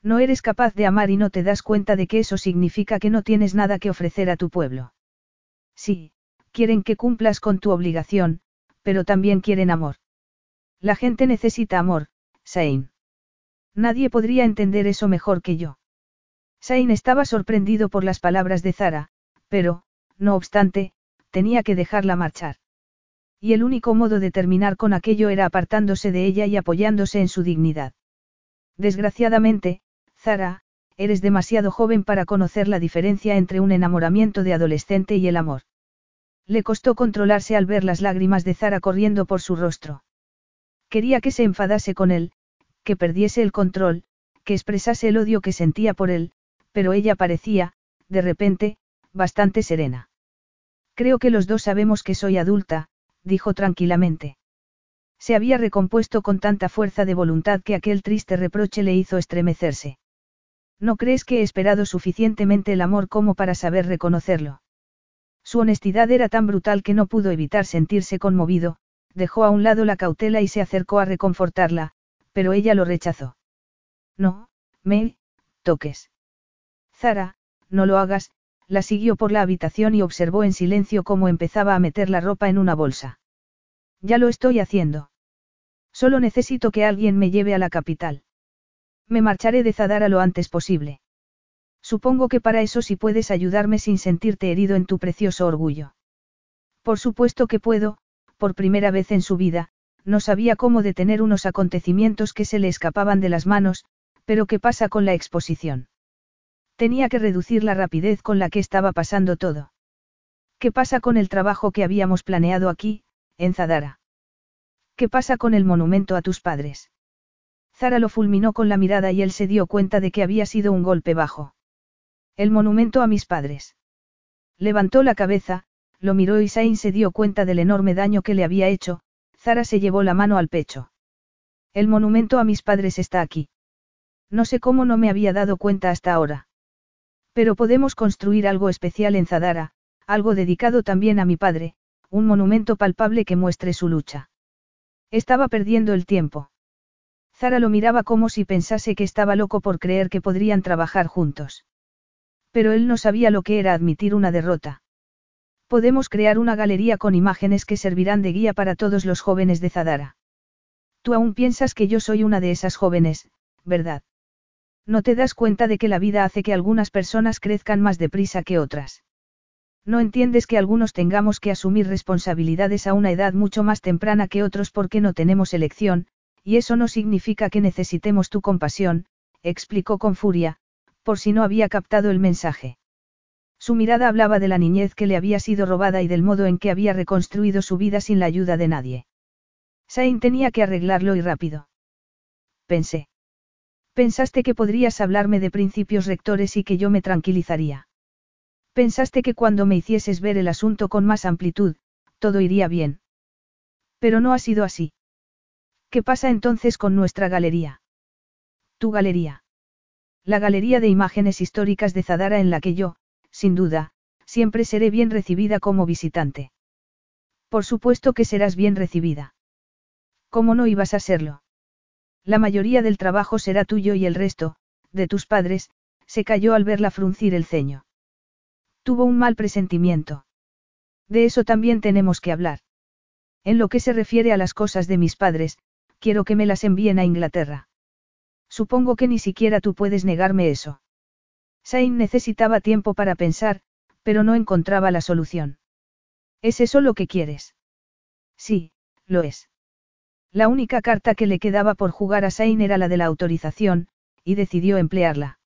No eres capaz de amar y no te das cuenta de que eso significa que no tienes nada que ofrecer a tu pueblo. Sí, quieren que cumplas con tu obligación, pero también quieren amor. La gente necesita amor, Sain. Nadie podría entender eso mejor que yo. Sain estaba sorprendido por las palabras de Zara, pero, no obstante, tenía que dejarla marchar. Y el único modo de terminar con aquello era apartándose de ella y apoyándose en su dignidad. Desgraciadamente, Zara, eres demasiado joven para conocer la diferencia entre un enamoramiento de adolescente y el amor. Le costó controlarse al ver las lágrimas de Zara corriendo por su rostro. Quería que se enfadase con él, que perdiese el control, que expresase el odio que sentía por él, pero ella parecía, de repente, bastante serena. Creo que los dos sabemos que soy adulta, dijo tranquilamente. Se había recompuesto con tanta fuerza de voluntad que aquel triste reproche le hizo estremecerse. ¿No crees que he esperado suficientemente el amor como para saber reconocerlo? Su honestidad era tan brutal que no pudo evitar sentirse conmovido, dejó a un lado la cautela y se acercó a reconfortarla, pero ella lo rechazó. No, me, toques. Zara, no lo hagas, la siguió por la habitación y observó en silencio cómo empezaba a meter la ropa en una bolsa. Ya lo estoy haciendo. Solo necesito que alguien me lleve a la capital. Me marcharé de Zadara lo antes posible. Supongo que para eso sí puedes ayudarme sin sentirte herido en tu precioso orgullo. Por supuesto que puedo, por primera vez en su vida, no sabía cómo detener unos acontecimientos que se le escapaban de las manos, pero ¿qué pasa con la exposición? Tenía que reducir la rapidez con la que estaba pasando todo. ¿Qué pasa con el trabajo que habíamos planeado aquí, en Zadara? ¿Qué pasa con el monumento a tus padres? Zara lo fulminó con la mirada y él se dio cuenta de que había sido un golpe bajo. El monumento a mis padres. Levantó la cabeza, lo miró y Sain se dio cuenta del enorme daño que le había hecho, Zara se llevó la mano al pecho. El monumento a mis padres está aquí. No sé cómo no me había dado cuenta hasta ahora. Pero podemos construir algo especial en Zadara, algo dedicado también a mi padre, un monumento palpable que muestre su lucha. Estaba perdiendo el tiempo. Zara lo miraba como si pensase que estaba loco por creer que podrían trabajar juntos. Pero él no sabía lo que era admitir una derrota. Podemos crear una galería con imágenes que servirán de guía para todos los jóvenes de Zadara. Tú aún piensas que yo soy una de esas jóvenes, ¿verdad? No te das cuenta de que la vida hace que algunas personas crezcan más deprisa que otras. No entiendes que algunos tengamos que asumir responsabilidades a una edad mucho más temprana que otros porque no tenemos elección, y eso no significa que necesitemos tu compasión, explicó con furia, por si no había captado el mensaje. Su mirada hablaba de la niñez que le había sido robada y del modo en que había reconstruido su vida sin la ayuda de nadie. Sain tenía que arreglarlo y rápido. Pensé. Pensaste que podrías hablarme de principios rectores y que yo me tranquilizaría. Pensaste que cuando me hicieses ver el asunto con más amplitud, todo iría bien. Pero no ha sido así. ¿Qué pasa entonces con nuestra galería? Tu galería. La galería de imágenes históricas de Zadara en la que yo, sin duda, siempre seré bien recibida como visitante. Por supuesto que serás bien recibida. ¿Cómo no ibas a serlo? La mayoría del trabajo será tuyo y el resto, de tus padres, se cayó al verla fruncir el ceño. Tuvo un mal presentimiento. De eso también tenemos que hablar. En lo que se refiere a las cosas de mis padres, quiero que me las envíen a Inglaterra. Supongo que ni siquiera tú puedes negarme eso. Sain necesitaba tiempo para pensar, pero no encontraba la solución. ¿Es eso lo que quieres? Sí, lo es. La única carta que le quedaba por jugar a Sain era la de la autorización, y decidió emplearla.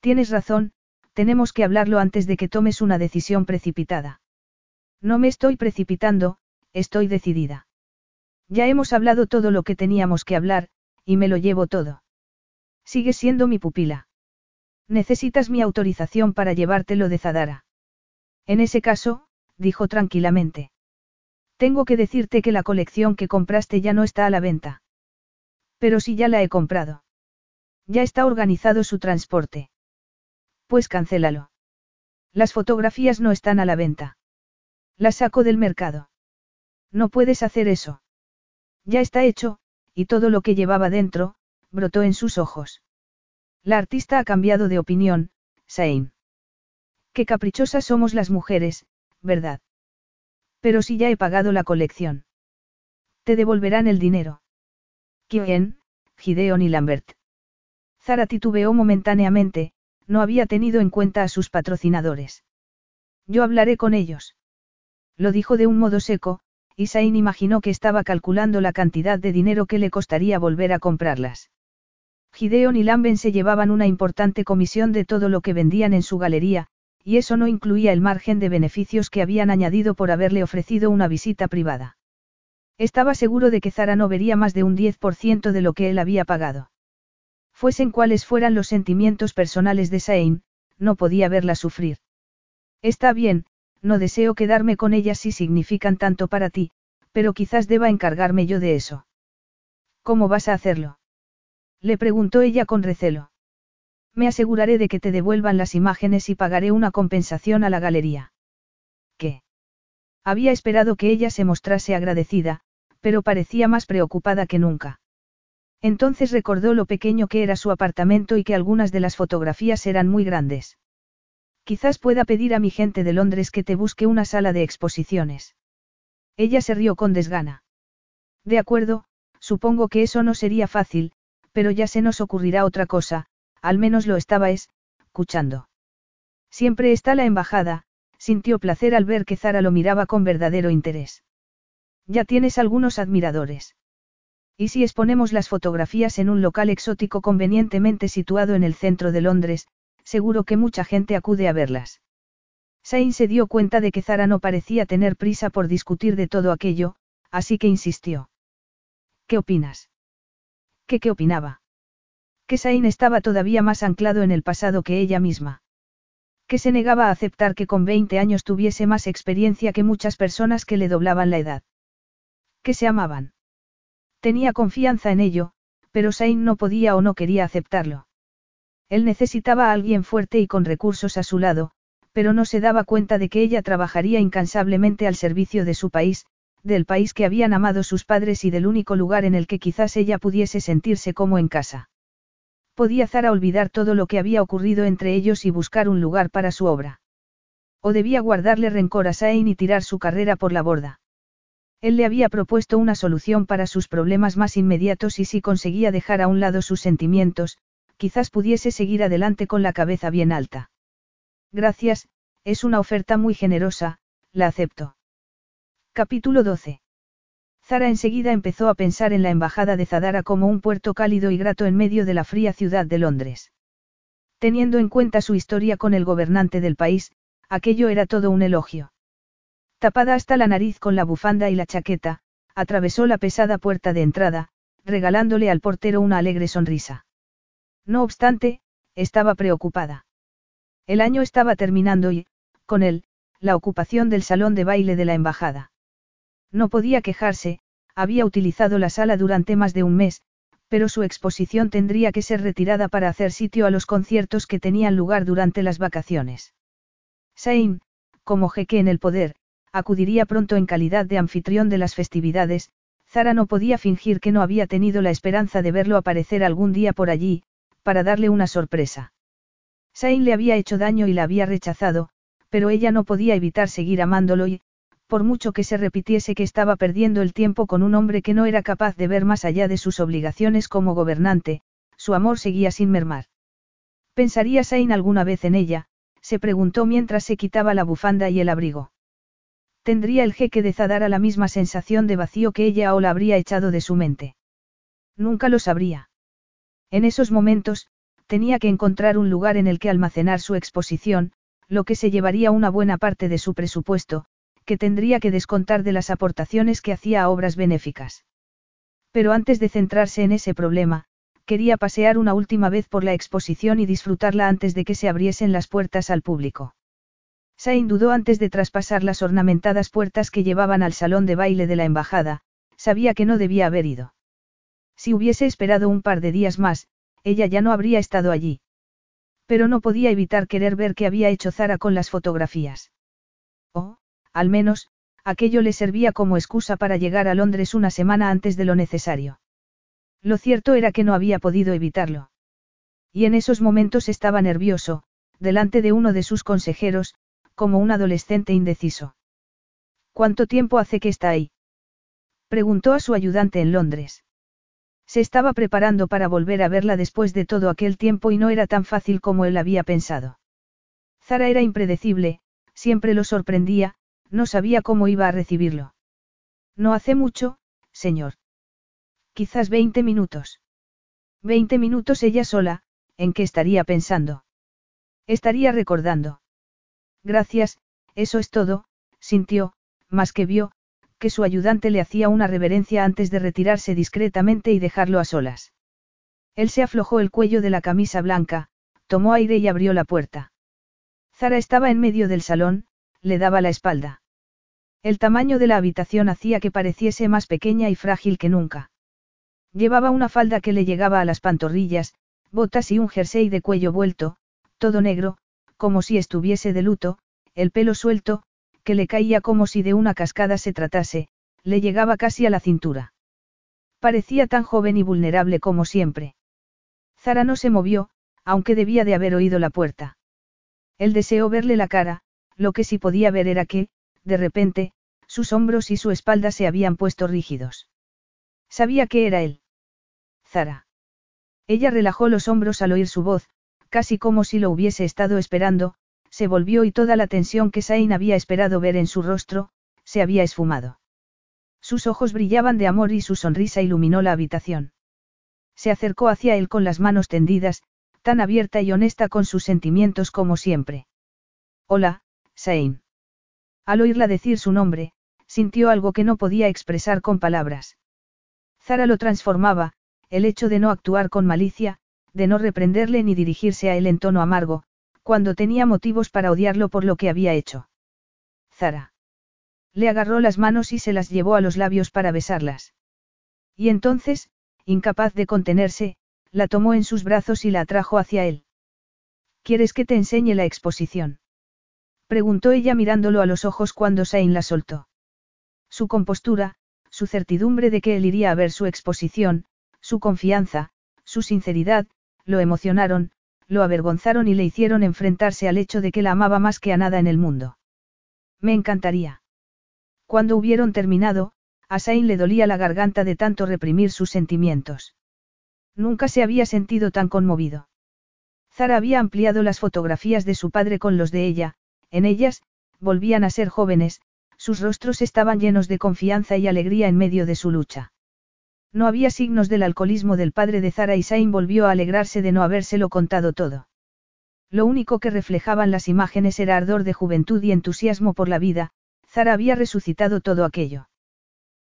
Tienes razón, tenemos que hablarlo antes de que tomes una decisión precipitada. No me estoy precipitando, estoy decidida. Ya hemos hablado todo lo que teníamos que hablar, y me lo llevo todo. Sigues siendo mi pupila. Necesitas mi autorización para llevártelo de Zadara. En ese caso, dijo tranquilamente. Tengo que decirte que la colección que compraste ya no está a la venta. Pero si ya la he comprado. Ya está organizado su transporte. Pues cancélalo. Las fotografías no están a la venta. Las saco del mercado. No puedes hacer eso. Ya está hecho, y todo lo que llevaba dentro, brotó en sus ojos. La artista ha cambiado de opinión, Sain. Qué caprichosas somos las mujeres, ¿verdad? Pero si ya he pagado la colección. Te devolverán el dinero. ¿Quién? Gideon y Lambert. Zara titubeó momentáneamente, no había tenido en cuenta a sus patrocinadores. Yo hablaré con ellos. Lo dijo de un modo seco, y Sain imaginó que estaba calculando la cantidad de dinero que le costaría volver a comprarlas. Gideon y Lamben se llevaban una importante comisión de todo lo que vendían en su galería, y eso no incluía el margen de beneficios que habían añadido por haberle ofrecido una visita privada. Estaba seguro de que Zara no vería más de un 10% de lo que él había pagado. Fuesen cuales fueran los sentimientos personales de Sain, no podía verla sufrir. Está bien, no deseo quedarme con ellas si significan tanto para ti, pero quizás deba encargarme yo de eso. ¿Cómo vas a hacerlo? Le preguntó ella con recelo. Me aseguraré de que te devuelvan las imágenes y pagaré una compensación a la galería. ¿Qué? Había esperado que ella se mostrase agradecida, pero parecía más preocupada que nunca. Entonces recordó lo pequeño que era su apartamento y que algunas de las fotografías eran muy grandes. Quizás pueda pedir a mi gente de Londres que te busque una sala de exposiciones. Ella se rió con desgana. De acuerdo, supongo que eso no sería fácil, pero ya se nos ocurrirá otra cosa, al menos lo estaba escuchando. Siempre está la embajada, sintió placer al ver que Zara lo miraba con verdadero interés. Ya tienes algunos admiradores. ¿Y si exponemos las fotografías en un local exótico convenientemente situado en el centro de Londres, seguro que mucha gente acude a verlas? Sain se dio cuenta de que Zara no parecía tener prisa por discutir de todo aquello, así que insistió. ¿Qué opinas? ¿Qué qué opinaba? Que Sain estaba todavía más anclado en el pasado que ella misma. Que se negaba a aceptar que con 20 años tuviese más experiencia que muchas personas que le doblaban la edad. Que se amaban. Tenía confianza en ello, pero Sain no podía o no quería aceptarlo. Él necesitaba a alguien fuerte y con recursos a su lado, pero no se daba cuenta de que ella trabajaría incansablemente al servicio de su país, del país que habían amado sus padres y del único lugar en el que quizás ella pudiese sentirse como en casa. Podía Zara olvidar todo lo que había ocurrido entre ellos y buscar un lugar para su obra. O debía guardarle rencor a Sain y tirar su carrera por la borda. Él le había propuesto una solución para sus problemas más inmediatos y si conseguía dejar a un lado sus sentimientos, quizás pudiese seguir adelante con la cabeza bien alta. Gracias, es una oferta muy generosa, la acepto. Capítulo 12. Zara enseguida empezó a pensar en la embajada de Zadara como un puerto cálido y grato en medio de la fría ciudad de Londres. Teniendo en cuenta su historia con el gobernante del país, aquello era todo un elogio. Tapada hasta la nariz con la bufanda y la chaqueta, atravesó la pesada puerta de entrada, regalándole al portero una alegre sonrisa. No obstante, estaba preocupada. El año estaba terminando y, con él, la ocupación del salón de baile de la embajada. No podía quejarse, había utilizado la sala durante más de un mes, pero su exposición tendría que ser retirada para hacer sitio a los conciertos que tenían lugar durante las vacaciones. Sain, como jeque en el poder, acudiría pronto en calidad de anfitrión de las festividades, Zara no podía fingir que no había tenido la esperanza de verlo aparecer algún día por allí, para darle una sorpresa. Sain le había hecho daño y la había rechazado, pero ella no podía evitar seguir amándolo y, por mucho que se repitiese que estaba perdiendo el tiempo con un hombre que no era capaz de ver más allá de sus obligaciones como gobernante, su amor seguía sin mermar. ¿Pensaría Sain alguna vez en ella? se preguntó mientras se quitaba la bufanda y el abrigo. Tendría el jeque de Zadara la misma sensación de vacío que ella o la habría echado de su mente. Nunca lo sabría. En esos momentos, tenía que encontrar un lugar en el que almacenar su exposición, lo que se llevaría una buena parte de su presupuesto, que tendría que descontar de las aportaciones que hacía a obras benéficas. Pero antes de centrarse en ese problema, quería pasear una última vez por la exposición y disfrutarla antes de que se abriesen las puertas al público. Sain dudó antes de traspasar las ornamentadas puertas que llevaban al salón de baile de la embajada, sabía que no debía haber ido. Si hubiese esperado un par de días más, ella ya no habría estado allí. Pero no podía evitar querer ver qué había hecho Zara con las fotografías. O, al menos, aquello le servía como excusa para llegar a Londres una semana antes de lo necesario. Lo cierto era que no había podido evitarlo. Y en esos momentos estaba nervioso, delante de uno de sus consejeros, como un adolescente indeciso. ¿Cuánto tiempo hace que está ahí? Preguntó a su ayudante en Londres. Se estaba preparando para volver a verla después de todo aquel tiempo y no era tan fácil como él había pensado. Zara era impredecible, siempre lo sorprendía, no sabía cómo iba a recibirlo. No hace mucho, señor. Quizás veinte minutos. Veinte minutos ella sola, ¿en qué estaría pensando? Estaría recordando. Gracias, eso es todo, sintió, más que vio, que su ayudante le hacía una reverencia antes de retirarse discretamente y dejarlo a solas. Él se aflojó el cuello de la camisa blanca, tomó aire y abrió la puerta. Zara estaba en medio del salón, le daba la espalda. El tamaño de la habitación hacía que pareciese más pequeña y frágil que nunca. Llevaba una falda que le llegaba a las pantorrillas, botas y un jersey de cuello vuelto, todo negro, como si estuviese de luto, el pelo suelto, que le caía como si de una cascada se tratase, le llegaba casi a la cintura. Parecía tan joven y vulnerable como siempre. Zara no se movió, aunque debía de haber oído la puerta. Él deseó verle la cara, lo que sí podía ver era que, de repente, sus hombros y su espalda se habían puesto rígidos. Sabía que era él. Zara. Ella relajó los hombros al oír su voz, casi como si lo hubiese estado esperando, se volvió y toda la tensión que Sain había esperado ver en su rostro, se había esfumado. Sus ojos brillaban de amor y su sonrisa iluminó la habitación. Se acercó hacia él con las manos tendidas, tan abierta y honesta con sus sentimientos como siempre. Hola, Sain. Al oírla decir su nombre, sintió algo que no podía expresar con palabras. Zara lo transformaba, el hecho de no actuar con malicia, de no reprenderle ni dirigirse a él en tono amargo, cuando tenía motivos para odiarlo por lo que había hecho. Zara. Le agarró las manos y se las llevó a los labios para besarlas. Y entonces, incapaz de contenerse, la tomó en sus brazos y la atrajo hacia él. ¿Quieres que te enseñe la exposición? Preguntó ella mirándolo a los ojos cuando Sain la soltó. Su compostura, su certidumbre de que él iría a ver su exposición, su confianza, su sinceridad, lo emocionaron, lo avergonzaron y le hicieron enfrentarse al hecho de que la amaba más que a nada en el mundo. Me encantaría. Cuando hubieron terminado, a Sain le dolía la garganta de tanto reprimir sus sentimientos. Nunca se había sentido tan conmovido. Zara había ampliado las fotografías de su padre con los de ella, en ellas, volvían a ser jóvenes, sus rostros estaban llenos de confianza y alegría en medio de su lucha. No había signos del alcoholismo del padre de Zara y Sain volvió a alegrarse de no habérselo contado todo. Lo único que reflejaban las imágenes era ardor de juventud y entusiasmo por la vida, Zara había resucitado todo aquello.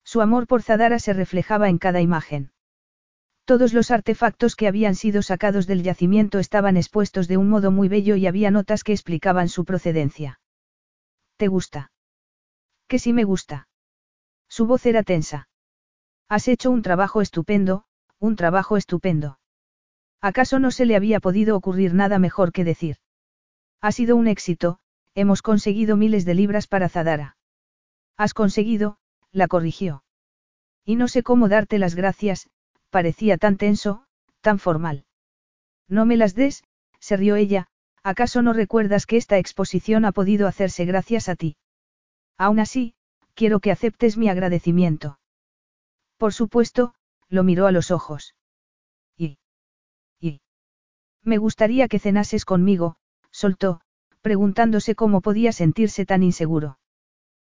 Su amor por Zadara se reflejaba en cada imagen. Todos los artefactos que habían sido sacados del yacimiento estaban expuestos de un modo muy bello y había notas que explicaban su procedencia. ¿Te gusta? Que sí me gusta. Su voz era tensa. Has hecho un trabajo estupendo, un trabajo estupendo. ¿Acaso no se le había podido ocurrir nada mejor que decir? Ha sido un éxito, hemos conseguido miles de libras para Zadara. Has conseguido, la corrigió. Y no sé cómo darte las gracias, parecía tan tenso, tan formal. No me las des, se rió ella, ¿acaso no recuerdas que esta exposición ha podido hacerse gracias a ti? Aún así, quiero que aceptes mi agradecimiento. Por supuesto, lo miró a los ojos. Y. Y. Me gustaría que cenases conmigo, soltó, preguntándose cómo podía sentirse tan inseguro.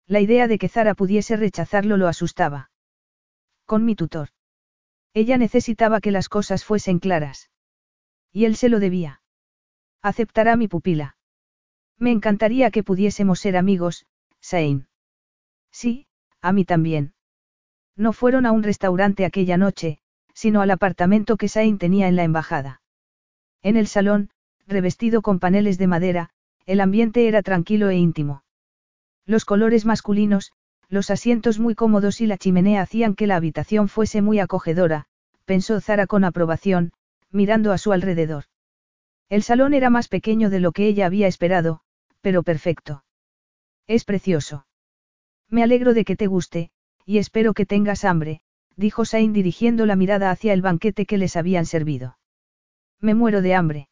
La idea de que Zara pudiese rechazarlo lo asustaba. Con mi tutor. Ella necesitaba que las cosas fuesen claras. Y él se lo debía. Aceptará mi pupila. Me encantaría que pudiésemos ser amigos, Sain. Sí, a mí también. No fueron a un restaurante aquella noche, sino al apartamento que Sain tenía en la embajada. En el salón, revestido con paneles de madera, el ambiente era tranquilo e íntimo. Los colores masculinos, los asientos muy cómodos y la chimenea hacían que la habitación fuese muy acogedora, pensó Zara con aprobación, mirando a su alrededor. El salón era más pequeño de lo que ella había esperado, pero perfecto. Es precioso. Me alegro de que te guste, y espero que tengas hambre, dijo Sain dirigiendo la mirada hacia el banquete que les habían servido. Me muero de hambre.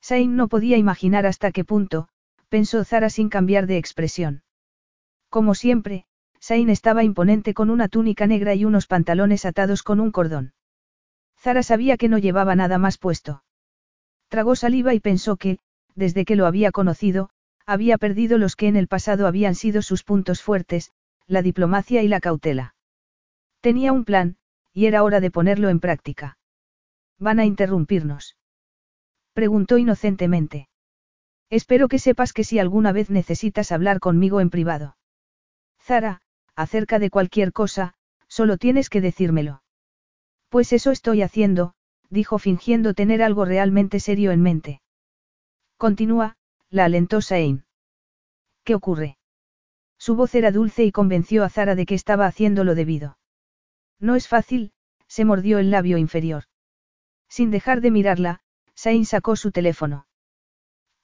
Sain no podía imaginar hasta qué punto, pensó Zara sin cambiar de expresión. Como siempre, Sain estaba imponente con una túnica negra y unos pantalones atados con un cordón. Zara sabía que no llevaba nada más puesto. Tragó saliva y pensó que, desde que lo había conocido, había perdido los que en el pasado habían sido sus puntos fuertes, la diplomacia y la cautela. Tenía un plan, y era hora de ponerlo en práctica. ¿Van a interrumpirnos? Preguntó inocentemente. Espero que sepas que si alguna vez necesitas hablar conmigo en privado. Zara, acerca de cualquier cosa, solo tienes que decírmelo. Pues eso estoy haciendo, dijo fingiendo tener algo realmente serio en mente. Continúa, la alentó Sain. ¿Qué ocurre? Su voz era dulce y convenció a Zara de que estaba haciendo lo debido. No es fácil, se mordió el labio inferior. Sin dejar de mirarla, Sain sacó su teléfono.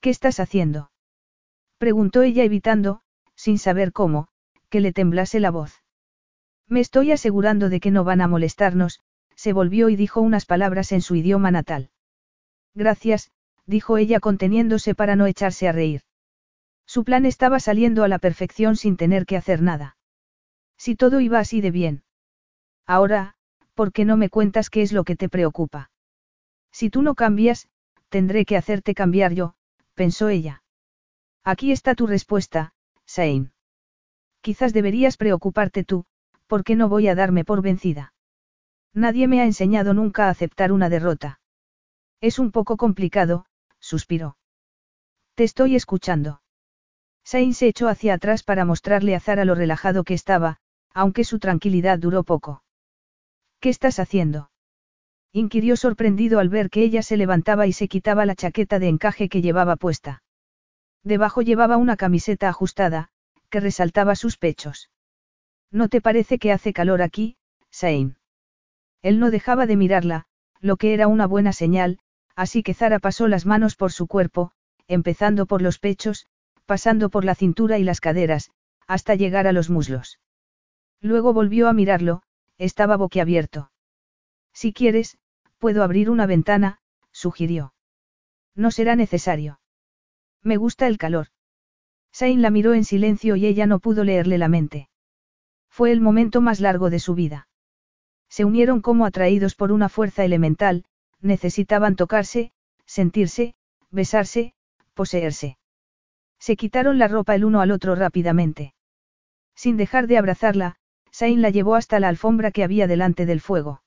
¿Qué estás haciendo? Preguntó ella evitando, sin saber cómo, que le temblase la voz. Me estoy asegurando de que no van a molestarnos, se volvió y dijo unas palabras en su idioma natal. Gracias, dijo ella conteniéndose para no echarse a reír. Su plan estaba saliendo a la perfección sin tener que hacer nada. Si todo iba así de bien. Ahora, ¿por qué no me cuentas qué es lo que te preocupa? Si tú no cambias, tendré que hacerte cambiar yo, pensó ella. Aquí está tu respuesta, Sain. Quizás deberías preocuparte tú, porque no voy a darme por vencida. Nadie me ha enseñado nunca a aceptar una derrota. Es un poco complicado, suspiró. Te estoy escuchando. Sain se echó hacia atrás para mostrarle a Zara lo relajado que estaba, aunque su tranquilidad duró poco. ¿Qué estás haciendo? inquirió sorprendido al ver que ella se levantaba y se quitaba la chaqueta de encaje que llevaba puesta. Debajo llevaba una camiseta ajustada, que resaltaba sus pechos. ¿No te parece que hace calor aquí, Sain? Él no dejaba de mirarla, lo que era una buena señal, así que Zara pasó las manos por su cuerpo, empezando por los pechos, pasando por la cintura y las caderas, hasta llegar a los muslos. Luego volvió a mirarlo, estaba boquiabierto. Si quieres, puedo abrir una ventana, sugirió. No será necesario. Me gusta el calor. Sain la miró en silencio y ella no pudo leerle la mente. Fue el momento más largo de su vida. Se unieron como atraídos por una fuerza elemental, necesitaban tocarse, sentirse, besarse, poseerse. Se quitaron la ropa el uno al otro rápidamente. Sin dejar de abrazarla, Sain la llevó hasta la alfombra que había delante del fuego.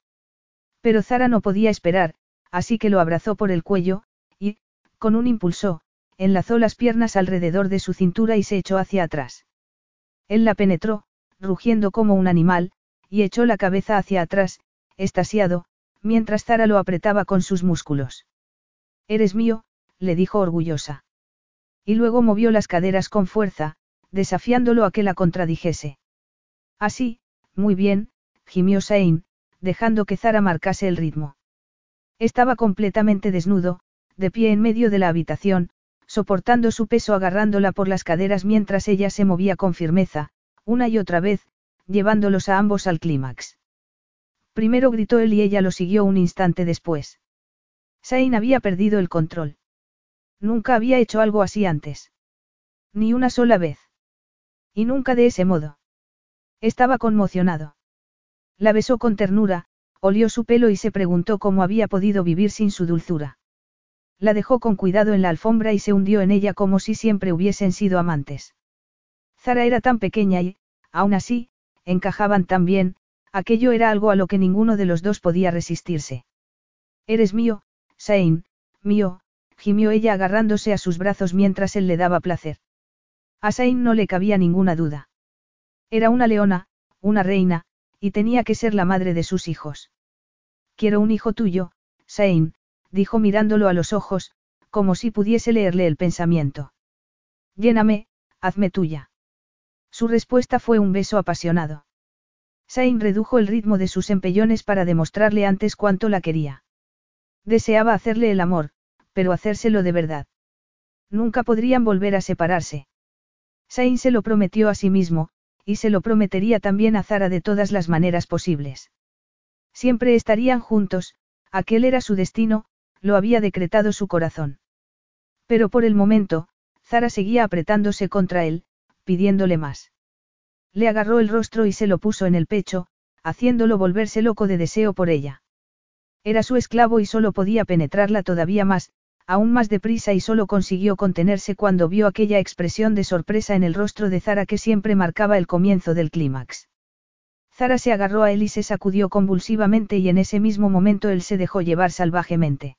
Pero Zara no podía esperar, así que lo abrazó por el cuello, y, con un impulso, enlazó las piernas alrededor de su cintura y se echó hacia atrás. Él la penetró, rugiendo como un animal, y echó la cabeza hacia atrás, estasiado, mientras Zara lo apretaba con sus músculos. Eres mío, le dijo orgullosa. Y luego movió las caderas con fuerza, desafiándolo a que la contradijese. Así, muy bien, gimió Sain, dejando que Zara marcase el ritmo. Estaba completamente desnudo, de pie en medio de la habitación, soportando su peso agarrándola por las caderas mientras ella se movía con firmeza, una y otra vez, llevándolos a ambos al clímax. Primero gritó él y ella lo siguió un instante después. Sain había perdido el control. Nunca había hecho algo así antes. Ni una sola vez. Y nunca de ese modo. Estaba conmocionado. La besó con ternura, olió su pelo y se preguntó cómo había podido vivir sin su dulzura. La dejó con cuidado en la alfombra y se hundió en ella como si siempre hubiesen sido amantes. Zara era tan pequeña y, aún así, encajaban tan bien, aquello era algo a lo que ninguno de los dos podía resistirse. Eres mío, Sain, mío, gimió ella agarrándose a sus brazos mientras él le daba placer. A Sain no le cabía ninguna duda. Era una leona, una reina, y tenía que ser la madre de sus hijos. Quiero un hijo tuyo, Sain, dijo mirándolo a los ojos, como si pudiese leerle el pensamiento. Lléname, hazme tuya. Su respuesta fue un beso apasionado. Sain redujo el ritmo de sus empellones para demostrarle antes cuánto la quería. Deseaba hacerle el amor, pero hacérselo de verdad. Nunca podrían volver a separarse. Sain se lo prometió a sí mismo, y se lo prometería también a Zara de todas las maneras posibles. Siempre estarían juntos, aquel era su destino, lo había decretado su corazón. Pero por el momento, Zara seguía apretándose contra él, pidiéndole más. Le agarró el rostro y se lo puso en el pecho, haciéndolo volverse loco de deseo por ella. Era su esclavo y solo podía penetrarla todavía más, aún más deprisa y solo consiguió contenerse cuando vio aquella expresión de sorpresa en el rostro de Zara que siempre marcaba el comienzo del clímax. Zara se agarró a él y se sacudió convulsivamente y en ese mismo momento él se dejó llevar salvajemente.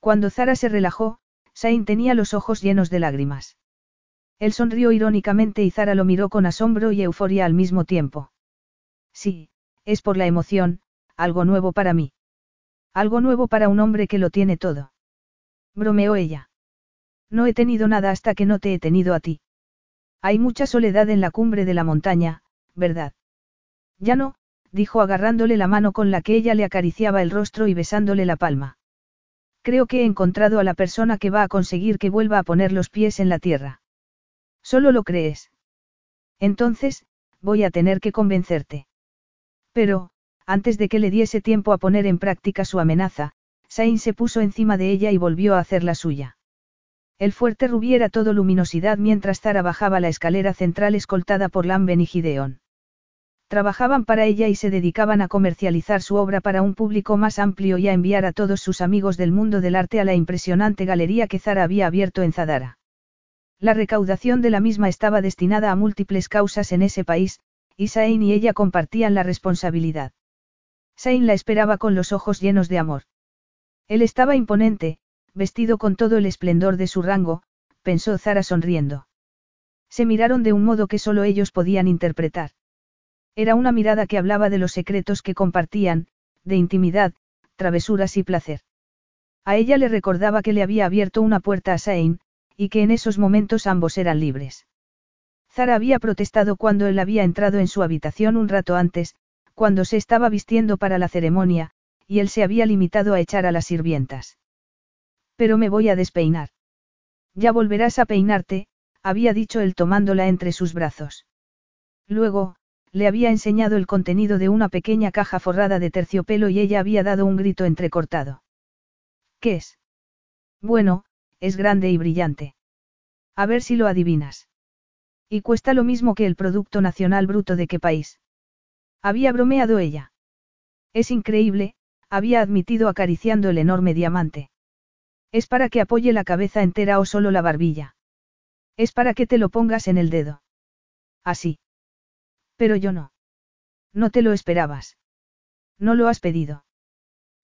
Cuando Zara se relajó, Sain tenía los ojos llenos de lágrimas. Él sonrió irónicamente y Zara lo miró con asombro y euforia al mismo tiempo. Sí, es por la emoción, algo nuevo para mí. Algo nuevo para un hombre que lo tiene todo. Bromeó ella. No he tenido nada hasta que no te he tenido a ti. Hay mucha soledad en la cumbre de la montaña, ¿verdad? Ya no, dijo agarrándole la mano con la que ella le acariciaba el rostro y besándole la palma. Creo que he encontrado a la persona que va a conseguir que vuelva a poner los pies en la tierra. Solo lo crees. Entonces, voy a tener que convencerte. Pero, antes de que le diese tiempo a poner en práctica su amenaza, Sain se puso encima de ella y volvió a hacer la suya. El fuerte rubí era todo luminosidad mientras Zara bajaba la escalera central escoltada por Lamben y Gideon. Trabajaban para ella y se dedicaban a comercializar su obra para un público más amplio y a enviar a todos sus amigos del mundo del arte a la impresionante galería que Zara había abierto en Zadara. La recaudación de la misma estaba destinada a múltiples causas en ese país, y Sain y ella compartían la responsabilidad. Sain la esperaba con los ojos llenos de amor. Él estaba imponente, vestido con todo el esplendor de su rango, pensó Zara sonriendo. Se miraron de un modo que solo ellos podían interpretar. Era una mirada que hablaba de los secretos que compartían, de intimidad, travesuras y placer. A ella le recordaba que le había abierto una puerta a Sain, y que en esos momentos ambos eran libres. Zara había protestado cuando él había entrado en su habitación un rato antes, cuando se estaba vistiendo para la ceremonia, y él se había limitado a echar a las sirvientas. Pero me voy a despeinar. Ya volverás a peinarte, había dicho él tomándola entre sus brazos. Luego, le había enseñado el contenido de una pequeña caja forrada de terciopelo y ella había dado un grito entrecortado. ¿Qué es? Bueno, es grande y brillante. A ver si lo adivinas. Y cuesta lo mismo que el Producto Nacional Bruto de qué país. Había bromeado ella. Es increíble, había admitido acariciando el enorme diamante. Es para que apoye la cabeza entera o solo la barbilla. Es para que te lo pongas en el dedo. Así. Pero yo no. No te lo esperabas. No lo has pedido.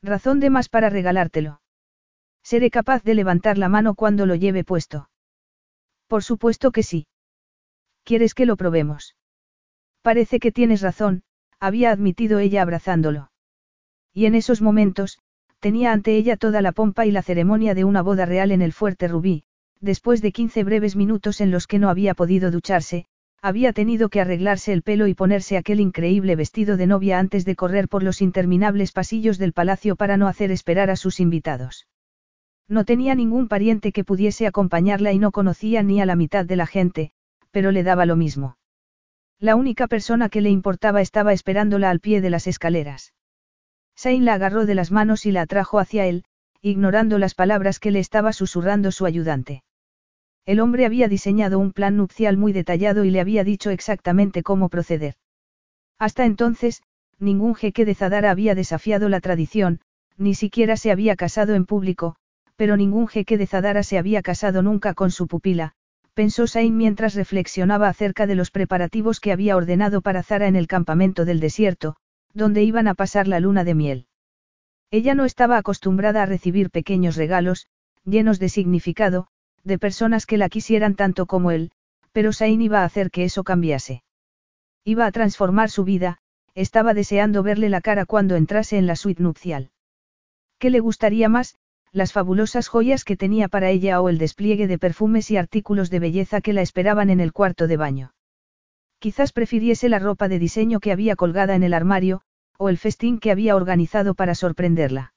Razón de más para regalártelo. Seré capaz de levantar la mano cuando lo lleve puesto. Por supuesto que sí. ¿Quieres que lo probemos? Parece que tienes razón, había admitido ella abrazándolo. Y en esos momentos, tenía ante ella toda la pompa y la ceremonia de una boda real en el fuerte rubí, después de quince breves minutos en los que no había podido ducharse, había tenido que arreglarse el pelo y ponerse aquel increíble vestido de novia antes de correr por los interminables pasillos del palacio para no hacer esperar a sus invitados. No tenía ningún pariente que pudiese acompañarla y no conocía ni a la mitad de la gente, pero le daba lo mismo. La única persona que le importaba estaba esperándola al pie de las escaleras. Sain la agarró de las manos y la atrajo hacia él, ignorando las palabras que le estaba susurrando su ayudante. El hombre había diseñado un plan nupcial muy detallado y le había dicho exactamente cómo proceder. Hasta entonces, ningún jeque de Zadara había desafiado la tradición, ni siquiera se había casado en público, pero ningún jeque de Zadara se había casado nunca con su pupila, pensó Sain mientras reflexionaba acerca de los preparativos que había ordenado para Zara en el campamento del desierto, donde iban a pasar la luna de miel. Ella no estaba acostumbrada a recibir pequeños regalos, llenos de significado, de personas que la quisieran tanto como él, pero Sain iba a hacer que eso cambiase. Iba a transformar su vida, estaba deseando verle la cara cuando entrase en la suite nupcial. ¿Qué le gustaría más, las fabulosas joyas que tenía para ella o el despliegue de perfumes y artículos de belleza que la esperaban en el cuarto de baño? Quizás prefiriese la ropa de diseño que había colgada en el armario, o el festín que había organizado para sorprenderla.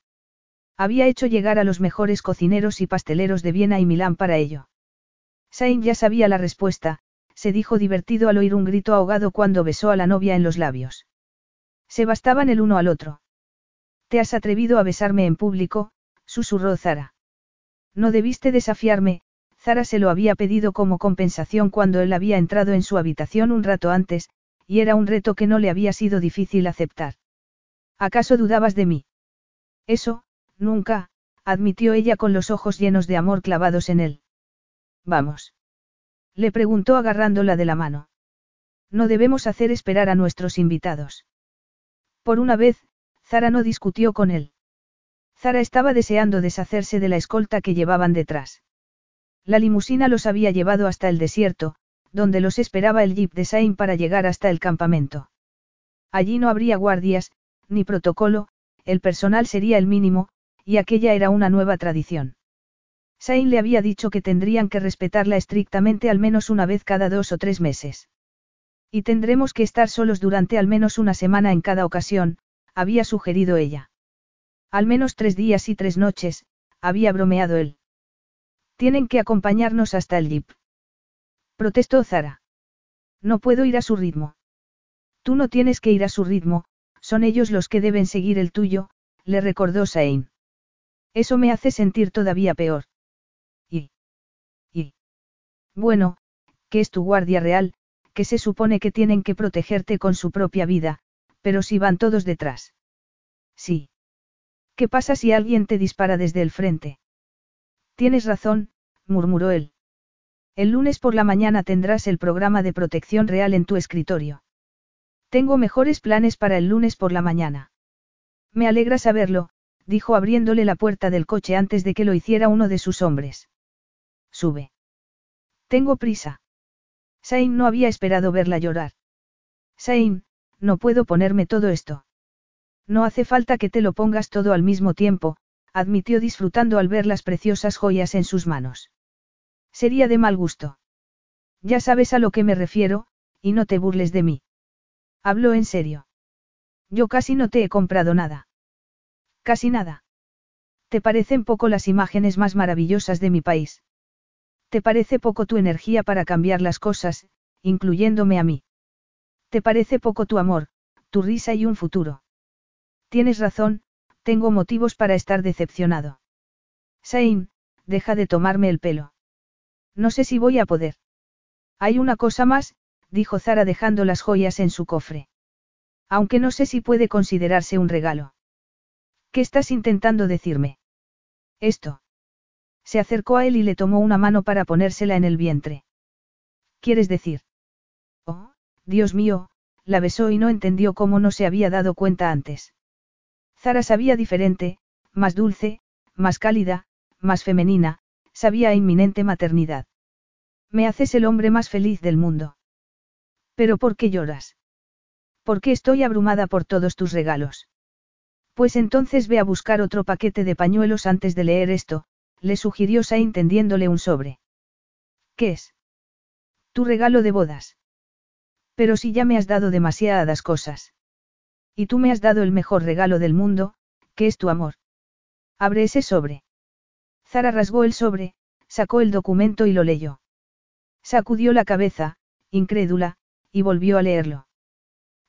Había hecho llegar a los mejores cocineros y pasteleros de Viena y Milán para ello. Sain ya sabía la respuesta, se dijo divertido al oír un grito ahogado cuando besó a la novia en los labios. Se bastaban el uno al otro. Te has atrevido a besarme en público, susurró Zara. No debiste desafiarme, Zara se lo había pedido como compensación cuando él había entrado en su habitación un rato antes, y era un reto que no le había sido difícil aceptar. ¿Acaso dudabas de mí? Eso, nunca, admitió ella con los ojos llenos de amor clavados en él. Vamos. Le preguntó agarrándola de la mano. No debemos hacer esperar a nuestros invitados. Por una vez, Zara no discutió con él. Zara estaba deseando deshacerse de la escolta que llevaban detrás. La limusina los había llevado hasta el desierto, donde los esperaba el jeep de Sain para llegar hasta el campamento. Allí no habría guardias, ni protocolo, el personal sería el mínimo, y aquella era una nueva tradición. Sain le había dicho que tendrían que respetarla estrictamente al menos una vez cada dos o tres meses. Y tendremos que estar solos durante al menos una semana en cada ocasión, había sugerido ella. Al menos tres días y tres noches, había bromeado él. Tienen que acompañarnos hasta el jeep. Protestó Zara. No puedo ir a su ritmo. Tú no tienes que ir a su ritmo, son ellos los que deben seguir el tuyo, le recordó Sain. Eso me hace sentir todavía peor. Y. Y. Bueno, que es tu guardia real, que se supone que tienen que protegerte con su propia vida, pero si van todos detrás. Sí. ¿Qué pasa si alguien te dispara desde el frente? Tienes razón, murmuró él. El lunes por la mañana tendrás el programa de protección real en tu escritorio. Tengo mejores planes para el lunes por la mañana. Me alegra saberlo, dijo abriéndole la puerta del coche antes de que lo hiciera uno de sus hombres. Sube. Tengo prisa. Sain no había esperado verla llorar. Sain, no puedo ponerme todo esto. No hace falta que te lo pongas todo al mismo tiempo, admitió disfrutando al ver las preciosas joyas en sus manos. Sería de mal gusto. Ya sabes a lo que me refiero, y no te burles de mí. Hablo en serio. Yo casi no te he comprado nada. Casi nada. ¿Te parecen poco las imágenes más maravillosas de mi país? ¿Te parece poco tu energía para cambiar las cosas, incluyéndome a mí? ¿Te parece poco tu amor, tu risa y un futuro? Tienes razón, tengo motivos para estar decepcionado. Sain, deja de tomarme el pelo. No sé si voy a poder. Hay una cosa más, dijo Zara dejando las joyas en su cofre. Aunque no sé si puede considerarse un regalo. ¿Qué estás intentando decirme? Esto. Se acercó a él y le tomó una mano para ponérsela en el vientre. ¿Quieres decir? Oh, Dios mío, la besó y no entendió cómo no se había dado cuenta antes. Zara sabía diferente, más dulce, más cálida, más femenina, sabía inminente maternidad. Me haces el hombre más feliz del mundo. ¿Pero por qué lloras? ¿Por qué estoy abrumada por todos tus regalos? Pues entonces ve a buscar otro paquete de pañuelos antes de leer esto, le sugirió Sain tendiéndole un sobre. ¿Qué es? Tu regalo de bodas. Pero si ya me has dado demasiadas cosas. Y tú me has dado el mejor regalo del mundo, que es tu amor. Abre ese sobre. Zara rasgó el sobre, sacó el documento y lo leyó. Sacudió la cabeza, incrédula, y volvió a leerlo.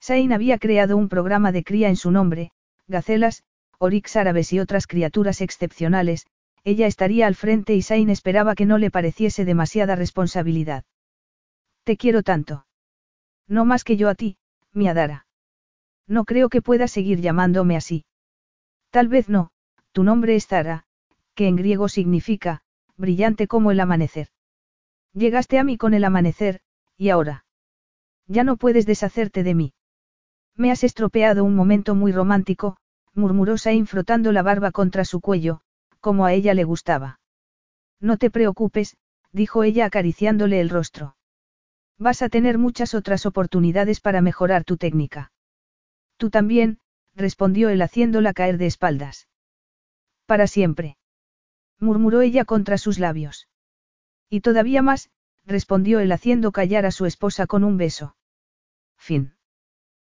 Sain había creado un programa de cría en su nombre, gacelas, orix árabes y otras criaturas excepcionales, ella estaría al frente y Sain esperaba que no le pareciese demasiada responsabilidad. Te quiero tanto. No más que yo a ti, mi Adara. No creo que puedas seguir llamándome así. Tal vez no, tu nombre es Zara, que en griego significa, brillante como el amanecer. Llegaste a mí con el amanecer, y ahora. Ya no puedes deshacerte de mí. Me has estropeado un momento muy romántico, murmuró Sain frotando la barba contra su cuello, como a ella le gustaba. No te preocupes, dijo ella acariciándole el rostro. Vas a tener muchas otras oportunidades para mejorar tu técnica. Tú también, respondió él haciéndola caer de espaldas. Para siempre. murmuró ella contra sus labios. Y todavía más, respondió él haciendo callar a su esposa con un beso. Fin.